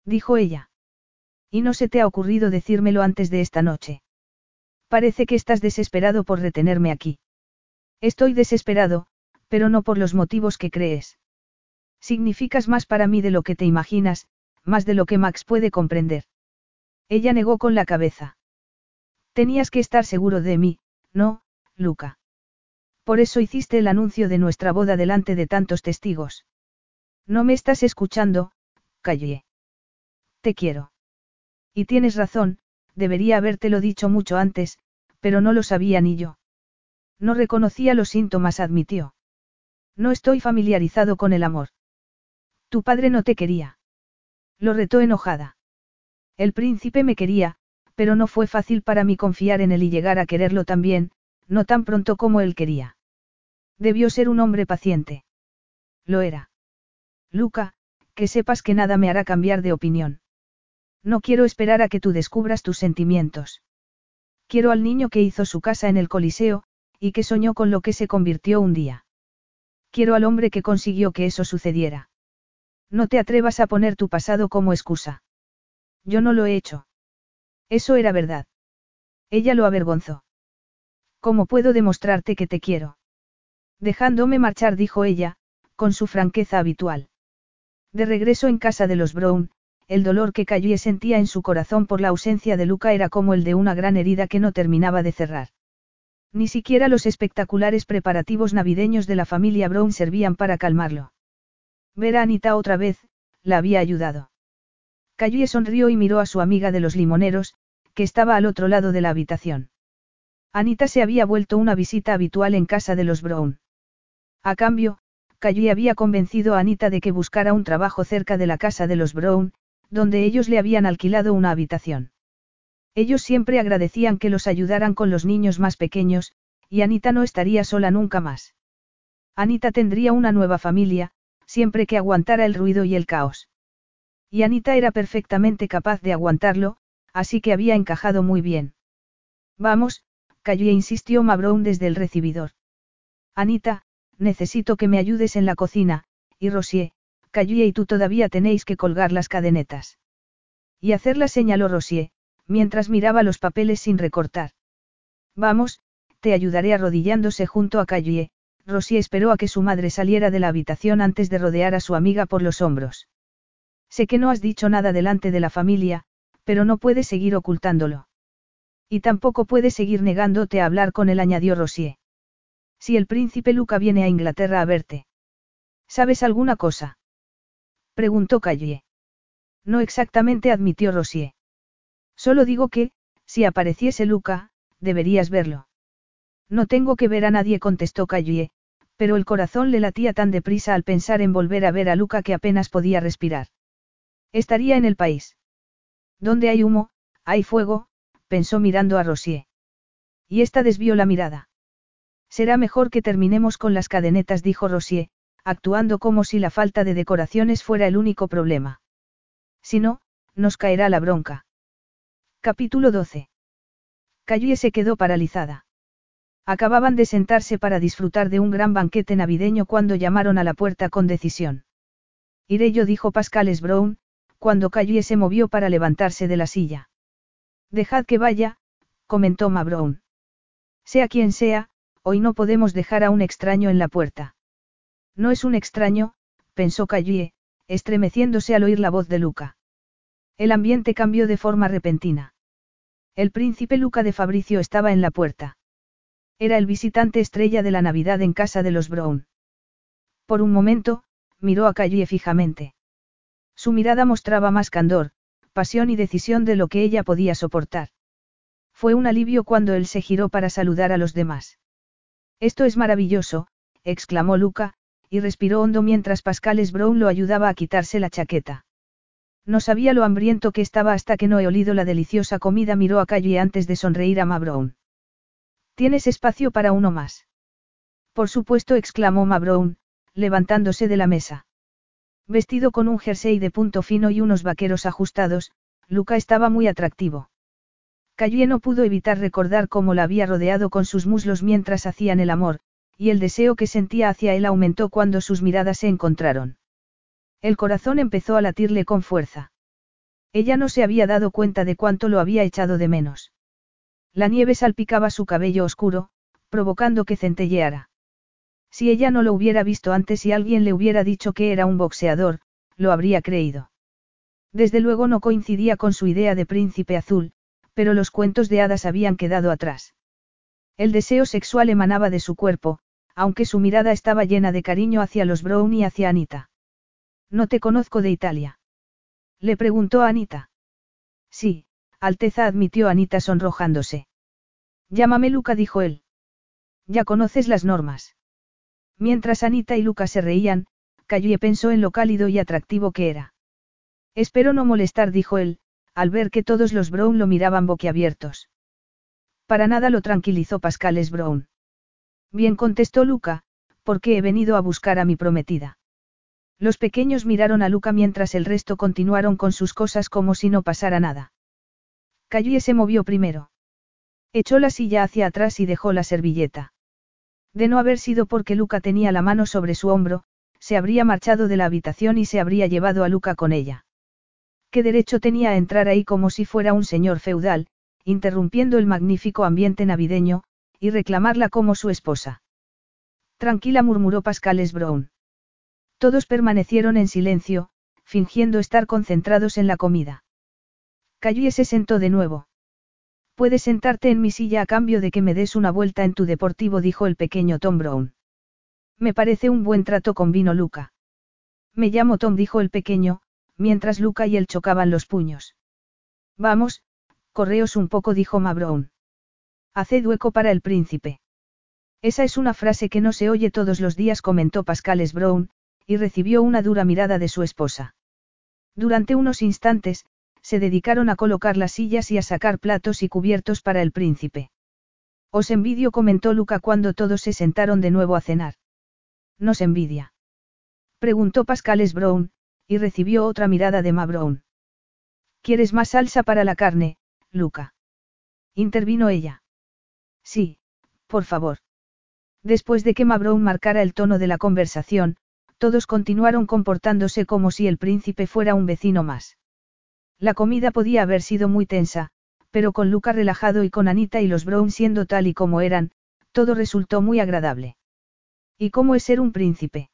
Dijo ella. ¿Y no se te ha ocurrido decírmelo antes de esta noche? Parece que estás desesperado por retenerme aquí. Estoy desesperado, pero no por los motivos que crees. Significas más para mí de lo que te imaginas, más de lo que Max puede comprender. Ella negó con la cabeza. Tenías que estar seguro de mí, ¿no, Luca? Por eso hiciste el anuncio de nuestra boda delante de tantos testigos. No me estás escuchando, callé. Te quiero. Y tienes razón, debería habértelo dicho mucho antes, pero no lo sabía ni yo. No reconocía los síntomas, admitió. No estoy familiarizado con el amor. Tu padre no te quería. Lo retó enojada. El príncipe me quería, pero no fue fácil para mí confiar en él y llegar a quererlo también, no tan pronto como él quería. Debió ser un hombre paciente. Lo era. Luca, que sepas que nada me hará cambiar de opinión. No quiero esperar a que tú descubras tus sentimientos. Quiero al niño que hizo su casa en el Coliseo, y que soñó con lo que se convirtió un día. Quiero al hombre que consiguió que eso sucediera. No te atrevas a poner tu pasado como excusa. Yo no lo he hecho. Eso era verdad. Ella lo avergonzó. ¿Cómo puedo demostrarte que te quiero? Dejándome marchar, dijo ella, con su franqueza habitual. De regreso en casa de los Brown, el dolor que y sentía en su corazón por la ausencia de Luca era como el de una gran herida que no terminaba de cerrar. Ni siquiera los espectaculares preparativos navideños de la familia Brown servían para calmarlo. Ver a Anita otra vez, la había ayudado. Cayue sonrió y miró a su amiga de los limoneros, que estaba al otro lado de la habitación. Anita se había vuelto una visita habitual en casa de los Brown. A cambio, Cayue había convencido a Anita de que buscara un trabajo cerca de la casa de los Brown, donde ellos le habían alquilado una habitación. Ellos siempre agradecían que los ayudaran con los niños más pequeños, y Anita no estaría sola nunca más. Anita tendría una nueva familia, siempre que aguantara el ruido y el caos. Y Anita era perfectamente capaz de aguantarlo, así que había encajado muy bien. Vamos, cayó e insistió Mabrown desde el recibidor. Anita, necesito que me ayudes en la cocina, y Rosier, Cayue y tú todavía tenéis que colgar las cadenetas. Y hacerla señaló Rosier, mientras miraba los papeles sin recortar. Vamos, te ayudaré arrodillándose junto a Cayue. Rosier esperó a que su madre saliera de la habitación antes de rodear a su amiga por los hombros. Sé que no has dicho nada delante de la familia, pero no puedes seguir ocultándolo. Y tampoco puedes seguir negándote a hablar con él, añadió Rosier. Si el príncipe Luca viene a Inglaterra a verte. ¿Sabes alguna cosa? Preguntó Calle. No exactamente admitió Rosier. Solo digo que, si apareciese Luca, deberías verlo. No tengo que ver a nadie, contestó Calle, pero el corazón le latía tan deprisa al pensar en volver a ver a Luca que apenas podía respirar. Estaría en el país. Donde hay humo, hay fuego, pensó mirando a Rosier. Y esta desvió la mirada. Será mejor que terminemos con las cadenetas, dijo Rosier, actuando como si la falta de decoraciones fuera el único problema. Si no, nos caerá la bronca. Capítulo 12. Cayue se quedó paralizada. Acababan de sentarse para disfrutar de un gran banquete navideño cuando llamaron a la puerta con decisión. Iré yo, dijo Pascal Brown, cuando Cayue se movió para levantarse de la silla. Dejad que vaya, comentó Ma Brown. Sea quien sea, hoy no podemos dejar a un extraño en la puerta. No es un extraño, pensó Cayue, estremeciéndose al oír la voz de Luca. El ambiente cambió de forma repentina. El príncipe Luca de Fabricio estaba en la puerta. Era el visitante estrella de la Navidad en casa de los Brown. Por un momento, miró a Calle fijamente. Su mirada mostraba más candor, pasión y decisión de lo que ella podía soportar. Fue un alivio cuando él se giró para saludar a los demás. Esto es maravilloso, exclamó Luca, y respiró hondo mientras Pascales Brown lo ayudaba a quitarse la chaqueta. No sabía lo hambriento que estaba hasta que no he olido la deliciosa comida, miró a Calle antes de sonreír a Ma Brown. ¿Tienes espacio para uno más? Por supuesto, exclamó Ma Brown, levantándose de la mesa. Vestido con un jersey de punto fino y unos vaqueros ajustados, Luca estaba muy atractivo. Calle no pudo evitar recordar cómo la había rodeado con sus muslos mientras hacían el amor, y el deseo que sentía hacia él aumentó cuando sus miradas se encontraron. El corazón empezó a latirle con fuerza. Ella no se había dado cuenta de cuánto lo había echado de menos. La nieve salpicaba su cabello oscuro, provocando que centelleara. Si ella no lo hubiera visto antes y alguien le hubiera dicho que era un boxeador, lo habría creído. Desde luego no coincidía con su idea de príncipe azul, pero los cuentos de hadas habían quedado atrás. El deseo sexual emanaba de su cuerpo, aunque su mirada estaba llena de cariño hacia los Brown y hacia Anita. No te conozco de Italia. Le preguntó Anita. Sí, Alteza admitió Anita sonrojándose. Llámame Luca, dijo él. Ya conoces las normas. Mientras Anita y Luca se reían, Calle pensó en lo cálido y atractivo que era. Espero no molestar, dijo él, al ver que todos los Brown lo miraban boquiabiertos. Para nada lo tranquilizó Pascales Brown. Bien contestó Luca, porque he venido a buscar a mi prometida. Los pequeños miraron a Luca mientras el resto continuaron con sus cosas como si no pasara nada. Callie se movió primero. Echó la silla hacia atrás y dejó la servilleta. De no haber sido porque Luca tenía la mano sobre su hombro, se habría marchado de la habitación y se habría llevado a Luca con ella. ¿Qué derecho tenía a entrar ahí como si fuera un señor feudal, interrumpiendo el magnífico ambiente navideño, y reclamarla como su esposa. Tranquila murmuró Pascales Brown. Todos permanecieron en silencio, fingiendo estar concentrados en la comida. Cayó se sentó de nuevo. Puedes sentarte en mi silla a cambio de que me des una vuelta en tu deportivo, dijo el pequeño Tom Brown. Me parece un buen trato con vino Luca. Me llamo Tom, dijo el pequeño, mientras Luca y él chocaban los puños. Vamos, correos un poco, dijo Ma Brown. Haced hueco para el príncipe. Esa es una frase que no se oye todos los días, comentó Pascales Brown, y recibió una dura mirada de su esposa. Durante unos instantes, se dedicaron a colocar las sillas y a sacar platos y cubiertos para el príncipe. Os envidio, comentó Luca cuando todos se sentaron de nuevo a cenar. ¿Nos envidia? Preguntó Pascales Brown, y recibió otra mirada de Ma Brown. ¿Quieres más salsa para la carne, Luca? Intervino ella. Sí, por favor. Después de que Mabrown marcara el tono de la conversación, todos continuaron comportándose como si el príncipe fuera un vecino más. La comida podía haber sido muy tensa, pero con Luca relajado y con Anita y los Brown siendo tal y como eran, todo resultó muy agradable. ¿Y cómo es ser un príncipe?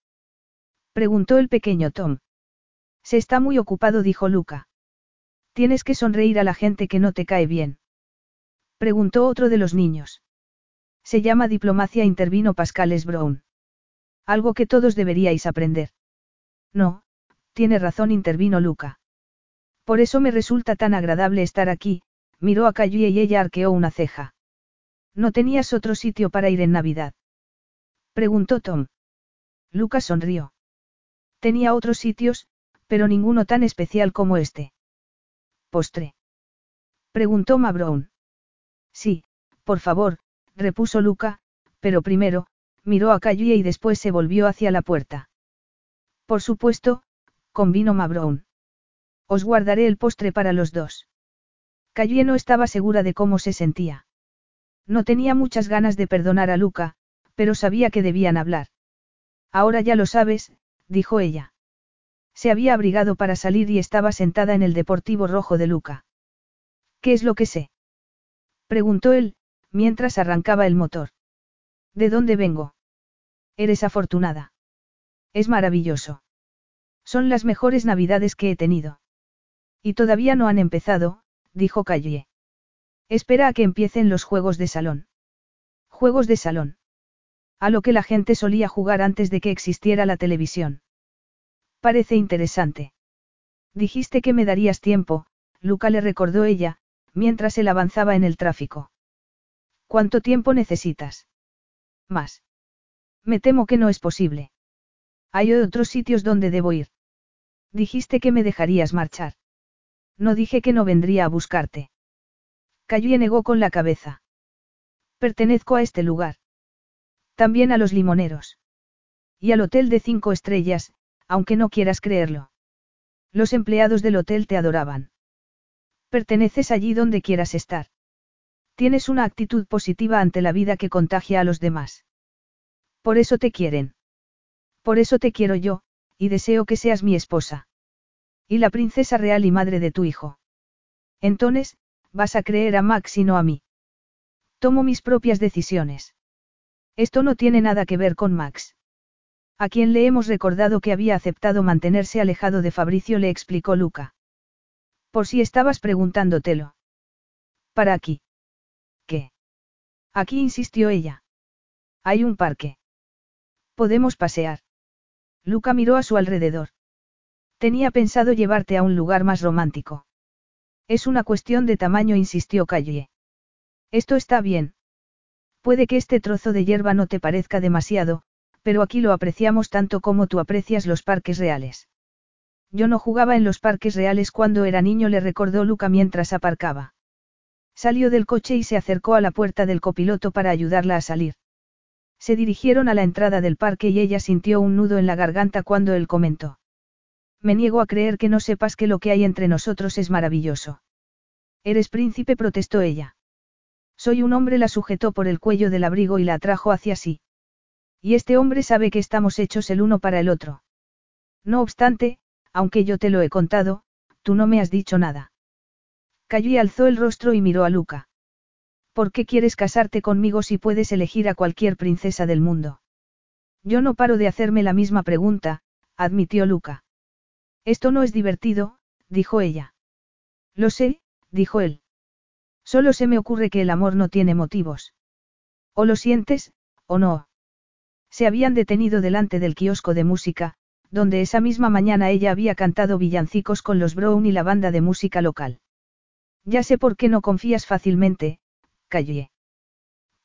preguntó el pequeño Tom. Se está muy ocupado, dijo Luca. Tienes que sonreír a la gente que no te cae bien. Preguntó otro de los niños. Se llama diplomacia, intervino Pascales Brown. Algo que todos deberíais aprender. No, tiene razón, intervino Luca. Por eso me resulta tan agradable estar aquí, miró a Calle y ella arqueó una ceja. ¿No tenías otro sitio para ir en Navidad? Preguntó Tom. Luca sonrió. Tenía otros sitios, pero ninguno tan especial como este. ¿Postre? Preguntó Ma Brown. Sí, por favor, repuso Luca, pero primero, miró a Calle y después se volvió hacia la puerta. Por supuesto, convino Mabrown. Os guardaré el postre para los dos. Calle no estaba segura de cómo se sentía. No tenía muchas ganas de perdonar a Luca, pero sabía que debían hablar. Ahora ya lo sabes, dijo ella. Se había abrigado para salir y estaba sentada en el deportivo rojo de Luca. ¿Qué es lo que sé? preguntó él, mientras arrancaba el motor. ¿De dónde vengo? Eres afortunada. Es maravilloso. Son las mejores navidades que he tenido. Y todavía no han empezado, dijo Calle. Espera a que empiecen los juegos de salón. Juegos de salón. A lo que la gente solía jugar antes de que existiera la televisión. Parece interesante. Dijiste que me darías tiempo, Luca le recordó ella, mientras él avanzaba en el tráfico. ¿Cuánto tiempo necesitas? Más. Me temo que no es posible. Hay otros sitios donde debo ir. Dijiste que me dejarías marchar. No dije que no vendría a buscarte. Cayó negó con la cabeza. Pertenezco a este lugar. También a los limoneros. Y al hotel de cinco estrellas, aunque no quieras creerlo. Los empleados del hotel te adoraban. Perteneces allí donde quieras estar. Tienes una actitud positiva ante la vida que contagia a los demás. Por eso te quieren. Por eso te quiero yo, y deseo que seas mi esposa. Y la princesa real y madre de tu hijo. Entonces, vas a creer a Max y no a mí. Tomo mis propias decisiones. Esto no tiene nada que ver con Max. A quien le hemos recordado que había aceptado mantenerse alejado de Fabricio le explicó Luca. Por si estabas preguntándotelo. Para aquí. ¿Qué? Aquí insistió ella. Hay un parque. Podemos pasear. Luca miró a su alrededor. Tenía pensado llevarte a un lugar más romántico. Es una cuestión de tamaño, insistió Calle. Esto está bien. Puede que este trozo de hierba no te parezca demasiado, pero aquí lo apreciamos tanto como tú aprecias los parques reales. Yo no jugaba en los parques reales cuando era niño, le recordó Luca mientras aparcaba. Salió del coche y se acercó a la puerta del copiloto para ayudarla a salir. Se dirigieron a la entrada del parque y ella sintió un nudo en la garganta cuando él comentó. Me niego a creer que no sepas que lo que hay entre nosotros es maravilloso. Eres príncipe, protestó ella. Soy un hombre, la sujetó por el cuello del abrigo y la atrajo hacia sí. Y este hombre sabe que estamos hechos el uno para el otro. No obstante, aunque yo te lo he contado, tú no me has dicho nada. Cayó y alzó el rostro y miró a Luca. ¿Por qué quieres casarte conmigo si puedes elegir a cualquier princesa del mundo? Yo no paro de hacerme la misma pregunta, admitió Luca. Esto no es divertido, dijo ella. Lo sé, dijo él. Solo se me ocurre que el amor no tiene motivos. O lo sientes, o no. Se habían detenido delante del kiosco de música, donde esa misma mañana ella había cantado villancicos con los Brown y la banda de música local. Ya sé por qué no confías fácilmente, Calle.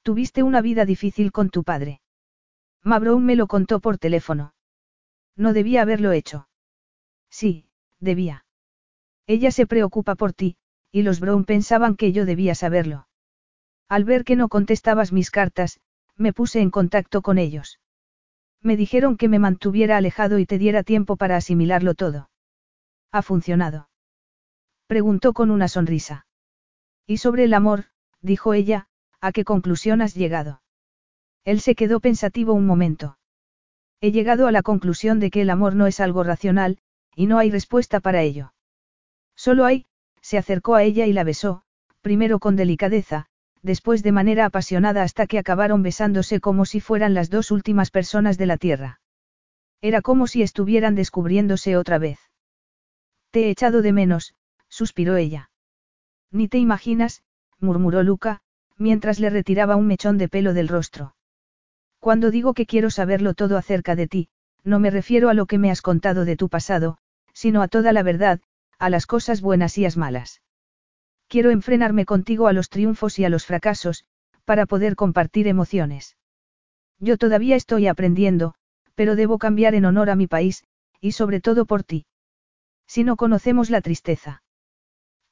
Tuviste una vida difícil con tu padre. Ma Brown me lo contó por teléfono. No debía haberlo hecho. Sí, debía. Ella se preocupa por ti, y los Brown pensaban que yo debía saberlo. Al ver que no contestabas mis cartas, me puse en contacto con ellos. Me dijeron que me mantuviera alejado y te diera tiempo para asimilarlo todo. ¿Ha funcionado? Preguntó con una sonrisa. Y sobre el amor, dijo ella, ¿a qué conclusión has llegado? Él se quedó pensativo un momento. He llegado a la conclusión de que el amor no es algo racional, y no hay respuesta para ello. Solo hay, se acercó a ella y la besó, primero con delicadeza, después de manera apasionada hasta que acabaron besándose como si fueran las dos últimas personas de la Tierra. Era como si estuvieran descubriéndose otra vez. Te he echado de menos, suspiró ella. Ni te imaginas, murmuró Luca, mientras le retiraba un mechón de pelo del rostro. Cuando digo que quiero saberlo todo acerca de ti, no me refiero a lo que me has contado de tu pasado, sino a toda la verdad, a las cosas buenas y las malas. Quiero enfrenarme contigo a los triunfos y a los fracasos, para poder compartir emociones. Yo todavía estoy aprendiendo, pero debo cambiar en honor a mi país, y sobre todo por ti. Si no conocemos la tristeza,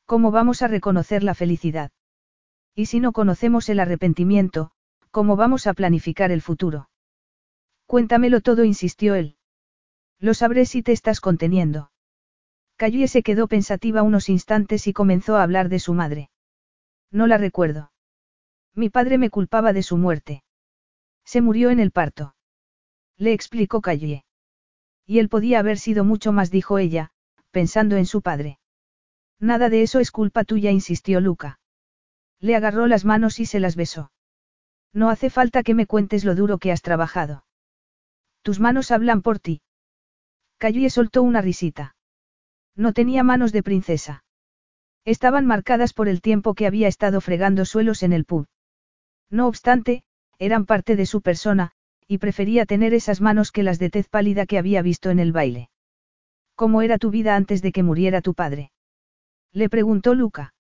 ¿cómo vamos a reconocer la felicidad? Y si no conocemos el arrepentimiento, ¿cómo vamos a planificar el futuro? Cuéntamelo todo, insistió él. Lo sabré si te estás conteniendo. Cayue se quedó pensativa unos instantes y comenzó a hablar de su madre. No la recuerdo. Mi padre me culpaba de su muerte. Se murió en el parto. Le explicó Cayue. Y él podía haber sido mucho más, dijo ella, pensando en su padre. Nada de eso es culpa tuya, insistió Luca. Le agarró las manos y se las besó. No hace falta que me cuentes lo duro que has trabajado. Tus manos hablan por ti. Cayue soltó una risita. No tenía manos de princesa. Estaban marcadas por el tiempo que había estado fregando suelos en el pub. No obstante, eran parte de su persona, y prefería tener esas manos que las de tez pálida que había visto en el baile. ¿Cómo era tu vida antes de que muriera tu padre? Le preguntó Luca.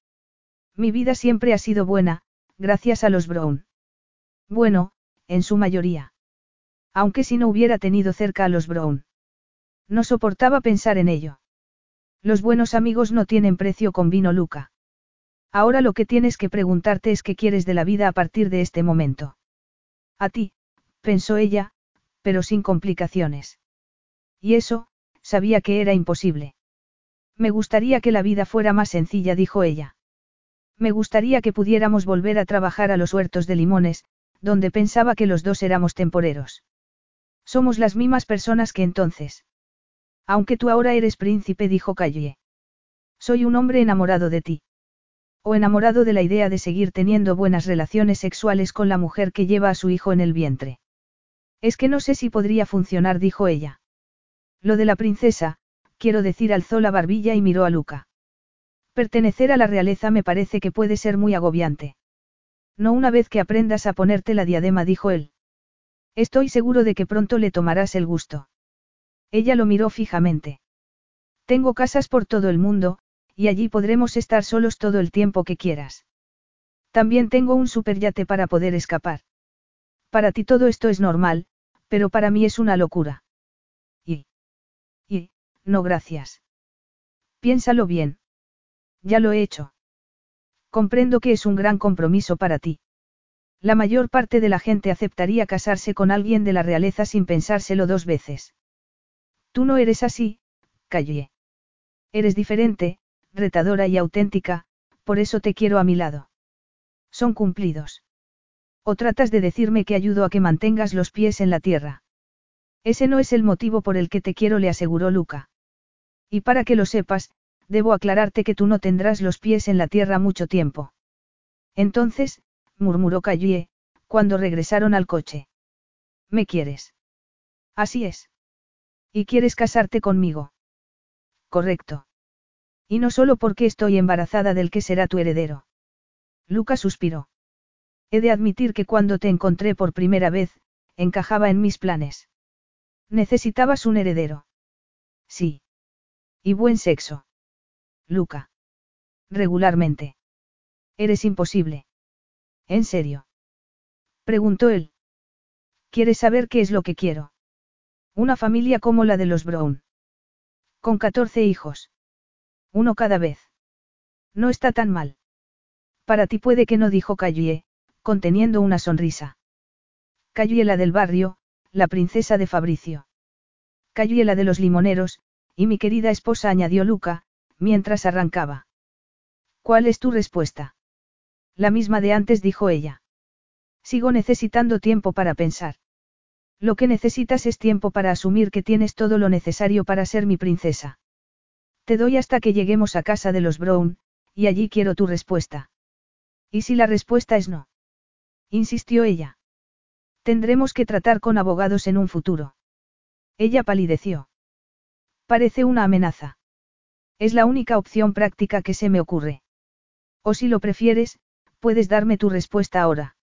Mi vida siempre ha sido buena, gracias a los Brown. Bueno, en su mayoría. Aunque si no hubiera tenido cerca a los Brown. No soportaba pensar en ello. Los buenos amigos no tienen precio con vino Luca. Ahora lo que tienes que preguntarte es qué quieres de la vida a partir de este momento. A ti, pensó ella, pero sin complicaciones. Y eso, sabía que era imposible. Me gustaría que la vida fuera más sencilla, dijo ella. Me gustaría que pudiéramos volver a trabajar a los huertos de limones, donde pensaba que los dos éramos temporeros. Somos las mismas personas que entonces. Aunque tú ahora eres príncipe, dijo Calle. Soy un hombre enamorado de ti. O enamorado de la idea de seguir teniendo buenas relaciones sexuales con la mujer que lleva a su hijo en el vientre. Es que no sé si podría funcionar, dijo ella. Lo de la princesa, quiero decir, alzó la barbilla y miró a Luca. Pertenecer a la realeza me parece que puede ser muy agobiante. No una vez que aprendas a ponerte la diadema, dijo él. Estoy seguro de que pronto le tomarás el gusto. Ella lo miró fijamente. Tengo casas por todo el mundo, y allí podremos estar solos todo el tiempo que quieras. También tengo un superyate para poder escapar. Para ti todo esto es normal, pero para mí es una locura. Y. Y, no gracias. Piénsalo bien. Ya lo he hecho. Comprendo que es un gran compromiso para ti. La mayor parte de la gente aceptaría casarse con alguien de la realeza sin pensárselo dos veces. Tú no eres así, Calle. Eres diferente, retadora y auténtica, por eso te quiero a mi lado. Son cumplidos. O tratas de decirme que ayudo a que mantengas los pies en la tierra. Ese no es el motivo por el que te quiero, le aseguró Luca. Y para que lo sepas, debo aclararte que tú no tendrás los pies en la tierra mucho tiempo. Entonces, murmuró Callie, cuando regresaron al coche. ¿Me quieres? Así es. ¿Y quieres casarte conmigo? Correcto. Y no solo porque estoy embarazada del que será tu heredero. Luca suspiró. He de admitir que cuando te encontré por primera vez, encajaba en mis planes. Necesitabas un heredero. Sí. Y buen sexo. Luca. Regularmente. Eres imposible. ¿En serio? Preguntó él. ¿Quieres saber qué es lo que quiero? Una familia como la de los Brown. Con 14 hijos. Uno cada vez. No está tan mal. Para ti puede que no dijo Callie, conteniendo una sonrisa. Callie la del barrio, la princesa de Fabricio. Callie la de los limoneros, y mi querida esposa añadió Luca, mientras arrancaba. ¿Cuál es tu respuesta? La misma de antes, dijo ella. Sigo necesitando tiempo para pensar. Lo que necesitas es tiempo para asumir que tienes todo lo necesario para ser mi princesa. Te doy hasta que lleguemos a casa de los Brown, y allí quiero tu respuesta. ¿Y si la respuesta es no? Insistió ella. Tendremos que tratar con abogados en un futuro. Ella palideció. Parece una amenaza. Es la única opción práctica que se me ocurre. O si lo prefieres, puedes darme tu respuesta ahora.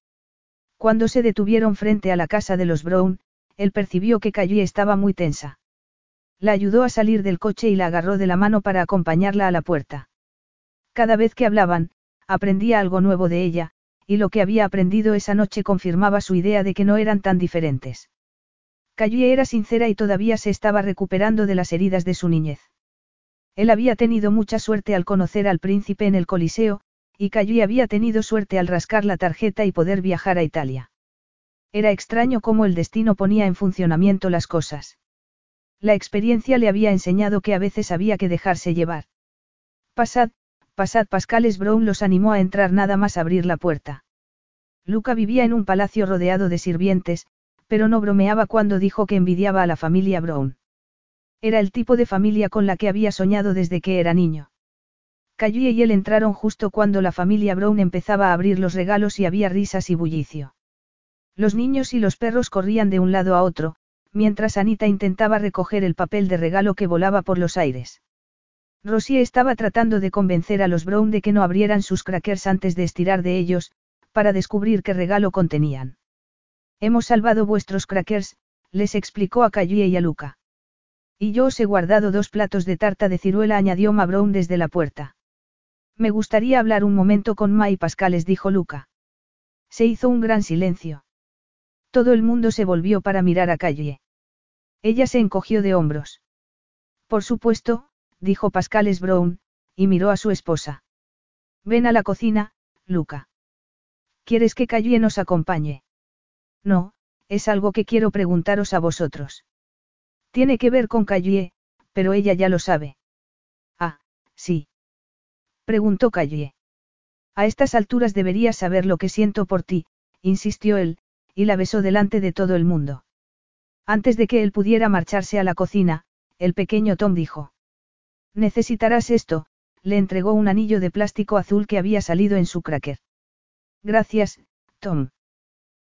Cuando se detuvieron frente a la casa de los Brown, él percibió que Callie estaba muy tensa. La ayudó a salir del coche y la agarró de la mano para acompañarla a la puerta. Cada vez que hablaban, aprendía algo nuevo de ella, y lo que había aprendido esa noche confirmaba su idea de que no eran tan diferentes. Callie era sincera y todavía se estaba recuperando de las heridas de su niñez. Él había tenido mucha suerte al conocer al príncipe en el Coliseo, y Callie había tenido suerte al rascar la tarjeta y poder viajar a Italia. Era extraño cómo el destino ponía en funcionamiento las cosas. La experiencia le había enseñado que a veces había que dejarse llevar. Pasad, pasad Pascales Brown los animó a entrar nada más abrir la puerta. Luca vivía en un palacio rodeado de sirvientes, pero no bromeaba cuando dijo que envidiaba a la familia Brown. Era el tipo de familia con la que había soñado desde que era niño. Callie y él entraron justo cuando la familia Brown empezaba a abrir los regalos y había risas y bullicio. Los niños y los perros corrían de un lado a otro, mientras Anita intentaba recoger el papel de regalo que volaba por los aires. Rosie estaba tratando de convencer a los Brown de que no abrieran sus crackers antes de estirar de ellos, para descubrir qué regalo contenían. Hemos salvado vuestros crackers, les explicó a Callie y a Luca. Y yo os he guardado dos platos de tarta de ciruela, añadió Ma Brown desde la puerta. Me gustaría hablar un momento con Ma y Pascales, dijo Luca. Se hizo un gran silencio. Todo el mundo se volvió para mirar a Callie. Ella se encogió de hombros. Por supuesto, dijo Pascales Brown, y miró a su esposa. Ven a la cocina, Luca. ¿Quieres que Callie nos acompañe? No, es algo que quiero preguntaros a vosotros. Tiene que ver con Callie, pero ella ya lo sabe. Ah, sí. Preguntó Callie. A estas alturas deberías saber lo que siento por ti, insistió él, y la besó delante de todo el mundo. Antes de que él pudiera marcharse a la cocina, el pequeño Tom dijo. Necesitarás esto, le entregó un anillo de plástico azul que había salido en su cracker. Gracias, Tom.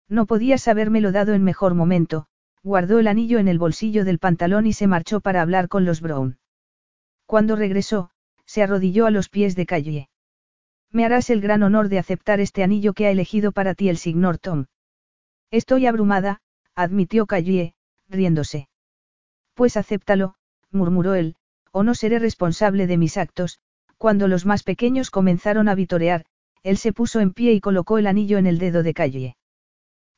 No podías habérmelo dado en mejor momento, guardó el anillo en el bolsillo del pantalón y se marchó para hablar con los Brown. Cuando regresó, se arrodilló a los pies de Calle. Me harás el gran honor de aceptar este anillo que ha elegido para ti el señor Tom. Estoy abrumada, admitió Calle, riéndose. Pues acéptalo, murmuró él, o no seré responsable de mis actos. Cuando los más pequeños comenzaron a vitorear, él se puso en pie y colocó el anillo en el dedo de Calle.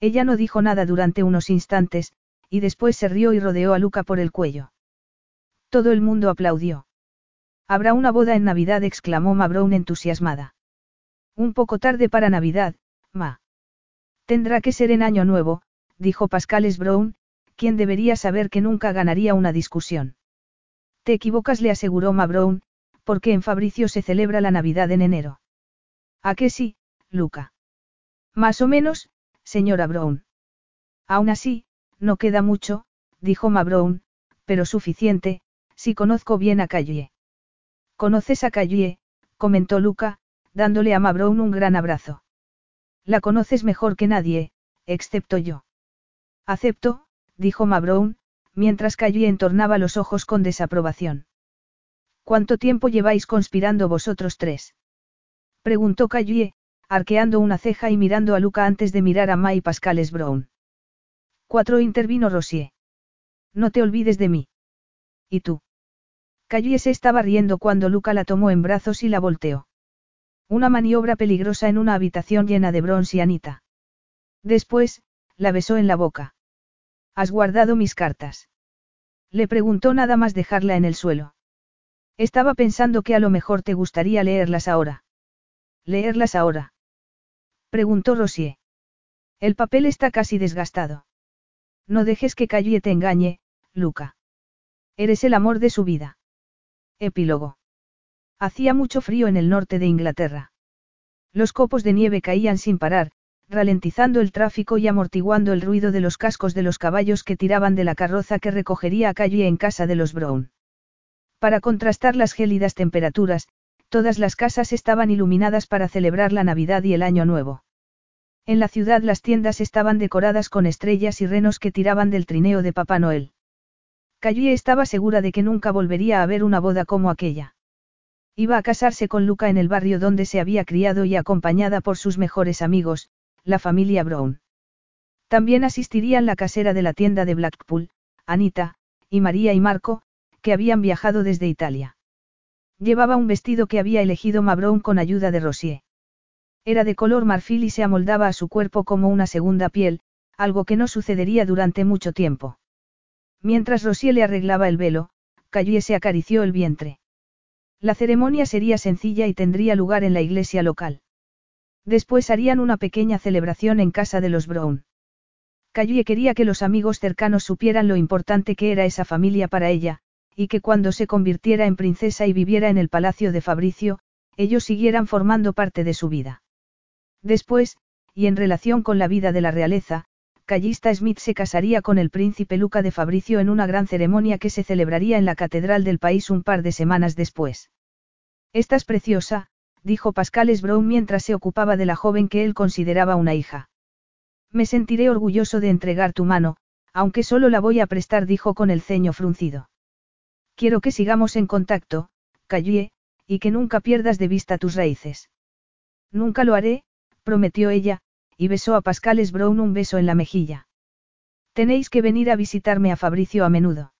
Ella no dijo nada durante unos instantes, y después se rió y rodeó a Luca por el cuello. Todo el mundo aplaudió. Habrá una boda en Navidad, exclamó Ma Brown entusiasmada. Un poco tarde para Navidad, Ma. Tendrá que ser en Año Nuevo, dijo Pascales Brown, quien debería saber que nunca ganaría una discusión. Te equivocas, le aseguró Ma Brown, porque en Fabricio se celebra la Navidad en enero. ¿A qué sí, Luca? Más o menos, señora Brown. Aún así, no queda mucho, dijo Mabrown, pero suficiente, si conozco bien a Callie. ¿Conoces a Callie? comentó Luca, dándole a Mabrown un gran abrazo. La conoces mejor que nadie, excepto yo. Acepto, dijo Mabrown, mientras Callie entornaba los ojos con desaprobación. ¿Cuánto tiempo lleváis conspirando vosotros tres? preguntó Callie, arqueando una ceja y mirando a Luca antes de mirar a Ma y Pascales Brown. Cuatro intervino Rosier. No te olvides de mí. ¿Y tú? Callie se estaba riendo cuando Luca la tomó en brazos y la volteó. Una maniobra peligrosa en una habitación llena de bronce y Anita. Después, la besó en la boca. ¿Has guardado mis cartas? Le preguntó nada más dejarla en el suelo. Estaba pensando que a lo mejor te gustaría leerlas ahora. ¿Leerlas ahora? Preguntó Rosier. El papel está casi desgastado. No dejes que Callie te engañe, Luca. Eres el amor de su vida. Epílogo. Hacía mucho frío en el norte de Inglaterra. Los copos de nieve caían sin parar, ralentizando el tráfico y amortiguando el ruido de los cascos de los caballos que tiraban de la carroza que recogería a Callie en casa de los Brown. Para contrastar las gélidas temperaturas, todas las casas estaban iluminadas para celebrar la Navidad y el Año Nuevo. En la ciudad las tiendas estaban decoradas con estrellas y renos que tiraban del trineo de Papá Noel. Callie estaba segura de que nunca volvería a ver una boda como aquella. Iba a casarse con Luca en el barrio donde se había criado y acompañada por sus mejores amigos, la familia Brown. También asistirían la casera de la tienda de Blackpool, Anita, y María y Marco, que habían viajado desde Italia. Llevaba un vestido que había elegido Ma Brown con ayuda de Rosier. Era de color marfil y se amoldaba a su cuerpo como una segunda piel, algo que no sucedería durante mucho tiempo. Mientras Rosier le arreglaba el velo, Callie se acarició el vientre. La ceremonia sería sencilla y tendría lugar en la iglesia local. Después harían una pequeña celebración en casa de los Brown. Callie quería que los amigos cercanos supieran lo importante que era esa familia para ella, y que cuando se convirtiera en princesa y viviera en el palacio de Fabricio, ellos siguieran formando parte de su vida. Después, y en relación con la vida de la realeza, Callista Smith se casaría con el príncipe Luca de Fabricio en una gran ceremonia que se celebraría en la catedral del país un par de semanas después. Estás preciosa, dijo Pascales Brown mientras se ocupaba de la joven que él consideraba una hija. Me sentiré orgulloso de entregar tu mano, aunque solo la voy a prestar, dijo con el ceño fruncido. Quiero que sigamos en contacto, Callie, y que nunca pierdas de vista tus raíces. Nunca lo haré, prometió ella, y besó a Pascales Brown un beso en la mejilla. Tenéis que venir a visitarme a Fabricio a menudo.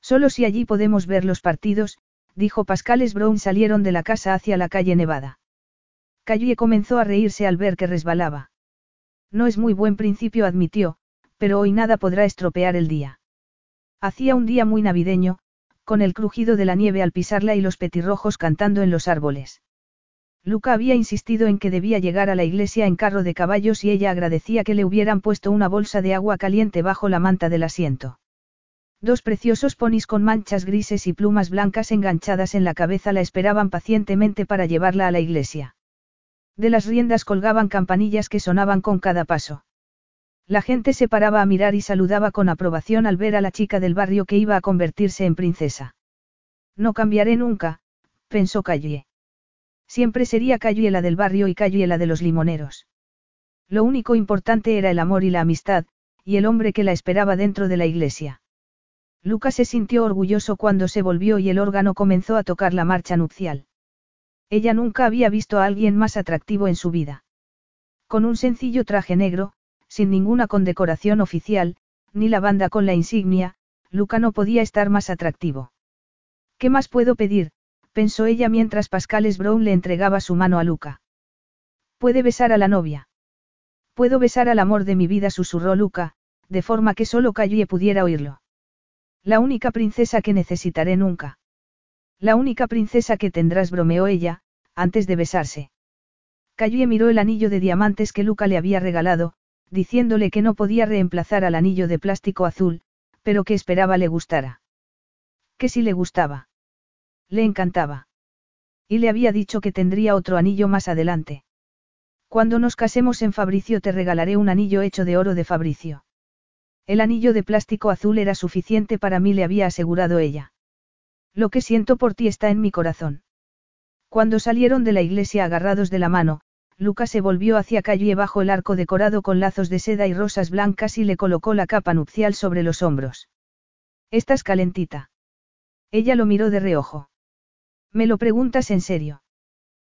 Solo si allí podemos ver los partidos, dijo Pascales Brown salieron de la casa hacia la calle Nevada. Calle comenzó a reírse al ver que resbalaba. No es muy buen principio, admitió, pero hoy nada podrá estropear el día. Hacía un día muy navideño, con el crujido de la nieve al pisarla y los petirrojos cantando en los árboles. Luca había insistido en que debía llegar a la iglesia en carro de caballos y ella agradecía que le hubieran puesto una bolsa de agua caliente bajo la manta del asiento. Dos preciosos ponis con manchas grises y plumas blancas enganchadas en la cabeza la esperaban pacientemente para llevarla a la iglesia. De las riendas colgaban campanillas que sonaban con cada paso. La gente se paraba a mirar y saludaba con aprobación al ver a la chica del barrio que iba a convertirse en princesa. No cambiaré nunca, pensó Calle. Siempre sería Calle la del barrio y Calle la de los limoneros. Lo único importante era el amor y la amistad, y el hombre que la esperaba dentro de la iglesia. Lucas se sintió orgulloso cuando se volvió y el órgano comenzó a tocar la marcha nupcial. Ella nunca había visto a alguien más atractivo en su vida. Con un sencillo traje negro, sin ninguna condecoración oficial, ni la banda con la insignia, Luca no podía estar más atractivo. ¿Qué más puedo pedir? Pensó ella mientras Pascales Brown le entregaba su mano a Luca. Puede besar a la novia. Puedo besar al amor de mi vida, susurró Luca, de forma que solo Calle pudiera oírlo. La única princesa que necesitaré nunca. La única princesa que tendrás, bromeó ella, antes de besarse. Calle miró el anillo de diamantes que Luca le había regalado, diciéndole que no podía reemplazar al anillo de plástico azul, pero que esperaba le gustara. Que si le gustaba. Le encantaba. Y le había dicho que tendría otro anillo más adelante. Cuando nos casemos en Fabricio te regalaré un anillo hecho de oro de Fabricio. El anillo de plástico azul era suficiente para mí, le había asegurado ella. Lo que siento por ti está en mi corazón. Cuando salieron de la iglesia agarrados de la mano, Lucas se volvió hacia Calle bajo el arco decorado con lazos de seda y rosas blancas y le colocó la capa nupcial sobre los hombros. ¿Estás calentita? Ella lo miró de reojo. ¿Me lo preguntas en serio?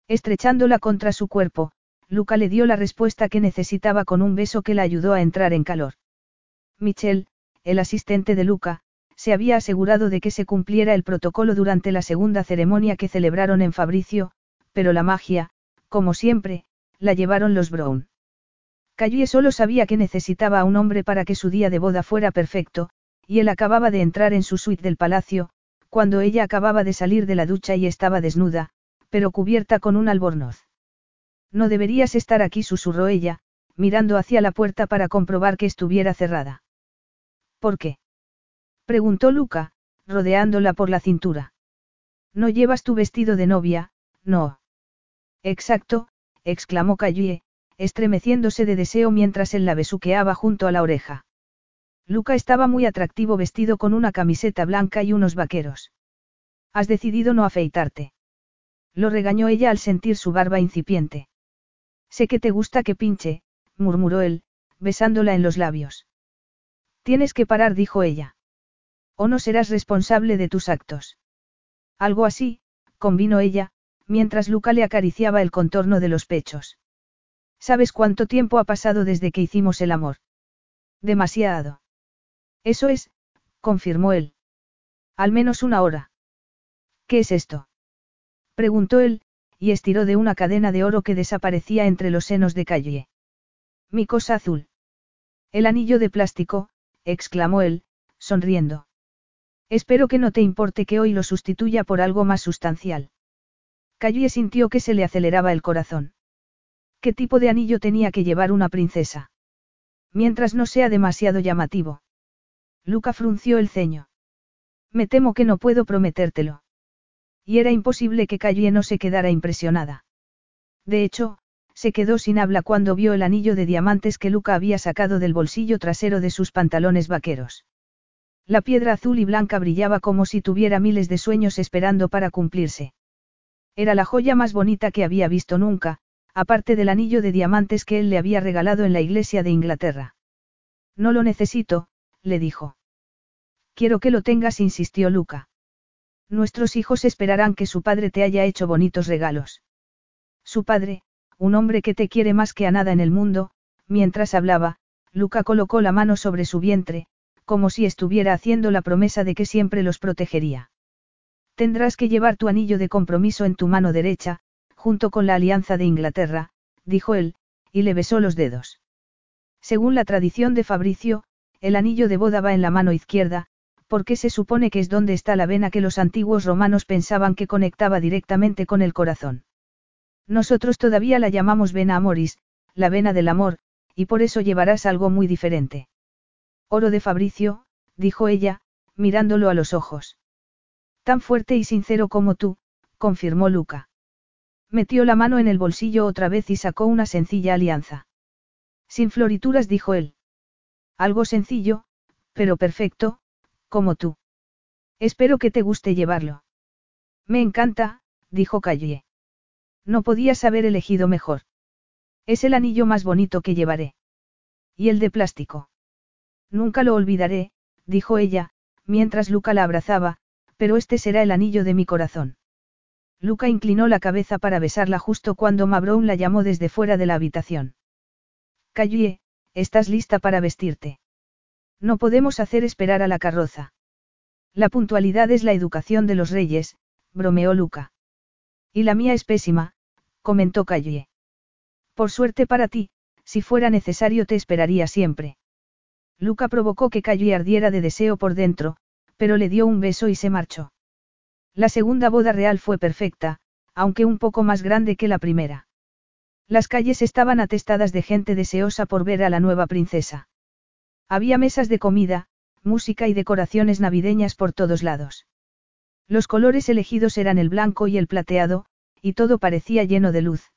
Estrechándola contra su cuerpo, Luca le dio la respuesta que necesitaba con un beso que la ayudó a entrar en calor. Michel, el asistente de Luca, se había asegurado de que se cumpliera el protocolo durante la segunda ceremonia que celebraron en Fabricio, pero la magia, como siempre, la llevaron los Brown. Calle solo sabía que necesitaba a un hombre para que su día de boda fuera perfecto, y él acababa de entrar en su suite del palacio, cuando ella acababa de salir de la ducha y estaba desnuda, pero cubierta con un albornoz. No deberías estar aquí, susurró ella, mirando hacia la puerta para comprobar que estuviera cerrada. ¿Por qué? Preguntó Luca, rodeándola por la cintura. No llevas tu vestido de novia, no. Exacto, exclamó Calle, estremeciéndose de deseo mientras él la besuqueaba junto a la oreja. Luca estaba muy atractivo vestido con una camiseta blanca y unos vaqueros. Has decidido no afeitarte. Lo regañó ella al sentir su barba incipiente. Sé que te gusta que pinche, murmuró él, besándola en los labios. Tienes que parar, dijo ella. O no serás responsable de tus actos. Algo así, convino ella, mientras Luca le acariciaba el contorno de los pechos. ¿Sabes cuánto tiempo ha pasado desde que hicimos el amor? Demasiado. Eso es, confirmó él. Al menos una hora. ¿Qué es esto? Preguntó él, y estiró de una cadena de oro que desaparecía entre los senos de Calle. Mi cosa azul. El anillo de plástico, exclamó él, sonriendo. Espero que no te importe que hoy lo sustituya por algo más sustancial. Calle sintió que se le aceleraba el corazón. ¿Qué tipo de anillo tenía que llevar una princesa? Mientras no sea demasiado llamativo. Luca frunció el ceño. Me temo que no puedo prometértelo. Y era imposible que Calle no se quedara impresionada. De hecho, se quedó sin habla cuando vio el anillo de diamantes que Luca había sacado del bolsillo trasero de sus pantalones vaqueros. La piedra azul y blanca brillaba como si tuviera miles de sueños esperando para cumplirse. Era la joya más bonita que había visto nunca, aparte del anillo de diamantes que él le había regalado en la iglesia de Inglaterra. No lo necesito, le dijo. Quiero que lo tengas, insistió Luca. Nuestros hijos esperarán que su padre te haya hecho bonitos regalos. Su padre, un hombre que te quiere más que a nada en el mundo, mientras hablaba, Luca colocó la mano sobre su vientre, como si estuviera haciendo la promesa de que siempre los protegería. Tendrás que llevar tu anillo de compromiso en tu mano derecha, junto con la alianza de Inglaterra, dijo él, y le besó los dedos. Según la tradición de Fabricio, el anillo de boda va en la mano izquierda, porque se supone que es donde está la vena que los antiguos romanos pensaban que conectaba directamente con el corazón. Nosotros todavía la llamamos vena amoris, la vena del amor, y por eso llevarás algo muy diferente. Oro de Fabricio, dijo ella, mirándolo a los ojos. Tan fuerte y sincero como tú, confirmó Luca. Metió la mano en el bolsillo otra vez y sacó una sencilla alianza. Sin florituras, dijo él. Algo sencillo, pero perfecto, como tú. Espero que te guste llevarlo. Me encanta, dijo Calle. No podías haber elegido mejor. Es el anillo más bonito que llevaré. ¿Y el de plástico? Nunca lo olvidaré, dijo ella, mientras Luca la abrazaba, pero este será el anillo de mi corazón. Luca inclinó la cabeza para besarla justo cuando Mabrown la llamó desde fuera de la habitación. Callie, estás lista para vestirte. No podemos hacer esperar a la carroza. La puntualidad es la educación de los reyes, bromeó Luca. Y la mía es pésima, comentó Callie. Por suerte para ti, si fuera necesario te esperaría siempre. Luca provocó que Callie ardiera de deseo por dentro, pero le dio un beso y se marchó. La segunda boda real fue perfecta, aunque un poco más grande que la primera. Las calles estaban atestadas de gente deseosa por ver a la nueva princesa. Había mesas de comida, música y decoraciones navideñas por todos lados. Los colores elegidos eran el blanco y el plateado, y todo parecía lleno de luz.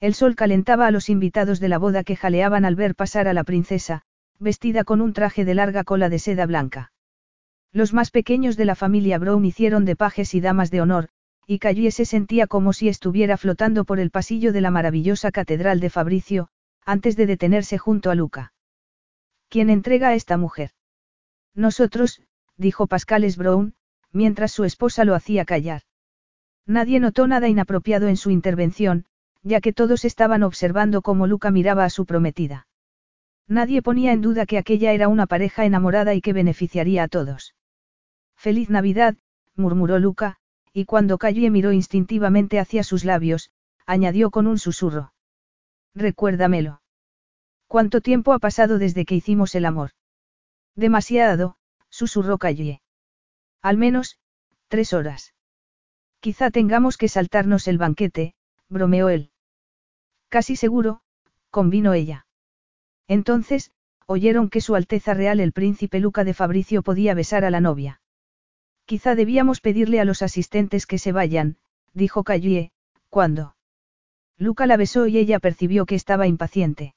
El sol calentaba a los invitados de la boda que jaleaban al ver pasar a la princesa, vestida con un traje de larga cola de seda blanca. Los más pequeños de la familia Brown hicieron de pajes y damas de honor, y Callie se sentía como si estuviera flotando por el pasillo de la maravillosa catedral de Fabricio, antes de detenerse junto a Luca. ¿Quién entrega a esta mujer? Nosotros, dijo Pascales Brown, mientras su esposa lo hacía callar. Nadie notó nada inapropiado en su intervención, ya que todos estaban observando cómo Luca miraba a su prometida. Nadie ponía en duda que aquella era una pareja enamorada y que beneficiaría a todos. Feliz Navidad, murmuró Luca, y cuando Calle miró instintivamente hacia sus labios, añadió con un susurro. Recuérdamelo. ¿Cuánto tiempo ha pasado desde que hicimos el amor? Demasiado, susurró Calle. Al menos, tres horas. Quizá tengamos que saltarnos el banquete, bromeó él. Casi seguro, convino ella. Entonces, oyeron que Su Alteza Real el príncipe Luca de Fabricio podía besar a la novia. Quizá debíamos pedirle a los asistentes que se vayan, dijo Callie, ¿cuándo? Luca la besó y ella percibió que estaba impaciente.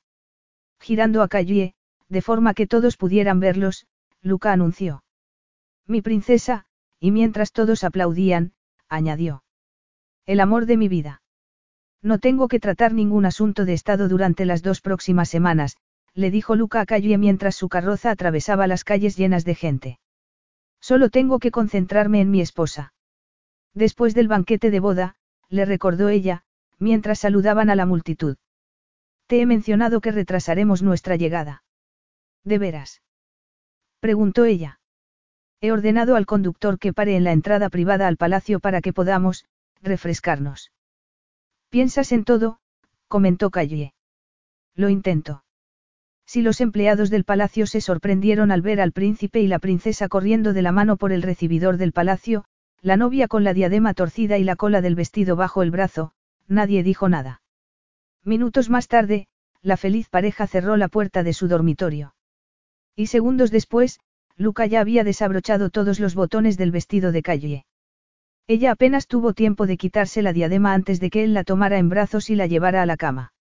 Girando a Callie, de forma que todos pudieran verlos, Luca anunció. Mi princesa, y mientras todos aplaudían, añadió. El amor de mi vida. No tengo que tratar ningún asunto de Estado durante las dos próximas semanas, le dijo Luca a Callie mientras su carroza atravesaba las calles llenas de gente. Solo tengo que concentrarme en mi esposa. Después del banquete de boda, le recordó ella, mientras saludaban a la multitud. Te he mencionado que retrasaremos nuestra llegada. ¿De veras? preguntó ella. He ordenado al conductor que pare en la entrada privada al palacio para que podamos, refrescarnos. Piensas en todo, comentó Calle. Lo intento. Si los empleados del palacio se sorprendieron al ver al príncipe y la princesa corriendo de la mano por el recibidor del palacio, la novia con la diadema torcida y la cola del vestido bajo el brazo, nadie dijo nada. Minutos más tarde, la feliz pareja cerró la puerta de su dormitorio. Y segundos después, Luca ya había desabrochado todos los botones del vestido de calle. Ella apenas tuvo tiempo de quitarse la diadema antes de que él la tomara en brazos y la llevara a la cama.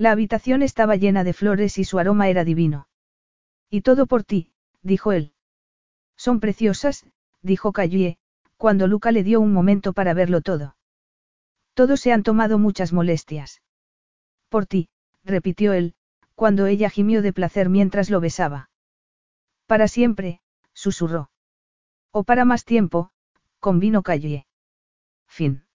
La habitación estaba llena de flores y su aroma era divino. Y todo por ti, dijo él. Son preciosas, dijo Callie, cuando Luca le dio un momento para verlo todo. Todos se han tomado muchas molestias. Por ti, repitió él, cuando ella gimió de placer mientras lo besaba. Para siempre, susurró. O para más tiempo, convino Callie. Fin.